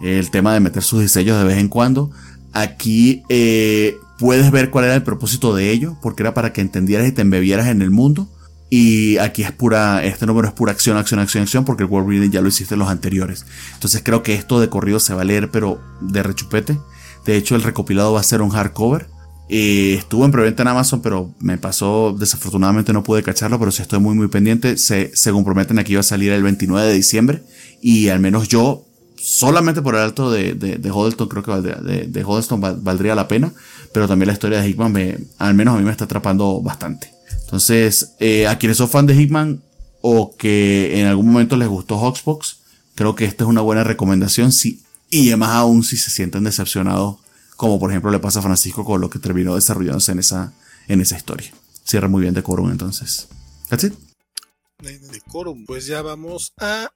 el tema de meter sus diseños de vez en cuando. Aquí eh, puedes ver cuál era el propósito de ello, porque era para que entendieras y te embebieras en el mundo. Y aquí es pura, este número es pura acción, acción, acción, acción, porque el world building ya lo hiciste en los anteriores. Entonces creo que esto de corrido se va a leer, pero de rechupete. De hecho, el recopilado va a ser un hardcover. Eh, estuvo en preventa en Amazon, pero me pasó, desafortunadamente no pude cacharlo, pero sí estoy muy muy pendiente. Se, se comprometen aquí va a salir el 29 de diciembre y al menos yo, solamente por el alto de, de, de Huddleston, creo que valdría, de, de Huddleston valdría la pena pero también la historia de Hickman me, al menos a mí me está atrapando bastante. Entonces, eh, a quienes son fan de Hickman o que en algún momento les gustó Hawksbox, creo que esta es una buena recomendación, sí, y además aún si se sienten decepcionados, como por ejemplo le pasa a Francisco con lo que terminó desarrollándose en esa, en esa historia. Cierra muy bien Decorum entonces. That's it. Decorum, pues ya vamos a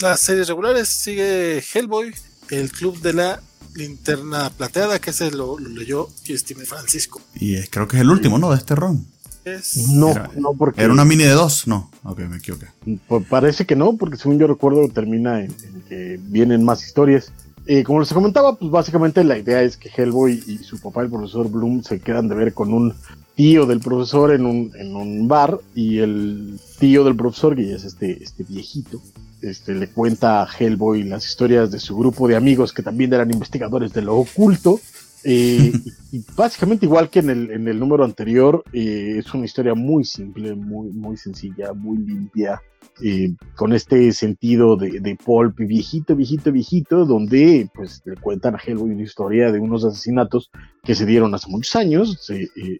las series regulares. Sigue Hellboy, el club de la linterna plateada, que ese lo, lo leyó Steve Francisco. Y es, creo que es el último, ¿no? De este ron. Es... No, era, no, porque. ¿Era una mini de dos? No, ok, me equivoqué. Pues parece que no, porque según yo recuerdo, termina en, en que vienen más historias. Eh, como les comentaba, pues básicamente la idea es que Hellboy y su papá, el profesor Bloom, se quedan de ver con un tío del profesor en un, en un bar y el tío del profesor, que ya es este, este viejito, este, le cuenta a Hellboy las historias de su grupo de amigos que también eran investigadores de lo oculto. Eh, y, básicamente igual que en el, en el número anterior, eh, es una historia muy simple, muy, muy sencilla, muy limpia, eh, con este sentido de, de pulp viejito, viejito, viejito, donde pues le cuentan a Hellboy una historia de unos asesinatos que se dieron hace muchos años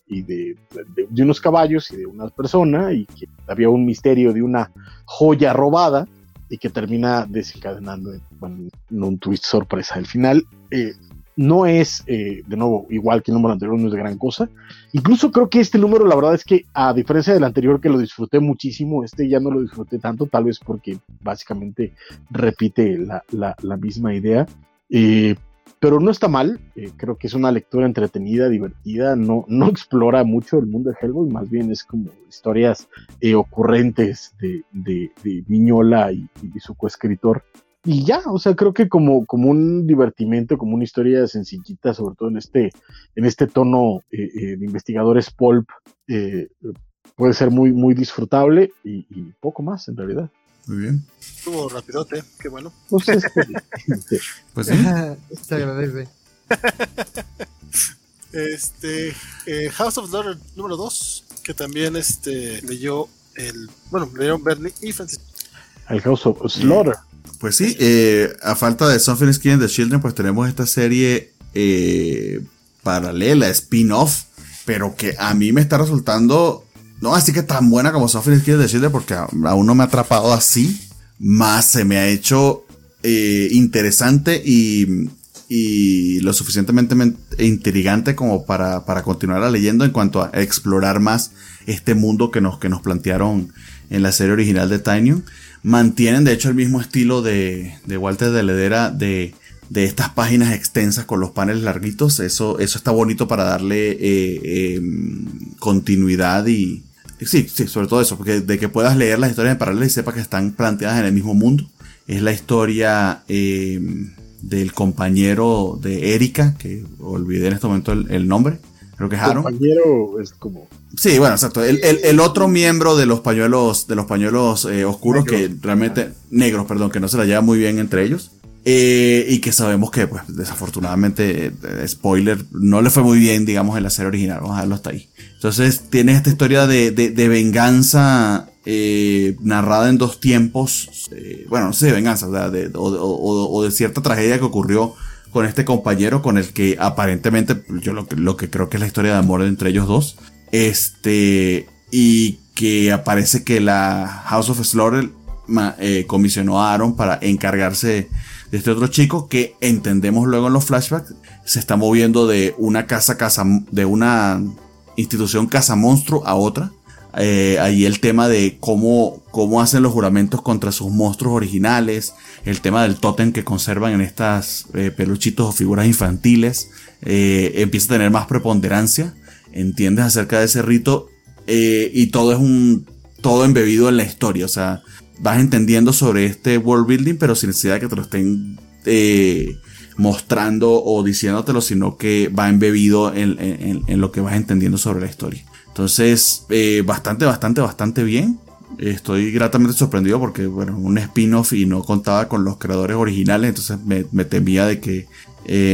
y de, de, unos caballos y de una persona y que había un misterio de una joya robada y que termina desencadenando en, un twist sorpresa. Al final, eh, no es, eh, de nuevo, igual que el número anterior, no es de gran cosa. Incluso creo que este número, la verdad es que, a diferencia del anterior, que lo disfruté muchísimo, este ya no lo disfruté tanto, tal vez porque básicamente repite la, la, misma idea. Eh, pero no está mal, eh, creo que es una lectura entretenida, divertida, no, no explora mucho el mundo de Hellboy, más bien es como historias ocurrentes de, de, de Miñola y, y su coescritor y ya, o sea, creo que como, como un divertimento, como una historia sencillita, sobre todo en este, en este tono eh, eh, de investigadores pulp, eh, puede ser muy, muy disfrutable y, poco más en realidad. Muy bien. Estuvo rapidote, qué bueno. Pues, pues sí. Se agradece. este, House of Slaughter número 2, que también este, leyó el, bueno, leyeron Bernie y Francis. El House of Slaughter. Pues sí, eh, a falta de Something Skin and the Children, pues tenemos esta serie eh, paralela, spin-off, pero que a mí me está resultando, no así que tan buena como and the Children, porque aún no me ha atrapado así, más se me ha hecho eh, interesante y, y, lo suficientemente intrigante como para, para continuar leyendo en cuanto a explorar más este mundo que nos, que nos plantearon en la serie original de Tiny mantienen de hecho el mismo estilo de, de Walter de Ledera de, de, estas páginas extensas con los paneles larguitos. Eso, eso está bonito para darle eh, em, continuidad y... Sí, sí, sobre todo eso, porque de que puedas leer las historias en paralelo y sepas que están planteadas en el mismo mundo. Es la historia em, del compañero de Erika, que olvidé en este momento el, nombre. Creo que es Aaron. compañero es como Sí, bueno, exacto. El, otro miembro de los pañuelos, de los pañuelos eh, oscuros que realmente, negros, perdón, que no se la lleva muy bien entre ellos. Eh, y que sabemos que, pues, desafortunadamente, eh, spoiler, no le fue muy bien, digamos, en la serie original. Vamos a dejarlo hasta ahí. Entonces, tiene esta historia de, venganza narrada en dos tiempos. bueno, no sé, de venganza, o, de cierta tragedia que ocurrió con este compañero con el que aparentemente, yo lo, que creo que es la historia de amor entre ellos dos. Este, y que aparece que la House of Slaughter eh, comisionó a Aaron para encargarse de este otro chico que entendemos luego en los flashbacks se está moviendo de una casa casa de una institución casa monstruo a otra. Eh, ahí el tema de cómo, cómo hacen los juramentos contra sus monstruos originales, el tema del tótem que conservan en estas eh, peluchitos o figuras infantiles, empieza a tener más preponderancia entiendes acerca de ese rito eh, y todo es un todo embebido en la historia, o sea, vas entendiendo sobre este world building, pero sin necesidad de que te lo estén eh, mostrando o diciéndotelo, sino que va embebido en, lo que vas entendiendo sobre la historia. Entonces, eh, bastante, bastante, bastante bien. Estoy gratamente sorprendido porque, bueno, un spin-off y no contaba con los creadores originales, entonces me, me temía de que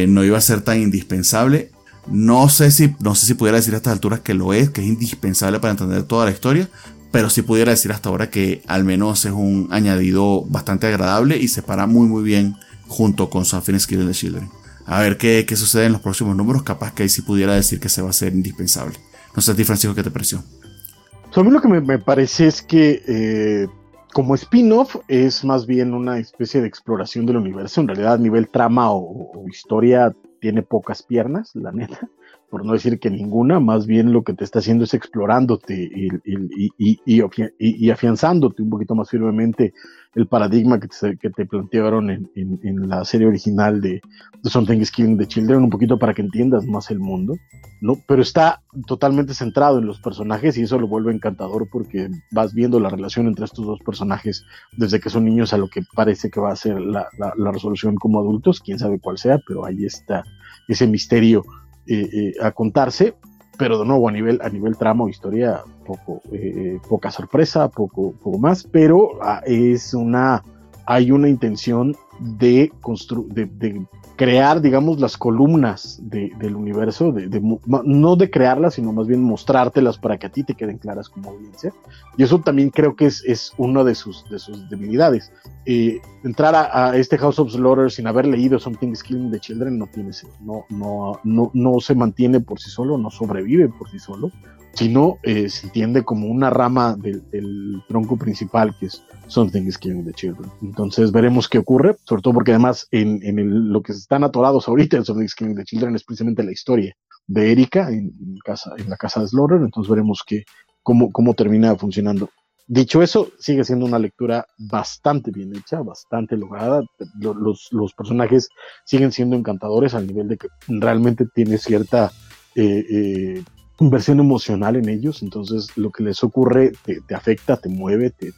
no iba a ser tan indispensable. No sé si, no sé si pudiera decir a estas alturas que lo es, que es indispensable para entender toda la historia, pero sí pudiera decir hasta ahora que al menos es un añadido bastante agradable y se para muy muy bien junto con Something Skill in the Children. A ver qué, qué, sucede en los próximos números, capaz que ahí sí pudiera decir que se va a ser indispensable. No sé a ti, Francisco, ¿qué te pareció? a mí lo que me, parece es que eh, como spin-off es más bien una especie de exploración del universo. En realidad, a nivel trama o historia, tiene pocas piernas, la neta, por no decir que ninguna, más bien lo que te está haciendo es explorándote y, afianzándote un poquito más firmemente el paradigma que te, plantearon en, la serie original de, de Something is Killing the Children, un poquito para que entiendas más el mundo, ¿no? Pero está totalmente centrado en los personajes y eso lo vuelve encantador porque vas viendo la relación entre estos dos personajes desde que son niños a lo que parece que va a ser la, la, la resolución como adultos, quién sabe cuál sea, pero ahí está ese misterio eh, eh, a contarse, pero de nuevo a nivel, a nivel trama o historia, poco, eh, poca sorpresa, poco, poco más, pero ah, es una, hay una intención de, de, de crear, digamos, las columnas del universo, no de crearlas, sino más bien mostrártelas para que a ti te queden claras como audiencia. Y eso también creo que es, es una de sus, de sus debilidades. Eh, entrar a, este House of Slaughter sin haber leído Something Killing the Children no, tiene, no, no, no, no se mantiene por sí solo, no sobrevive por sí solo sino eh, se entiende como una rama del, tronco principal que es Something is Killing the Children. Entonces veremos qué ocurre, sobre todo porque además en, en lo que están atorados ahorita en Something is Killing the Children es precisamente la historia de Erika en, casa, en la casa de Slaughter, entonces veremos que, cómo, cómo termina funcionando. Dicho eso, sigue siendo una lectura bastante bien hecha, bastante lograda. Los, los personajes siguen siendo encantadores al nivel de que realmente tiene cierta eh, eh, inversión emocional en ellos, entonces lo que les ocurre te, afecta, te mueve, te,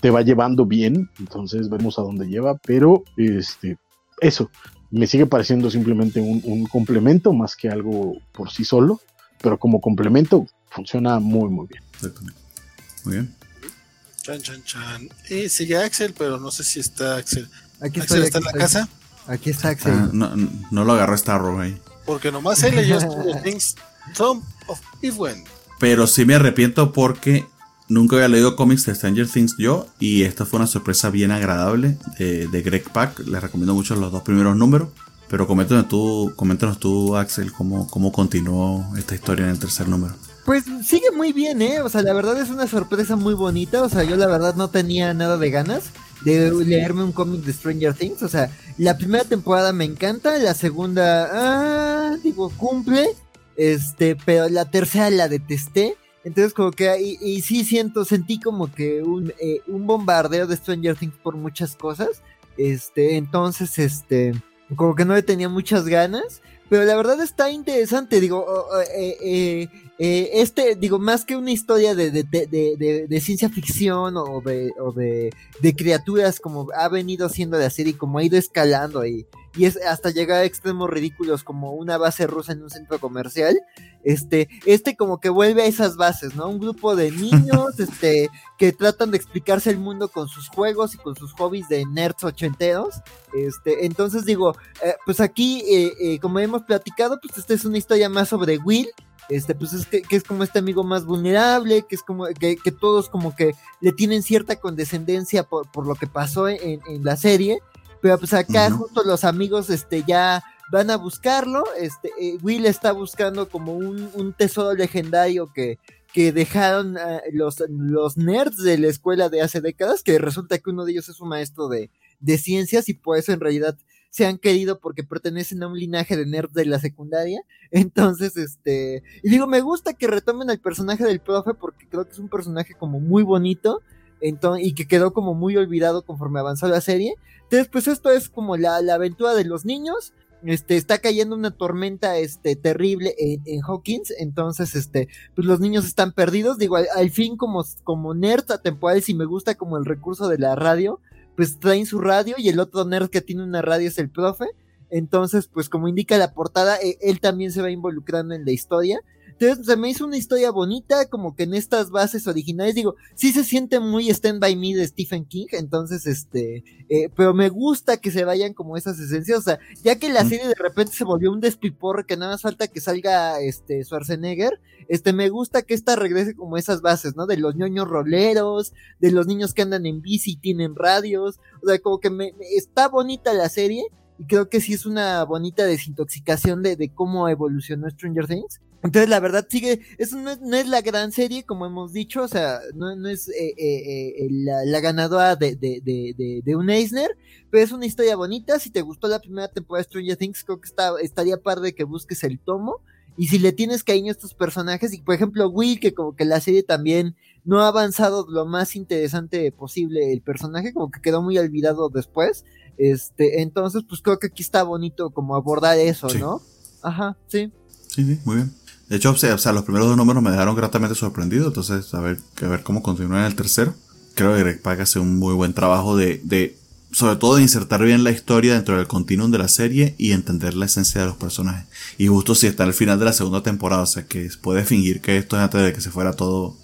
te, va llevando bien, entonces vemos a dónde lleva, pero este, eso, me sigue pareciendo simplemente un, complemento más que algo por sí solo, pero como complemento funciona muy, muy bien. Muy bien. Chan, chan, chan. Y sigue Axel, pero no sé si está Axel. Aquí Axel está en la casa. Aquí está Axel. Ah, no, no, lo agarró Starro ahí. Porque nomás él leyó Things Tom of Pero sí me arrepiento porque nunca había leído cómics de Stranger Things yo y esta fue una sorpresa bien agradable de, Greg Pak. Les recomiendo mucho los dos primeros números. Pero coméntanos tú, coméntanos tú, Axel, cómo, cómo continuó esta historia en el tercer número. Pues sigue muy bien, ¿eh? O sea, la verdad es una sorpresa muy bonita. O sea, yo la verdad no tenía nada de ganas de leerme un cómic de Stranger Things. O sea, la primera temporada me encanta, la segunda, ah, digo, cumple. Este, pero la tercera la detesté. Entonces como que y, sí siento, sentí como que un, eh, un bombardeo de Stranger Things por muchas cosas. Este, entonces, este, como que no le tenía muchas ganas. Pero la verdad está interesante, digo, eh, eh, eh, este, digo, más que una historia de, de, de, de ciencia ficción o, de, o de, criaturas como ha venido siendo de serie y como ha ido escalando y, y es hasta llegar a extremos ridículos como una base rusa en un centro comercial, este, este como que vuelve a esas bases, ¿no? Un grupo de niños, este, que tratan de explicarse el mundo con sus juegos y con sus hobbies de nerds ochenteros, este, entonces digo, eh, pues aquí, eh, como hemos platicado, pues esta es una historia más sobre Will, este, pues es que, es como este amigo más vulnerable, que es como que, todos como que le tienen cierta condescendencia por, por lo que pasó en, en, la serie, pero pues acá justo los amigos este ya van a buscarlo, este eh, Will está buscando como un, un tesoro legendario que, que dejaron ah, los, los nerds de la escuela de hace décadas, que resulta que uno de ellos es un maestro de, de ciencias y por eso en realidad se han querido porque pertenecen a un linaje de nerds de la secundaria. Entonces, este, y digo, me gusta que retomen al personaje del profe porque creo que es un personaje como muy bonito. Entonces, y que quedó como muy olvidado conforme avanzó la serie. Entonces, pues esto es como la, la aventura de los niños. Este, está cayendo una tormenta este, terrible en, en, Hawkins, entonces, este, pues los niños están perdidos, digo, al, fin como, como nerds atemporales y me gusta como el recurso de la radio, pues traen su radio y el otro nerd que tiene una radio es el profe. Entonces, pues como indica la portada, e, él también se va involucrando en la historia. Entonces se me hizo una historia bonita, como que en estas bases originales, digo, sí se siente muy Stand By Me de Stephen King, entonces, este, eh, pero me gusta que se vayan como esas esencias, o sea, ya que la mm. serie de repente se volvió un despiporre que nada más falta que salga, este, Schwarzenegger, este, me gusta que esta regrese como esas bases, ¿no? De los ñoños roleros, de los niños que andan en bici y tienen radios, o sea, como que me, está bonita la serie, y creo que sí es una bonita desintoxicación de, de cómo evolucionó Stranger Things. Entonces, la verdad, sigue, eso no es, no es la gran serie, como hemos dicho, o sea, no, no es eh, eh, eh, la, ganadora de, de, de, de, un Eisner, pero es una historia bonita. Si te gustó la primera temporada de Stranger Things, creo que está, estaría par de que busques el tomo. Y si le tienes cariño a estos personajes, y por ejemplo, Will, que como que la serie también no ha avanzado lo más interesante posible el personaje, como que quedó muy olvidado después. Este, entonces, pues creo que aquí está bonito como abordar eso, ¿no? Ajá, sí. Sí, sí, muy bien. De hecho, o sea, los primeros dos números me dejaron gratamente sorprendido, entonces a ver, a ver cómo continúa en el tercero. Creo que Greg Pak hace un muy buen trabajo de, de, sobre todo de insertar bien la historia dentro del continuum de la serie y entender la esencia de los personajes. Y justo si está al final de la segunda temporada, o sea, que puede fingir que esto es antes de que se fuera todo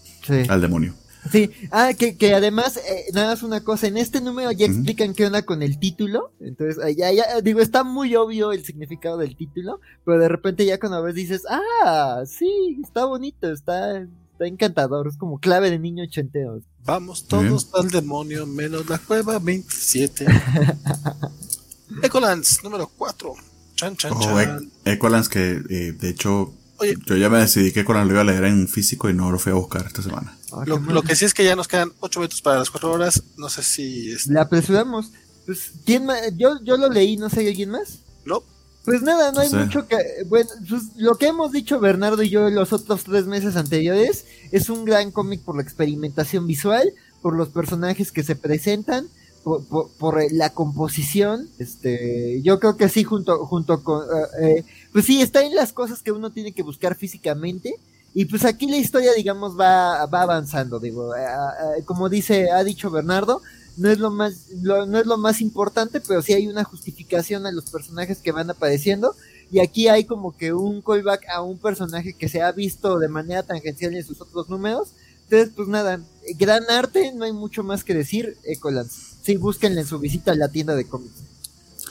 al demonio. Sí, ah, que, que además, eh, nada más una cosa, en este número ya explican qué onda con el título, entonces ya, ya, digo, está muy obvio el significado del título, pero de repente ya cuando ves dices, ah, sí, está bonito, está, está encantador, es como clave de niño ochenteo. Vamos todos al demonio, menos la cueva 27. Ecolance, número 4. Chan, chan, Oh, chan. E- Ecolance que eh, de hecho Oye. yo ya me decidí que Ecolance lo iba a leer en físico y no lo fui a buscar esta semana. Ah, Lo, que sí es que ya nos quedan 8 minutos para las 4 horas. No sé si. Es, Le apresuramos. Pues, ¿quién más? Yo, yo lo leí, no sé, ¿alguien más? no, Pues nada, no hay mucho que... Bueno, pues lo que hemos dicho Bernardo y yo los otros tres meses anteriores es un gran cómic por la experimentación visual, por los personajes que se presentan, por, por- por, eh, la composición. Este, yo creo que sí, junto, junto con... eh, eh, pues sí, está en las cosas que uno tiene que buscar físicamente. Y pues aquí la historia, digamos, va, va avanzando. Digo, eh, eh, como dice, ha dicho Bernardo, no es lo más lo- no es lo más importante, pero sí hay una justificación a los personajes que van apareciendo y aquí hay como que un callback a un personaje que se ha visto de manera tangencial en sus otros números. Entonces, pues nada, gran arte, no hay mucho más que decir, Ecolance. Sí, búsquenle en su visita a la tienda de cómics.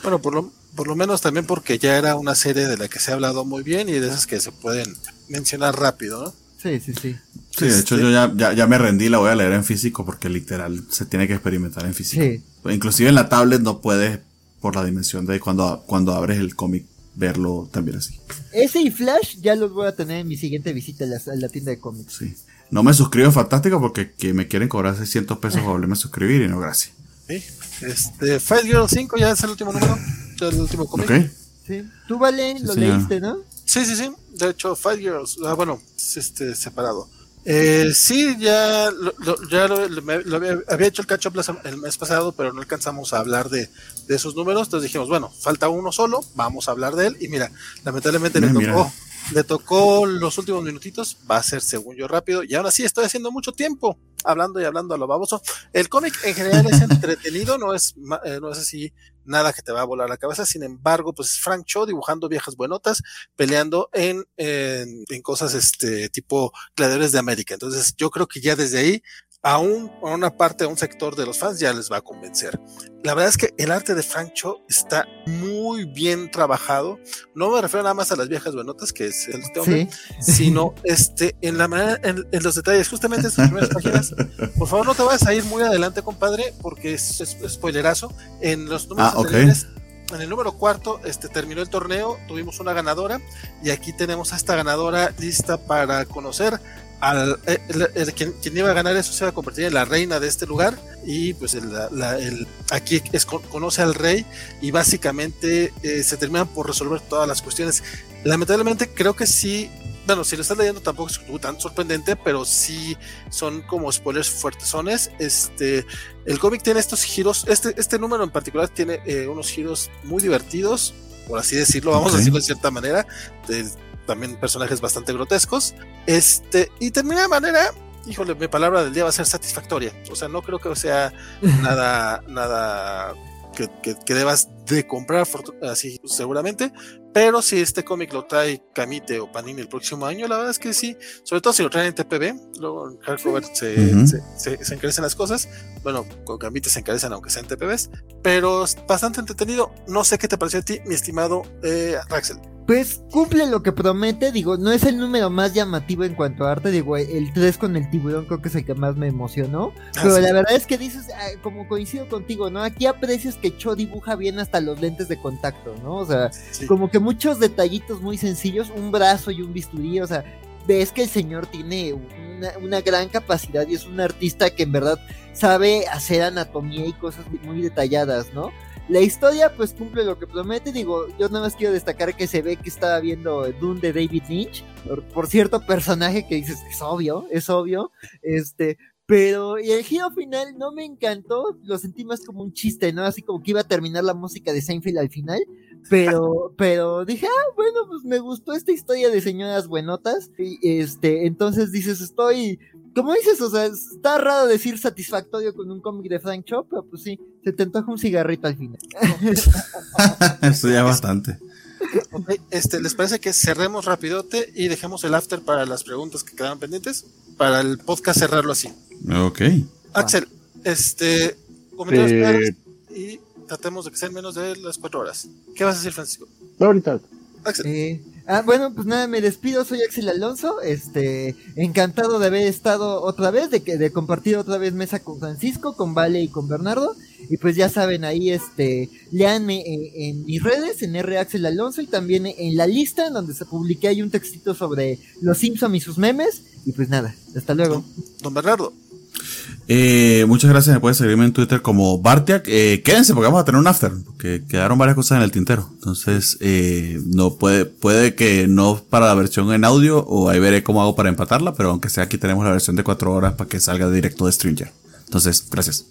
Bueno, por lo, por lo menos también porque ya era una serie de la que se ha hablado muy bien y de esas que se pueden mencionar rápido, ¿no? Sí, sí, sí. Sí, de hecho Este- yo ya, ya, ya me rendí, la voy a leer en físico porque literal se tiene que experimentar en físico. Sí. Inclusive en la tablet no puedes, por la dimensión de cuando, cuando abres el cómic, verlo también así. Ese y Flash ya los voy a tener en mi siguiente visita a la, a la tienda de cómics. Sí. No me suscribo en Fantástico porque que me quieren cobrar 600 pesos para volverme a suscribir y no, gracias. Sí. Este, Fight Girl 5 ya es el último número, ya es el último cómic. Sí. Tú, Vale, Sí, lo señor. leíste, ¿no? Sí, sí, sí. De hecho, Five Girls, ah, bueno, es, este, separado. Eh, sí, ya, lo, lo- ya lo, lo- me- lo había, había hecho el catch up la sem- el mes pasado, pero no alcanzamos a hablar de, de esos números. Entonces dijimos, bueno, falta uno solo, vamos a hablar de él. Y mira, lamentablemente le mira. tocó, le tocó los últimos minutitos. Va a ser, según yo, rápido. Y ahora sí, estoy haciendo mucho tiempo hablando y hablando a lo baboso. El cómic en general es entretenido, no es, eh, no es así nada que te va a volar la cabeza. Sin embargo, pues es Frank Cho dibujando viejas buenotas peleando en, en, en cosas este tipo gladiadores de América. Entonces, yo creo que ya desde ahí, a, un, a una parte, a un sector de los fans ya les va a convencer. La verdad es que el arte de Frank Cho está muy bien trabajado. No me refiero nada más a las viejas buenotas, que es el Sí. sino este, en la manera, en, en los detalles, justamente estas primeras páginas. Por favor, no te vayas a ir muy adelante, compadre, porque es, es spoilerazo. En los números Ah, en el número cuarto, este terminó el torneo, tuvimos una ganadora, y aquí tenemos a esta ganadora lista para conocer al eh, el- el- quien, quien iba a ganar eso se va a convertir en la reina de este lugar y pues el, la- aquí es, conoce al rey y básicamente eh, se terminan por resolver todas las cuestiones lamentablemente creo que sí bueno, si lo estás leyendo tampoco es tan sorprendente, pero sí son como spoilers fuertesones. Este, el cómic tiene estos giros, este, este número en particular tiene eh, unos giros muy divertidos, por así decirlo, vamos Ok. a decirlo de cierta manera, de, también personajes bastante grotescos. Este, y termina de manera, híjole, mi palabra del día va a ser satisfactoria. O sea, no creo que sea nada, nada que, que, que debas de comprar así seguramente, pero si este cómic lo trae Camite o Panini el próximo año, la verdad es que sí, sobre todo si lo traen en TPB, luego en hardcover se, Ujú. se, se- se encarecen las cosas, bueno, con Camite se encarecen aunque sean TPBs, pero es bastante entretenido, no sé qué te pareció a ti, mi estimado eh, Raxel. Pues cumple lo que promete, digo, no es el número más llamativo en cuanto a arte, digo, el 3 con el tiburón creo que es el que más me emocionó, pero Ah, sí. la verdad es que dices, ah, como coincido contigo, ¿no? Aquí aprecias que Cho dibuja bien hasta los lentes de contacto, ¿no? O sea, Sí. como que muchos detallitos muy sencillos, un brazo y un bisturí, o sea, ves que el señor tiene una, una gran capacidad y es un artista que en verdad sabe hacer anatomía y cosas muy detalladas, ¿no? La historia pues cumple lo que promete, digo, yo nada más quiero destacar que se ve que estaba viendo Dune de David Lynch, por, por cierto personaje que dices, es obvio, es obvio, este, pero y el giro final no me encantó, lo sentí más como un chiste, ¿no? Así como que iba a terminar la música de Seinfeld al final, pero, pero dije, ah, bueno, pues me gustó esta historia de señoras buenotas, y este, entonces dices, estoy, como dices, o sea, está raro decir satisfactorio con un cómic de Frank Cho, pero pues sí, se te antoja un cigarrito al final. Eso ya bastante. Ok, este, ¿les parece que cerremos rapidote y dejemos el after para las preguntas que quedaron pendientes? Para el podcast cerrarlo así. Ok. Axel, este, comentarios Eh, finales y tratemos de que sean menos de las cuatro horas. ¿Qué vas a decir, Francisco? No, ahorita. Axel, Eh, ah, bueno, pues nada, me despido, soy Axel Alonso, este, encantado de haber estado otra vez, de que, de compartir otra vez mesa con Francisco, con Vale y con Bernardo, y pues ya saben, ahí este, leanme en, en mis redes, en R Axel Alonso, y también en la lista, en donde se publiqué hay un textito sobre los Simpson y sus memes, y pues nada, hasta luego. don Bernardo. Eh, muchas gracias. Me puedes seguirme en Twitter como Bartiak. Eh, quédense porque vamos a tener un after. Porque quedaron varias cosas en el tintero. Entonces, eh, no puede, puede que no para la versión en audio o ahí veré cómo hago para empatarla. Pero aunque sea aquí tenemos la versión de cuatro horas para que salga directo de Stringer. Entonces, gracias.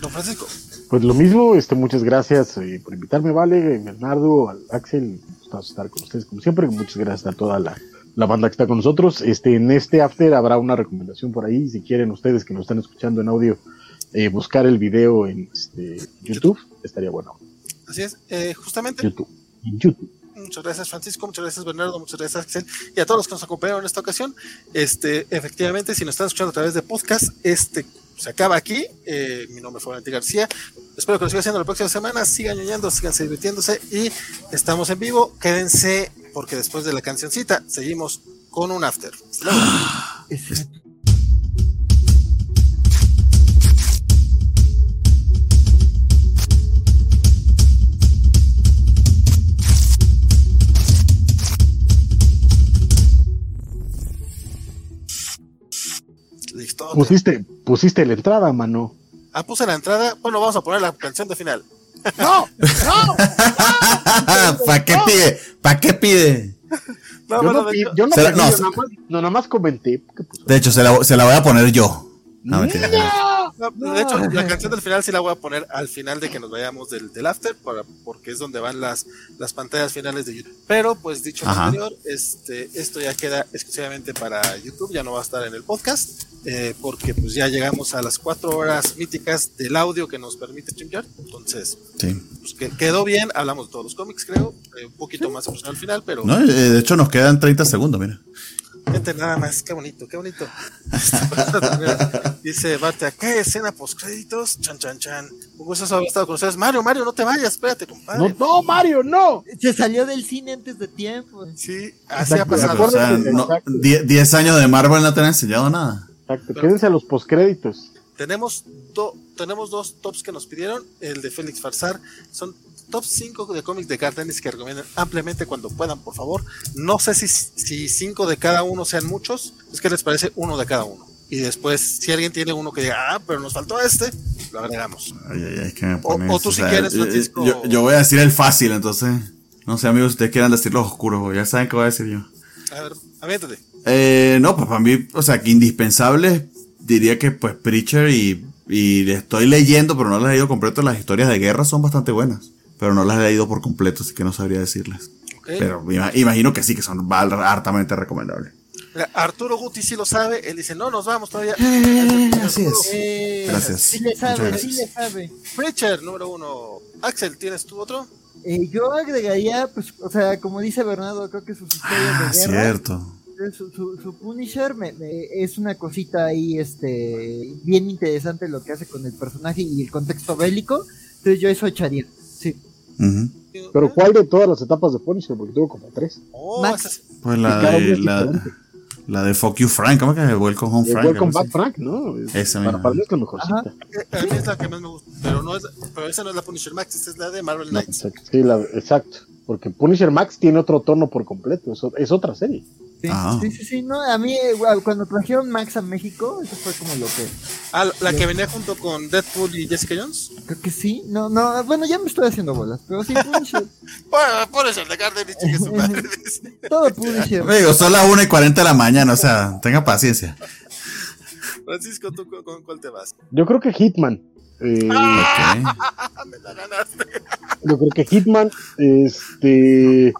Don Francisco. Pues lo mismo, este, muchas gracias eh, por invitarme, Vale, Bernardo, al Axel, gustazo estar con ustedes como siempre, muchas gracias a toda la, la banda que está con nosotros. Este, en este after habrá una recomendación por ahí, si quieren ustedes que nos están escuchando en audio, eh, buscar el video en este, YouTube, estaría bueno. Así es, eh, justamente. YouTube. YouTube. Muchas gracias, Francisco. Muchas gracias, Bernardo. Muchas gracias, Axel. Y a todos los que nos acompañaron en esta ocasión. Este, efectivamente, si nos están escuchando a través de podcast, este se acaba aquí. Eh, mi nombre fue Valentín García. Espero que lo siga haciendo la próxima semana. Sigan ñoñando, sigan divirtiéndose. Y estamos en vivo. Quédense, porque después de la cancioncita, seguimos con un after. Listo. Pusiste, pusiste la entrada, mano. Ah, puse la entrada. Bueno, vamos a poner la canción de final. ¿Para qué pide? ¿Para qué pide? No, yo, bueno, no, yo no pedí, no, yo nada más, no, nada más comenté. que puso- De hecho, se la, se la voy a poner yo. No, mentira. No, de hecho, la canción del final sí la voy a poner al final de que nos vayamos del, del after, para, porque es donde van las, las pantallas finales de YouTube. Pero, pues dicho lo anterior, este, esto ya queda exclusivamente para YouTube, ya no va a estar en el podcast, eh, porque pues ya llegamos a las cuatro horas míticas del audio que nos permite StreamYard. Entonces, Sí. pues que, quedó bien, hablamos de todos los cómics, creo, eh, un poquito más emocional al final, pero No, eh, de hecho, nos quedan 30 segundos, mira. Gente nada más, qué bonito, qué bonito. Dice Bartea, ¿qué escena post créditos? Chan, chan, chan. Un gusto haber estado con ustedes. Mario, Mario, no te vayas, espérate, compadre. No, no, Mario, no. Se salió del cine antes de tiempo. Sí, así ha Exacto, pasado. O sea, no. 10 10 años de Marvel no te han enseñado nada. Exacto, quédense a los postcréditos. Tenemos, do- tenemos dos tops que nos pidieron. El de Félix Farsar. Son top 5 de cómics de Garth Ennis que recomiendan ampliamente cuando puedan, por favor. No sé si, si cinco de cada uno sean muchos. Es que les parece uno de cada uno. Y después, si alguien tiene uno que diga, ah, pero nos faltó este, lo agregamos. Ay, ay, ay, que me O- pones, o tú si quieres, yo- Francisco. Yo, yo voy a decir el fácil, entonces. No sé, amigos, si ustedes quieran decir los oscuros, ya saben qué voy a decir yo. A ver, aviéntate. Eh, no, pues para mí, o sea, que indispensables, diría que pues Preacher y, y estoy leyendo, pero no las he leído completo. Las historias de guerra son bastante buenas, pero no las he leído por completo, así que no sabría decirles. Ok. Pero imagino que sí, que son val- hartamente recomendables. Arturo Guti sí lo sabe. Él dice, no, nos vamos todavía. así es. Eh, Gracias. Sí le sabe, gracias. sí le sabe. Preacher, número uno. Axel, ¿tienes tú otro? Eh, yo agregaría, pues, o sea, como dice Bernardo, creo que sus historias Ah, de guerra, cierto. su, su, su Punisher me- me- es una cosita ahí, este, bien interesante lo que hace con el personaje y el contexto bélico. Entonces yo eso echaría, sí. Pero ¿cuál de todas las etapas de Punisher? Porque tuvo como tres. Oh, Max. esa es- Pues la de, la, la de Fuck You Frank, ¿cómo que? Welcome Home Eh, Frank? Welcome Back. Frank, ¿no? Es- Esa para, misma. para mí es la mejorcita. eh, a mí es la que más me gusta. Pero, no es, pero esa no es la Punisher Max, esta es la de Marvel No, Knights. exacto. Sí, la- exacto. Porque Punisher Max tiene otro tono por completo. Es otra serie. Sí, Ah. sí, sí, sí, no, a mí eh, cuando trajeron Max a México, eso fue como lo que, Ah, la que venía junto con Deadpool y Jessica Jones. creo que sí, no, no, bueno, ya me estoy haciendo bolas, pero sí, Punisher, Bueno, Punisher de Garden y su madre. dice. todo Punisher. Amigo, son las 1 y 40 de la mañana, o sea, tenga paciencia. Francisco, ¿tú con, con cuál te vas? Yo creo que Hitman. eh, Ok. Me la ganaste. yo creo que Hitman, este.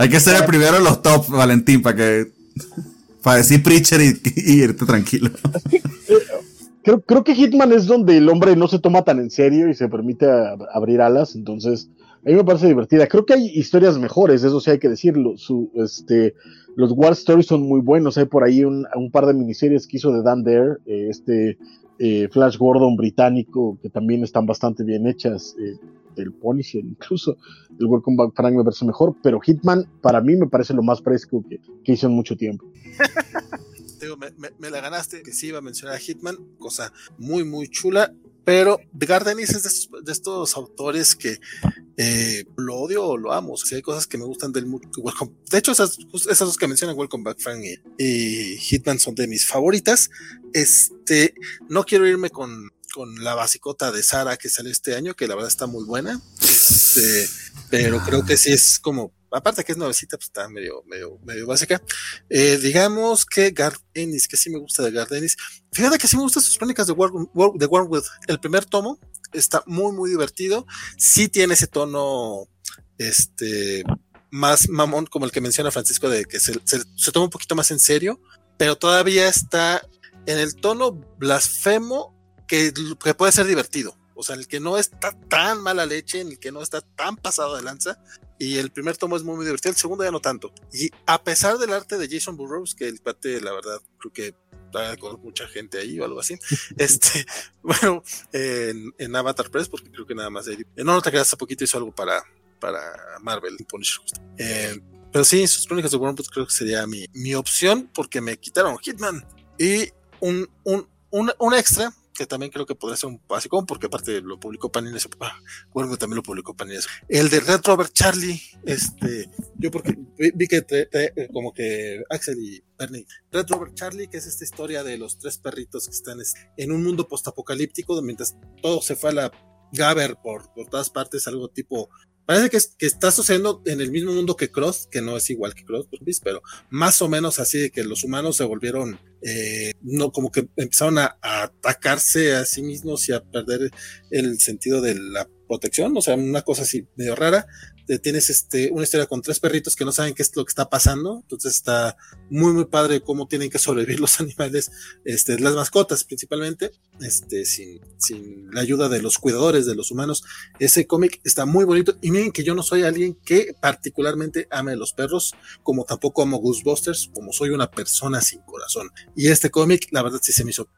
Hay que ser el primero en los top, Valentín, para que. Para decir Preacher y, y irte tranquilo. Creo, creo que Hitman es donde el hombre no se toma tan en serio y se permite a- abrir alas. Entonces, a mí me parece divertida. Creo que hay historias mejores, eso sí hay que decirlo. Su, este, los War Stories son muy buenos. Hay por ahí un, par de miniseries que hizo de Dan Dare, eh, este eh, Flash Gordon británico, que también están bastante bien hechas. Eh, el Punisher, incluso el Welcome Back Frank me parece mejor, pero Hitman para mí me parece lo más fresco que, que hizo en mucho tiempo. me, la ganaste, que sí iba a mencionar a Hitman, cosa muy, muy chula. Pero The Gardenis es de estos, autores que eh, lo odio o lo amo. O sea, hay cosas que me gustan del mundo. De hecho, esas, esas dos que mencionan, Welcome Back Frank y, Hitman, son de mis favoritas. Este, no quiero irme con, con la basicota de Sara que salió este año, que la verdad está muy buena. Este, pero creo que sí es como aparte que es nuevecita, pues está medio, medio, medio básica. Eh, digamos que Gardenis, que sí me gusta de Gardenis. Fíjate que sí me gustan sus crónicas de, War, de Wormwood. El primer tomo está muy, muy divertido. Sí tiene ese tono, este, más mamón, como el que menciona Francisco, de que se, se toma un poquito más en serio, pero todavía está en el tono blasfemo que, que puede ser divertido. O sea, el que no está tan mala leche, en el que no está tan pasado de lanza, y el primer tomo es muy, muy divertido, el segundo ya no tanto. Y a pesar del arte de Jason Burroughs, que el cuate, la verdad, creo que con mucha gente ahí o algo así. este, bueno, en, en, Avatar Press, porque creo que nada más de No, no te quedas hace poquito hizo algo para, para Marvel, Punisher. Eh, pero sí, sus crónicas de Wormwood creo que sería mi, mi opción, porque me quitaron Hitman. Y un, un, un, un extra que también creo que podría ser un básico, porque aparte lo publicó Panini, bueno, también lo publicó Panini. El de Red Robert Charlie, este, yo porque vi que como que Axel y Bernie, Red Robert Charlie, que es esta historia de los tres perritos que están en un mundo postapocalíptico, mientras todo se fue a la Gaber por, por todas partes, algo tipo Parece que, que, está sucediendo en el mismo mundo que Cross, que no es igual que Cross, pero más o menos así de que los humanos se volvieron, eh, no, como que empezaron a, a, atacarse a sí mismos y a perder el sentido de la protección, o sea, una cosa así medio rara, tienes este, una historia con tres perritos que no saben qué es lo que está pasando, entonces está muy muy padre cómo tienen que sobrevivir los animales, este, las mascotas principalmente, este, sin, sin la ayuda de los cuidadores, de los humanos. Ese cómic está muy bonito y miren que yo no soy alguien que particularmente ame los perros, como tampoco amo Ghostbusters, como soy una persona sin corazón. Y este cómic, la verdad sí se me hizo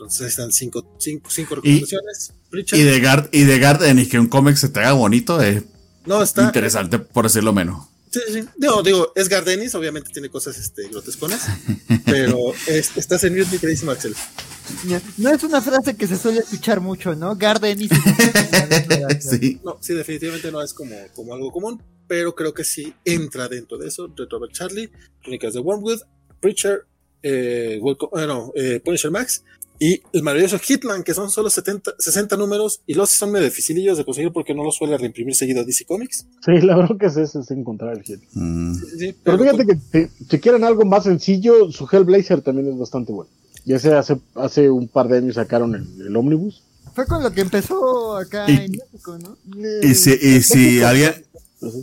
entonces están cinco, cinco, cinco recomendaciones. Y, de Gard, y de que un cómic se te haga bonito, es no, está, interesante, por decirlo menos. Sí, sí. Digo, digo, es Gardenis, obviamente tiene cosas este, grotesconas, pero estás en mute, mi queridísimo Axel. No es una frase que se suele escuchar mucho, ¿no? Gardenis. sí. No, sí, definitivamente no es como, como algo común, pero creo que sí entra dentro de eso. De Robert Charlie, Crónicas de Wormwood, Preacher, eh, bueno, eh, Punisher Max y el maravilloso Hitman, que son solo 70, 60 números y los son medio dificilillos de conseguir porque no los suele reimprimir seguido DC Comics. Sí, la verdad que es eso, es encontrar el Hitman. Mm. pero, fíjate que si quieren algo más sencillo, su Hellblazer también es bastante bueno. Ya sé, hace, hace un par de años sacaron el, el Omnibus. Fue con lo que empezó acá en México, ¿no? Y si, y si alguien,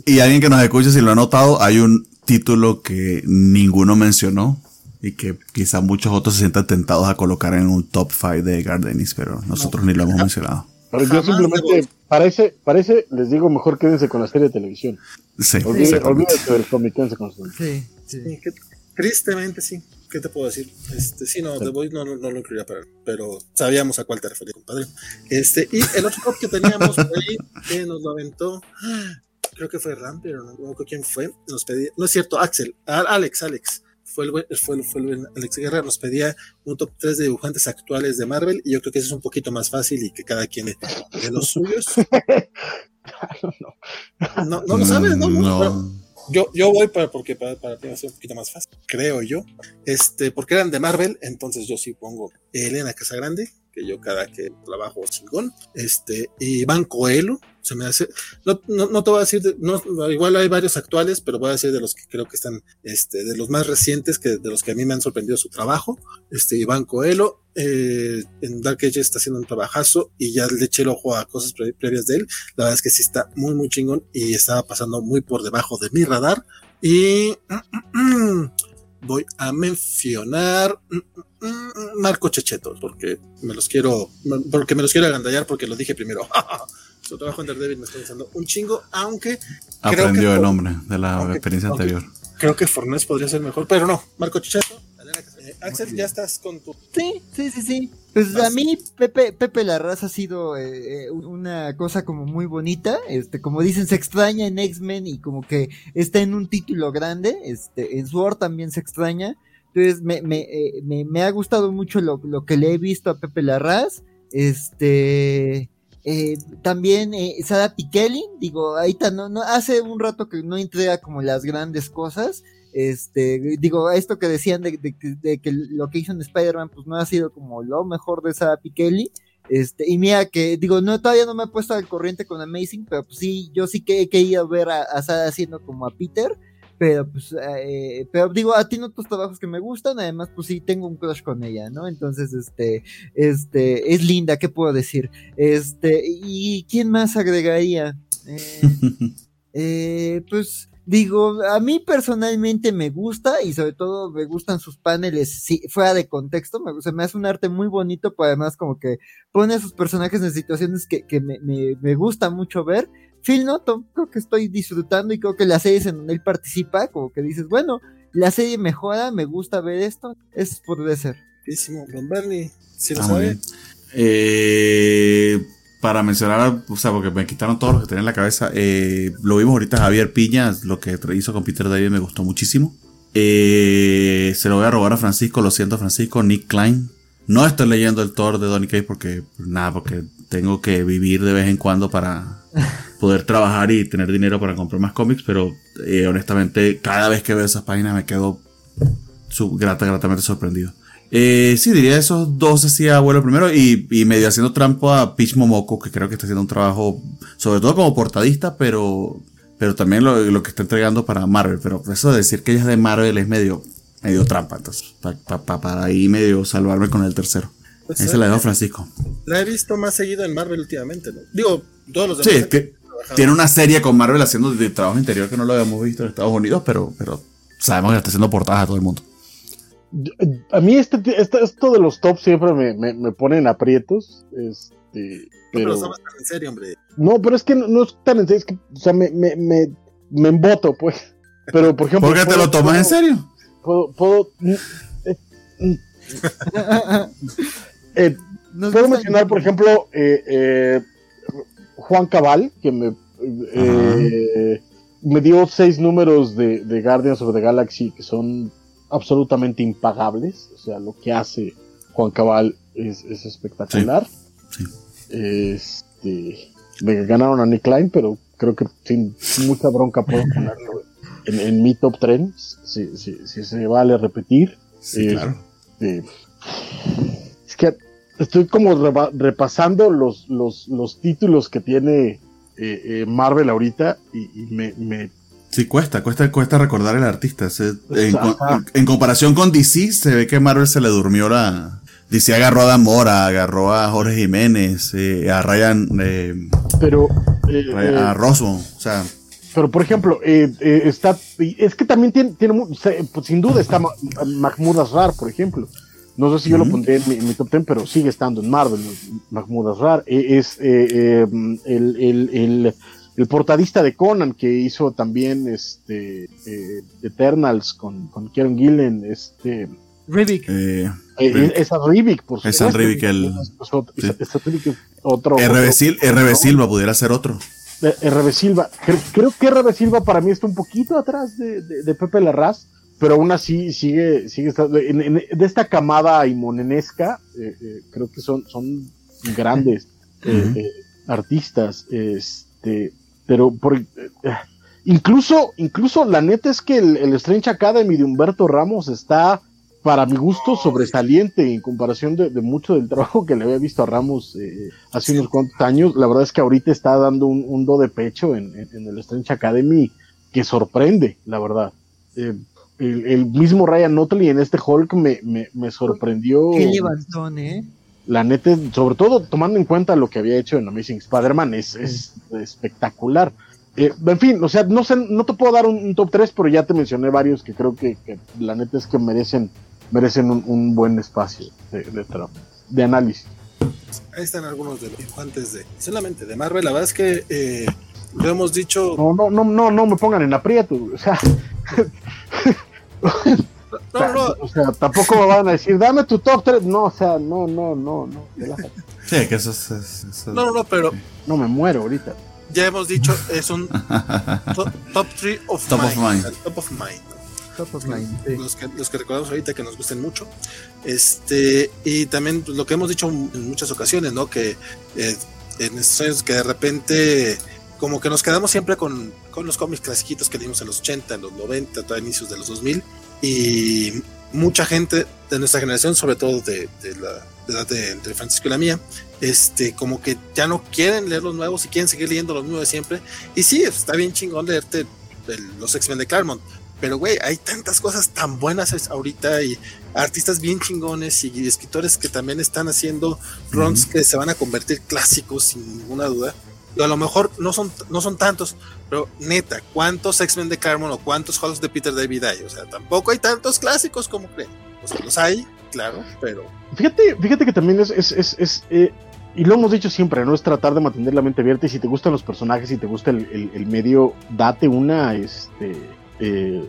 y alguien que nos escuche, si lo ha notado, hay un título que ninguno mencionó y que quizá muchos otros se sientan tentados a colocar en un top 5 de Gardenis, pero nosotros ni lo hemos mencionado. Pero yo simplemente, parece, parece, les digo, mejor quédense con la serie de televisión. Sí, olvídate del cómic, quédense con Sí, sí. tristemente sí. ¿Qué te puedo decir? Este, sí, no, The Voice no, no, lo incluiría, pero, pero sabíamos a cuál te refería, compadre. Este, y el otro top que teníamos por ahí, que nos lo aventó, creo que fue Ram, pero no, no quién fue, nos pedía, no es cierto, Axel, Alex, Alex, fue el, fue, fue el Alex Guerra, nos pedía un top 3 de dibujantes actuales de Marvel y yo creo que eso es un poquito más fácil y que cada quien de los suyos. no, no, lo sabes, ¿no? no. yo, yo voy para, porque para, para ti va a ser un poquito más fácil, creo yo. Este, porque eran de Marvel, entonces yo sí pongo Elena Casagrande, que yo cada que trabajo chingón. Este, y Iván Coelho, se me hace, no, no, te voy a decir, no, igual hay varios actuales, pero voy a decir de los que creo que están, este, de los más recientes, que de los que a mí me han sorprendido su trabajo. Este, Iván Coelho, eh, en Dark Age está haciendo un trabajazo y ya le eché el ojo a cosas previas de él. La verdad es que sí está muy, muy chingón y estaba pasando muy por debajo de mi radar. Y voy a mencionar Marco Checheto, porque me los quiero, porque me los quiero agandallar porque lo dije primero. Su trabajo en Daredevil me está gustando un chingo, aunque aprendió el nombre de la experiencia anterior. Creo que Fornés podría ser mejor, pero no. Marco Chichazo, eh, Axel, ya estás con tu. Sí, sí, sí, sí. Pues a mí Pepe, Pepe Larraz ha sido eh, eh, una cosa como muy bonita. Este, como dicen, se extraña en X-Men y como que está en un título grande. Este, en Sword también se extraña. Entonces me, me, me, me ha gustado mucho lo, lo, que le he visto a Pepe Larraz. Este. También eh, Sara Pikeli, digo, ahí no, no, hace un rato que no entrega como las grandes cosas, este, digo, esto que decían de, que lo que hizo en Spider-Man, pues no ha sido como lo mejor de Sarah Pikeli. Este, y mira que, digo, no, todavía no me he puesto al corriente con Amazing, pero pues sí, yo sí que he querido ver a, a Sara haciendo como a Peter, pero pues, eh, pero digo, a ti no otros trabajos que me gustan, además, pues sí, tengo un crush con ella, ¿no? Entonces, este, este, es linda, ¿qué puedo decir? Este, ¿y quién más agregaría? Eh, eh, pues, Digo, a mí personalmente me gusta y sobre todo me gustan sus paneles sí, fuera de contexto. Me, o me hace un arte muy bonito, pero además como que pone a sus personajes en situaciones que, que me, me, me, gusta mucho ver. Phil Noto, creo que estoy disfrutando y creo que las series en donde él participa, como que dices, bueno, la serie mejora, me gusta ver esto, es puede ser. Don Bernie, si lo sabe. Eh para mencionar, o sea, porque me quitaron todos los que tenía en la cabeza, eh, lo vimos ahorita Javier Piña, lo que hizo con Peter David me gustó muchísimo. Eh, se lo voy a robar a Francisco, lo siento Francisco, Nick Klein. No estoy leyendo el Thor de Donny Cage porque, nada, porque tengo que vivir de vez en cuando para poder trabajar y tener dinero para comprar más cómics, pero eh, honestamente cada vez que veo esas páginas me quedo grata, gratamente sorprendido. Eh, sí, diría esos dos así abuelo primero y, medio haciendo trampo a Peach Momoko, que creo que está haciendo un trabajo, sobre todo como portadista, pero, pero también lo, que está entregando para Marvel. Pero eso de decir que ella es de Marvel es medio, medio trampa, entonces, para ahí medio salvarme con el tercero. Pues Esa la dejo Francisco. La he visto más seguido en Marvel últimamente, ¿no? Digo, todos los demás. Sí, que tiene una serie con Marvel haciendo de trabajo interior que no lo habíamos visto en Estados Unidos, pero, pero sabemos que está haciendo portadas a todo el mundo. A mí este, este, esto de los tops siempre me, me, me pone en aprietos. Este, pero... No, pero en serio, hombre. No, pero es que no, es tan en serio, es que, o sea, me, me, me, me emboto, pues. Pero, por ejemplo... ¿Por qué te lo tomas en serio? Puedo... puedo eh, puedo mencionar, por ejemplo, eh, eh, Juan Cabal, que me, eh, me dio seis números de, de Guardians of the Galaxy que son absolutamente impagables. O sea, lo que hace Juan Cabal es, espectacular. Este, me ganaron a Nick Klein, pero creo que sin mucha bronca puedo ponerlo en, mi top 3. Si, se vale repetir. Este, es que estoy como repasando los, los, los, títulos que tiene eh, eh, Marvel ahorita y, me, me, Sí, cuesta, cuesta, cuesta recordar el artista. en, comparación con DC, se ve que Marvel se le durmió la. DC agarró a Damora, agarró a Jorge Jiménez, eh, a Ryan. Eh, pero. Eh, a Roswell, o sea. Pero, por ejemplo, está. Es que también tiene. tiene pues, sin duda está Mahmoud Asrar, por ejemplo. No sé si yo lo pondré en mi, top 10, pero sigue estando en Marvel, Mahmoud Asrar. Es el, el el portadista de Conan que hizo también este eh, Eternals con, con Kieran Gillen, este Rivik. Eh, eh, esa Rivik, por supuesto. Esa Rivik, el. Otro. RB, Silva pudiera ser otro. RB Silva. Creo, que RB Silva para mí está un poquito atrás de, de, Pepe Larraz, pero aún así sigue, sigue estando. de esta camada imonenesca, creo que son, son grandes artistas. Este, pero por, eh, incluso, incluso la neta es que el, Strange Academy de Humberto Ramos está, para mi gusto, sobresaliente en comparación de, mucho del trabajo que le había visto a Ramos eh, hace unos cuantos años. La verdad es que ahorita está dando un, do de pecho en, el Strange Academy que sorprende, la verdad. Eh, el, mismo Ryan Notley en este Hulk me, me, sorprendió. Qué levantón, ¿eh? la neta, sobre todo tomando en cuenta lo que había hecho en Amazing Spider-Man, es, es espectacular. Eh, en fin, o sea, no sé, no te puedo dar un, top 3, pero ya te mencioné varios que creo que, la neta es que merecen, merecen un, buen espacio de, de, análisis. Ahí están algunos de los dibujantes de solamente de Marvel. La verdad es que eh, lo hemos dicho. No, no, no, no, no me pongan en aprieto. O sea, No, no, o sea, tampoco me van a decir, dame tu top 3. No, o sea, no, no, no, no. Sí, que eso es. es- eso- no, no, no, pero No me muero ahorita. ya hemos dicho, es un to- top 3 of Top of mind. mind. o sea, Top of mind. Top of mind, sí. los que, los que recordamos ahorita que nos gusten mucho. Este, y también pues, lo que hemos dicho en muchas ocasiones, ¿no? Que eh, en estos años que de repente como que nos quedamos siempre con, con los cómics clasiquitos que leímos en los 80, en los 90, a inicios de los 2000 y mucha gente de nuestra generación, sobre todo de, de la edad de, de Francisco y la mía, este, como que ya no quieren leer los nuevos y quieren seguir leyendo los mismos de siempre. Y sí, está bien chingón leerte el- los X-Men de Claremont, pero güey, hay tantas cosas tan buenas ahorita y artistas bien chingones y escritores que también están haciendo runs que se van a convertir clásicos sin ninguna duda. A lo mejor no son, no son tantos, pero neta, ¿cuántos X-Men de Claremont o cuántos Hulks de Peter David hay? O sea, tampoco hay tantos clásicos como creen. O sea, los hay, claro, pero Fíjate, fíjate que también es, es, es, es, eh, y lo hemos dicho siempre, ¿no? Es tratar de mantener la mente abierta y si te gustan los personajes, si te gusta el, el- medio, date una, este, eh,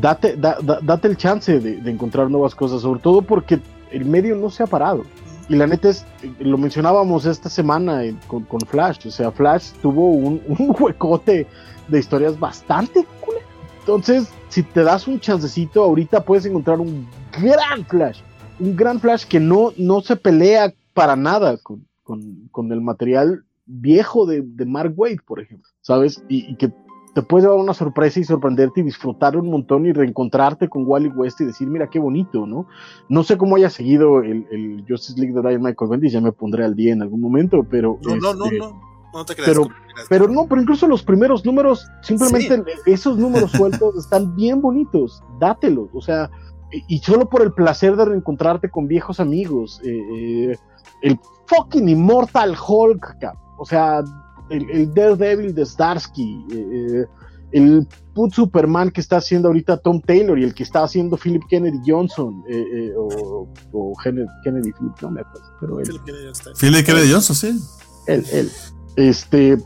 date, da- da- date el chance de encontrar nuevas cosas, sobre todo porque el medio no se ha parado. Y la neta es, eh, lo mencionábamos esta semana en- con, Flash, o sea, Flash tuvo un, huecote de historias bastante cool. Entonces, si te das un chancecito, ahorita puedes encontrar un gran Flash un gran Flash que no, no se pelea para nada con, con, con el material viejo de, de Mark Wade, por ejemplo, ¿sabes? Y que te puedes llevar una sorpresa y sorprenderte y disfrutar un montón y reencontrarte con Wally West y decir, mira qué bonito, ¿no? No sé cómo haya seguido el, el Justice League de Brian Michael Bendis, ya me pondré al día en algún momento, pero... no, no, no, este, no, no te creas. pero- pero no, pero incluso los primeros números, simplemente esos números sueltos están bien bonitos, dátelos, o sea, y, y solo por el placer de reencontrarte con viejos amigos, eh, eh, el fucking Immortal Hulk, o sea, el, el Daredevil de Starsky, eh, eh, el put Superman que está haciendo ahorita Tom Taylor y el que está haciendo Philip Kennedy Johnson, eh, eh, o, o Kennedy, Philip, no me acuerdo, pero él, Philip Kennedy está- Philip Kennedy Johnson, sí. él, él. Este,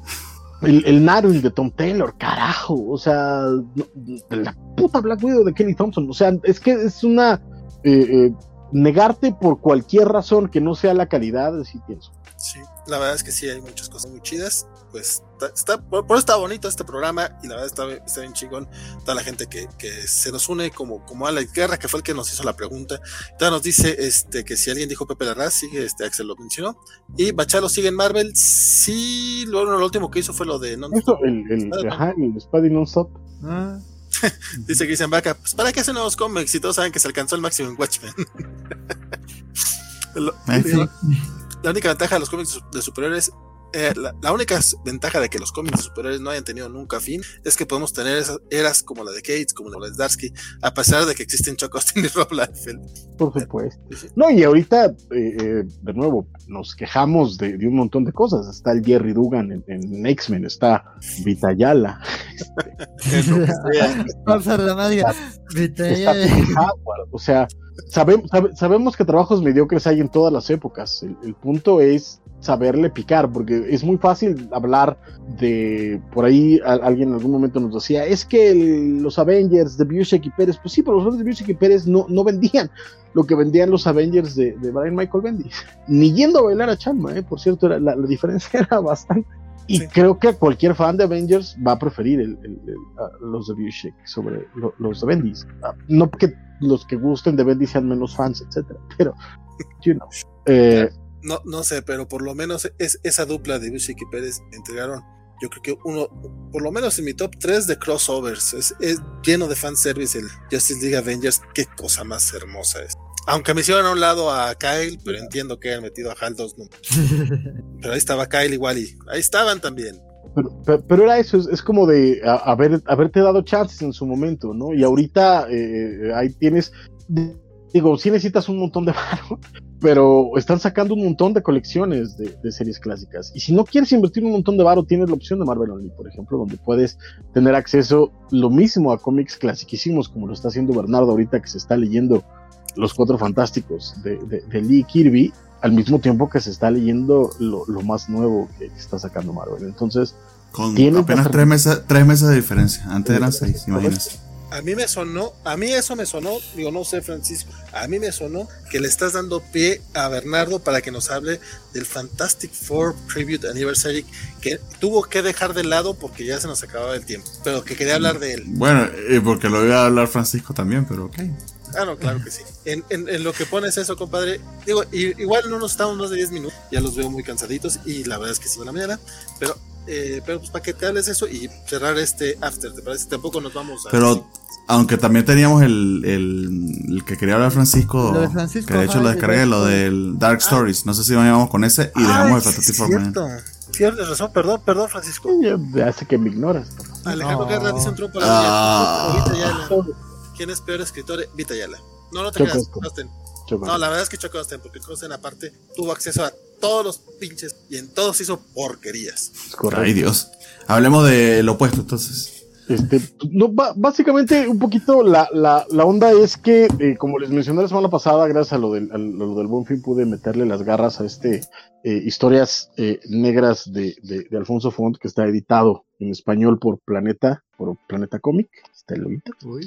el, el Narwhal de Tom Taylor, carajo, o sea, no- la puta Black Widow de Kelly Thompson, o sea, es que es una eh, eh, negarte por cualquier razón que no sea la calidad, sí pienso. Sí, la verdad es que sí, hay muchas cosas muy chidas. Pues está, está- por, por eso está bonito este programa y la verdad está, está bien chingón. Toda la gente que, que se nos une, como, como Alex Guerra, que fue el que nos hizo la pregunta. Todavía nos dice este, que si alguien dijo Pepe Larraz, sigue, este, Axel lo mencionó. Y Bachalo sigue en Marvel. Sí, lo, lo último que hizo fue lo de. Eso, el, el, ajá, el Spidey Non-Stop. Ah, Dice Christian Vaca, pues ¿para qué hacen nuevos cómics? Y todos saben que se alcanzó el máximo en Watchmen. Lo- Ay, sí. La única ventaja de los cómics de superhéroes, eh, la, la única ventaja de que los cómics de superhéroes no hayan tenido nunca fin, es que podemos tener esas eras como la de Cates, como la de Zdarsky, a pesar de que existen Chuck Austin y Rob Liefeld. Por supuesto. No, y ahorita, eh, eh, de nuevo, nos quejamos de, de un montón de cosas. Está el Jerry Dugan en, en X-Men, está Vitayala, dramática. está. Tim Howard. O sea, sabem- sabe- sabemos que trabajos mediocres hay en todas las épocas. El, el punto es saberle picar, porque es muy fácil hablar de, por ahí a- alguien en algún momento nos decía, es que el- los Avengers de Busek y Pérez, pues sí, pero los Avengers de Busek y Pérez no, no vendían lo que vendían los Avengers de, de Brian Michael Bendis. Ni yendo a bailar a Chamba, ¿eh? por cierto, era- la, la diferencia era bastante. Y Sí. creo que cualquier fan de Avengers va a preferir el- el- el- a los de Busek sobre lo- los de Bendis. Ah, No porque los que gusten de sean menos fans, etcétera, pero, you know. Eh, No, no sé, pero por lo menos es esa dupla de Busick y Pérez entregaron, yo creo que uno, por lo menos en mi top 3 de crossovers, es, es lleno de fanservice el Justice League Avengers, qué cosa más hermosa es. Aunque me hicieron a un lado a Kyle, pero entiendo que hayan metido a Hal dos números. Pero ahí estaba Kyle igual y ahí estaban también. Pero, pero, pero era eso, es, como de haber, haberte dado chances en su momento, ¿no? Y ahorita eh, ahí tienes, digo, sí necesitas un montón de varo, pero están sacando un montón de colecciones de, de series clásicas. Y si no quieres invertir un montón de varo, tienes la opción de Marvel Only, por ejemplo, donde puedes tener acceso lo mismo a cómics clasiquísimos, como lo está haciendo Bernardo ahorita, que se está leyendo Los Cuatro Fantásticos de, de, Lee Kirby, al mismo tiempo que se está leyendo lo, lo más nuevo que está sacando Marvel. Entonces, con apenas tres meses, tres meses de diferencia. Antes eran seis, imagínense a mí me sonó, a mí eso me sonó, digo, no sé, Francisco, a mí me sonó que le estás dando pie a Bernardo para que nos hable del Fantastic Four Tribute Anniversary que tuvo que dejar de lado porque ya se nos acababa el tiempo, pero que quería hablar de él. Bueno, y porque lo iba a hablar Francisco también, pero ok. Ah, no, claro que sí. En, en, lo que pones eso, compadre, digo, igual no nos estamos más de 10 minutos, ya los veo muy cansaditos y la verdad es que sí, la mañana, pero eh, pero pues para que te hables eso y cerrar este after, ¿te parece? Tampoco nos vamos a... Pero aunque también teníamos el, el, que quería hablar Francisco, que de hecho lo descargué, lo del Dark ah. Stories, no sé si vamos con ese y dejamos el Fantastic Four cierto. Tienes razón, perdón, perdón, Francisco. Ya hace que me ignoras. Alejandro Guerra dice un trompo a la ah. ¿Quién es peor escritor? Vita Yala. No, no te creas, No, la verdad es que Choco porque Costen aparte tuvo acceso a todos los pinches y en todos hizo porquerías. Ay Dios. Hablemos de lo opuesto entonces. Este, no, básicamente un poquito la, la, la onda es que, eh, como les mencioné la semana pasada, gracias a lo del, lo del buen fin pude meterle las garras a este eh, historias eh, negras de, de, de, Alfonso Font que está editado en español por Planeta, por Planeta Comic, está el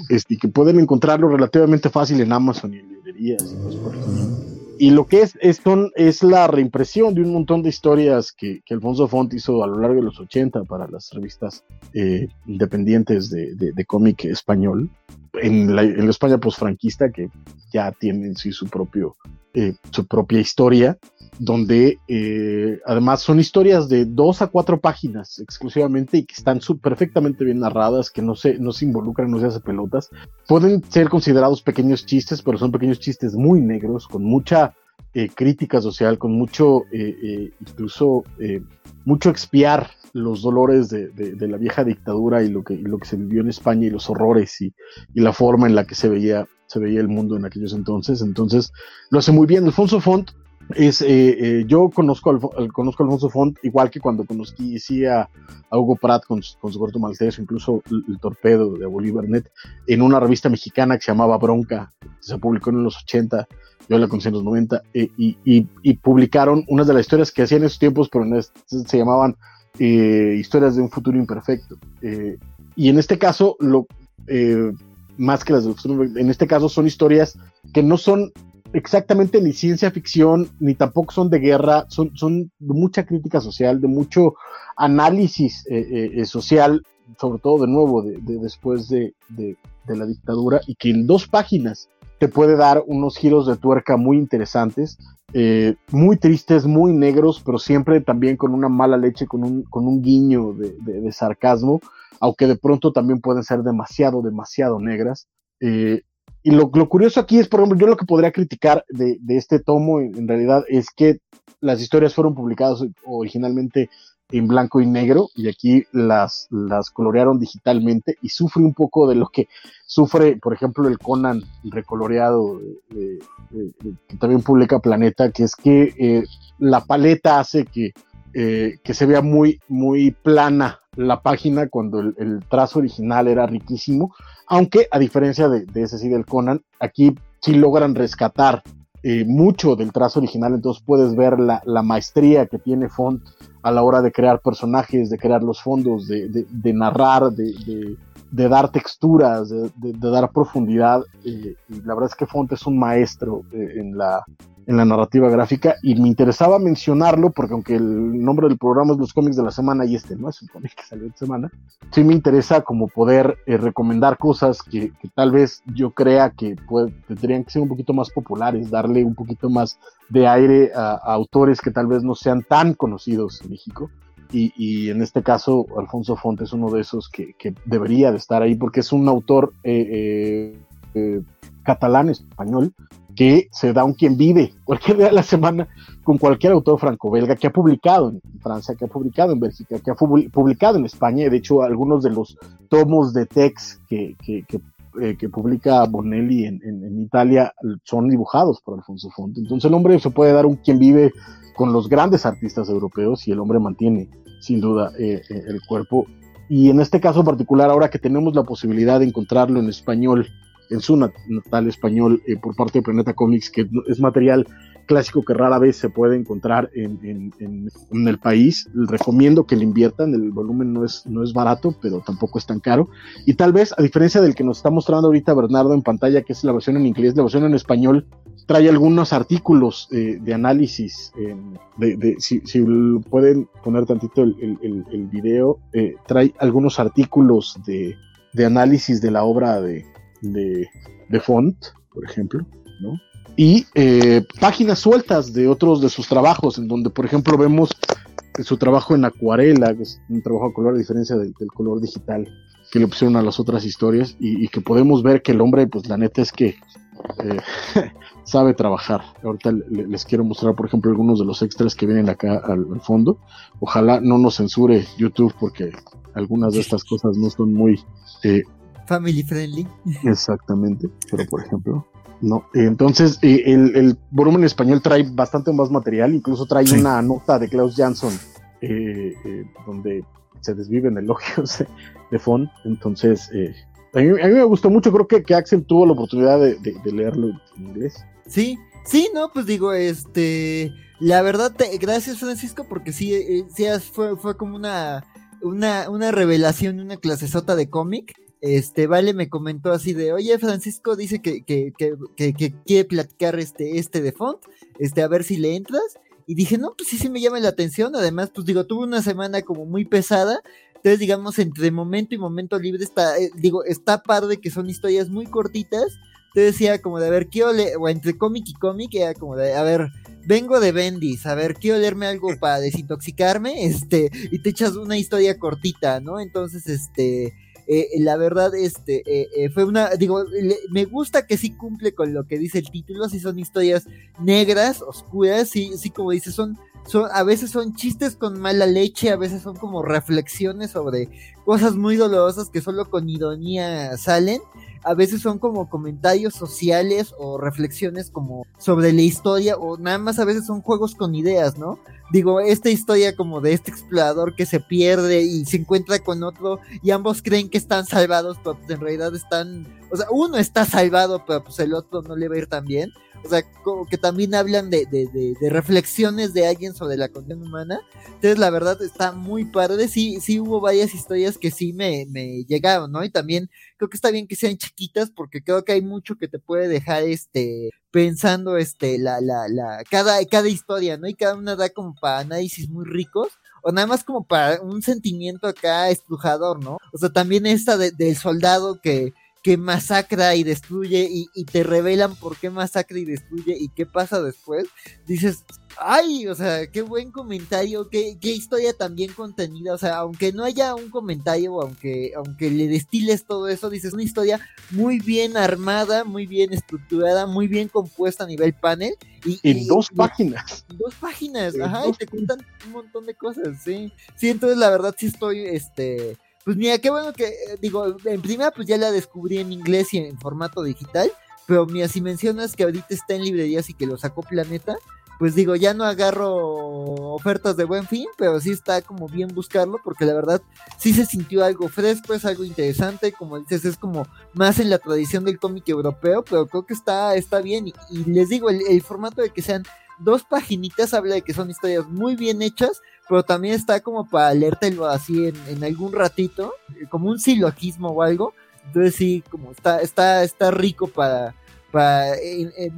este, y que pueden encontrarlo relativamente fácil en Amazon y en librerías y cosas por y lo que es, es, es la reimpresión de un montón de historias que, que, Alfonso Font hizo a lo largo de los 80 para las revistas eh, independientes de, de, cómic español, en la, en la España posfranquista, que ya tiene en sí su, propio, eh, su propia historia, donde eh, además son historias de dos a cuatro páginas exclusivamente y que están perfectamente bien narradas, que no se, no se involucran, no se hace pelotas. Pueden ser considerados pequeños chistes, pero son pequeños chistes muy negros, con mucha eh, crítica social, con mucho, eh, incluso mucho expiar los dolores de, de, la vieja dictadura y lo, que, lo que se vivió en España y los horrores y, y la forma en la que se veía se veía el mundo en aquellos entonces. Entonces, lo hace muy bien. Alfonso Font es, eh, eh, yo conozco, al, conozco a Alfonso Font, igual que cuando conocí a, Hugo Pratt con, su corto maltés, incluso el, torpedo de Bolívar Net, en una revista mexicana que se llamaba Bronca, se publicó en los 80, yo la conocí en los 90, eh, y, publicaron unas de las historias que hacían en esos tiempos, pero se llamaban Historias de un futuro imperfecto. y en este caso, lo, más que las de en este caso son historias que no son exactamente ni ciencia ficción, ni tampoco son de guerra, son, son de mucha crítica social, de mucho análisis eh, eh, eh, social, sobre todo de nuevo de, después de, de, la dictadura, y que en dos páginas te puede dar unos giros de tuerca muy interesantes, muy tristes, muy negros, pero siempre también con una mala leche, con un, con un guiño de, sarcasmo, aunque de pronto también pueden ser demasiado, demasiado negras. Y lo, curioso aquí es, por ejemplo, yo lo que podría criticar de, este tomo en, realidad es que las historias fueron publicadas originalmente en blanco y negro y aquí las, colorearon digitalmente y sufre un poco de lo que sufre, por ejemplo, el Conan recoloreado que también publica Planeta, que es que eh, la paleta hace que, eh, que se vea muy, muy plana la página cuando el trazo original era riquísimo aunque a diferencia de, ese sí del Conan, aquí sí logran rescatar eh, mucho del trazo original, entonces puedes ver la, maestría que tiene Font a la hora de crear personajes, de crear los fondos, de, narrar, de, dar texturas, de, dar profundidad. Eh, y la verdad es que Font es un maestro eh, en la en la narrativa gráfica y me interesaba mencionarlo porque aunque el nombre del programa es los cómics de la semana y este no es un cómic que salió esta semana, sí me interesa como poder eh, recomendar cosas que, tal vez yo crea que tendrían que ser un poquito más populares, darle un poquito más de aire a, autores que tal vez no sean tan conocidos en México. Y, en este caso, Alfonso Fonte es uno de esos que, debería de estar ahí porque es un autor eh, eh, catalán, español, que se da un quien vive cualquier día de la semana con cualquier autor franco-belga que ha publicado en Francia, que ha publicado en Bélgica, que ha publicado en España. De hecho, algunos de los tomos de text que, que, eh, publica Bonelli en, Italia son dibujados por Alfonso Fonte. Entonces el hombre se puede dar un quien vive con los grandes artistas europeos y el hombre mantiene sin duda eh, eh, el cuerpo. Y en este caso particular, ahora que tenemos la posibilidad de encontrarlo en español, en su natal español eh, por parte de Planeta Comics, que es material clásico que rara vez se puede encontrar en, el país. recomiendo que le inviertan, el volumen no es, no es barato, pero tampoco es tan caro. Y tal vez, a diferencia del que nos está mostrando ahorita Bernardo en pantalla, que es la versión en inglés, la versión en español trae algunos artículos eh, de análisis. si, pueden poner tantito el, el, video, eh, trae algunos artículos de, análisis de la obra de, de Font, por ejemplo, ¿no? Y eh, páginas sueltas de otros de sus trabajos, en donde, por ejemplo, vemos su trabajo en acuarela, que es un trabajo a color a diferencia del, color digital que le pusieron a las otras historias, y, que podemos ver que el hombre, pues la neta es que eh, sabe trabajar. Ahorita les quiero mostrar, por ejemplo, algunos de los extras que vienen acá al, fondo. Ojalá no nos censure YouTube porque algunas de estas cosas no son muy... Eh, Family friendly. Exactamente, pero por ejemplo, ¿no? Entonces, eh, el, volumen español trae bastante más material, incluso trae una nota de Klaus Jansson, eh, eh, donde se desviven elogios de Font. Entonces, a mí, me gustó mucho, creo que, que Axel tuvo la oportunidad de, leerlo en inglés. Sí, sí, no, pues digo, este, la verdad, gracias Francisco, porque sí, sí fue, fue como una, una, una revelación, una clasesota de cómic este, Vale me comentó así de, oye, Francisco dice que, que, que, quiere platicar este, este de Font, este, a ver si le entras. Y dije, no, pues sí, sí me llama la atención. Además, pues digo, tuve una semana como muy pesada. Entonces, digamos, entre momento y momento libre está, eh, digo, está par de que son historias muy cortitas. Entonces decía como de, a ver, quiero leer, o entre cómic y cómic, era como de, a ver, vengo de Bendis, a ver, quiero leerme algo para desintoxicarme, este, y te echas una historia cortita, ¿no? Entonces, este, eh, la verdad, este, eh, eh, fue una, digo, me gusta que sí cumple con lo que dice el título, si son historias negras, oscuras, sí, sí, como dice, son, son, a veces son chistes con mala leche, a veces son como reflexiones sobre cosas muy dolorosas que solo con ironía salen, a veces son como comentarios sociales o reflexiones como sobre la historia o nada más a veces son juegos con ideas, ¿no? Digo, esta historia como de este explorador que se pierde y se encuentra con otro y ambos creen que están salvados, pero pues en realidad están, o sea, uno está salvado, pero pues el otro no le va a ir tan bien. O sea, como que también hablan de, de, de, reflexiones de alguien sobre la condición humana. Entonces, la verdad está muy padre. Sí, sí hubo varias historias que sí me, me llegaron, ¿no? Y también creo que está bien que sean chiquitas porque creo que hay mucho que te puede dejar este pensando este la la la cada cada historia, ¿no? Y cada una da como para análisis muy ricos o nada más como para un sentimiento acá estrujador, ¿no? O sea, también esta del soldado que que masacra y destruye y, te revelan por qué masacra y destruye y qué pasa después, dices, ay, o sea, qué buen comentario, qué, qué historia tan bien contenida, o sea, aunque no haya un comentario, aunque, aunque le destiles todo eso, dices, una historia muy bien armada, muy bien estructurada, muy bien compuesta a nivel panel. Y, en dos páginas. Dos páginas, ajá, y te cuentan un montón de cosas, sí. Sí, entonces la verdad sí estoy, este pues mira, qué bueno que, eh, digo, en primera pues ya la descubrí en inglés y en formato digital, pero mira, si mencionas que ahorita está en librerías y que lo sacó Planeta, pues digo, ya no agarro ofertas de buen fin, pero sí está como bien buscarlo, porque la verdad sí se sintió algo fresco, es algo interesante, como dices, es como más en la tradición del cómic europeo, pero creo que está, está bien, y, les digo, el, formato de que sean dos paginitas habla de que son historias muy bien hechas, pero también está como para leértelo así en, algún ratito, como un silogismo o algo. Entonces sí, como está, está, está rico para, para eh, eh,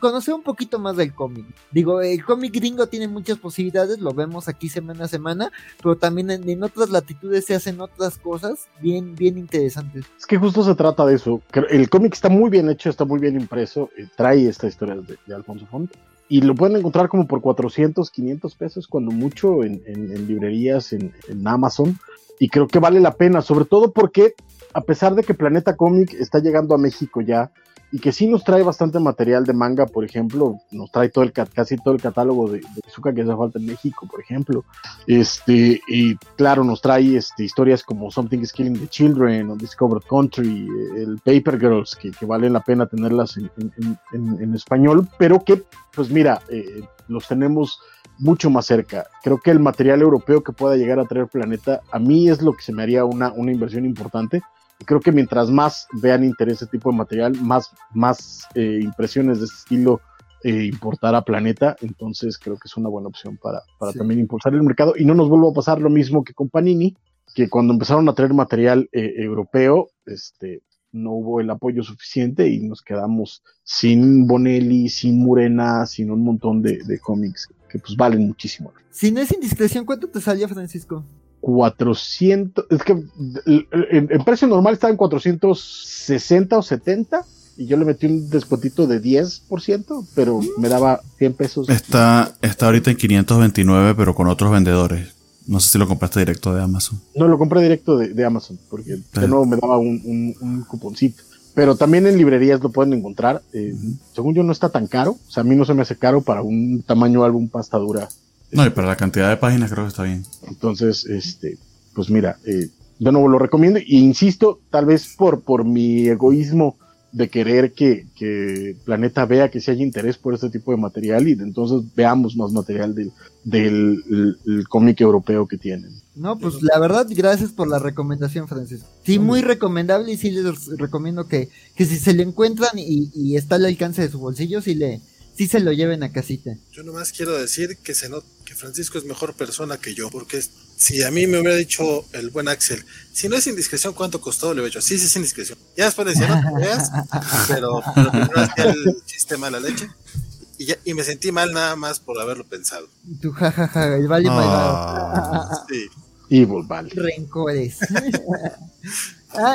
conocer un poquito más del cómic. Digo, el cómic gringo tiene muchas posibilidades, lo vemos aquí semana a semana, pero también en, otras latitudes se hacen otras cosas bien, bien interesantes. Es que justo se trata de eso. El cómic está muy bien hecho, está muy bien impreso, eh, trae esta historia de, de Alfonso Font y lo pueden encontrar como por 400, 500 pesos, cuando mucho, en, librerías, en, Amazon. Y creo que vale la pena, sobre todo porque, a pesar de que Planeta Comic está llegando a México ya, y que sí nos trae bastante material de manga, por ejemplo, nos trae todo el casi todo el catálogo de, de que hace falta en México, por ejemplo. Este, y claro, nos trae este, historias como Something is Killing the Children o Discovered Country, el Paper Girls, que, que valen la pena tenerlas en, español, pero que, pues mira, eh, los tenemos mucho más cerca. Creo que el material europeo que pueda llegar a traer Planeta, a mí es lo que se me haría una, una inversión importante creo que mientras más vean interés ese tipo de material, más, más eh, impresiones de este estilo eh, importar a Planeta, entonces creo que es una buena opción para, para Sí. también impulsar el mercado y no nos vuelva a pasar lo mismo que con Panini, que cuando empezaron a traer material eh, europeo, este, no hubo el apoyo suficiente y nos quedamos sin Bonelli, sin Murena, sin un montón de, de cómics que pues valen muchísimo. Si no es indiscreción, ¿cuánto te salía, Francisco? 400, es que en, en precio normal estaba en 460 o 70 y yo le metí un descuentito de 10%, pero me daba 100 pesos. Está, está ahorita en 529, pero con otros vendedores. No sé si lo compraste directo de Amazon. No, lo compré directo de, de Amazon, porque de nuevo me daba un, un- un cuponcito. Pero también en librerías lo pueden encontrar. eh, Según yo no está tan caro. O sea, a mí no se me hace caro para un tamaño álbum pasta dura. No, y para la cantidad de páginas creo que está bien. Entonces, este, pues mira, eh, de nuevo lo recomiendo. Y insisto, tal vez por, por mi egoísmo de querer que, que Planeta vea que si hay interés por este tipo de material y de entonces veamos más material del, del el- el cómic europeo que tienen. No, pues la verdad, gracias por la recomendación, Francisco. Sí, muy recomendable y sí les recomiendo que, que si se lo encuentran y, y está al alcance de su bolsillo, sí, le, sí se lo lleven a casita. Yo nomás quiero decir que se nota que Francisco es mejor persona que yo, porque si a mí me hubiera dicho el buen Axel, si no es indiscreción, ¿cuánto costó? Le hubiera dicho, sí, sí es indiscreción. Ya después decía, no te creas, pero, pero primero hacía el chiste mala leche. Y, ya, y me sentí mal nada más por haberlo pensado. Tu jajaja, el vale. Ah. Sí. Evil Valley. Rencores.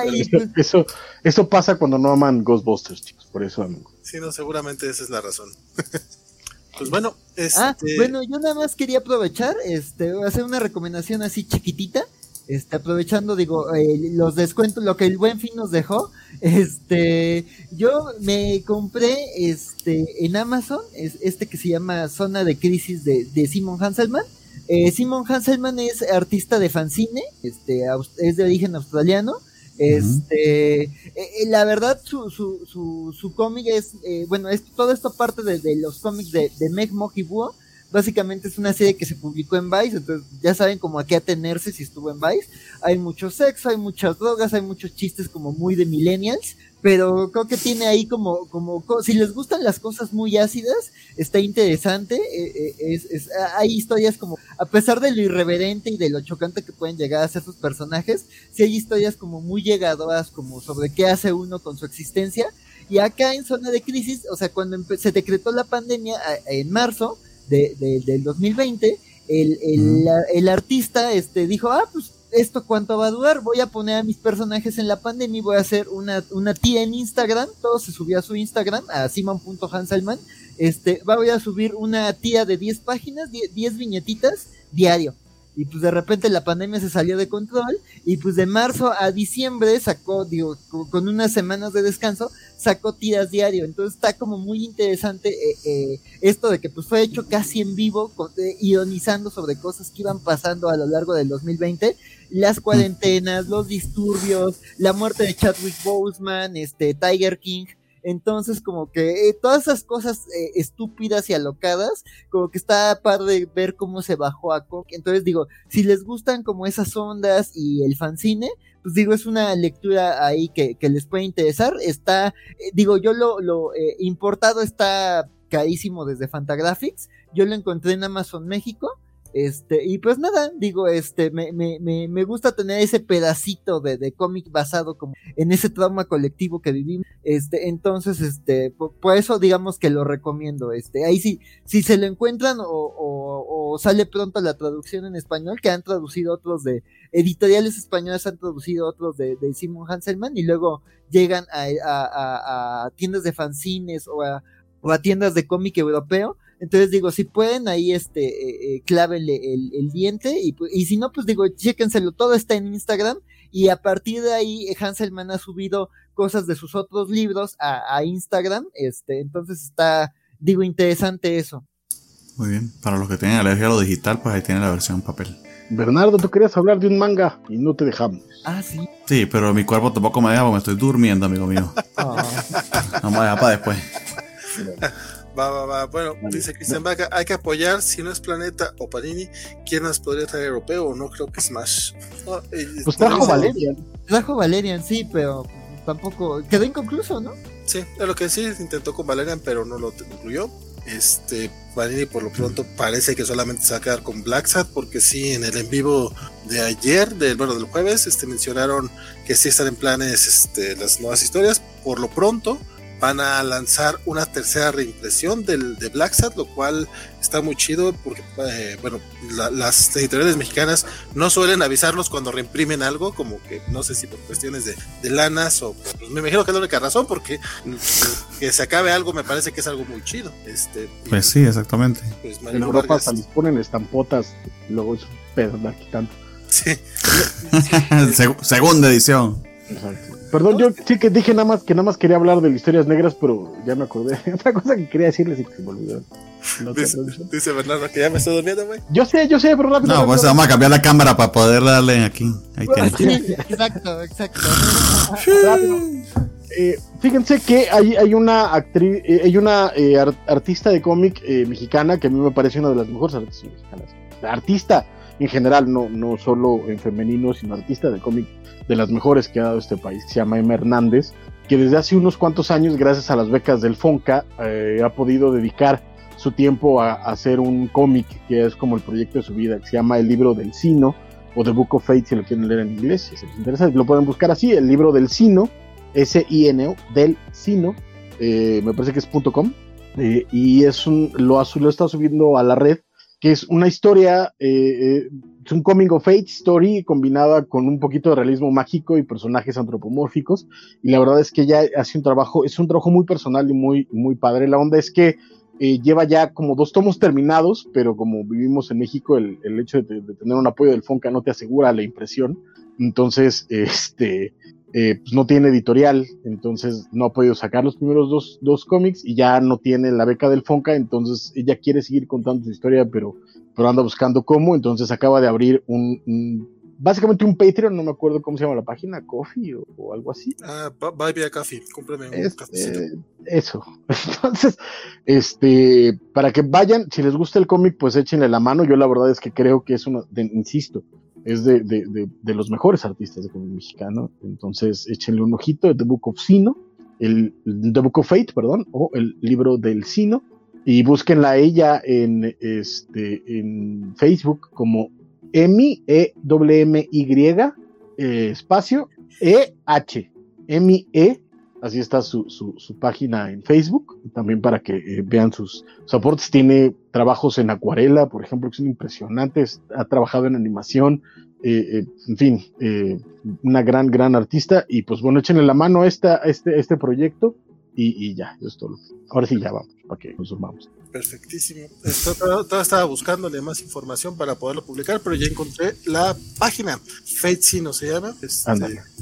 Eso, pues, eso, eso pasa cuando no aman Ghostbusters, chicos. Por eso amigo. Sí, no, seguramente esa es la razón. pues bueno, este, Ah, bueno, yo nada más quería aprovechar, este, hacer una recomendación así chiquitita, este, aprovechando, digo, eh, los descuentos, lo que el buen fin nos dejó, este, yo me compré, este, en Amazon, es, este que se llama Zona de Crisis de, de Simon Hanselman, eh, Simon Hanselman es artista de fanzine, este, es de origen australiano, este, eh, eh, la verdad, su, su, su, cómic es, eh, bueno, es todo esto parte de, los cómics de, de Meg Búho. Básicamente es una serie que se publicó en Vice, entonces ya saben como a qué atenerse si estuvo en Vice. Hay mucho sexo, hay muchas drogas, hay muchos chistes como muy de millennials, pero creo que tiene ahí como, como, co- si les gustan las cosas muy ácidas, está interesante, eh, eh, es, es- hay historias como, a pesar de lo irreverente y de lo chocante que pueden llegar a ser sus personajes, sí hay historias como muy llegadoras, como sobre qué hace uno con su existencia, y acá en zona de crisis, o sea, cuando se decretó la pandemia en marzo de, de- del 2020, el, el, la- el artista este, dijo, ah, pues esto cuánto va a durar, voy a poner a mis personajes en la pandemia y voy a hacer una, una tía en Instagram, todo se subió a su Instagram, a simon.hanselman, este, voy a subir una tía de 10 páginas, 10, 10 viñetitas diario. Y pues de repente la pandemia se salió de control y pues de marzo a diciembre sacó, digo, co- con unas semanas de descanso, sacó tiras diario. Entonces está como muy interesante eh, eh, esto de que pues fue hecho casi en vivo, con- eh, ironizando sobre cosas que iban pasando a lo largo del 2020, las cuarentenas, los disturbios, la muerte de Chadwick Boseman, este Tiger King. Entonces, como que eh, todas esas cosas eh, estúpidas y alocadas, como que está padre ver cómo se bajó a Coke. Entonces, digo, si les gustan como esas ondas y el fanzine, pues digo, es una lectura ahí que, que les puede interesar. Está, eh, digo, yo lo, lo importado está carísimo desde Fantagraphics. Yo lo encontré en Amazon México. Este, y pues nada, digo, este, me, me, me, me gusta tener ese pedacito de, de cómic basado como en ese trauma colectivo que vivimos. Este, entonces, este, por, eso digamos que lo recomiendo. Este, ahí sí, si se lo encuentran o, o, o sale pronto la traducción en español, que han traducido otros de editoriales españolas, han traducido otros de, de Simon Hanselman y luego llegan a, a, a, a tiendas de fanzines o a, o a tiendas de cómic europeo. Entonces digo, si pueden, ahí este, eh, eh, clávenle el, el diente y, y si no, pues digo, chéquenselo, todo está en Instagram y a partir de ahí eh, Hanselman ha subido cosas de sus otros libros a, a Instagram, este, entonces está, digo, interesante eso. Muy bien. Para los que tienen alergia a lo digital, pues ahí tienen la versión en papel. Bernardo, tú querías hablar de un manga y no te dejamos. Ah, sí. Sí, pero mi cuerpo tampoco me deja porque me estoy durmiendo, amigo mío. Ah. Vamos a dejar para después. Va, va, va. Bueno, Vale. dice Cristian Vaca, hay que apoyar, si no es Planeta o Panini, ¿quién nos podría traer europeo? No creo que Smash. No, eh, Pues trajo dice- Valeria. Trajo Valerian, sí, pero tampoco. Quedó inconcluso, ¿no? Sí, es lo que sí, intentó con Valerian, pero no lo incluyó. Este, Panini por lo pronto parece que solamente se va a quedar con Black Sat, porque sí, en el en vivo de ayer, del, bueno, del jueves, este, mencionaron que sí están en planes este, las nuevas historias. Por lo pronto, van a lanzar una tercera reimpresión del, de Black Sat, lo cual está muy chido porque, eh, bueno, la- las editoriales mexicanas no suelen avisarlos cuando reimprimen algo, como que no sé si por cuestiones de, de lanas o pues, me imagino que es la única razón, porque mm, que se acabe algo me parece que es algo muy chido. Este, y, Pues sí, exactamente. pues, En Europa hasta les ponen estampotas, luego es un pedo andar quitando. sí, Seg- segunda edición. Exacto. Perdón, yo sí que dije nada más que nada más quería hablar de historias negras, pero ya me acordé. Otra cosa que quería decirles y que se me olvidó. No dice, Bernardo que ya me estoy durmiendo, güey. Yo sé, yo sé, pero rápido. No, pues vamos a cambiar la cámara para poder darle aquí. Ahí tienes. Sí, exacto, exacto. Eh, fíjense que hay, hay una actriz, eh, hay una eh, ar- artista de cómic eh, mexicana que a mí me parece una de las mejores artistas mexicanas. Artista en general, no, no solo en femenino, sino artista de cómic de las mejores que ha dado este país, que se llama Emma Hernández, que desde hace unos cuantos años, gracias a las becas del FONCA, eh, ha podido dedicar su tiempo a, hacer un cómic que es como el proyecto de su vida, que se llama El libro del Sino, o The Book of Fate, si lo quieren leer en inglés, si les interesa, lo pueden buscar así, el libro del Sino, S-I-N-O, del Sino, eh, me parece que es punto .com, eh, y es un, lo, lo está subiendo a la red, que es una historia, eh, eh, es un coming of age story combinada con un poquito de realismo mágico y personajes antropomórficos, y la verdad es que ella hace un trabajo, es un trabajo muy personal y muy, muy padre, la onda es que eh, lleva ya como dos tomos terminados, pero como vivimos en México, el, el hecho de, de tener un apoyo del FONCA no te asegura la impresión, entonces, este, eh, pues no tiene editorial, entonces no ha podido sacar los primeros dos, dos cómics y ya no tiene la beca del Fonca, entonces ella quiere seguir contando su historia, pero, pero anda buscando cómo, entonces acaba de abrir un, un- básicamente un Patreon, no me acuerdo cómo se llama la página, Coffee o, o algo así. Ah, bye via coffee, cómprame un Este, cafecito. eso. Entonces, este, para que vayan, si les gusta el cómic, pues échenle la mano. Yo la verdad es que creo que es uno, de- insisto, es de, de, de, de los mejores artistas de cómic mexicano. Entonces, échenle un ojito, The Book of Sino, el, The Book of Fate, perdón, o el libro del Sino. Y búsquenla a ella en, este, en Facebook como Emi, E-W-M-Y, eh, espacio, E-H, M-E, así está su, su, página en Facebook, también para que eh, vean sus, sus aportes. Tiene trabajos en acuarela, por ejemplo, que son impresionantes, ha trabajado en animación, eh, eh, en fin, una gran, gran artista. Y pues bueno, échenle la mano a, este, este proyecto y, y ya, eso es todo. Ahora sí, ya vamos, para que nos sumamos. Perfectísimo. Esto, todo- todo estaba buscándole más información para poderlo publicar, pero ya encontré la página. Fate Sino se llama. Este,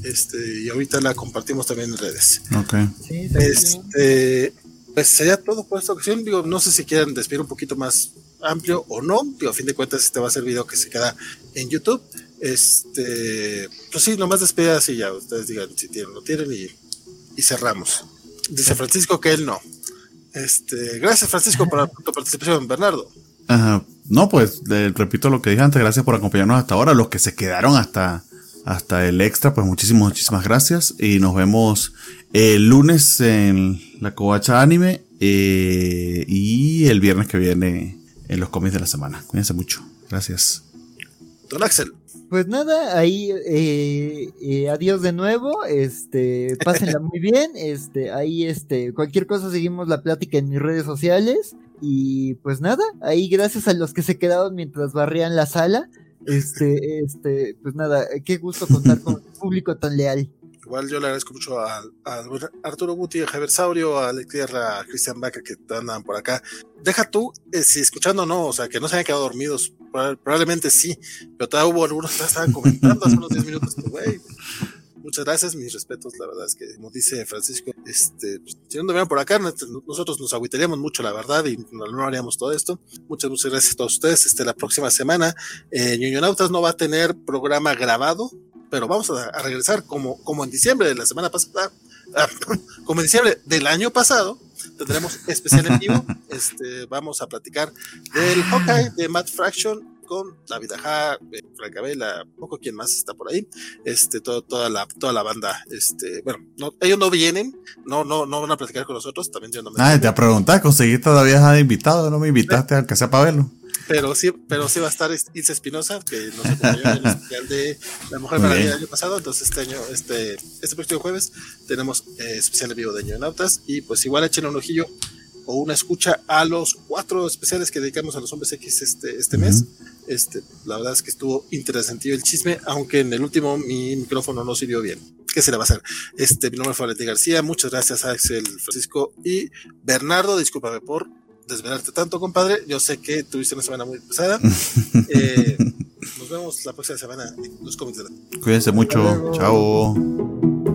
este, y ahorita la compartimos también en redes. Ok. Sí. Este, pues sería todo por esta ocasión. Digo, no sé si quieren despedir un poquito más amplio o no. Digo, a fin de cuentas, este va a ser video que se queda en YouTube. Este, pues sí, nomás despedidas y ya. Ustedes digan si tienen o no tienen y, y cerramos. Dice Francisco que él no. Este, gracias Francisco por tu participación, Bernardo. Ajá. No, pues le repito lo que dije antes, gracias por acompañarnos hasta ahora. Los que se quedaron hasta, hasta el extra, pues muchísimas, muchísimas gracias. Y nos vemos el lunes en la Covacha Anime eh, y el viernes que viene en los cómics de la semana. Cuídense mucho. Gracias. Don Axel. Pues nada, ahí eh, eh, adiós de nuevo, este, pásenla muy bien, este, ahí este, cualquier cosa seguimos la plática en mis redes sociales y pues nada, ahí gracias a los que se quedaron mientras barrían la sala, este, este, pues nada, qué gusto contar con un público tan leal. Igual yo le agradezco mucho a, a Arturo Guti, a Javier Saurio, a Alex Tierra, a Cristian Baca que andan por acá. Deja tú, eh, si escuchando o no, o sea, que no se hayan quedado dormidos, probablemente sí, pero todavía hubo algunos que estaban comentando hace unos 10 minutos, güey, muchas gracias, mis respetos, la verdad es que, como dice Francisco, este, pues, si no estuvieran por acá, nosotros nosotros nos agüitaríamos mucho, la verdad, y no, no haríamos todo esto. Muchas, muchas gracias a todos ustedes. Este, la próxima semana, eh, Ñoñonautas no va a tener programa grabado, pero vamos a, a regresar como, como en diciembre de la semana pasada ah, como en diciembre del año pasado, tendremos especial en vivo. Este, vamos a platicar del Hawkeye de Matt Fraction con David Aja, eh, Frank Abela, poco quien más está por ahí, este, todo, toda la, toda la banda, este, bueno, no, ellos no vienen, no, no, no van a platicar con nosotros, también yo no me Ah, te a preguntar, conseguí todavía a invitado, no me invitaste aunque sea para verlo. Pero sí, pero sí va a estar Ilse Espinosa, que nos acompañó en el especial de La Mujer Maravilla del año pasado. Entonces, este año, este, este próximo jueves, tenemos eh, especial en vivo de Nautas. Y pues igual echen un ojillo o una escucha a los cuatro especiales que dedicamos a los hombres X este, este mes. Este, la verdad es que estuvo interesante el chisme, aunque en el último mi micrófono no sirvió bien. ¿Qué se le va a hacer? Este, mi nombre es Valentín García. Muchas gracias a Axel Francisco y Bernardo. Discúlpame por desvelarte tanto, compadre. Yo sé que tuviste una semana muy pesada. Eh, nos vemos la próxima semana en los cómics de Cuídense mucho. Chao.